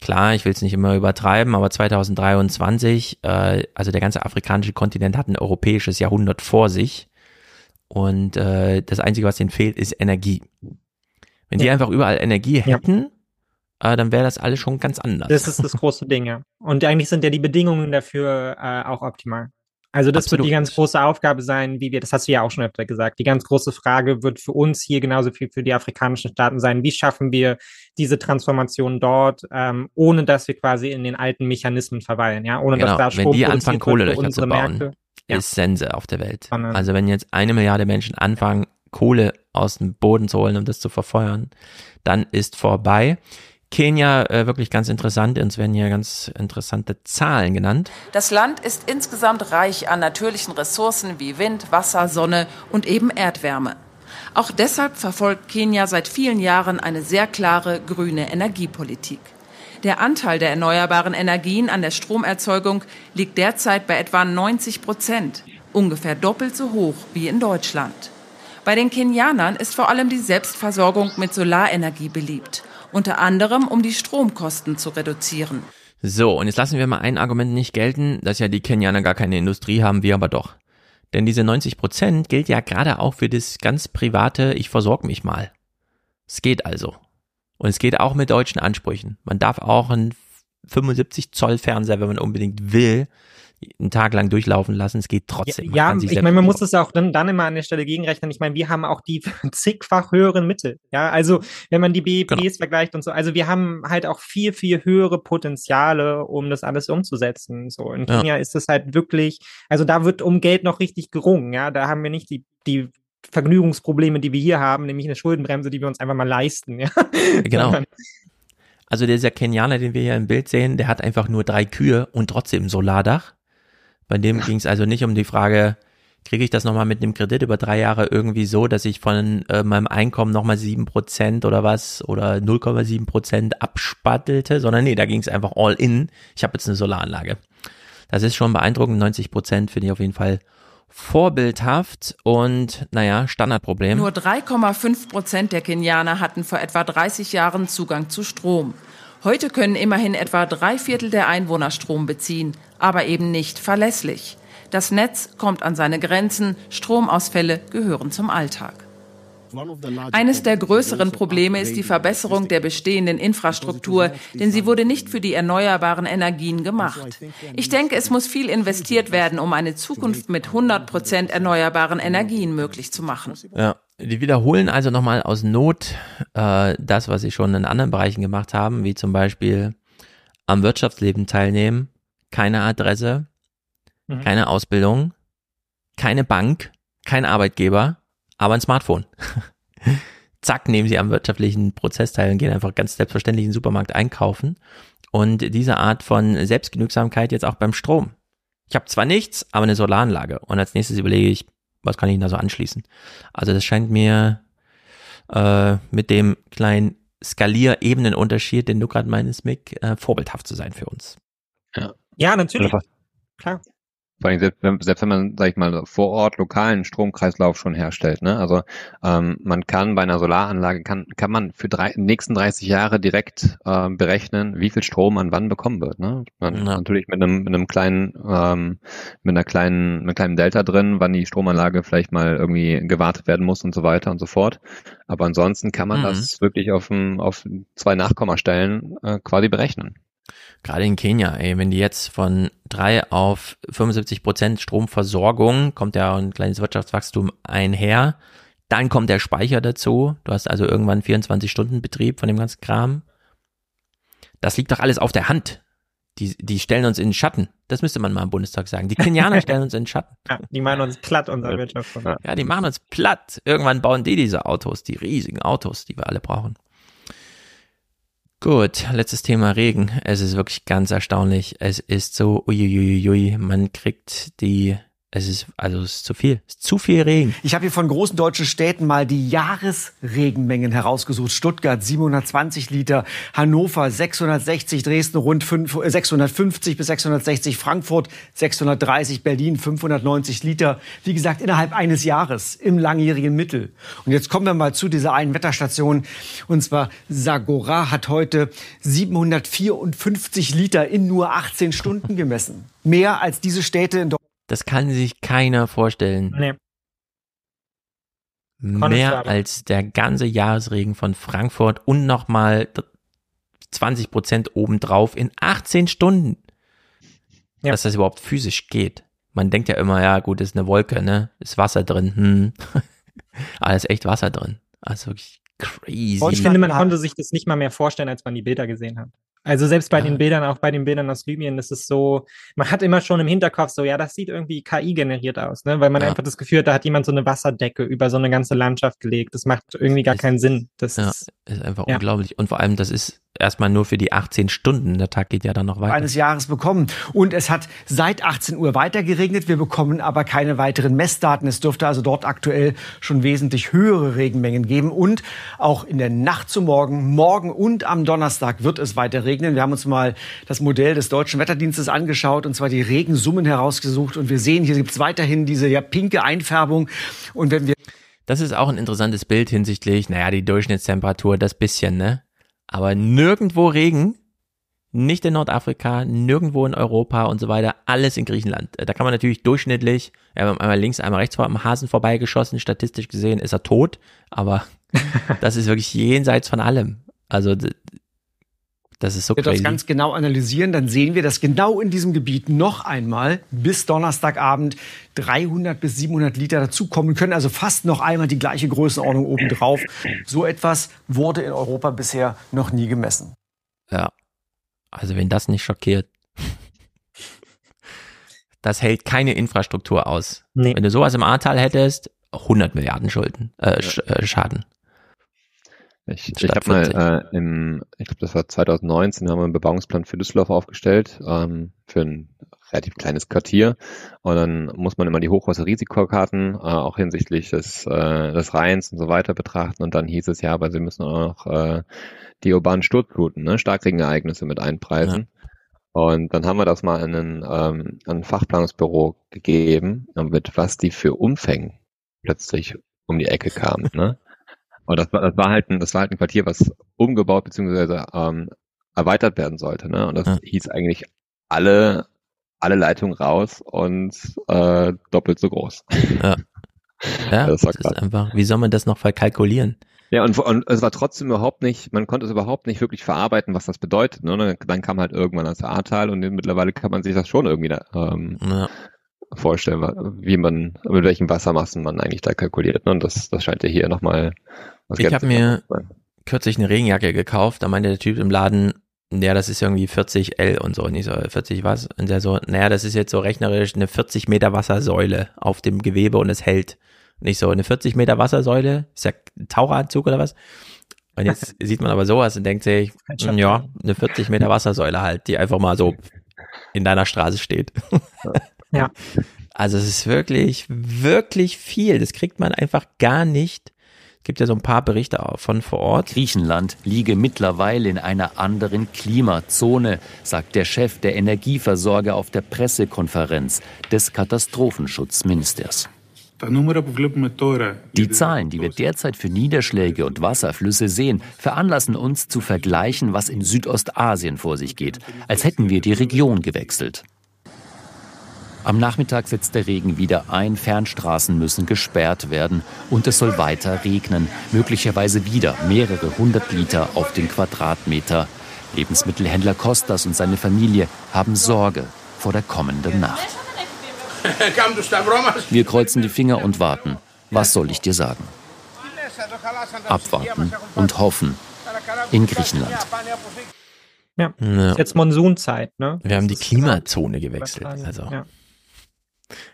klar, ich will es nicht immer übertreiben, aber 2023, äh, also der ganze afrikanische Kontinent hat ein europäisches Jahrhundert vor sich und äh, das Einzige, was ihnen fehlt, ist Energie. Wenn die Ja. einfach überall Energie hätten, äh, dann wäre das alles schon ganz anders. Das ist das große Ding, ja. Und eigentlich sind ja die Bedingungen dafür äh, auch optimal. Also das Absolut. wird die ganz große Aufgabe sein, wie wir, das hast du ja auch schon öfter gesagt, die ganz große Frage wird für uns hier genauso viel für die afrikanischen Staaten sein, wie schaffen wir diese Transformation dort, ähm, ohne dass wir quasi in den alten Mechanismen verweilen, ja, ohne genau, dass da wenn Strom die produziert anfangen, Kohlelöcher zu bauen, Märkte. Ja. ist Sense auf der Welt. Also wenn jetzt eine Milliarde Menschen anfangen, Kohle aus dem Boden zu holen, um das zu verfeuern, dann ist vorbei. Kenia, äh, wirklich ganz interessant, uns werden hier ganz interessante Zahlen genannt. Das Land ist insgesamt reich an natürlichen Ressourcen wie Wind, Wasser, Sonne und eben Erdwärme. Auch deshalb verfolgt Kenia seit vielen Jahren eine sehr klare grüne Energiepolitik. Der Anteil der erneuerbaren Energien an der Stromerzeugung liegt derzeit bei etwa 90 Prozent, ungefähr doppelt so hoch wie in Deutschland. Bei den Kenianern ist vor allem die Selbstversorgung mit Solarenergie beliebt, unter anderem um die Stromkosten zu reduzieren. So, und jetzt lassen wir mal ein Argument nicht gelten, dass ja die Kenianer gar keine Industrie haben, wir aber doch. Denn diese 90 Prozent gilt ja gerade auch für das ganz private, ich versorge mich mal. Es geht also. Und es geht auch mit deutschen Ansprüchen. Man darf auch einen 75 Zoll Fernseher, wenn man unbedingt will, einen Tag lang durchlaufen lassen. Es geht trotzdem. Ja, ja ich meine, man muss das auch dann, dann immer an der Stelle gegenrechnen. Ich meine, wir haben auch die zigfach höheren Mittel. Ja, also wenn man die BEPs genau. vergleicht und so, also wir haben halt auch viel, viel höhere Potenziale, um das alles umzusetzen. So in Kenia ja. ist das halt wirklich, also da wird um Geld noch richtig gerungen. Ja, da haben wir nicht die, die Vergnügungsprobleme, die wir hier haben, nämlich eine Schuldenbremse, die wir uns einfach mal leisten. Ja? Genau. Also dieser Kenianer, den wir hier im Bild sehen, der hat einfach nur drei Kühe und trotzdem ein Solardach. Bei dem ging es also nicht um die Frage, kriege ich das nochmal mit einem Kredit über drei Jahre irgendwie so, dass ich von äh, meinem Einkommen nochmal sieben Prozent oder was oder 0,7 Prozent abspattelte, sondern nee, da ging es einfach all in. Ich habe jetzt eine Solaranlage. Das ist schon beeindruckend. 90 Prozent finde ich auf jeden Fall vorbildhaft und naja, Standardproblem. Nur 3,5 Prozent der Kenianer hatten vor etwa 30 Jahren Zugang zu Strom. Heute können immerhin etwa drei Viertel der Einwohner Strom beziehen, aber eben nicht verlässlich. Das Netz kommt an seine Grenzen, Stromausfälle gehören zum Alltag. Eines der größeren Probleme ist die Verbesserung der bestehenden Infrastruktur, denn sie wurde nicht für die erneuerbaren Energien gemacht. Ich denke, es muss viel investiert werden, um eine Zukunft mit 100 Prozent erneuerbaren Energien möglich zu machen. Ja, die wiederholen also nochmal aus Not äh, das, was sie schon in anderen Bereichen gemacht haben, wie zum Beispiel am Wirtschaftsleben teilnehmen, keine Adresse, mhm. keine Ausbildung, keine Bank, kein Arbeitgeber, aber ein Smartphone. Zack, nehmen sie am wirtschaftlichen Prozess teil und gehen einfach ganz selbstverständlich in den Supermarkt einkaufen. Und diese Art von Selbstgenügsamkeit jetzt auch beim Strom. Ich habe zwar nichts, aber eine Solaranlage. Und als nächstes überlege ich, was kann ich da so anschließen? Also das scheint mir äh, mit dem kleinen Skalierebenenunterschied, den du gerade meinst, Mick, äh, vorbildhaft zu sein für uns. Ja, ja natürlich. Klar. Vor allem selbst, selbst wenn man, sag ich mal, vor Ort lokalen Stromkreislauf schon herstellt. Ne? Also ähm, man kann bei einer Solaranlage, kann, kann man für drei, nächsten 30 Jahre direkt äh, berechnen, wie viel Strom man wann bekommen wird. Ne? Man, ja. Natürlich mit einem, mit einem kleinen, ähm, mit einer kleinen, mit einem kleinen Delta drin, wann die Stromanlage vielleicht mal irgendwie gewartet werden muss und so weiter und so fort. Aber ansonsten kann man mhm. das wirklich auf, auf zwei Nachkommastellen äh, quasi berechnen. Gerade in Kenia, ey, wenn die jetzt von drei auf 75 Prozent Stromversorgung, kommt ja ein kleines Wirtschaftswachstum einher. Dann kommt der Speicher dazu. Du hast also irgendwann 24 Stunden Betrieb von dem ganzen Kram. Das liegt doch alles auf der Hand. Die, die stellen uns in den Schatten. Das müsste man mal im Bundestag sagen. Die Kenianer stellen uns in den Schatten. Ja, die machen uns platt, unser Wirtschaft. Ja, die machen uns platt. Irgendwann bauen die diese Autos, die riesigen Autos, die wir alle brauchen. Gut, letztes Thema Regen. Es ist wirklich ganz erstaunlich. Es ist so, uiuiui, man kriegt die es ist, also es ist zu viel. Es ist zu viel Regen. Ich habe hier von großen deutschen Städten mal die Jahresregenmengen herausgesucht. Stuttgart 720 Liter, Hannover 660, Dresden rund 5, 650 äh, bis 660, Frankfurt 630, Berlin 590 Liter. Wie gesagt, innerhalb eines Jahres im langjährigen Mittel. Und jetzt kommen wir mal zu dieser einen Wetterstation. Und zwar Sagora hat heute 754 Liter in nur 18 Stunden gemessen. Mehr als diese Städte in Deutschland. Das kann sich keiner vorstellen. Nee. Mehr als der ganze Jahresregen von Frankfurt und nochmal 20 Prozent obendrauf in 18 Stunden. Ja. Dass das überhaupt physisch geht. Man denkt ja immer, ja gut, ist eine Wolke, ne? Ist Wasser drin. Hm. Aber ist echt Wasser drin. Also wirklich crazy. Ich finde, man konnte sich das nicht mal mehr vorstellen, als man die Bilder gesehen hat. Also selbst bei ja. den Bildern, auch bei den Bildern aus Libyen, das ist so, man hat immer schon im Hinterkopf so, ja, das sieht irgendwie KI generiert aus, ne? Weil man ja. einfach das Gefühl hat, da hat jemand so eine Wasserdecke über so eine ganze Landschaft gelegt. Das macht irgendwie gar keinen Sinn. Das ja, ist, ist einfach unglaublich. Und vor allem, das ist erstmal nur für die 18 Stunden. Der Tag geht ja dann noch weiter. Eines Jahres bekommen. Und es hat seit 18 Uhr weiter geregnet. Wir bekommen aber keine weiteren Messdaten. Es dürfte also dort aktuell schon wesentlich höhere Regenmengen geben. Und auch in der Nacht zu morgen, morgen und am Donnerstag wird es weiter regnen. Wir haben uns mal das Modell des Deutschen Wetterdienstes angeschaut und zwar die Regensummen herausgesucht. Und wir sehen, hier gibt es weiterhin diese ja pinke Einfärbung. Und wenn wir das ist auch ein interessantes Bild hinsichtlich, naja, die Durchschnittstemperatur, das bisschen, ne? aber nirgendwo Regen, nicht in Nordafrika, nirgendwo in Europa und so weiter, alles in Griechenland. Da kann man natürlich durchschnittlich, einmal links, einmal rechts vor am Hasen vorbeigeschossen, statistisch gesehen ist er tot, aber das ist wirklich jenseits von allem. Also das ist so Wenn wir crazy. das ganz genau analysieren, dann sehen wir, dass genau in diesem Gebiet noch einmal bis Donnerstagabend 300 bis 700 Liter dazukommen können. Also fast noch einmal die gleiche Größenordnung obendrauf. So etwas wurde in Europa bisher noch nie gemessen. Ja. Also wenn das nicht schockiert. Das hält keine Infrastruktur aus. Nee. Wenn du sowas im Ahrtal hättest, 100 Milliarden Schulden, äh, Sch äh, Schaden. Ich, ich habe 40. mal äh, im, ich glaube, das war 2019, haben wir einen Bebauungsplan für Düsseldorf aufgestellt, ähm, für ein relativ kleines Quartier. Und dann muss man immer die Hochwasserrisikokarten äh, auch hinsichtlich des, äh, des Rheins und so weiter betrachten. Und dann hieß es ja, aber sie müssen auch noch äh, die urbanen Sturzfluten, ne, Starkregenereignisse mit einpreisen. Und dann haben wir das mal an ein, ähm, ein Fachplanungsbüro gegeben, mit was die für Umfängen plötzlich um die Ecke kamen. Ne? Und das war, das war halt ein, das war halt ein Quartier, was umgebaut bzw. Ähm, erweitert werden sollte. Ne? Und das Ja. hieß eigentlich alle, alle Leitungen raus und äh, doppelt so groß. Ja. Ja, Das das, war ist krass. einfach, wie soll man das noch verkalkulieren? Ja, und, und es war trotzdem überhaupt nicht, man konnte es überhaupt nicht wirklich verarbeiten, was das bedeutet. Ne? Dann, kam halt irgendwann das Ahrtal und mittlerweile kann man sich das schon irgendwie da, ähm, Ja. vorstellen, wie man, mit welchen Wassermassen man eigentlich da kalkuliert. Ne? Und das, das scheint ja hier nochmal was Ich habe mir sein. kürzlich eine Regenjacke gekauft, da meinte der Typ im Laden, ja, das ist irgendwie 40 L und so, und ich so, 40 was? Und der so, naja, das ist jetzt so rechnerisch eine 40 Meter Wassersäule auf dem Gewebe und es hält. Und ich so, eine 40 Meter Wassersäule, ist ja ein Taucheranzug oder was? Und jetzt sieht man aber sowas und denkt sich, ja, eine 40 Meter Wassersäule halt, die einfach mal so in deiner Straße steht. Ja. Also es ist wirklich, wirklich viel. Das kriegt man einfach gar nicht. Es gibt ja so ein paar Berichte auch von vor Ort. Griechenland liege mittlerweile in einer anderen Klimazone, sagt der Chef der Energieversorger auf der Pressekonferenz des Katastrophenschutzministers. Die Zahlen, die wir derzeit für Niederschläge und Wasserflüsse sehen, veranlassen uns zu vergleichen, was in Südostasien vor sich geht, als hätten wir die Region gewechselt. Am Nachmittag setzt der Regen wieder ein, Fernstraßen müssen gesperrt werden und es soll weiter regnen, möglicherweise wieder mehrere hundert Liter auf den Quadratmeter. Lebensmittelhändler Kostas und seine Familie haben Sorge vor der kommenden Nacht. Wir kreuzen die Finger und warten. Was soll ich dir sagen? Abwarten und hoffen. In Griechenland. Ja. Ja. Ist jetzt Monsunzeit, ne? Wir haben die Klimazone gewechselt. Also Ja.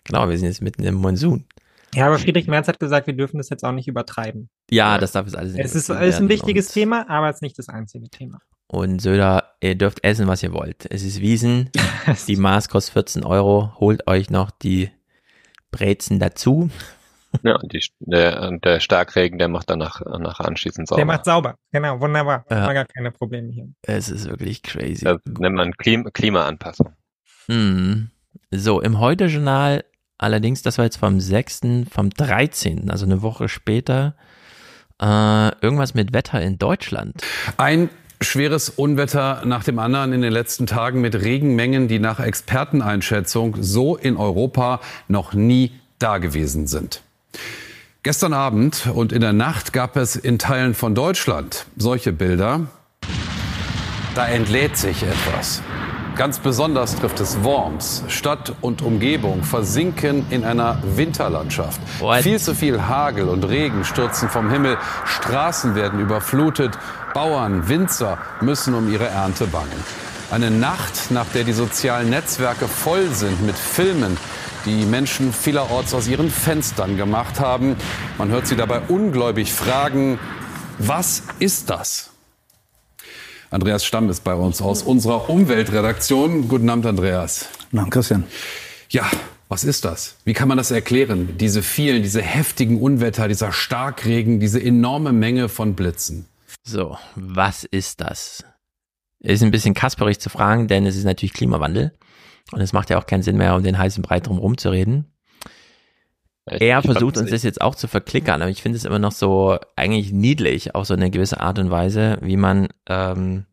Genau, wir sind jetzt mitten im Monsun. ja, aber Friedrich Merz hat gesagt, wir dürfen das jetzt auch nicht übertrieben. Ja, das darf jetzt alles nicht Es ist, es ist ein wichtiges und- Thema, aber es ist nicht das einzige Thema. Und Söder, ihr dürft essen, was ihr wollt. Es ist Wiesen. Die Maß kostet 14 Euro. Holt euch noch die Brezen dazu. Ja, und die, der, der Starkregen, der macht danach, danach anschließend sauber. Der macht sauber. Genau, wunderbar. Ja. Haben wir gar keine Probleme hier. Es ist wirklich crazy. Das nennt man Klim Klimaanpassung. Mhm. So, im Heute-Journal allerdings, das war jetzt vom 6., vom 13., also eine Woche später, äh, irgendwas mit Wetter in Deutschland. Ein schweres Unwetter nach dem anderen in den letzten Tagen mit Regenmengen, die nach Experteneinschätzung so in Europa noch nie dagewesen sind. Gestern Abend und in der Nacht gab es in Teilen von Deutschland solche Bilder. Da entlädt sich etwas. Ganz besonders trifft es Worms. Stadt und Umgebung versinken in einer Winterlandschaft. Viel zu viel Hagel und Regen stürzen vom Himmel. Straßen werden überflutet. Bauern, Winzer müssen um ihre Ernte bangen. Eine Nacht, nach der die sozialen Netzwerke voll sind mit Filmen, die Menschen vielerorts aus ihren Fenstern gemacht haben. Man hört sie dabei ungläubig fragen, was ist das? Andreas Stamm ist bei uns aus unserer Umweltredaktion. Guten Abend, Andreas. Na, Christian. Ja, was ist das? Wie kann man das erklären? Diese vielen, diese heftigen Unwetter, dieser Starkregen, diese enorme Menge von Blitzen. So, was ist das? Ist ein bisschen kasperig zu fragen, denn es ist natürlich Klimawandel. Und es macht ja auch keinen Sinn mehr, um den heißen Brei drum rumzureden. Er ich versucht uns das jetzt auch zu verklickern, aber ich finde es immer noch so eigentlich niedlich, auf so eine gewisse Art und Weise, wie man ähm,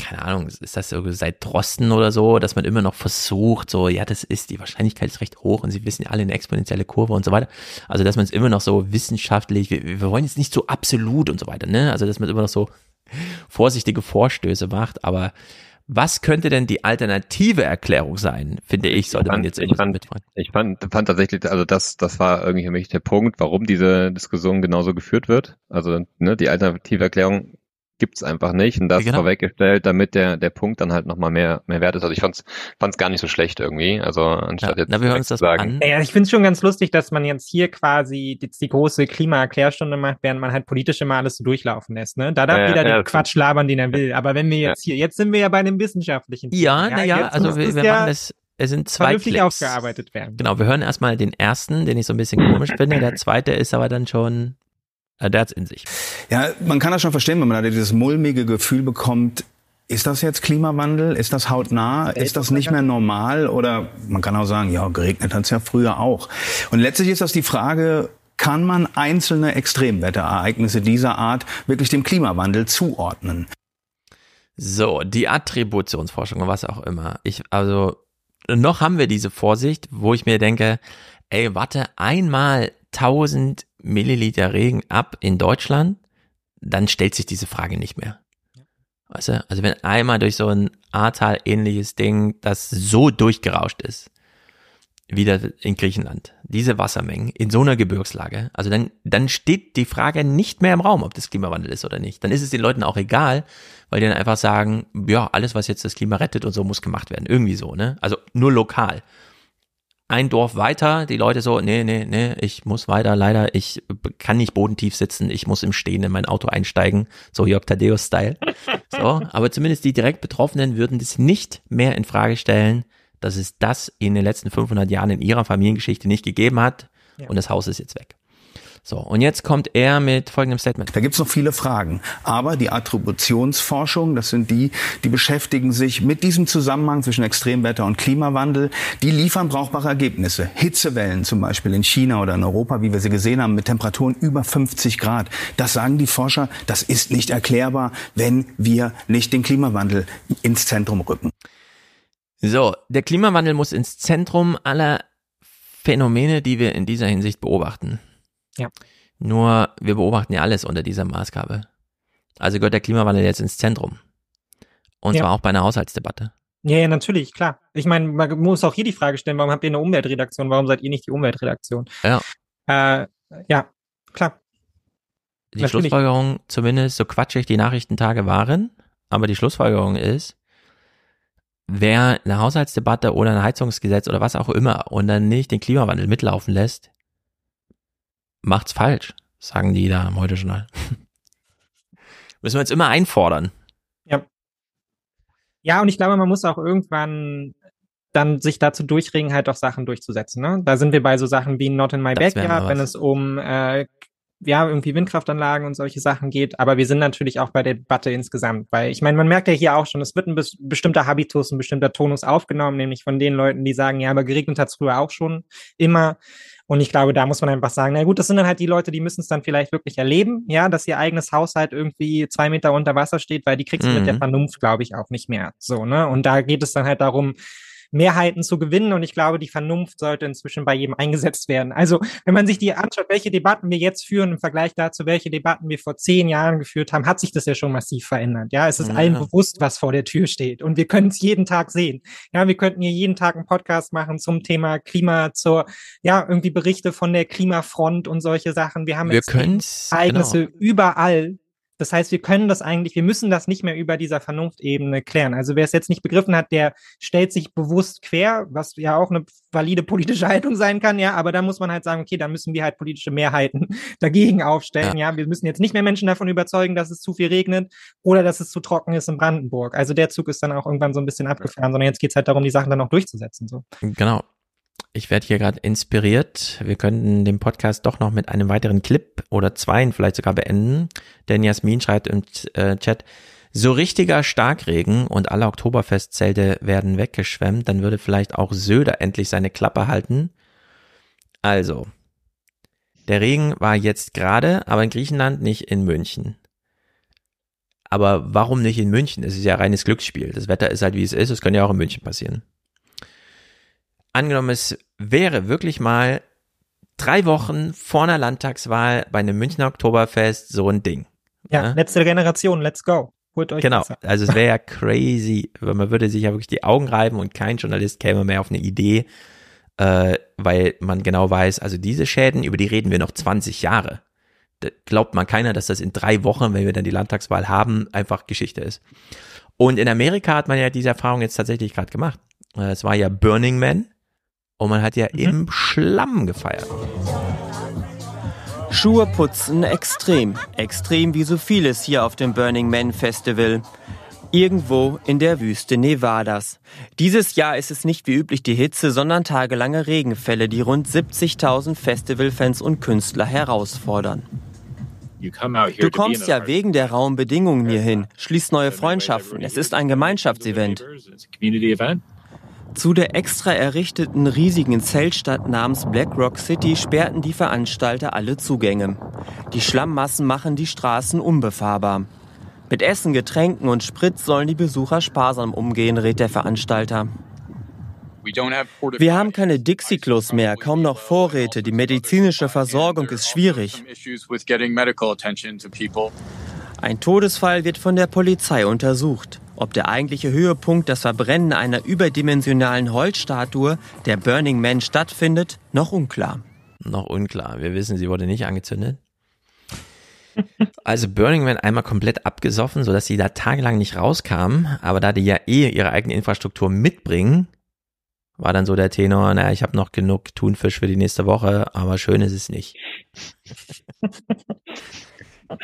keine Ahnung, ist das so seit Drosten oder so, dass man immer noch versucht, so, ja, das ist, die Wahrscheinlichkeit ist recht hoch und sie wissen ja alle eine exponentielle Kurve und so weiter. Also, dass man es immer noch so wissenschaftlich, wir, wir wollen jetzt nicht so absolut und so weiter, ne? Also, dass man immer noch so vorsichtige Vorstöße macht, aber was könnte denn die alternative Erklärung sein, finde ich, sollte man jetzt ich fand, ich fand, fand tatsächlich, also das, das war irgendwie für mich der Punkt, warum diese Diskussion genauso geführt wird. Also ne, die alternative Erklärung gibt's einfach nicht und das genau. vorweggestellt, damit der der Punkt dann halt nochmal mehr mehr wert ist. Also ich fand's fand's gar nicht so schlecht irgendwie. Also anstatt ja, jetzt na, wir hören uns das sagen. An. Ja, ich finde es schon ganz lustig, dass man jetzt hier quasi die, die große Klimaerklärstunde macht, während man halt politisch immer alles so durchlaufen lässt. Ne? Da darf ja, jeder ja, den Quatsch labern, den er will. Aber wenn wir jetzt hier, jetzt sind wir ja bei einem wissenschaftlichen. Ja, naja, ja, also wir, wir machen das es sind zwei Clips. aufgearbeitet werden. Genau, wir hören erstmal den ersten, den ich so ein bisschen komisch finde. Der zweite ist aber dann schon der hat's in sich. Ja, man kann das schon verstehen, wenn man da dieses mulmige Gefühl bekommt, ist das jetzt Klimawandel? Ist das hautnah? Ist das nicht mehr normal? Oder man kann auch sagen, ja, geregnet hat's ja früher auch. Und letztlich ist das die Frage, kann man einzelne Extremwetterereignisse dieser Art wirklich dem Klimawandel zuordnen? So, die Attributionsforschung, was auch immer. Ich, also, noch haben wir diese Vorsicht, wo ich mir denke, ey, warte, einmal 1000 Milliliter Regen ab in Deutschland, dann stellt sich diese Frage nicht mehr. Weißt du? Also wenn einmal durch so ein Ahrtal ähnliches Ding, das so durchgerauscht ist, wieder in Griechenland, diese Wassermengen in so einer Gebirgslage, also dann, dann steht die Frage nicht mehr im Raum, ob das Klimawandel ist oder nicht. Dann ist es den Leuten auch egal, weil die dann einfach sagen, ja, alles, was jetzt das Klima rettet und so, muss gemacht werden. Irgendwie so, ne? Also nur lokal ein Dorf weiter, die Leute so, nee, nee, nee, ich muss weiter, leider, ich kann nicht bodentief sitzen, ich muss im Stehen in mein Auto einsteigen, so Jörg Thaddeus-Style. So, aber zumindest die direkt Betroffenen würden das nicht mehr in Frage stellen, dass es das in den letzten 500 Jahren in ihrer Familiengeschichte nicht gegeben hat ja. und das Haus ist jetzt weg. So, und jetzt kommt er mit folgendem Statement. Da gibt's noch viele Fragen. Aber die Attributionsforschung, das sind die, die beschäftigen sich mit diesem Zusammenhang zwischen Extremwetter und Klimawandel. Die liefern brauchbare Ergebnisse. Hitzewellen zum Beispiel in China oder in Europa, wie wir sie gesehen haben, mit Temperaturen über 50 Grad. Das sagen die Forscher, das ist nicht erklärbar, wenn wir nicht den Klimawandel ins Zentrum rücken. So, der Klimawandel muss ins Zentrum aller Phänomene, die wir in dieser Hinsicht beobachten. Ja. Nur wir beobachten ja alles unter dieser Maßgabe. Also gehört der Klimawandel jetzt ins Zentrum. Und ja. zwar auch bei einer Haushaltsdebatte. Ja, ja, natürlich, klar. Ich meine, man muss auch hier die Frage stellen, warum habt ihr eine Umweltredaktion? Warum seid ihr nicht die Umweltredaktion? Ja. Äh, ja, klar. Die natürlich. Schlussfolgerung, zumindest so quatschig die Nachrichtentage waren, aber die Schlussfolgerung ist, wer eine Haushaltsdebatte oder ein Heizungsgesetz oder was auch immer und dann nicht den Klimawandel mitlaufen lässt, macht's falsch, sagen die da im Heute-Journal. Müssen wir jetzt immer einfordern. Ja. Ja, und ich glaube, man muss auch irgendwann dann sich dazu durchregen, halt auch Sachen durchzusetzen. Ne? Da sind wir bei so Sachen wie Not in My das Backyard, wenn es um äh, ja, irgendwie Windkraftanlagen und solche Sachen geht, aber wir sind natürlich auch bei der Debatte insgesamt, weil ich meine, man merkt ja hier auch schon, es wird ein be bestimmter Habitus, ein bestimmter Tonus aufgenommen, nämlich von den Leuten, die sagen, ja, aber geregnet hat es früher auch schon immer. Und ich glaube, da muss man einfach sagen, na gut, das sind dann halt die Leute, die müssen es dann vielleicht wirklich erleben, ja, dass ihr eigenes Haushalt irgendwie zwei Meter unter Wasser steht, weil die kriegst du mhm. mit der mhm. Vernunft, glaube ich, auch nicht mehr. So, ne? Und da geht es dann halt darum, Mehrheiten zu gewinnen. Und ich glaube, die Vernunft sollte inzwischen bei jedem eingesetzt werden. Also, wenn man sich die anschaut, welche Debatten wir jetzt führen im Vergleich dazu, welche Debatten wir vor zehn Jahren geführt haben, hat sich das ja schon massiv verändert. Ja, es ist ja. allen bewusst, was vor der Tür steht. Und wir können es jeden Tag sehen. Ja, wir könnten hier jeden Tag einen Podcast machen zum Thema Klima, zur, ja, irgendwie Berichte von der Klimafront und solche Sachen. Wir haben wir jetzt Ereignisse genau. überall, das heißt, wir können das eigentlich, wir müssen das nicht mehr über dieser Vernunftebene klären. Also wer es jetzt nicht begriffen hat, der stellt sich bewusst quer, was ja auch eine valide politische Haltung sein kann, ja, aber da muss man halt sagen, okay, da müssen wir halt politische Mehrheiten dagegen aufstellen, ja. ja. Wir müssen jetzt nicht mehr Menschen davon überzeugen, dass es zu viel regnet oder dass es zu trocken ist in Brandenburg. Also der Zug ist dann auch irgendwann so ein bisschen abgefahren, sondern jetzt geht's halt darum, die Sachen dann auch durchzusetzen. So. Genau ich werde hier gerade inspiriert. Wir könnten den Podcast doch noch mit einem weiteren Clip oder zweien vielleicht sogar beenden. Denn Jasmin schreibt im äh, Chat, so richtiger Starkregen und alle Oktoberfestzelte werden weggeschwemmt, dann würde vielleicht auch Söder endlich seine Klappe halten. Also, der Regen war jetzt gerade, aber in Griechenland, nicht in München. Aber warum nicht in München? Es ist ja reines Glücksspiel. Das Wetter ist halt wie es ist. Es könnte ja auch in München passieren. Angenommen, es wäre wirklich mal drei Wochen vor einer Landtagswahl bei einem Münchner Oktoberfest so ein Ding. Ja, ja? letzte Generation, let's go. Holt euch genau, also es wäre ja crazy, weil man würde sich ja wirklich die Augen reiben und kein Journalist käme mehr auf eine Idee, äh, weil man genau weiß, also diese Schäden, über die reden wir noch 20 Jahre. Da glaubt man keiner, dass das in drei Wochen, wenn wir dann die Landtagswahl haben, einfach Geschichte ist. Und in Amerika hat man ja diese Erfahrung jetzt tatsächlich gerade gemacht. Äh, es war ja Burning Man und man hat ja mhm. im Schlamm gefeiert. Schuhe putzen extrem. Extrem wie so vieles hier auf dem Burning Man Festival. Irgendwo in der Wüste Nevadas. Dieses Jahr ist es nicht wie üblich die Hitze, sondern tagelange Regenfälle, die rund 70.000 Festivalfans und Künstler herausfordern. Du kommst ja wegen der rauen Bedingungen hierhin, schließt neue Freundschaften. Es ist ein Gemeinschaftsevent. Zu der extra errichteten riesigen Zeltstadt namens Black Rock City sperrten die Veranstalter alle Zugänge. Die Schlammmassen machen die Straßen unbefahrbar. Mit Essen, Getränken und Sprit sollen die Besucher sparsam umgehen, rät der Veranstalter. Wir haben keine Dixie-Klos mehr, kaum noch Vorräte. Die medizinische Versorgung ist schwierig. Ein Todesfall wird von der Polizei untersucht. Ob der eigentliche Höhepunkt das Verbrennen einer überdimensionalen Holzstatue, der Burning Man, stattfindet, noch unklar. Noch unklar. Wir wissen, sie wurde nicht angezündet. Also Burning Man einmal komplett abgesoffen, sodass sie da tagelang nicht rauskamen. Aber da die ja eh ihre eigene Infrastruktur mitbringen, war dann so der Tenor, naja, ich habe noch genug Thunfisch für die nächste Woche, aber schön ist es nicht.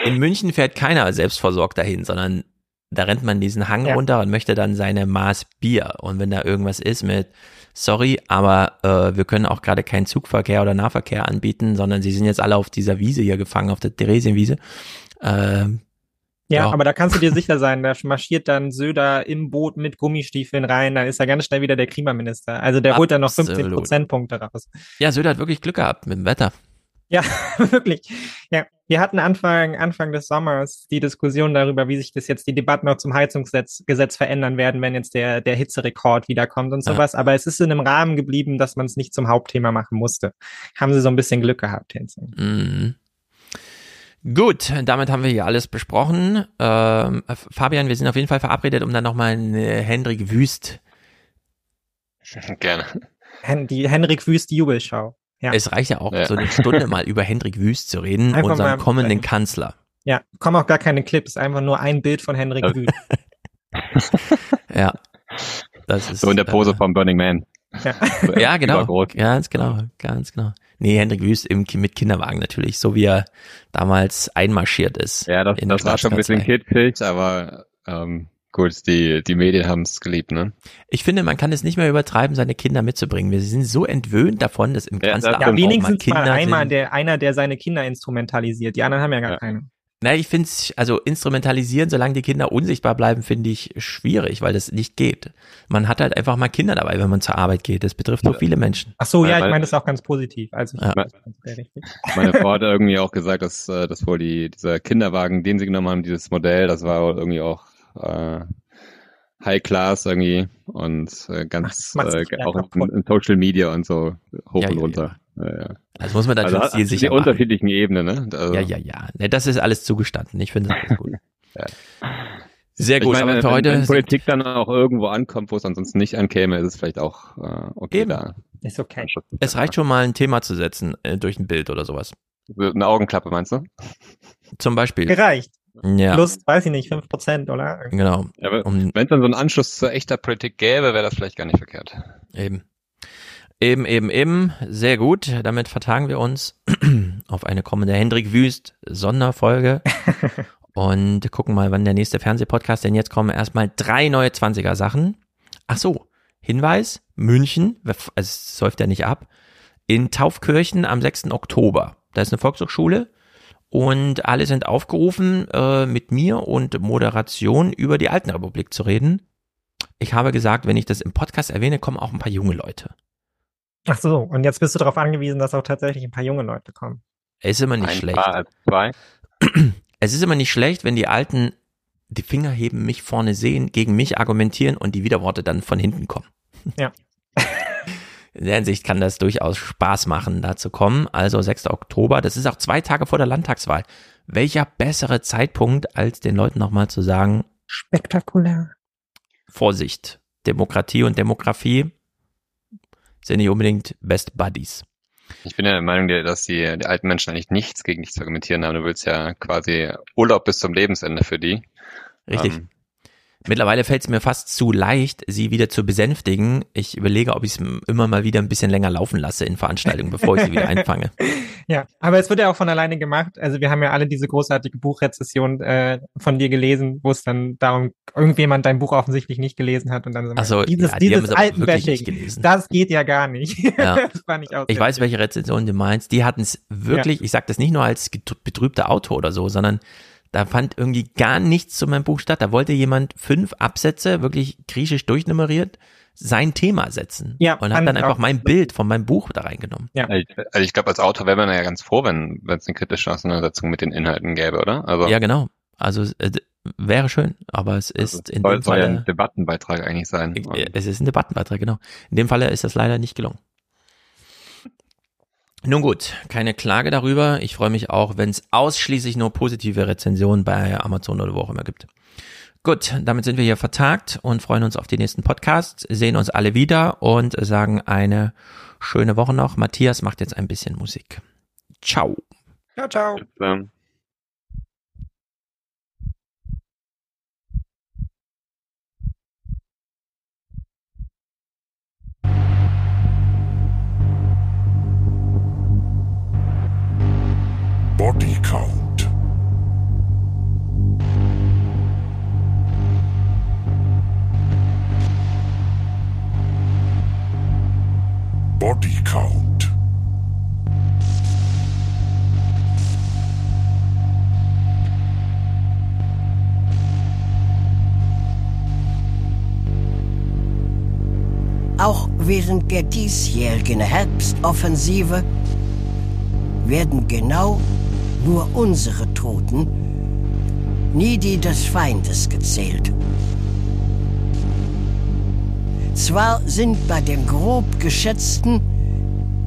In München fährt keiner selbstversorgt dahin, sondern da rennt man diesen Hang ja. runter und möchte dann seine Maß Bier. Und wenn da irgendwas ist mit, sorry, aber äh, wir können auch gerade keinen Zugverkehr oder Nahverkehr anbieten, sondern sie sind jetzt alle auf dieser Wiese hier gefangen, auf der Theresienwiese. Äh, ja, ja, aber da kannst du dir sicher sein, da marschiert dann Söder im Boot mit Gummistiefeln rein, dann ist er ganz schnell wieder der Klimaminister. Also der holt dann noch 15 Prozentpunkte raus. Ja, Söder hat wirklich Glück gehabt mit dem Wetter. Ja, wirklich. Ja, wir hatten Anfang, Anfang des Sommers die Diskussion darüber, wie sich das jetzt die Debatten noch zum Heizungsgesetz verändern werden, wenn jetzt der, der Hitzerekord wiederkommt und sowas. Ja. Aber es ist in einem Rahmen geblieben, dass man es nicht zum Hauptthema machen musste. Haben sie so ein bisschen Glück gehabt, Hinze. Mhm. Gut, damit haben wir hier alles besprochen. Ähm, Fabian, wir sind auf jeden Fall verabredet, um dann nochmal eine Hendrik Wüst. Gerne. Die Hendrik Wüst Jubelschau. Ja. Es reicht ja auch, ja. so eine Stunde mal über Hendrik Wüst zu reden, einfach unseren kommenden Kanzler. Ja, kommen auch gar keine Clips, einfach nur ein Bild von Hendrik Wüst. ja. Das ist, so in der Pose äh, vom Burning Man. Ja, ja genau. Ganz genau, ganz genau. Nee, Hendrik Wüst im, mit Kinderwagen natürlich, so wie er damals einmarschiert ist. Ja, das, das war schon ein bisschen kitschig, aber ähm, Gut, die, die Medien haben es geliebt, ne? Ich finde, man kann es nicht mehr übertreiben, seine Kinder mitzubringen. Wir sind so entwöhnt davon, dass im ja, Kanzleramt ja, wenigstens Kinder mal einmal der, einer, der seine Kinder instrumentalisiert. Die anderen haben ja gar ja. keine. Na, ich finde es, also instrumentalisieren, solange die Kinder unsichtbar bleiben, finde ich schwierig, weil das nicht geht. Man hat halt einfach mal Kinder dabei, wenn man zur Arbeit geht. Das betrifft so viele Menschen. Ach so, ja, ich meine das auch ganz positiv. Also ja. meine Frau hat irgendwie auch gesagt, dass, äh, dass wohl die, dieser Kinderwagen, den sie genommen haben, dieses Modell, das war irgendwie auch äh, High Class irgendwie und äh, ganz äh, auch in, in, Social Media und so hoch ja, und runter. Ja, ja. Also muss man natürlich also, also die unterschiedlichen Ebenen, ne? Also, ja, ja, ja. Ne, das ist alles zugestanden. Ich finde das gut. ja. Sehr gut. Ich meine, aber für heute wenn Politik dann auch irgendwo ankommt, wo es ansonsten nicht ankäme, ist es vielleicht auch äh, okay. Eben. Da. Ist okay. Es reicht schon mal ein Thema zu setzen äh, durch ein Bild oder sowas. Eine Augenklappe meinst du? Zum Beispiel. Gereicht. Ja. Plus, weiß ich nicht, 5% oder? Genau. Ja, Wenn es dann so einen Anschluss zur echter Politik gäbe, wäre das vielleicht gar nicht verkehrt. Eben. Eben, eben, eben. Sehr gut. Damit vertagen wir uns auf eine kommende Hendrik Wüst Sonderfolge. und gucken mal, wann der nächste Fernsehpodcast denn jetzt kommen. Erstmal drei neue 20er Sachen. Ach so. Hinweis. München. Es säuft ja nicht ab. In Taufkirchen am 6. Oktober. Da ist eine Volkshochschule und alle sind aufgerufen, äh, mit mir und Moderation über die Alten Republik zu reden. Ich habe gesagt, wenn ich das im Podcast erwähne, kommen auch ein paar junge Leute. Ach so, und jetzt bist du darauf angewiesen, dass auch tatsächlich ein paar junge Leute kommen. Es ist immer nicht ein schlecht. Paar, zwei. Es ist immer nicht schlecht, wenn die Alten die Finger heben, mich vorne sehen, gegen mich argumentieren und die Widerworte dann von hinten kommen. Ja. In der Hinsicht kann das durchaus Spaß machen, da zu kommen. Also 6. Oktober, das ist auch zwei Tage vor der Landtagswahl. Welcher bessere Zeitpunkt, als den Leuten nochmal zu sagen, spektakulär. Vorsicht, Demokratie und Demografie sind nicht unbedingt Best Buddies. Ich bin ja der Meinung, dass die, die alten Menschen eigentlich nichts gegen dich zu argumentieren haben. Du willst ja quasi Urlaub bis zum Lebensende für die. Richtig. Ähm, Mittlerweile fällt es mir fast zu leicht, sie wieder zu besänftigen. Ich überlege, ob ich es immer mal wieder ein bisschen länger laufen lasse in Veranstaltungen, bevor ich sie wieder einfange. Ja, aber es wird ja auch von alleine gemacht. Also wir haben ja alle diese großartige Buchrezession äh, von dir gelesen, wo es dann darum, irgendjemand dein Buch offensichtlich nicht gelesen hat und dann so, Ach so, dieses, ja, die dieses nicht Altenbashing, das geht ja gar nicht. Ja. das fand ich weiß, welche Rezension du meinst. Die hatten es wirklich, ich sage das nicht nur als betrübter Autor oder so, sondern da fand irgendwie gar nichts zu meinem Buch statt. Da wollte jemand fünf Absätze, wirklich griechisch durchnummeriert, sein Thema setzen. Ja, und hat dann einfach mein Bild von meinem Buch da reingenommen. Ja. Also ich- also glaube, als Autor wäre man ja ganz froh, wenn es eine kritische Auseinandersetzung mit den Inhalten gäbe, oder? Also Ja, genau. Also äh, wäre schön, aber es ist in soll, dem soll ja Fall ein Debattenbeitrag eigentlich sein. Äh, Es ist ein Debattenbeitrag, genau. In dem Falle ist das leider nicht gelungen. Nun gut, keine Klage darüber. Ich freue mich auch, wenn es ausschließlich nur positive Rezensionen bei Amazon oder wo auch immer gibt. Gut, damit sind wir hier vertagt und freuen uns auf die nächsten Podcasts, sehen uns alle wieder und sagen eine schöne Woche noch. Matthias macht jetzt ein bisschen Musik. Ciao. Ciao, ciao. Body Count. Body Count. Auch während der diesjährigen Herbstoffensive werden genau nur unsere Toten, nie die des Feindes gezählt. Zwar sind bei den grob geschätzten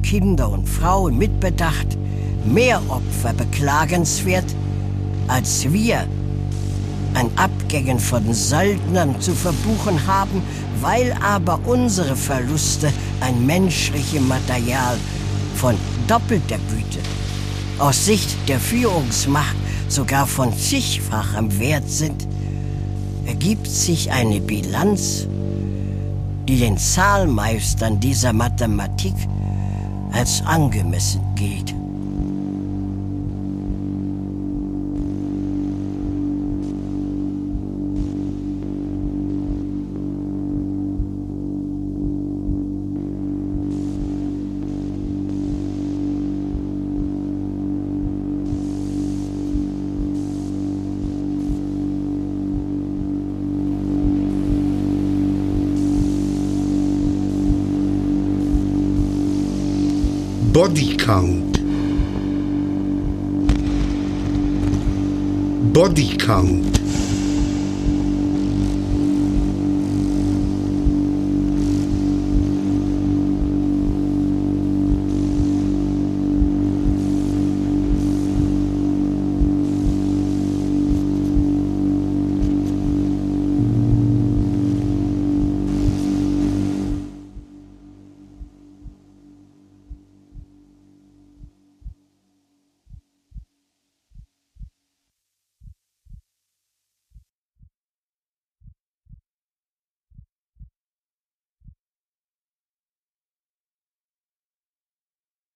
Kinder und Frauen mitbedacht mehr Opfer beklagenswert, als wir an Abgängen von Söldnern zu verbuchen haben, weil aber unsere Verluste an menschlichem Material von doppelter Güte aus Sicht der Führungsmacht sogar von zigfachem Wert sind, ergibt sich eine Bilanz, die den Zahlmeistern dieser Mathematik als angemessen gilt. Body Count. Body Count.